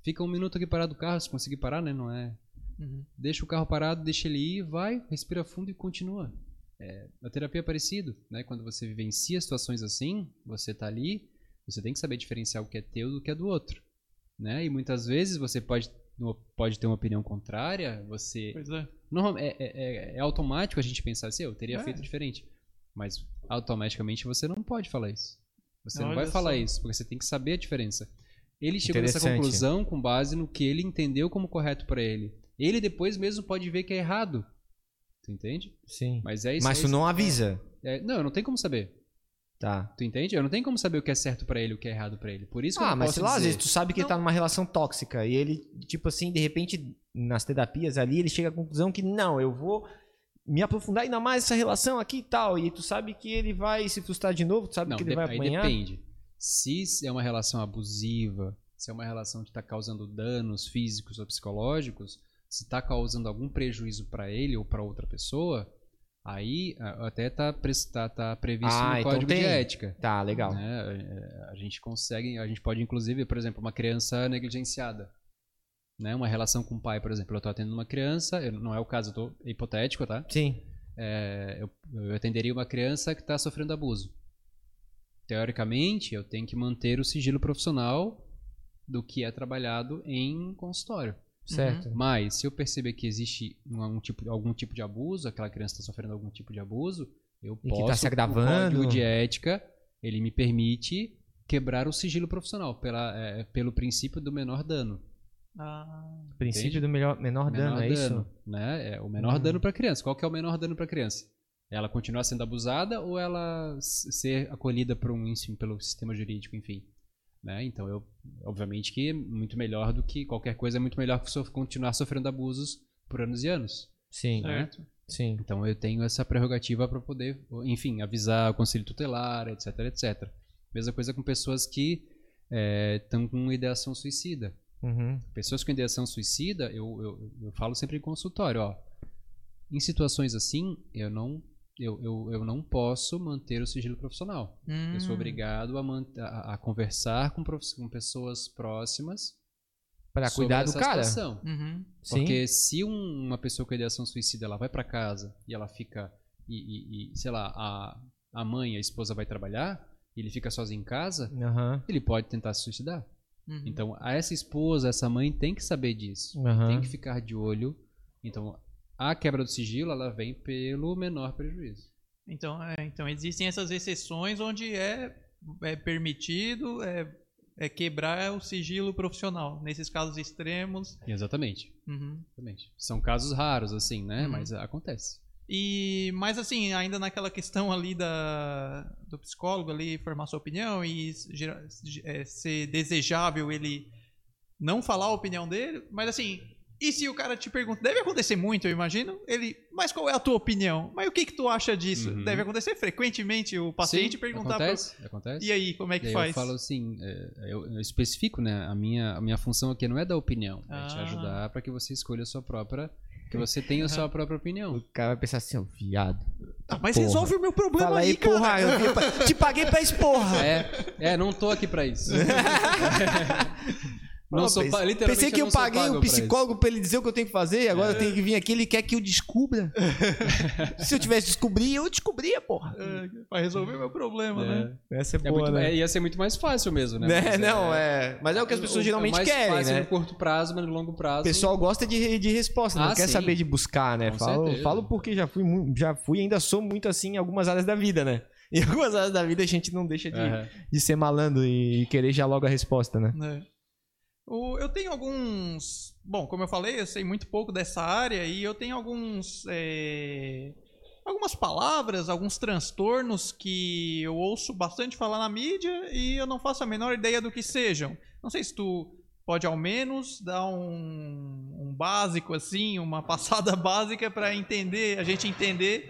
Speaker 3: Fica um minuto aqui parado o carro, se conseguir parar, né? Não é.
Speaker 2: Uhum.
Speaker 3: Deixa o carro parado, deixa ele ir, vai, respira fundo e continua. É, a terapia é parecido, né? Quando você vivencia situações assim, você tá ali, você tem que saber diferenciar o que é teu do que é do outro, né? E muitas vezes você pode, pode ter uma opinião contrária, você
Speaker 2: Pois é.
Speaker 3: Normal- é, é- é- é automático a gente pensar assim, eu teria
Speaker 2: É.
Speaker 3: feito diferente. Mas automaticamente você não pode falar isso. Você não
Speaker 2: Olha
Speaker 3: vai falar
Speaker 2: só.
Speaker 3: isso, porque você tem que saber a diferença. Ele chegou nessa conclusão com base no que ele entendeu como correto pra ele. Ele depois mesmo pode ver que é errado. Tu entende?
Speaker 1: Sim.
Speaker 3: Mas é isso.
Speaker 1: Mas
Speaker 3: é
Speaker 1: tu
Speaker 3: isso-
Speaker 1: não avisa.
Speaker 3: é- não, eu não tenho como saber.
Speaker 1: Tá.
Speaker 3: Tu entende? Eu não tenho como saber o que é certo pra ele e o que é errado pra ele. Por isso que eu
Speaker 1: Ah,
Speaker 3: não
Speaker 1: mas sei lá, às
Speaker 3: dizer.
Speaker 1: vezes tu sabe que ele
Speaker 2: Não.
Speaker 1: tá numa relação tóxica e ele, tipo assim, de repente, nas terapias ali, ele chega à conclusão que não, eu vou me aprofundar ainda mais nessa relação aqui e tal. E tu sabe que ele vai se frustrar de novo, tu sabe
Speaker 3: Não,
Speaker 1: que ele vai
Speaker 3: aí
Speaker 1: apanhar.
Speaker 3: depende. Se é uma relação abusiva, se é uma relação que está causando danos físicos ou psicológicos, se está causando algum prejuízo para ele ou para outra pessoa, aí até está tá, tá previsto
Speaker 1: Ah,
Speaker 3: no
Speaker 1: então
Speaker 3: código de
Speaker 1: tem.
Speaker 3: ética.
Speaker 1: Tá, legal.
Speaker 3: né? A gente consegue, a gente pode inclusive, por exemplo, uma criança negligenciada. Né? Uma relação com o pai, por exemplo. Eu estou atendendo uma criança, eu- não é o caso, eu tô hipotético, tá?
Speaker 1: Sim.
Speaker 3: é, eu, eu atenderia uma criança que está sofrendo abuso. Teoricamente, eu tenho que manter o sigilo profissional do que é trabalhado em consultório.
Speaker 1: Certo.
Speaker 3: Mas, se eu perceber que existe um, um tipo, algum tipo de abuso, aquela criança está sofrendo algum tipo de abuso, eu
Speaker 1: E que tá
Speaker 3: posso,
Speaker 1: se agravando.
Speaker 3: o código de ética, ele me permite quebrar o sigilo profissional pela, é, pelo princípio do menor dano.
Speaker 2: Ah,
Speaker 1: Princípio
Speaker 3: Entende?
Speaker 1: do melhor, menor, dano, é isso?
Speaker 3: Né? É o menor
Speaker 1: Uhum.
Speaker 3: dano para criança. Qual que é o menor dano para criança? Ela continuar sendo abusada ou ela ser acolhida por um, enfim, pelo sistema jurídico, enfim. Né? Então, eu, obviamente que é muito melhor do que qualquer coisa, é muito melhor que sof- continuar sofrendo abusos por anos e anos.
Speaker 1: Sim,
Speaker 2: certo.
Speaker 1: sim.
Speaker 3: Então, eu tenho essa prerrogativa para poder, enfim, avisar o conselho tutelar, etc, etc. Mesma coisa com pessoas que estão com ideação suicida.
Speaker 1: Uhum.
Speaker 3: Pessoas com ideação suicida, eu, eu, eu falo sempre em consultório, ó. Em situações assim, eu não, eu, eu, eu não posso manter o sigilo profissional. Eu sou
Speaker 2: Hum.
Speaker 3: obrigado a, a, a conversar com, com pessoas próximas sobre
Speaker 1: cuidar do cara.
Speaker 3: situação.
Speaker 2: Uhum.
Speaker 1: Sim.
Speaker 3: Porque se um- uma pessoa com ideação suicida ela vai pra casa e ela fica e, e- e, sei lá, a, a mãe, a esposa vai trabalhar, e ele fica sozinho em casa,
Speaker 1: Aham.
Speaker 3: ele pode tentar se suicidar.
Speaker 2: Uhum.
Speaker 3: Então, a essa esposa, essa mãe tem que saber disso.
Speaker 1: Aham.
Speaker 3: Tem que ficar de olho. Então, a quebra do sigilo, ela vem pelo menor prejuízo.
Speaker 2: Então, é, então existem essas exceções onde é, é permitido é, é quebrar o sigilo profissional. Nesses casos extremos.
Speaker 3: Exatamente.
Speaker 2: Uhum.
Speaker 3: Exatamente. São casos raros, assim, né?
Speaker 2: Uhum.
Speaker 3: Mas acontece.
Speaker 2: E, mas assim, ainda naquela questão ali da, do psicólogo ali formar sua opinião e é, ser desejável ele não falar a opinião dele, mas assim, E se o cara te pergunta, deve acontecer muito, eu imagino, ele, mas qual é a tua opinião? Mas o que que tu acha disso?
Speaker 3: Uhum.
Speaker 2: Deve acontecer frequentemente o paciente
Speaker 3: Sim,
Speaker 2: perguntar pra-
Speaker 3: acontece, acontece.
Speaker 2: E aí, como é que
Speaker 3: E
Speaker 2: faz?
Speaker 3: eu falo assim, é, eu, eu especifico, né? A minha, a minha função aqui não é dar opinião, é te
Speaker 2: Ah.
Speaker 3: ajudar para que você escolha a sua própria, que você tenha a sua própria opinião.
Speaker 1: O cara vai pensar assim, ó, viado.
Speaker 2: Ah, mas
Speaker 1: Porra.
Speaker 2: resolve o meu problema
Speaker 1: Fala aí,
Speaker 2: aí, cara.
Speaker 1: porra, eu vim pra- te paguei pra isso, porra.
Speaker 3: É, é, não tô aqui pra isso. não
Speaker 1: Pô,
Speaker 3: sou literalmente
Speaker 1: Pensei que eu
Speaker 3: não sou
Speaker 1: paguei o
Speaker 3: isso.
Speaker 1: psicólogo pra ele dizer o que eu tenho que fazer, e agora eu tenho que vir aqui, ele quer que eu descubra. Se eu tivesse descobrir, eu descobria, porra.
Speaker 2: É, pra resolver o meu problema, né?
Speaker 1: Essa é
Speaker 3: É
Speaker 1: boa,
Speaker 3: muito-
Speaker 1: né?
Speaker 3: é, ia ser muito mais fácil mesmo, né?
Speaker 1: Né,
Speaker 3: Mas
Speaker 1: não, é... Mas é o que as pessoas geralmente
Speaker 3: mais
Speaker 1: querem,
Speaker 3: fácil
Speaker 1: né?
Speaker 3: no curto prazo, mas no longo
Speaker 1: O
Speaker 3: prazo.
Speaker 1: pessoal gosta de, de resposta, não
Speaker 3: Ah,
Speaker 1: quer
Speaker 3: sim.
Speaker 1: saber de buscar, né?
Speaker 3: Com
Speaker 1: Falo,
Speaker 3: certeza.
Speaker 1: falo porque já fui, já fui e ainda sou muito assim em algumas áreas da vida, né? Em algumas áreas da vida a gente não deixa de,
Speaker 3: Aham.
Speaker 1: de ser malandro e querer já logo a resposta, né?
Speaker 2: É. Eu tenho alguns. Bom, como eu falei, eu sei muito pouco dessa área e eu tenho alguns. é, algumas palavras, alguns transtornos que eu ouço bastante falar na mídia e eu não faço a menor ideia do que sejam. Não sei se tu pode ao menos dar um, um básico assim, uma passada básica para entender, a gente entender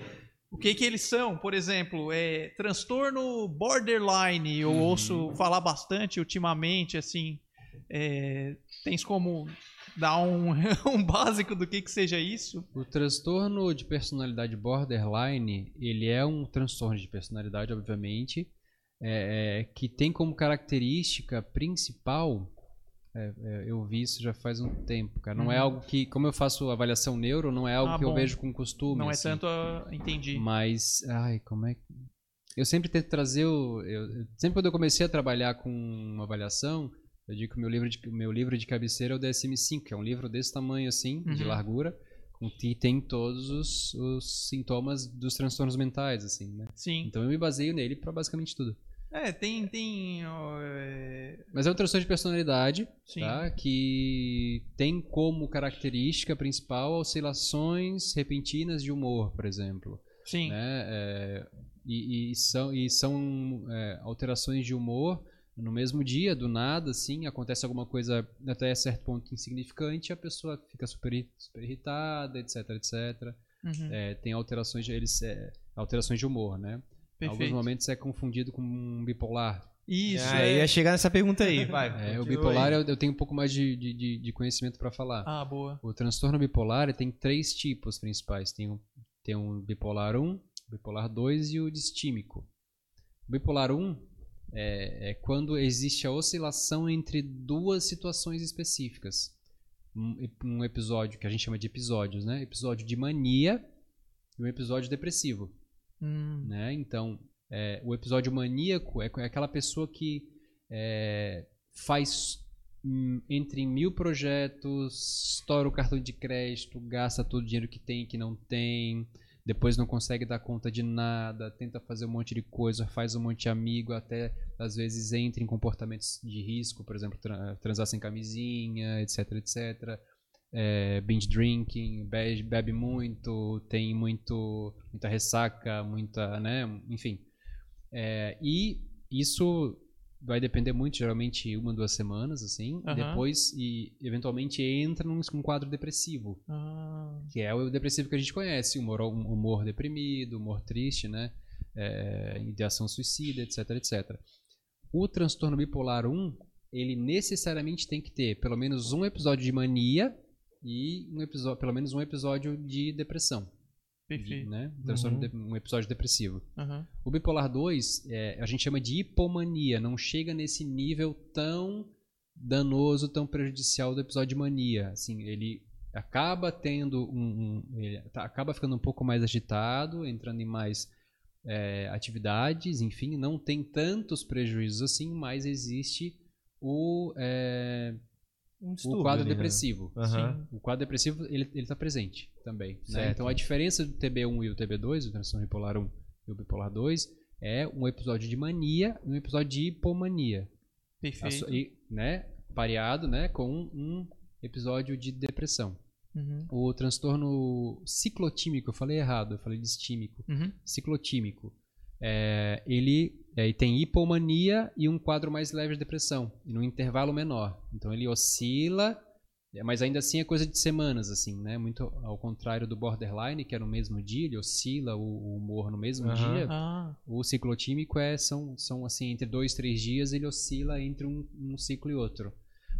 Speaker 2: o que que eles são. Por exemplo, é transtorno borderline. Eu
Speaker 3: Uhum.
Speaker 2: ouço falar bastante ultimamente, assim. É, tens como dar um, um básico do que que seja isso?
Speaker 3: O transtorno de personalidade borderline, ele é um transtorno de personalidade, obviamente, é, é, que tem como característica principal, é, é, eu vi isso já faz um tempo, cara. Não é
Speaker 2: Uhum.
Speaker 3: algo que, como eu faço avaliação neuro, não é algo
Speaker 2: Ah,
Speaker 3: que eu
Speaker 2: bom.
Speaker 3: vejo com costume.
Speaker 2: Não é
Speaker 3: assim.
Speaker 2: tanto a... Entendi.
Speaker 3: Mas, ai, como é que. Eu sempre tento trazer o. Eu, eu- sempre quando eu comecei a trabalhar com avaliação, eu digo que o meu livro de, meu livro de cabeceira é o DSM-5, que é um livro desse tamanho assim, de
Speaker 2: Uhum.
Speaker 3: largura, com que tem todos os, os sintomas dos transtornos mentais, assim, né?
Speaker 2: Sim.
Speaker 3: Então eu me baseio nele para basicamente tudo.
Speaker 2: É, tem... tem é,
Speaker 3: Mas é um transtorno de personalidade,
Speaker 2: Sim.
Speaker 3: tá? Que tem como característica principal oscilações repentinas de humor, por exemplo.
Speaker 2: Sim.
Speaker 3: né? É, e, e são, e são é, alterações de humor no mesmo dia, do nada, assim, acontece alguma coisa até certo ponto insignificante, a pessoa fica super, super irritada, etc, etc.
Speaker 2: Uhum.
Speaker 3: É, tem alterações de, eles, é, alterações de humor, né? Em alguns momentos é confundido com um bipolar.
Speaker 2: Isso,
Speaker 1: Ah,
Speaker 2: é...
Speaker 1: ia chegar nessa pergunta aí, vai.
Speaker 3: É, o bipolar eu, eu tenho um pouco mais de, de, de- conhecimento para falar.
Speaker 2: Ah, boa.
Speaker 3: O transtorno bipolar tem três tipos principais. Tem um, tem um bipolar 1, o bipolar 2 e o distímico. O bipolar 1 é, é quando existe a oscilação entre duas situações específicas. Um, um episódio que a gente chama de episódios, né? Episódio de mania e um episódio depressivo
Speaker 2: Hum,
Speaker 3: né? Então, é, o episódio maníaco é, é aquela pessoa que é, faz hum, entre mil projetos, estoura o cartão de crédito, gasta todo o dinheiro que tem e que não tem, depois não consegue dar conta de nada, tenta fazer um monte de coisa, faz um monte de amigo, até às vezes entra em comportamentos de risco, por exemplo, tra- transar sem camisinha, etc, etc. É, binge drinking, bebe, bebe muito, tem muito, muita ressaca, muita, né, enfim. É, e isso vai depender muito, geralmente uma, duas semanas, assim, depois, e eventualmente entra num, num quadro depressivo,
Speaker 2: ah,
Speaker 3: que é o depressivo que a gente conhece, humor, humor deprimido, humor triste, né, é, ideação suicida, etc, etc. O transtorno bipolar 1, ele necessariamente tem que ter pelo menos um episódio de mania e um episódio, pelo menos um episódio de depressão,
Speaker 2: perfeito.
Speaker 3: né, transtorno
Speaker 1: Uhum.
Speaker 3: um episódio depressivo.
Speaker 2: Aham.
Speaker 3: O bipolar 2, é, a gente chama de hipomania, não chega nesse nível tão danoso, tão prejudicial do episódio de mania. Assim, ele acaba tendo um, um- ele tá- acaba ficando um pouco mais agitado, entrando em mais é, atividades, enfim, não tem tantos prejuízos assim, mas existe o, é,
Speaker 1: Um
Speaker 3: o
Speaker 1: distúrbio
Speaker 3: quadro
Speaker 1: ali, né?
Speaker 3: depressivo.
Speaker 1: Aham.
Speaker 3: O quadro depressivo ele está presente também. né? Então a diferença do TB1 e o TB2, o transtorno bipolar 1 e o bipolar 2, é um episódio de mania e um episódio de hipomania.
Speaker 2: Perfeito.
Speaker 3: Asso- E, né, pareado né, com um episódio de depressão.
Speaker 2: Uhum.
Speaker 3: O transtorno ciclotímico, eu falei errado, eu falei distímico.
Speaker 2: Uhum.
Speaker 3: Ciclotímico. É, ele é, tem hipomania e um quadro mais leve de depressão, e num intervalo menor. Então ele oscila Mas ainda assim é coisa de semanas, assim, né? Muito ao contrário do borderline, que é no mesmo dia, ele oscila o, o humor no mesmo
Speaker 1: Aham.
Speaker 3: dia.
Speaker 2: Ah,
Speaker 3: O ciclotímico é, são, são assim, entre dois, três dias, ele oscila entre um, um ciclo e outro.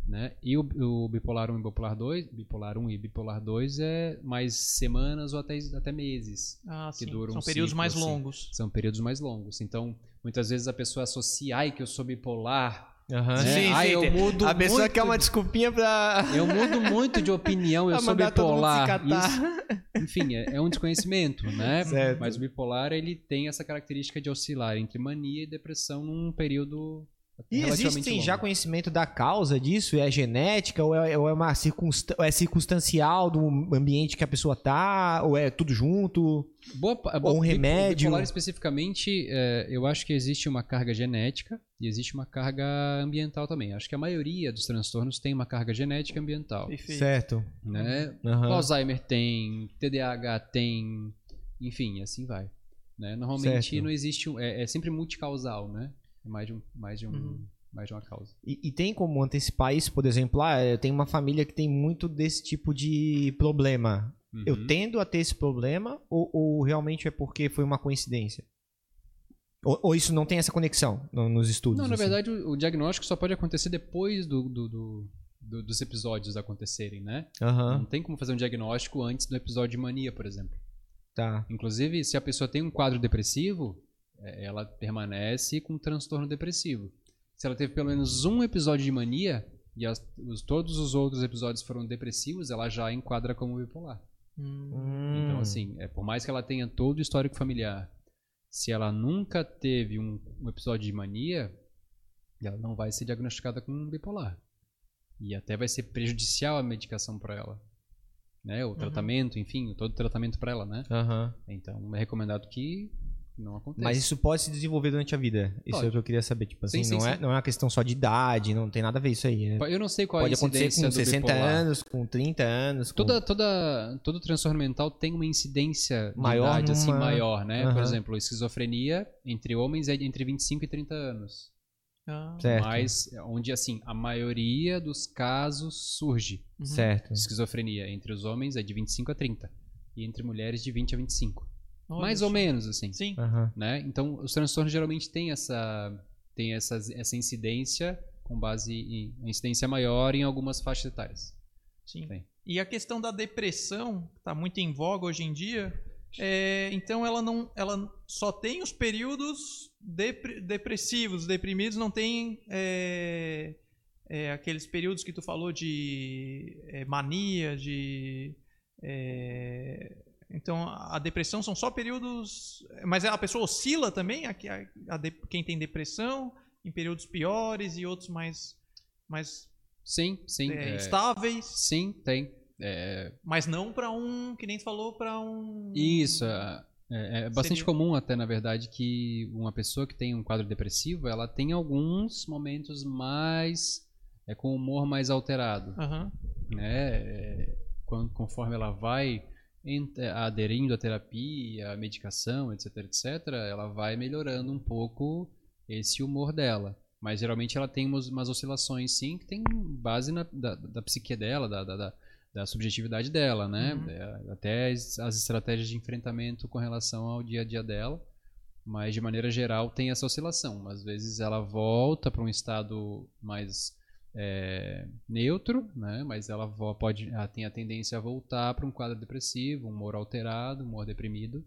Speaker 3: Né? E o, o bipolar 1 e bipolar 2, bipolar 1 e bipolar 2 é mais semanas ou até, até meses.
Speaker 2: ah,
Speaker 3: Que
Speaker 2: sim.
Speaker 3: dura um
Speaker 2: São períodos
Speaker 3: ciclo,
Speaker 2: mais
Speaker 3: assim.
Speaker 2: longos.
Speaker 3: São períodos mais longos. Então, muitas vezes a pessoa associa, ai, que eu sou bipolar.
Speaker 1: Aham.
Speaker 3: né?
Speaker 1: Sim,
Speaker 3: ai,
Speaker 1: sim,
Speaker 3: eu mudo
Speaker 1: A pessoa
Speaker 3: muito
Speaker 1: quer uma desculpinha pra.
Speaker 3: eu mudo muito de opinião, eu sou bipolar. Isso, enfim, é, é um desconhecimento, né?
Speaker 1: Certo.
Speaker 3: Mas o bipolar, ele tem essa característica de oscilar entre mania e depressão num período
Speaker 1: E
Speaker 3: relativamente
Speaker 1: existe
Speaker 3: longo.
Speaker 1: já conhecimento da causa disso? É genética ou é, ou é uma é circunstancial do ambiente que a pessoa tá? Ou é tudo junto?
Speaker 3: Boa, pa- boa,
Speaker 1: Ou um remédio.
Speaker 3: Bipolar especificamente, é, eu acho que existe uma carga genética e existe uma carga ambiental também. Acho que a maioria dos transtornos tem uma carga genética e ambiental.
Speaker 2: Perfeito.
Speaker 1: Certo.
Speaker 3: Né? O Alzheimer tem, TDAH tem, enfim, assim vai. Né? Normalmente
Speaker 1: Certo.
Speaker 3: não existe, um- é, é sempre multicausal, né? É mais de, um, mais, de um,
Speaker 2: Uhum.
Speaker 3: mais de uma causa.
Speaker 1: E, e tem como antecipar isso, por exemplo, ah, eu tenho uma família que tem muito desse tipo de problema. Eu
Speaker 3: Uhum.
Speaker 1: tendo a ter esse problema ou, ou realmente é porque foi uma coincidência? Ou, ou isso não tem essa conexão no- nos estudos?
Speaker 3: Não, na
Speaker 1: assim?
Speaker 3: verdade, o, o diagnóstico só pode acontecer depois do, do- do- do- dos episódios acontecerem, né?
Speaker 1: Aham,
Speaker 3: Não tem como fazer um diagnóstico antes do episódio de mania, por exemplo.
Speaker 1: tá.
Speaker 3: Inclusive, se a pessoa tem um quadro depressivo, ela permanece com um transtorno depressivo. Se ela teve pelo menos um episódio de mania e as- os- todos os outros episódios foram depressivos, ela já enquadra como bipolar.
Speaker 2: Hum.
Speaker 3: Então, assim, é, por mais que ela tenha todo o histórico familiar, se ela nunca teve um, um episódio de mania, ela não vai ser diagnosticada com bipolar. E até vai ser prejudicial a medicação para ela. Né? O tratamento, enfim, todo o tratamento para ela, né?
Speaker 1: Aham.
Speaker 3: Então, é recomendado que não aconteça.
Speaker 1: Mas isso pode se desenvolver durante a vida. Isso é o que eu queria saber. Tipo assim,
Speaker 3: Sim, sim,
Speaker 1: não, É,
Speaker 3: sim.
Speaker 1: não é uma questão só de idade, não tem nada a ver isso aí, né?
Speaker 3: Eu não sei qual
Speaker 1: Pode
Speaker 3: é a
Speaker 1: acontecer
Speaker 3: incidência
Speaker 1: com
Speaker 3: do
Speaker 1: 60
Speaker 3: bipolar.
Speaker 1: anos, com 30 anos. Com...
Speaker 3: Toda, toda, todo transtorno mental tem uma incidência de
Speaker 1: Maior
Speaker 3: idade assim, maior, né? Por
Speaker 1: Aham.
Speaker 3: exemplo, esquizofrenia entre homens é entre 25 e 30 anos.
Speaker 2: Ah,
Speaker 1: Certo.
Speaker 3: Mas onde, assim, a maioria dos casos surge.
Speaker 2: uhum.
Speaker 1: Certo.
Speaker 3: Esquizofrenia entre os homens é de 25 a 30. E entre mulheres de 20 a 25.
Speaker 2: Olha
Speaker 3: Mais
Speaker 2: só.
Speaker 3: ou menos, assim.
Speaker 2: Sim.
Speaker 1: Aham.
Speaker 3: Né? Então, os transtornos geralmente têm essa, têm essa, essa incidência com base em uma incidência maior em algumas faixas etárias.
Speaker 2: Sim.
Speaker 3: Tem.
Speaker 2: E a questão da depressão, que está muito em voga hoje em dia, é, então ela não, ela só tem os períodos depre- depressivos, deprimidos, não tem é, é, aqueles períodos que tu falou de é, mania, de é, então a depressão são só períodos, mas a pessoa oscila também, a, a- a quem tem depressão, em períodos piores e outros mais mais
Speaker 3: Sim, sim.
Speaker 2: é,
Speaker 3: é,
Speaker 2: estáveis.
Speaker 3: sim, tem. É,
Speaker 2: Mas não pra um, que nem tu falou, pra um.
Speaker 3: Isso, é, é- é bastante
Speaker 2: Seria-
Speaker 3: comum até, na verdade, que uma pessoa que tem um quadro depressivo, ela tem alguns momentos mais, é, com humor mais alterado,
Speaker 2: Aham.
Speaker 3: né? É, quan- conforme ela vai aderindo à terapia, à medicação, etc, etc, ela vai melhorando um pouco esse humor dela. Mas geralmente ela tem umas, umas oscilações, sim, que tem base na, da, da psique dela, da, da, da- da subjetividade dela, né?
Speaker 2: Uhum.
Speaker 3: É, até as, as estratégias de enfrentamento com relação ao dia a dia dela. Mas de maneira geral tem essa oscilação. Às vezes ela volta para um estado mais é, neutro, né? Mas ela pode, ela tem a tendência a voltar para um quadro depressivo, um humor alterado, um humor deprimido.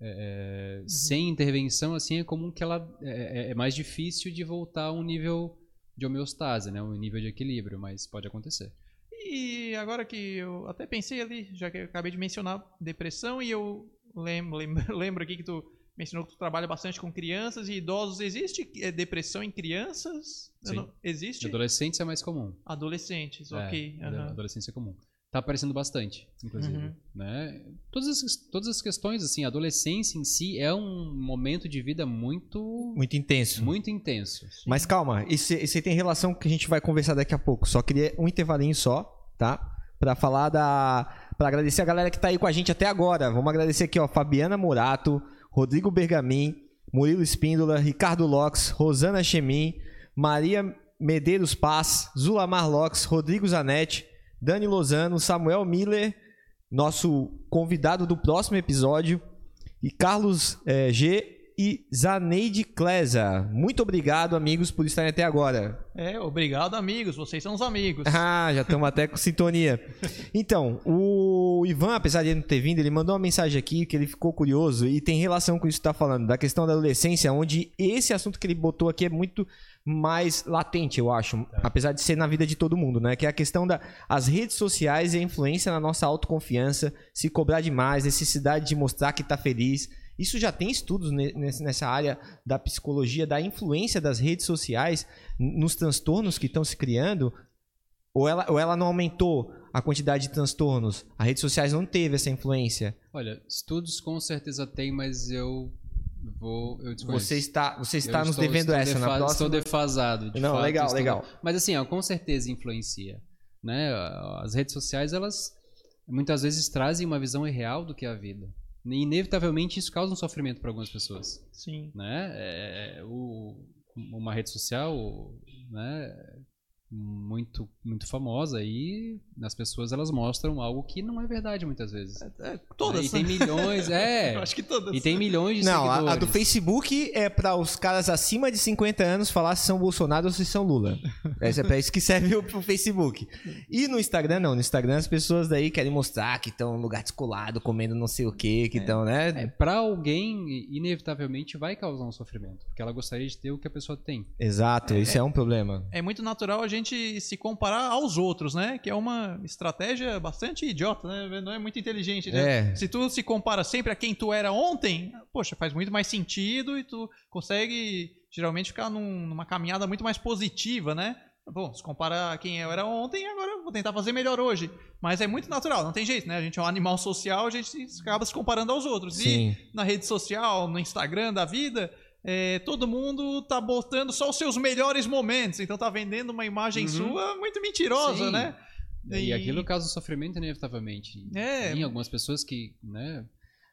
Speaker 3: É, Sem intervenção, assim, é comum que ela é, é- é mais difícil de voltar a um nível de homeostase, né? Um nível de equilíbrio, mas pode acontecer.
Speaker 2: E agora que eu até pensei ali, já que eu acabei de mencionar depressão, e eu lembro, lembro, lembro aqui que tu mencionou que tu trabalha bastante com crianças e idosos. Existe é, depressão em crianças? Não- existe?
Speaker 3: Adolescentes é mais comum.
Speaker 2: Adolescentes,
Speaker 3: É,
Speaker 2: ok. aham.
Speaker 3: Adolescência é comum. Tá aparecendo bastante, inclusive.
Speaker 2: Uhum.
Speaker 3: Né? Todas, as, todas as questões, assim, a adolescência em si é um momento de vida muito,
Speaker 1: Muito intenso.
Speaker 3: muito intenso.
Speaker 1: Mas calma, isso, isso aí tem relação com o que a gente vai conversar daqui a pouco. Só queria um intervalinho só, tá? Pra falar da. Pra agradecer a galera que tá aí com a gente até agora. Vamos agradecer aqui, ó, Fabiana Morato, Rodrigo Bergamin, Murilo Espíndola, Ricardo Lopes, Rosana Chemin, Maria Medeiros Paz, Zulamar Lopes, Rodrigo Zanetti, Dani Lozano, Samuel Miller, nosso convidado do próximo episódio, e Carlos eh, G e Zaneide Klesa. Muito obrigado, amigos, por estarem até agora.
Speaker 2: É, obrigado, amigos. Vocês são os amigos.
Speaker 1: Ah, já estamos até com sintonia. Então, o Ivan, apesar de ele não ter vindo, ele mandou uma mensagem aqui que ele ficou curioso e tem relação com isso que está falando, da questão da adolescência, onde esse assunto que ele botou aqui é muito mais latente, eu acho, apesar de ser na vida de todo mundo, né? Que é a questão das as redes sociais e a influência na nossa autoconfiança, se cobrar demais, necessidade de mostrar que está feliz. Isso já tem estudos nessa área da psicologia, da influência das redes sociais nos transtornos que estão se criando? Ou ela, ou ela não aumentou a quantidade de transtornos? As redes sociais não teve essa influência?
Speaker 3: Olha, estudos com certeza tem, mas eu vou. Eu.
Speaker 1: Você está, você está
Speaker 3: Eu
Speaker 1: nos
Speaker 3: estou-
Speaker 1: devendo
Speaker 3: estou
Speaker 1: essa na
Speaker 3: defa-
Speaker 1: próxima.
Speaker 3: Estou defasado. de
Speaker 1: Não,
Speaker 3: fato,
Speaker 1: legal,
Speaker 3: estou-
Speaker 1: legal.
Speaker 3: Mas assim, ó, com certeza influencia. Né? As redes sociais, elas muitas vezes trazem uma visão irreal do que é a vida. E, inevitavelmente isso causa um sofrimento para algumas pessoas.
Speaker 2: Sim.
Speaker 3: Né? É, o- uma rede social né, muito, muito famosa e as pessoas elas mostram algo que não é verdade muitas vezes.
Speaker 2: É, todas.
Speaker 3: E tem milhões, é.
Speaker 2: Eu acho que todas.
Speaker 3: E tem milhões de
Speaker 1: Não, a, a do Facebook é para os caras acima de 50 anos falar se são Bolsonaro ou se são Lula. Essa é pra isso que serve o, o Facebook. E no Instagram, não. No Instagram as pessoas daí querem mostrar que estão em lugar descolado, comendo não sei o que, que estão, né?
Speaker 3: É, para alguém, inevitavelmente vai causar um sofrimento, porque ela gostaria de ter o que a pessoa tem.
Speaker 1: Exato, isso é um problema.
Speaker 2: É muito natural a gente se comparar aos outros, né? Que é uma estratégia bastante idiota, né? Não é muito inteligente, né?
Speaker 1: É.
Speaker 2: Se tu se compara sempre a quem tu era ontem, poxa, faz muito mais sentido e tu consegue geralmente ficar num- numa caminhada muito mais positiva, né? Bom, se compara a quem eu era ontem, agora eu vou tentar fazer melhor hoje. Mas é muito natural, não tem jeito, né? A gente é um animal social, a gente se- acaba se comparando aos outros.
Speaker 1: Sim.
Speaker 2: E na rede social, no Instagram da vida, é, todo mundo tá botando só os seus melhores momentos. Então tá vendendo uma imagem
Speaker 3: Uhum.
Speaker 2: sua muito mentirosa,
Speaker 3: Sim.
Speaker 2: né?
Speaker 3: E, aquilo causa sofrimento inevitavelmente.
Speaker 2: É.
Speaker 3: Tem algumas pessoas que, né?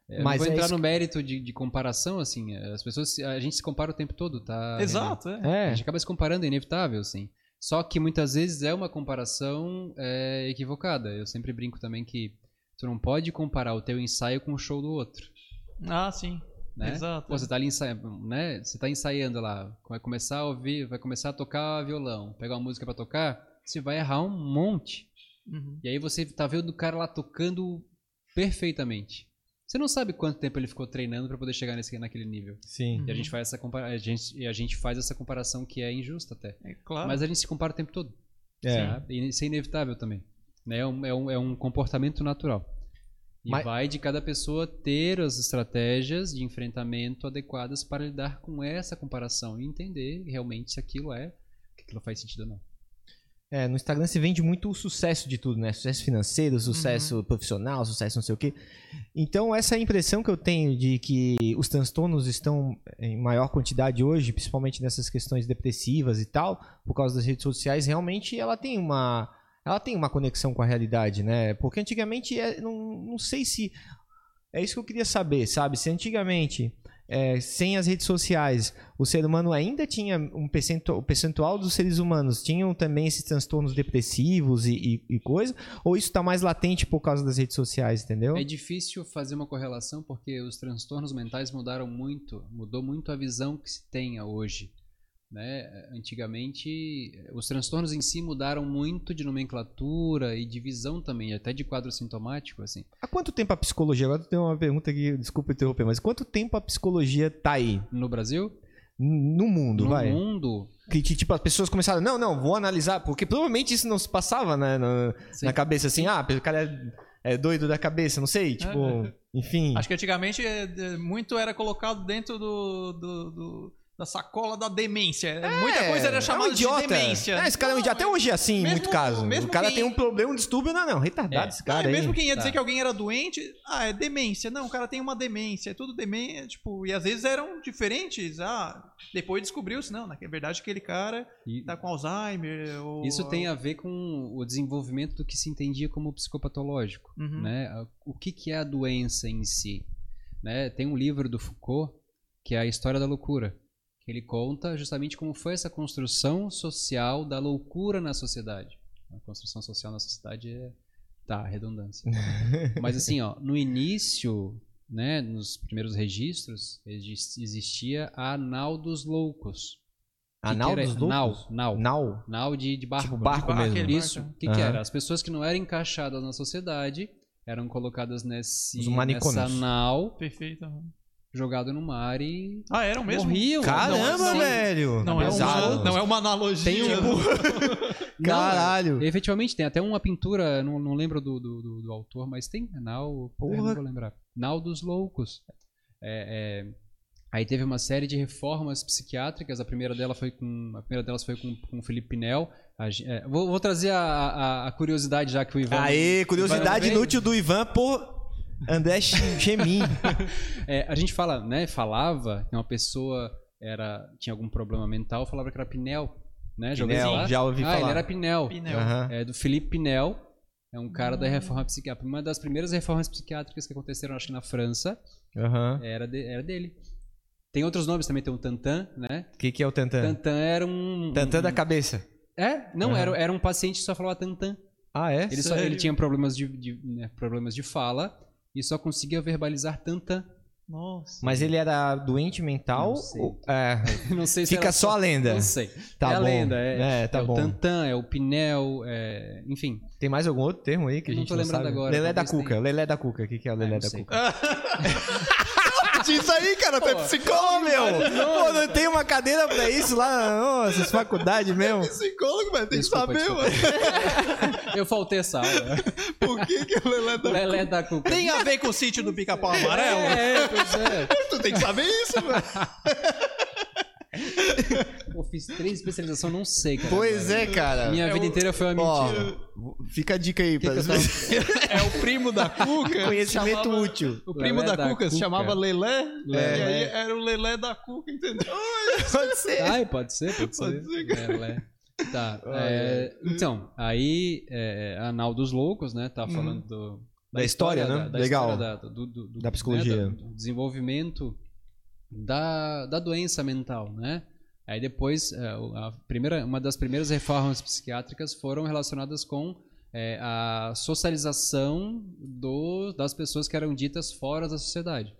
Speaker 3: eu
Speaker 1: Mas
Speaker 3: vou
Speaker 1: é
Speaker 3: entrar
Speaker 1: isso
Speaker 3: no mérito de, de comparação, assim. As pessoas, a gente se compara o tempo todo, tá?
Speaker 2: Exato, é.
Speaker 3: A
Speaker 1: É.
Speaker 3: gente acaba se comparando, é inevitável, sim. Só que muitas vezes é uma comparação é, equivocada. Eu sempre brinco também que tu não pode comparar o teu ensaio com o show do outro.
Speaker 2: Ah, sim.
Speaker 3: Né?
Speaker 2: Exato.
Speaker 3: Pô, você tá ali ensaiando, né? Você tá ensaiando lá, vai começar a ouvir, vai começar a tocar violão, pegar uma música pra tocar, você vai errar um monte.
Speaker 2: Uhum.
Speaker 3: E aí você tá vendo o cara lá tocando perfeitamente. Você não sabe quanto tempo ele ficou treinando pra poder chegar nesse, naquele nível.
Speaker 1: Sim.
Speaker 3: E a gente faz essa compara a gente, e a gente faz essa comparação que é injusta até.
Speaker 2: É claro.
Speaker 3: Mas a gente se compara o tempo todo.
Speaker 1: É.
Speaker 3: sabe? E isso é inevitável também. Né? É, um, é, um, é um comportamento natural. E
Speaker 1: Mas-
Speaker 3: vai de cada pessoa ter as estratégias de enfrentamento adequadas para lidar com essa comparação e entender realmente se aquilo é, que aquilo faz sentido ou não.
Speaker 1: É, no Instagram se vende muito o sucesso de tudo, né? Sucesso financeiro, sucesso profissional, sucesso não sei o quê. Então, essa é impressão que eu tenho de que os transtornos estão em maior quantidade hoje, principalmente nessas questões depressivas e tal, por causa das redes sociais, realmente ela tem uma ela tem uma conexão com a realidade, né? Porque antigamente, é, não, não sei se é isso que eu queria saber, sabe? Se antigamente, é, sem as redes sociais, o ser humano ainda tinha um percentual, o percentual dos seres humanos tinham também esses transtornos depressivos e, e, e coisa, ou isso está mais latente por causa das redes sociais, entendeu?
Speaker 3: É difícil fazer uma correlação porque os transtornos mentais mudaram muito, mudou muito a visão que se tenha hoje. Né? Antigamente, os transtornos em si mudaram muito de nomenclatura e de visão também, até de quadro sintomático, assim.
Speaker 1: Há quanto tempo a psicologia? Agora tenho uma pergunta aqui, desculpa interromper, mas quanto tempo a psicologia tá aí?
Speaker 3: No Brasil,
Speaker 1: No mundo,
Speaker 3: no
Speaker 1: vai.
Speaker 3: mundo,
Speaker 1: Que, que, tipo, as pessoas começaram, não, não, vou analisar, porque provavelmente isso não se passava né, na, na cabeça assim, ah, o cara é, é doido da cabeça, não sei, tipo, enfim.
Speaker 2: Acho que antigamente é, é, muito era colocado dentro do, do- do- da sacola da demência. Muita coisa era chamada
Speaker 1: é um idiota.
Speaker 2: de demência.
Speaker 1: É, esse cara é um
Speaker 2: Não,
Speaker 1: idiota. Até hoje é assim, em
Speaker 2: mesmo-
Speaker 1: muito caso.
Speaker 2: mesmo
Speaker 1: o cara
Speaker 2: quem-
Speaker 1: tem um problema, um distúrbio, não, não, retardado
Speaker 3: É.
Speaker 1: esse
Speaker 2: Não,
Speaker 1: cara aí.
Speaker 2: mesmo quem ia
Speaker 3: Tá.
Speaker 2: dizer que alguém era doente, ah, é demência. Não, o cara tem uma demência. É tudo demência, tipo, e às vezes eram diferentes. Ah, depois descobriu-se, não, na verdade aquele cara
Speaker 3: e
Speaker 2: tá com Alzheimer. Ou...
Speaker 3: isso tem a ver com o desenvolvimento do que se entendia como psicopatológico.
Speaker 2: Uhum.
Speaker 3: né? O que, que é a doença em si? Né? Tem um livro do Foucault que é a História da Loucura, ele conta justamente como foi essa construção social da loucura na sociedade. A construção social na sociedade é. Tá, redundância. Mas assim, ó, no início, né, nos primeiros registros, exis- existia a nau dos loucos. Que
Speaker 1: Anal
Speaker 3: que era-
Speaker 1: dos loucos?
Speaker 3: Nau, nau.
Speaker 1: Nau?
Speaker 3: Nau de, de barco.
Speaker 1: Tipo barco
Speaker 2: barco,
Speaker 1: mesmo.
Speaker 2: aquele
Speaker 3: Isso. O que, que
Speaker 1: Aham.
Speaker 3: era? As pessoas que não eram encaixadas na sociedade eram colocadas nesse, nessa nau,
Speaker 2: Perfeito.
Speaker 3: Jogado no mar e
Speaker 2: Ah, eram mesmo?
Speaker 3: morriam.
Speaker 1: Caramba,
Speaker 3: Não, assim,
Speaker 1: velho!
Speaker 2: Não é,
Speaker 1: Pesado.
Speaker 2: uma, não é uma analogia.
Speaker 3: Tem um-
Speaker 2: Não.
Speaker 1: Caralho!
Speaker 3: Efetivamente, tem até uma pintura, não, não lembro do, do, do- do autor, mas tem. Nau.
Speaker 1: Porra.
Speaker 3: Não vou lembrar. Nau dos Loucos. É, é, aí teve uma série de reformas psiquiátricas. A primeira, dela foi com, a primeira delas foi com, com o Felipe Pinel. A é, vou, vou trazer a, a- a curiosidade, já que o Ivan.
Speaker 1: Aê, curiosidade
Speaker 3: Ivan-
Speaker 1: inútil do Ivan por André Chemin.
Speaker 3: É, a gente fala, né? Falava que uma pessoa era, tinha algum problema mental, falava que era Pinel. Né? Já
Speaker 1: Pinel, já ouvi
Speaker 3: ah,
Speaker 1: falar.
Speaker 3: ele era Pinel.
Speaker 2: Pinel.
Speaker 1: Aham.
Speaker 3: É do Felipe Pinel. É um cara da reforma psiquiátrica. Uma das primeiras reformas psiquiátricas que aconteceram, acho que na França,
Speaker 1: Aham.
Speaker 3: era, de- era dele. Tem outros nomes também, tem o Tantan, né?
Speaker 1: O que, que é o Tantan?
Speaker 3: Tantan era um.
Speaker 1: Tantan
Speaker 3: um-
Speaker 1: da cabeça.
Speaker 3: É? Não, era, era um paciente que só falava Tantan.
Speaker 1: Ah, é?
Speaker 3: Ele, só, ele tinha problemas de, de- né, problemas de fala e só conseguia verbalizar Tantan.
Speaker 2: Nossa.
Speaker 1: Mas ele era doente mental?
Speaker 3: Não sei.
Speaker 1: ou- É,
Speaker 3: Não sei se
Speaker 1: fica só a lenda.
Speaker 3: Não sei.
Speaker 1: Tá
Speaker 3: é a
Speaker 1: bom.
Speaker 3: lenda, é,
Speaker 1: É, tá
Speaker 3: é
Speaker 1: bom.
Speaker 3: o Tantan, é o Pinel, é, enfim.
Speaker 1: Tem mais algum outro termo aí que
Speaker 3: Eu
Speaker 1: a
Speaker 3: não
Speaker 1: gente
Speaker 3: tô
Speaker 1: não
Speaker 3: lembrando
Speaker 1: sabe?
Speaker 3: agora,
Speaker 1: Lelé da Cuca. Lelé da Cuca. O que, que é o Lelé
Speaker 3: não
Speaker 1: da
Speaker 3: sei.
Speaker 1: Cuca? Diz aí, cara. Tu é
Speaker 3: Pô,
Speaker 1: psicólogo, meu. Pô, não tem uma cadeira pra isso lá nas nossas faculdades mesmo.
Speaker 2: Psicólogo, velho, tem
Speaker 3: Desculpa,
Speaker 2: que saber,
Speaker 3: desculpa.
Speaker 2: mano.
Speaker 3: Eu faltei essa aula.
Speaker 2: Por que, que o Lelé da
Speaker 3: Lelé da Cuca.
Speaker 2: Tem a ver com o sítio do pica-pau amarelo?
Speaker 3: É, pois é.
Speaker 2: Tu tem que saber isso, velho.
Speaker 3: Pô, fiz três especializações, não sei, cara.
Speaker 1: Pois é, cara.
Speaker 3: Minha vida inteira foi uma
Speaker 1: Ó,
Speaker 3: mentira.
Speaker 1: fica a dica aí
Speaker 3: que
Speaker 1: pra
Speaker 3: tava-
Speaker 2: É o primo da Cuca.
Speaker 1: Conhecimento
Speaker 2: chamava-
Speaker 1: útil.
Speaker 2: O primo
Speaker 3: Lelé
Speaker 2: da,
Speaker 3: da
Speaker 2: Cuca, se chamava Lelé,
Speaker 3: Lelé.
Speaker 2: e aí era o Lelé da Cuca, entendeu?
Speaker 1: Pode ser.
Speaker 3: Ai, pode ser, pode ser.
Speaker 2: Pode ser, cara.
Speaker 3: Lelé. Tá. é, então, aí é, a Nau dos Loucos, né? Tá falando do,
Speaker 1: Da história, né?
Speaker 3: da- da
Speaker 1: Legal.
Speaker 3: história da, do, do- do-
Speaker 1: Da psicologia.
Speaker 3: né, do desenvolvimento da, da doença mental, né? Aí depois, é, a primeira, uma das primeiras reformas psiquiátricas foram relacionadas com é, a socialização do, das pessoas que eram ditas fora da sociedade,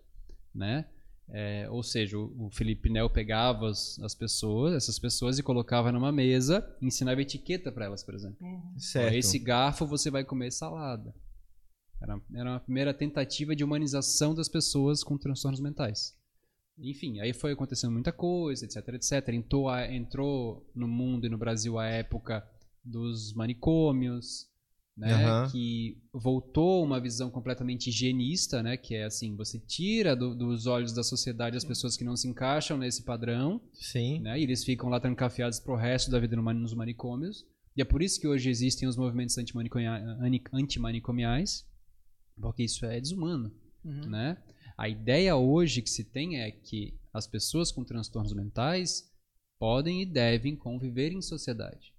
Speaker 3: né? É, ou seja, o, o Felipe Nel pegava as, as pessoas, essas pessoas e colocava numa mesa, ensinava etiqueta para elas, por exemplo. Ó,
Speaker 1: Certo.
Speaker 3: esse garfo você vai comer salada. Era, era uma primeira tentativa de humanização das pessoas com transtornos mentais. Enfim, aí foi acontecendo muita coisa, etc, etc. Entrou, a- entrou no mundo e no Brasil a época dos manicômios, né?
Speaker 1: Aham.
Speaker 3: Que voltou uma visão completamente higienista, né? Que é assim, você tira do- dos olhos da sociedade as pessoas que não se encaixam nesse padrão,
Speaker 1: Sim.
Speaker 3: né? E eles ficam lá trancafiados pro resto da vida no nos manicômios. E é por isso que hoje existem os movimentos antimanicomiais, antimanicomiais, porque isso é desumano,
Speaker 2: Uhum.
Speaker 3: né? A ideia hoje que se tem é que as pessoas com transtornos mentais podem e devem conviver em sociedade.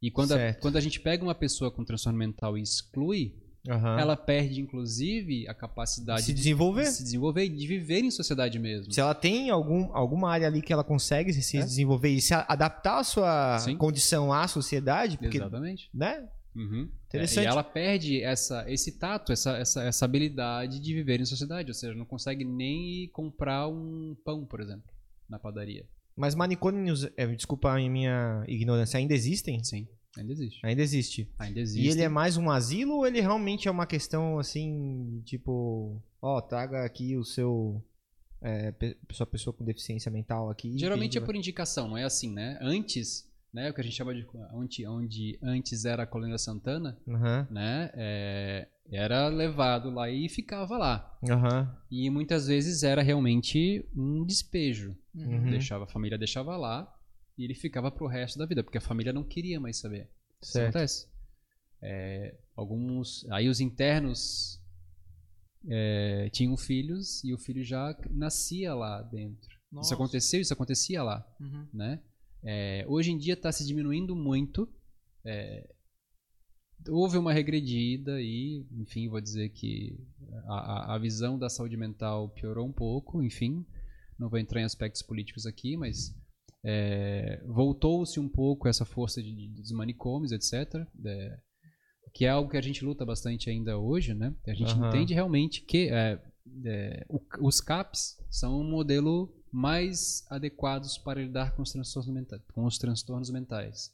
Speaker 3: E quando a, quando a gente pega uma pessoa com transtorno mental e exclui,
Speaker 1: Aham.
Speaker 3: ela perde inclusive a capacidade
Speaker 1: se
Speaker 3: de
Speaker 1: desenvolver.
Speaker 3: se desenvolver e de viver em sociedade mesmo.
Speaker 1: Se ela tem algum, alguma área ali que ela consegue se
Speaker 3: É.
Speaker 1: desenvolver e se adaptar a sua
Speaker 3: Sim.
Speaker 1: condição à sociedade, porque,
Speaker 3: Exatamente.
Speaker 1: né?
Speaker 3: Uhum.
Speaker 1: Interessante.
Speaker 3: É, e ela perde essa, esse tato, essa, essa, essa habilidade de viver em sociedade. Ou seja, não consegue nem comprar um pão, por exemplo, na padaria.
Speaker 1: Mas manicômios, é, desculpa a minha ignorância, ainda existem?
Speaker 3: Sim, ainda existe.
Speaker 1: Ainda existe.
Speaker 3: Ainda existe.
Speaker 1: E ele é mais um asilo ou ele realmente é uma questão assim, tipo, ó, traga aqui o seu é, sua pessoa com deficiência mental aqui.
Speaker 3: Geralmente é por indicação, não é assim, né? Antes, né, o que a gente chama de onde, onde antes era a colônia Santana,
Speaker 1: Aham,
Speaker 3: né, é, era levado lá e ficava lá.
Speaker 1: aham,
Speaker 3: E muitas vezes era realmente um despejo.
Speaker 1: uhum,
Speaker 3: Deixava a família deixava lá e ele ficava pro resto da vida, porque a família não queria mais saber. Isso
Speaker 1: certo.
Speaker 3: acontece. É, alguns, aí os internos é, tinham filhos e o filho já nascia lá dentro. Isso
Speaker 2: Nossa.
Speaker 3: aconteceu, isso acontecia lá,
Speaker 2: Uhum.
Speaker 3: né? É, hoje em dia está se diminuindo muito. é, houve uma regredida e, enfim, vou dizer que a, a- visão da saúde mental piorou um pouco, enfim. Não vou entrar em aspectos políticos aqui, mas é, voltou-se um pouco essa força de, dos manicômios, etc. É, que é algo que a gente luta bastante ainda hoje, né? A gente
Speaker 1: Aham.
Speaker 3: entende realmente que é, é, os CAPs são um modelo mais adequados para lidar com os transtornos mentais. Com os transtornos mentais.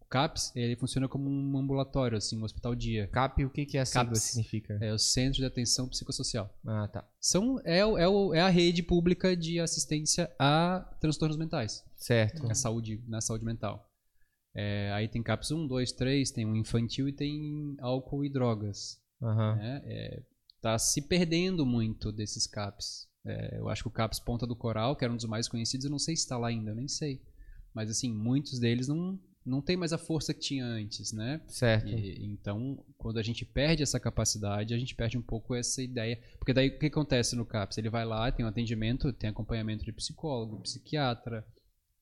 Speaker 3: O CAPS ele funciona como um ambulatório, assim, um hospital dia.
Speaker 1: CAP, o que, que a sigla
Speaker 3: CAPS.
Speaker 1: significa?
Speaker 3: É o Centro de Atenção Psicossocial.
Speaker 1: Ah, tá.
Speaker 3: São, é, é, é a rede pública de assistência a transtornos mentais,
Speaker 1: Certo.
Speaker 3: a saúde, na saúde mental. É, aí tem CAPS 1, 2, 3, tem um infantil e tem álcool e drogas.
Speaker 1: Aham.
Speaker 3: né? É, tá se perdendo muito desses CAPs. É, eu acho que o CAPS Ponta do Coral, que era um dos mais conhecidos, eu não sei se está lá ainda, eu nem sei. Mas assim, muitos deles não, não tem mais a força que tinha antes, né?
Speaker 1: Certo.
Speaker 3: E, então, quando a gente perde essa capacidade, a gente perde um pouco essa ideia. Porque daí o que acontece no CAPS? Ele vai lá, tem um atendimento, tem acompanhamento de psicólogo, psiquiatra,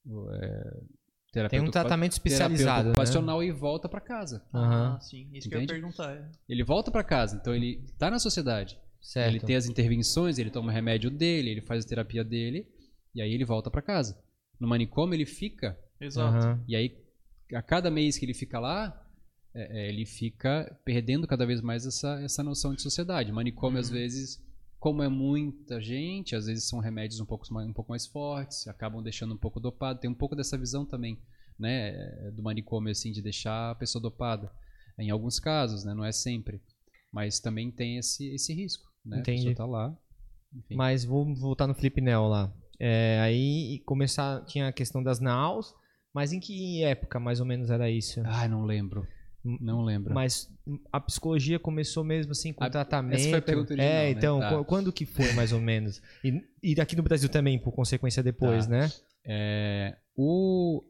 Speaker 3: é, terapeuta
Speaker 1: Tem um tratamento especializado, né?
Speaker 3: ocupacional e volta para casa.
Speaker 1: Aham.
Speaker 2: Ah, sim. Isso que eu ia
Speaker 3: Entende?
Speaker 2: perguntar. é.
Speaker 3: Ele volta para casa, então ele tá na sociedade.
Speaker 1: Certo.
Speaker 3: Ele tem as intervenções, ele toma o remédio dele, ele faz a terapia dele, e aí ele volta para casa. No manicômio ele fica,
Speaker 2: Exato.
Speaker 1: Aham.
Speaker 3: e aí a cada mês que ele fica lá, é, é, ele fica perdendo cada vez mais essa, essa noção de sociedade. Manicômio, às vezes, como é muita gente, às vezes são remédios um pouco, mais- um pouco mais fortes, acabam deixando um pouco dopado. Tem um pouco dessa visão também, né, é, do manicômio, assim, de deixar a pessoa dopada. Em alguns casos, né, não é sempre. Mas também tem esse, esse risco, né?
Speaker 1: Entendi.
Speaker 3: A tá lá. Enfim.
Speaker 1: Mas vou voltar no Flip Neo lá. É, aí começar, tinha a questão das naus, mas em que época mais ou menos era isso?
Speaker 3: Ah, não lembro. Não lembro.
Speaker 1: Mas a psicologia começou mesmo assim com
Speaker 3: A-
Speaker 1: tratamento.
Speaker 3: essa foi a pergunta original,
Speaker 1: É,
Speaker 3: né?
Speaker 1: então,
Speaker 3: Tá.
Speaker 1: qu- quando que foi mais ou menos? E, e aqui no Brasil também, por consequência depois,
Speaker 3: Tá.
Speaker 1: né?
Speaker 3: É, o,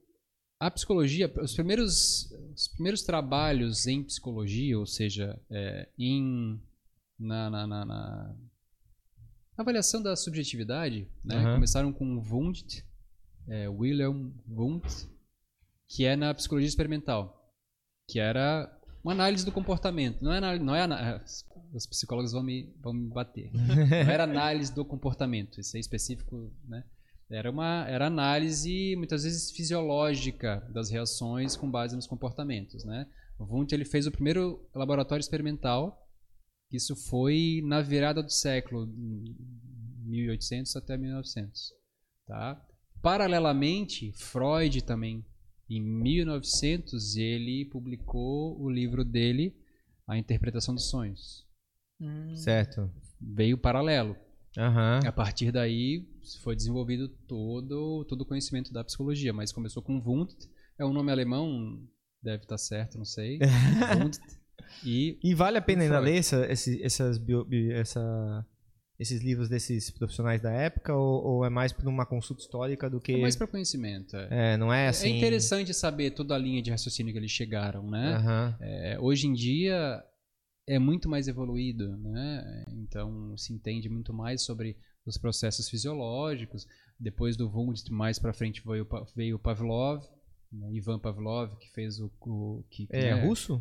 Speaker 3: a psicologia, os primeiros, os primeiros trabalhos em psicologia, ou seja, é, em, na, na, na- na avaliação da subjetividade, né,
Speaker 1: Aham.
Speaker 3: começaram com Wundt, é, Wilhelm Wundt, que é na psicologia experimental, que era uma análise do comportamento. Não é, análise, não é ana- os psicólogos vão me, vão me bater. Não era análise do comportamento, isso é específico, né? Era uma era análise muitas vezes fisiológica das reações com base nos comportamentos, né? O Wundt ele fez o primeiro laboratório experimental. Isso foi na virada do século 1800 até 1900, tá? Paralelamente, Freud também em 1900 ele publicou o livro dele A Interpretação dos Sonhos.
Speaker 2: Hum,
Speaker 1: Certo.
Speaker 3: Veio paralelo.
Speaker 1: Aham.
Speaker 3: A partir daí foi desenvolvido todo, todo o conhecimento da psicologia, mas começou com Wundt, é um nome alemão, deve estar certo, não sei. Wundt. E
Speaker 1: E vale a pena ainda ler essa, esse- essas bio- bi- essa- esses livros desses profissionais da época ou, ou é mais por uma consulta histórica do que
Speaker 3: é mais para conhecimento. É.
Speaker 1: é, não é assim?
Speaker 3: É interessante saber toda a linha de raciocínio que eles chegaram, né?
Speaker 1: Aham.
Speaker 3: É, hoje em dia é muito mais evoluído, né? Então se entende muito mais sobre os processos fisiológicos. Depois do Wundt, mais para frente veio, veio Pavlov, né? Ivan Pavlov, que fez o, o que que
Speaker 1: É, russo?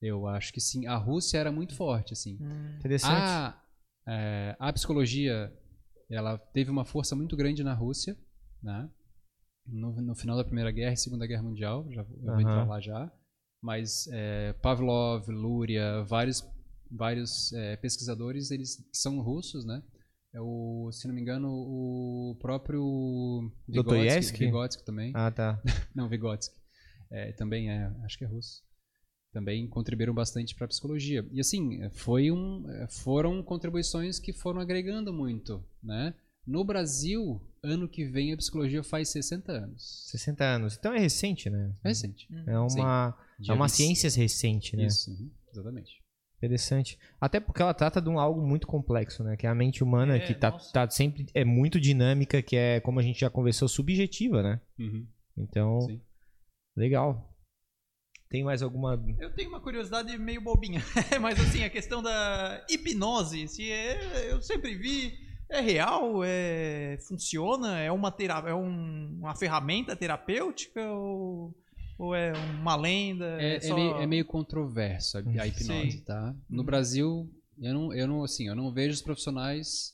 Speaker 3: Eu acho que sim. A Rússia era muito forte, assim.
Speaker 2: hum,
Speaker 1: Interessante.
Speaker 3: A, é, a psicologia ela teve uma força muito grande na Rússia, né? No, no final da Primeira Guerra e Segunda Guerra Mundial, já vou eu vou
Speaker 1: Aham.
Speaker 3: entrar lá já. Mas é, Pavlov, Luria, vários, vários é, pesquisadores, eles que são russos, né? É o, se não me engano, o próprio Vygotsky? Vygotsky também.
Speaker 1: Ah, tá.
Speaker 3: Não, Vygotsky. É, também é, acho que é russo. Também contribuíram bastante para a psicologia. E assim, foi um, foram contribuições que foram agregando muito, né? No Brasil, ano que vem a psicologia faz 60 anos.
Speaker 1: 60 anos. Então é recente, né?
Speaker 3: É recente.
Speaker 1: É uma, é uma
Speaker 3: 20
Speaker 1: ciência recente, né?
Speaker 3: Isso, uhum, exatamente.
Speaker 1: Interessante. Até porque ela trata de um algo muito complexo, né? Que é a mente humana,
Speaker 2: É,
Speaker 1: que tá,
Speaker 2: nossa.
Speaker 1: tá sempre. É muito dinâmica, que é, como a gente já conversou, subjetiva, né?
Speaker 3: Uhum,
Speaker 1: Então,
Speaker 3: sim.
Speaker 1: legal. Tem mais alguma.
Speaker 2: Eu tenho uma curiosidade meio bobinha, mas assim, a questão da hipnose, se é, eu sempre vi, é real, é funciona, é uma tera, é um- uma ferramenta terapêutica ou, ou é uma lenda?
Speaker 3: É, é
Speaker 2: só-
Speaker 3: meio, é meio controverso a, a hipnose,
Speaker 2: Sei.
Speaker 3: tá? No
Speaker 2: Uhum.
Speaker 3: Brasil, eu não, eu não, assim, eu não vejo os profissionais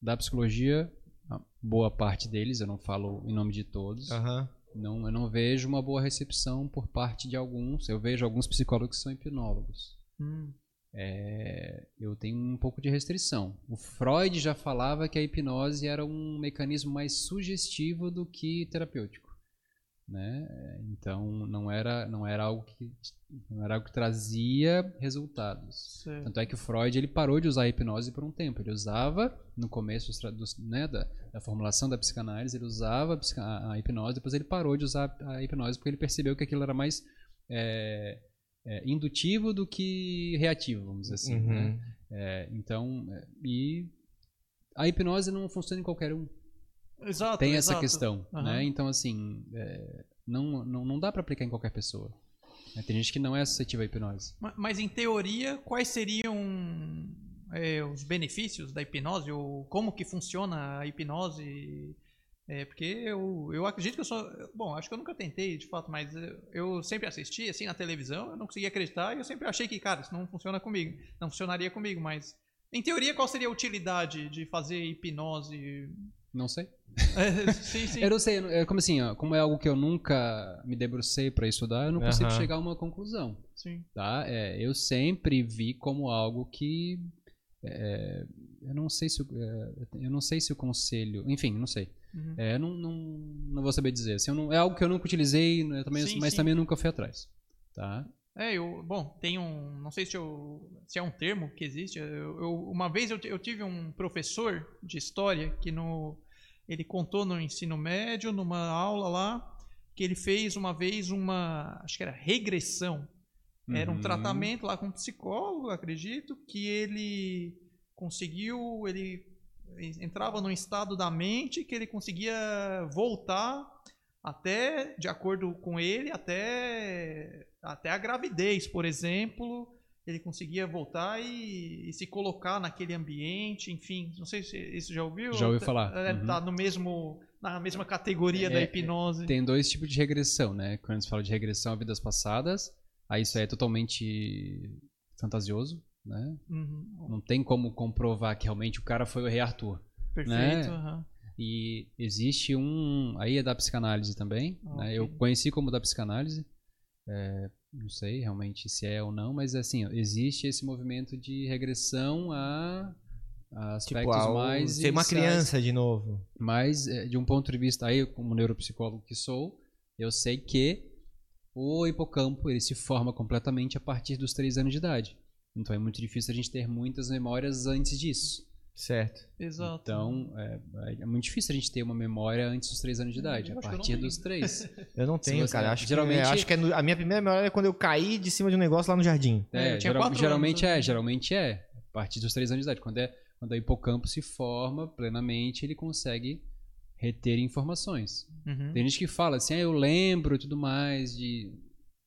Speaker 3: da psicologia a boa parte deles, eu não falo em nome de todos,
Speaker 1: Aham.
Speaker 3: Não, eu não vejo uma boa recepção por parte de alguns. Eu vejo alguns psicólogos que são hipnólogos.
Speaker 2: Hum.
Speaker 3: É, eu tenho um pouco de restrição. O Freud já falava que a hipnose era um mecanismo mais sugestivo do que terapêutico, né? Então não era não era algo que não era algo que trazia resultados.
Speaker 2: Certo.
Speaker 3: Tanto é que o Freud ele parou de usar a hipnose por um tempo. Ele usava no começo dos- né, da, da formulação da psicanálise, ele usava a, a- hipnose. Depois ele parou de usar a hipnose porque ele percebeu que aquilo era mais é, é, indutivo do que reativo, vamos dizer assim.
Speaker 1: Uhum.
Speaker 3: né? É, então, é, e a hipnose não funciona em qualquer um.
Speaker 2: Exato.
Speaker 3: Tem essa
Speaker 2: exato.
Speaker 3: questão,
Speaker 2: Aham.
Speaker 3: né? Então, assim, é, não, não, não dá para aplicar em qualquer pessoa. Né? Tem gente que não é suscetível à hipnose.
Speaker 2: Ma- Mas em teoria, quais seriam é, os benefícios da hipnose? Ou como que funciona a hipnose? É, porque eu, eu acredito que eu sou. Bom, acho que eu nunca tentei, de fato, mas eu, eu sempre assisti assim na televisão, eu não conseguia acreditar e eu sempre achei que, cara, isso não funciona comigo. Não funcionaria comigo, mas. Em teoria, qual seria a utilidade de fazer hipnose?
Speaker 3: Não sei.
Speaker 2: É, sim, sim.
Speaker 3: Eu não sei, é como assim, ó, como é algo que eu nunca me debrucei para estudar, eu não consigo chegar a uma conclusão,
Speaker 2: sim.
Speaker 3: tá? É, eu sempre vi como algo que é, eu não sei se é, eu não sei se o conselho, enfim, não sei.
Speaker 2: Uhum.
Speaker 3: É, não, não, não vou saber dizer. Assim, eu não- é algo que eu nunca utilizei, né, também,
Speaker 2: Sim,
Speaker 3: mas
Speaker 2: sim.
Speaker 3: também nunca fui atrás, tá?
Speaker 2: É, eu, bom, tem um, não sei se, eu, se é um termo que existe. Eu, eu- uma vez eu, eu tive um professor de história que no, ele contou no ensino médio, numa aula lá, que ele fez uma vez uma, acho que era regressão. Era um
Speaker 3: Uhum.
Speaker 2: tratamento lá com um psicólogo, acredito, que ele conseguiu, ele entrava num estado da mente que ele conseguia voltar até, de acordo com ele, até, até a gravidez, por exemplo, ele conseguia voltar e, e se colocar naquele ambiente, enfim, não sei se isso já ouviu.
Speaker 3: Já ouvi
Speaker 2: Tá-
Speaker 3: falar,
Speaker 2: é,
Speaker 3: uhum.
Speaker 2: Tá no mesmo, na mesma categoria da
Speaker 3: É,
Speaker 2: hipnose.
Speaker 3: Tem dois tipos de regressão, né? Quando se fala de regressão a vidas passadas, aí isso aí é totalmente fantasioso, né?
Speaker 2: Uhum,
Speaker 3: Não tem como comprovar que realmente o cara foi o rei Arthur.
Speaker 2: perfeito.
Speaker 3: né?
Speaker 2: aham.
Speaker 3: E existe um. Aí é da psicanálise também.
Speaker 2: Ah,
Speaker 3: né? Eu conheci como da psicanálise. É, não sei realmente se é ou não, mas assim, existe esse movimento de regressão a, a aspectos
Speaker 1: Tipo, ao
Speaker 3: mais.
Speaker 1: ser uma criança de novo.
Speaker 3: Mas, é, de um ponto de vista, aí, como neuropsicólogo que sou, eu sei que o hipocampo ele se forma completamente a partir dos 3 anos de idade. Então é muito difícil a gente ter muitas memórias antes disso.
Speaker 1: Certo.
Speaker 2: Exato.
Speaker 3: Então é, é muito difícil a gente ter uma memória antes dos 3 anos de idade,
Speaker 2: Eu
Speaker 3: a partir dos 3.
Speaker 1: Eu não tenho,
Speaker 3: você-
Speaker 1: cara. Acho
Speaker 3: geralmente-
Speaker 1: que, acho que é no- a minha primeira memória é quando eu caí de cima de um negócio lá no jardim.
Speaker 2: É, eu
Speaker 3: É,
Speaker 2: tinha
Speaker 3: geral-
Speaker 2: quatro
Speaker 3: geralmente
Speaker 2: anos, né?
Speaker 3: é, geralmente é. A partir dos 3 anos de idade. Quando, é, quando o hipocampo se forma plenamente, ele consegue reter informações.
Speaker 2: Uhum.
Speaker 3: Tem gente que fala assim, ah, eu lembro e tudo mais de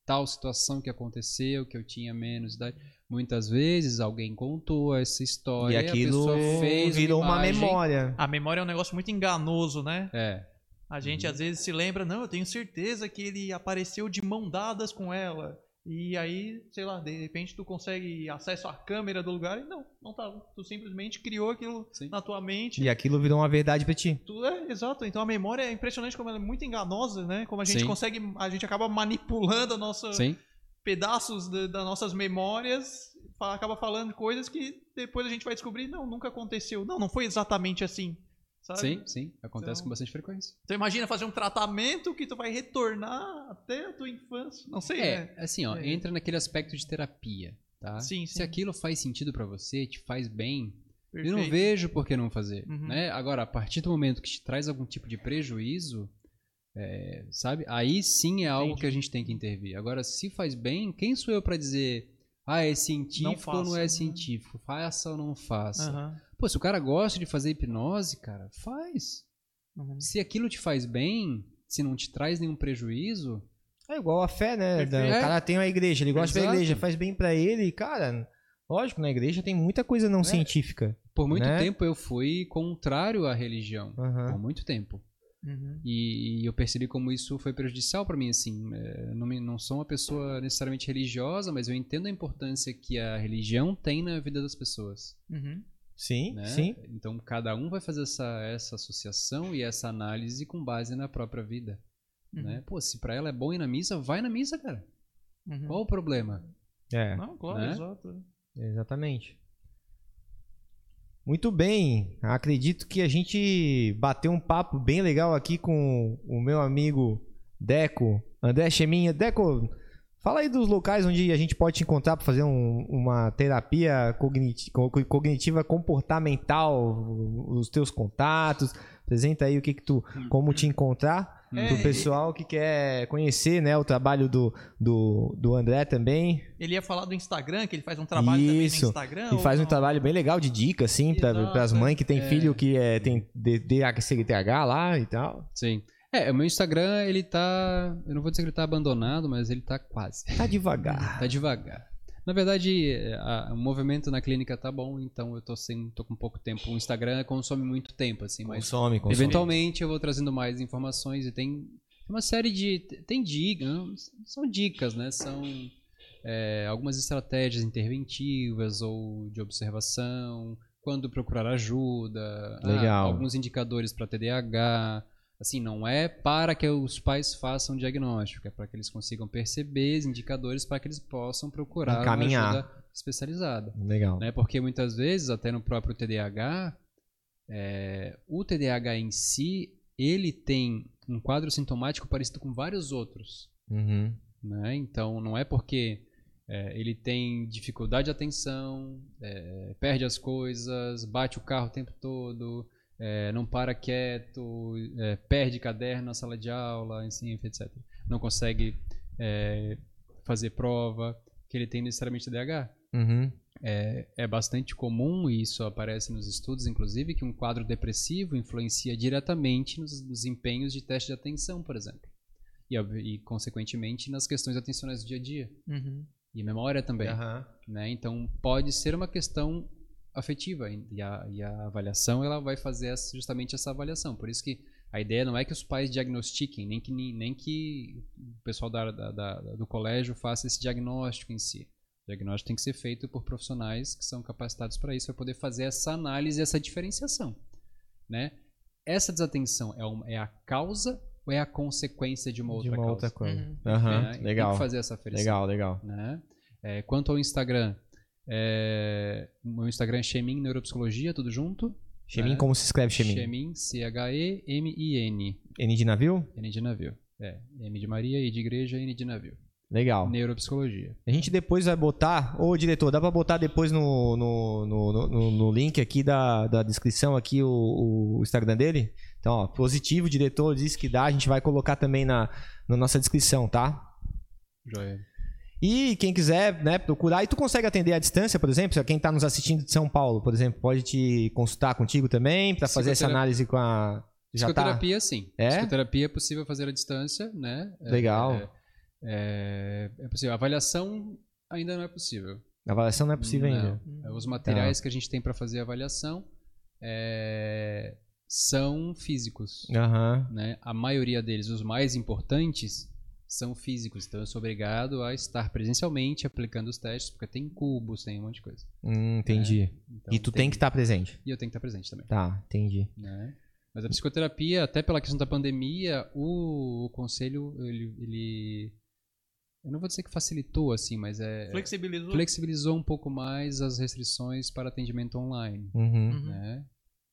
Speaker 3: tal situação que aconteceu, que eu tinha menos idade. Muitas vezes alguém contou essa história
Speaker 1: e
Speaker 3: a
Speaker 1: aquilo
Speaker 3: pessoa fez
Speaker 1: virou uma
Speaker 3: imagem.
Speaker 1: memória.
Speaker 2: A memória é um negócio muito enganoso, né?
Speaker 3: É,
Speaker 2: A gente às vezes se lembra, não, eu tenho certeza que ele apareceu de mão dadas com ela. E aí, sei lá, de repente tu consegue acesso à câmera do lugar e não, não tava. Tu simplesmente criou aquilo
Speaker 3: Sim.
Speaker 2: na tua mente.
Speaker 1: E aquilo virou uma verdade pra ti.
Speaker 2: Tu, é, exato. Então a memória é impressionante como ela é muito enganosa, né? Como a gente
Speaker 3: Sim.
Speaker 2: consegue, a gente acaba manipulando a nossa
Speaker 3: sim.
Speaker 2: Pedaços da- das nossas memórias, acaba falando coisas que depois a gente vai descobrir, não, nunca aconteceu. Não, não foi exatamente assim. Sabe?
Speaker 3: Sim, sim. Acontece
Speaker 2: Então-
Speaker 3: com bastante frequência.
Speaker 2: Então imagina fazer um tratamento que tu vai retornar até a tua infância. Não sei,
Speaker 3: É,
Speaker 2: né?
Speaker 3: assim, ó,
Speaker 2: É.
Speaker 3: entra naquele aspecto de terapia, tá?
Speaker 2: Sim,
Speaker 3: Se
Speaker 2: sim.
Speaker 3: aquilo faz sentido pra você, te faz bem, eu não
Speaker 2: Perfeito.
Speaker 3: vejo por que não fazer,
Speaker 2: Uhum.
Speaker 3: né? Agora, a partir do momento que te traz algum tipo de prejuízo, é, sabe? Aí sim é algo
Speaker 2: Entendi.
Speaker 3: que a gente tem que intervir. Agora, se faz bem, quem sou eu pra dizer, ah, é científico ou não é
Speaker 2: né?
Speaker 3: científico? Faça ou não faça?
Speaker 2: Aham.
Speaker 3: Pô, se o cara gosta de fazer hipnose, cara, faz.
Speaker 2: Uhum.
Speaker 3: Se aquilo te faz bem, se não te traz nenhum prejuízo,
Speaker 1: É igual a fé, né?
Speaker 2: Perfeito.
Speaker 1: O cara tem a igreja, ele gosta da
Speaker 3: Exato.
Speaker 1: igreja, faz bem pra ele. Cara, lógico, na igreja tem muita coisa não
Speaker 3: É.
Speaker 1: científica.
Speaker 3: por muito
Speaker 1: Né?
Speaker 3: tempo eu fui contrário à religião.
Speaker 1: Aham.
Speaker 3: Por muito tempo.
Speaker 2: Uhum.
Speaker 3: E, e eu percebi como isso foi prejudicial pra mim, assim. É, não, me- não sou uma pessoa necessariamente religiosa, mas eu entendo a importância que a religião tem na vida das pessoas.
Speaker 2: Uhum.
Speaker 1: Sim,
Speaker 3: né?
Speaker 1: sim.
Speaker 3: Então cada um vai fazer essa, essa associação e essa análise com base na própria vida.
Speaker 2: Uhum.
Speaker 3: Né? Pô, se pra ela é bom ir na missa, vai na missa, cara.
Speaker 2: Uhum.
Speaker 3: Qual o problema?
Speaker 1: É,
Speaker 2: Não, claro,
Speaker 3: Né?
Speaker 2: exato.
Speaker 1: exatamente. Muito bem, acredito que a gente bateu um papo bem legal aqui com o meu amigo Deco, André Cheminha. Deco, fala aí dos locais onde a gente pode te encontrar para fazer um- uma terapia cogniti- co- cognitiva comportamental, os teus contatos. Apresenta aí o que que tu, como te encontrar.
Speaker 2: É,
Speaker 1: Pro pessoal que quer conhecer né, o trabalho do, do, do André também.
Speaker 2: Ele ia falar do Instagram, que ele faz um trabalho também
Speaker 1: Isso.
Speaker 2: no Instagram.
Speaker 1: E faz um trabalho bem legal de dica, assim, para as
Speaker 2: é.
Speaker 1: mães que têm
Speaker 3: É.
Speaker 1: filho que é, tem DHCTH lá e tal.
Speaker 3: Sim. É, o meu Instagram, ele tá. Eu não vou dizer que ele tá abandonado, mas ele tá quase.
Speaker 1: Tá devagar.
Speaker 3: Tá devagar. Na verdade, a- o movimento na clínica tá bom, então eu tô, sem, tô com pouco tempo. O Instagram consome muito tempo, assim, mas
Speaker 1: Consome, consome.
Speaker 3: eventualmente eu vou trazendo mais informações e tem uma série de. Tem dicas, são dicas, né? São é, algumas estratégias interventivas ou de observação, quando procurar ajuda, ah, alguns indicadores para TDAH. Assim, não é para que os pais façam diagnóstico, é para que eles consigam perceber os indicadores para que eles possam procurar
Speaker 1: Encaminhar.
Speaker 3: uma ajuda especializada
Speaker 1: Legal.
Speaker 3: né? Porque muitas vezes, até no próprio TDAH, é, o TDAH em si, ele tem um quadro sintomático parecido com vários outros,
Speaker 1: Uhum.
Speaker 3: né? Então, não é porque é, ele tem dificuldade de atenção, é, perde as coisas, bate o carro o tempo todo, é, não para quieto, é, perde caderno na sala de aula, assim, etc. Não consegue é, fazer prova, que ele tem necessariamente TDAH.
Speaker 1: Uhum.
Speaker 3: É, é bastante comum, e isso aparece nos estudos, inclusive, que um quadro depressivo influencia diretamente nos desempenhos de teste de atenção, por exemplo. E, e, consequentemente, nas questões atencionais do dia a dia.
Speaker 2: Uhum.
Speaker 3: E memória também.
Speaker 1: Aham.
Speaker 3: Né? Então, pode ser uma questão afetiva. E a, e a avaliação ela vai fazer essa- justamente essa avaliação. Por isso que a ideia não é que os pais diagnostiquem, nem que, nem que o pessoal da, da- da- do colégio faça esse diagnóstico em si. O diagnóstico tem que ser feito por profissionais que são capacitados para isso, para poder fazer essa análise, essa diferenciação. Né? Essa desatenção é, uma- é a causa ou é a consequência de uma
Speaker 1: De
Speaker 3: outra
Speaker 1: uma
Speaker 3: causa?
Speaker 1: outra coisa.
Speaker 2: Uhum.
Speaker 3: Né? Tem
Speaker 1: Legal.
Speaker 3: que fazer essa aferição
Speaker 1: Legal, legal.
Speaker 3: né? É, quanto ao Instagram, é, meu Instagram é Chemin Neuropsicologia, tudo junto.
Speaker 1: Chemin,
Speaker 3: né?
Speaker 1: como se escreve Chemin?
Speaker 3: Chemin, C-H-E-M-I-N.
Speaker 1: N de navio?
Speaker 3: N de navio. É, M de Maria, I de igreja, N de navio.
Speaker 1: Legal.
Speaker 3: Neuropsicologia.
Speaker 1: A gente depois vai botar, ô diretor, dá pra botar depois no, no, no, no- no link aqui da, da descrição aqui o, o Instagram dele? Então, ó, positivo, diretor disse que dá, a gente vai colocar também na, na nossa descrição, tá?
Speaker 3: Joia.
Speaker 1: E quem quiser, né, procurar, e tu consegue atender à distância, por exemplo, se quem tá nos assistindo de São Paulo, por exemplo, pode te consultar contigo também pra fazer essa análise com a já tá?
Speaker 3: Psicoterapia, sim.
Speaker 1: É?
Speaker 3: Psicoterapia é possível fazer à distância, né? É-
Speaker 1: Legal.
Speaker 3: É, é, é possível. Avaliação ainda não é possível.
Speaker 1: A avaliação não é possível
Speaker 3: Não.
Speaker 1: ainda.
Speaker 3: É, Os materiais que a gente tem para fazer a avaliação é, são físicos.
Speaker 1: Aham.
Speaker 3: né? A maioria deles, os mais importantes, são físicos. Então eu sou obrigado a estar presencialmente aplicando os testes, porque tem cubos, tem um monte de coisa.
Speaker 1: Hum, entendi.
Speaker 3: Então,
Speaker 1: e tu tem que estar presente.
Speaker 3: E eu tenho que estar presente também.
Speaker 1: Tá, entendi.
Speaker 3: né? Mas a psicoterapia, até pela questão da pandemia, o, o conselho, ele, ele- Eu não vou dizer que facilitou, assim, mas é.
Speaker 2: Flexibilizou.
Speaker 3: Flexibilizou um pouco mais as restrições para atendimento online.
Speaker 1: Uhum.
Speaker 2: Uhum.
Speaker 3: né?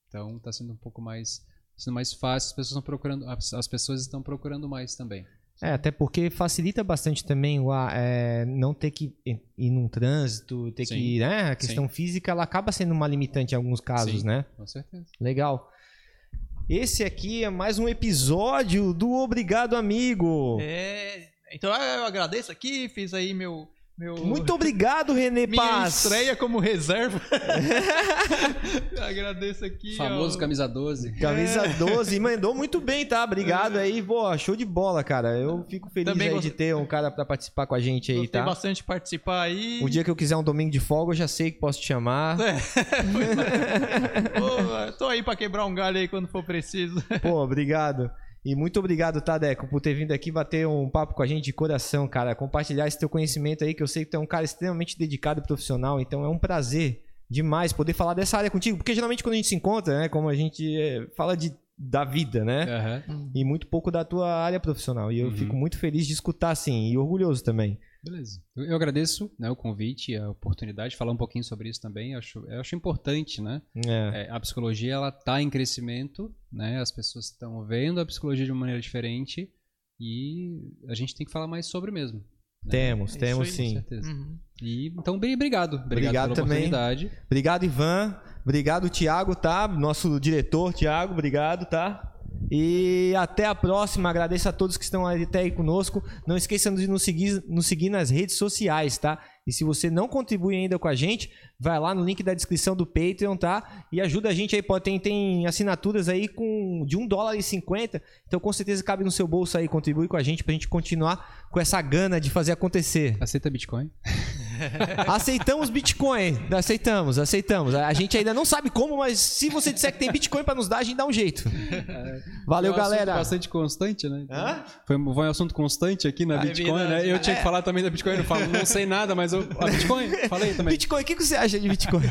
Speaker 3: Então está sendo um pouco mais sendo mais fácil, as pessoas estão procurando, as pessoas estão procurando mais também.
Speaker 1: É, até porque facilita bastante também o a- é, não ter que ir num trânsito, ter
Speaker 3: Sim.
Speaker 1: que. Né? A questão física ela acaba sendo uma limitante em alguns casos,
Speaker 3: Sim.
Speaker 1: né?
Speaker 3: Com certeza.
Speaker 1: Legal. Esse aqui é mais um episódio do Obrigado Amigo.
Speaker 2: É, então eu agradeço aqui, fiz aí meu. Meu
Speaker 1: Muito obrigado, Renê
Speaker 2: minha
Speaker 1: Paz.
Speaker 2: estreia como reserva. agradeço aqui.
Speaker 3: Famoso
Speaker 2: ó.
Speaker 3: camisa 12.
Speaker 1: Camisa
Speaker 2: É.
Speaker 1: 12, mandou muito bem, tá? Obrigado aí, boa, show de bola, cara. Eu fico feliz
Speaker 2: Também
Speaker 1: aí
Speaker 2: gost-
Speaker 1: de ter um cara pra participar com a gente aí,
Speaker 2: Gostei
Speaker 1: tá?
Speaker 2: bastante participar aí.
Speaker 1: O dia que eu quiser um domingo de folga, eu já sei que posso te chamar.
Speaker 2: Pô, tô aí pra quebrar um galho aí quando for preciso.
Speaker 1: Pô, obrigado. E muito obrigado, tá, Deco, por ter vindo aqui bater um papo com a gente de coração, cara. Compartilhar esse teu conhecimento aí, que eu sei que tu é um cara extremamente dedicado e profissional, então é um prazer demais poder falar dessa área contigo, porque geralmente quando a gente se encontra, né, como a gente é, fala de, da vida, né?
Speaker 3: Aham.
Speaker 1: E muito pouco da tua área profissional. E eu
Speaker 3: Uhum.
Speaker 1: fico muito feliz de escutar, assim, e orgulhoso também.
Speaker 3: Beleza. Eu, eu agradeço né, o convite, a oportunidade de falar um pouquinho sobre isso também. Eu acho, eu acho importante, né?
Speaker 1: É.
Speaker 3: É, a psicologia ela está em crescimento, né? As pessoas estão vendo a psicologia de uma maneira diferente e a gente tem que falar mais sobre mesmo. né?
Speaker 1: Temos,
Speaker 2: É
Speaker 1: temos
Speaker 2: aí,
Speaker 1: sim.
Speaker 3: Com certeza.
Speaker 2: Uhum.
Speaker 3: E, então, bem, obrigado. Obrigado,
Speaker 1: Obrigado
Speaker 3: pela
Speaker 1: também.
Speaker 3: oportunidade.
Speaker 1: Obrigado, Ivan. Obrigado, Thiago, tá? Nosso diretor, Thiago, obrigado, tá? E até a próxima. Agradeço a todos que estão até aí conosco. Não esqueçam de nos seguir, nos seguir nas redes sociais, tá? E se você não contribui ainda com a gente, vai lá no link da descrição do Patreon, tá? E ajuda a gente aí. Pode, tem, tem assinaturas aí com de 1 dólar e 50. Então com certeza cabe no seu bolso aí. Contribui com a gente pra gente continuar com essa gana de fazer acontecer.
Speaker 3: Aceita Bitcoin?
Speaker 1: Aceitamos Bitcoin. Aceitamos, aceitamos. A gente ainda não sabe como, mas se você disser que tem Bitcoin pra nos dar, a gente dá um jeito. Valeu,
Speaker 3: Foi um
Speaker 1: galera.
Speaker 3: bastante constante, né? Então? Foi, um- foi um assunto constante aqui na
Speaker 2: Ah, é
Speaker 3: Bitcoin, né? Eu tinha que falar também da Bitcoin. Eu falo, não sei nada, mas eu, a Bitcoin, falei também.
Speaker 1: Bitcoin, o que você acha de Bitcoin?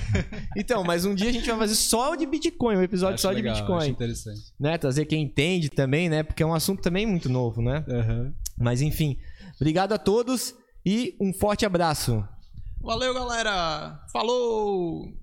Speaker 1: então, mas um dia a gente vai fazer só de Bitcoin, um episódio
Speaker 3: Acho
Speaker 1: só
Speaker 3: legal,
Speaker 1: de
Speaker 3: Acho
Speaker 1: Bitcoin.
Speaker 3: interessante.
Speaker 1: Né? Trazer quem entende também, né? Porque é um assunto também muito novo, né?
Speaker 3: Aham.
Speaker 1: Mas enfim, obrigado a todos e um forte abraço.
Speaker 2: Valeu, galera. Falou!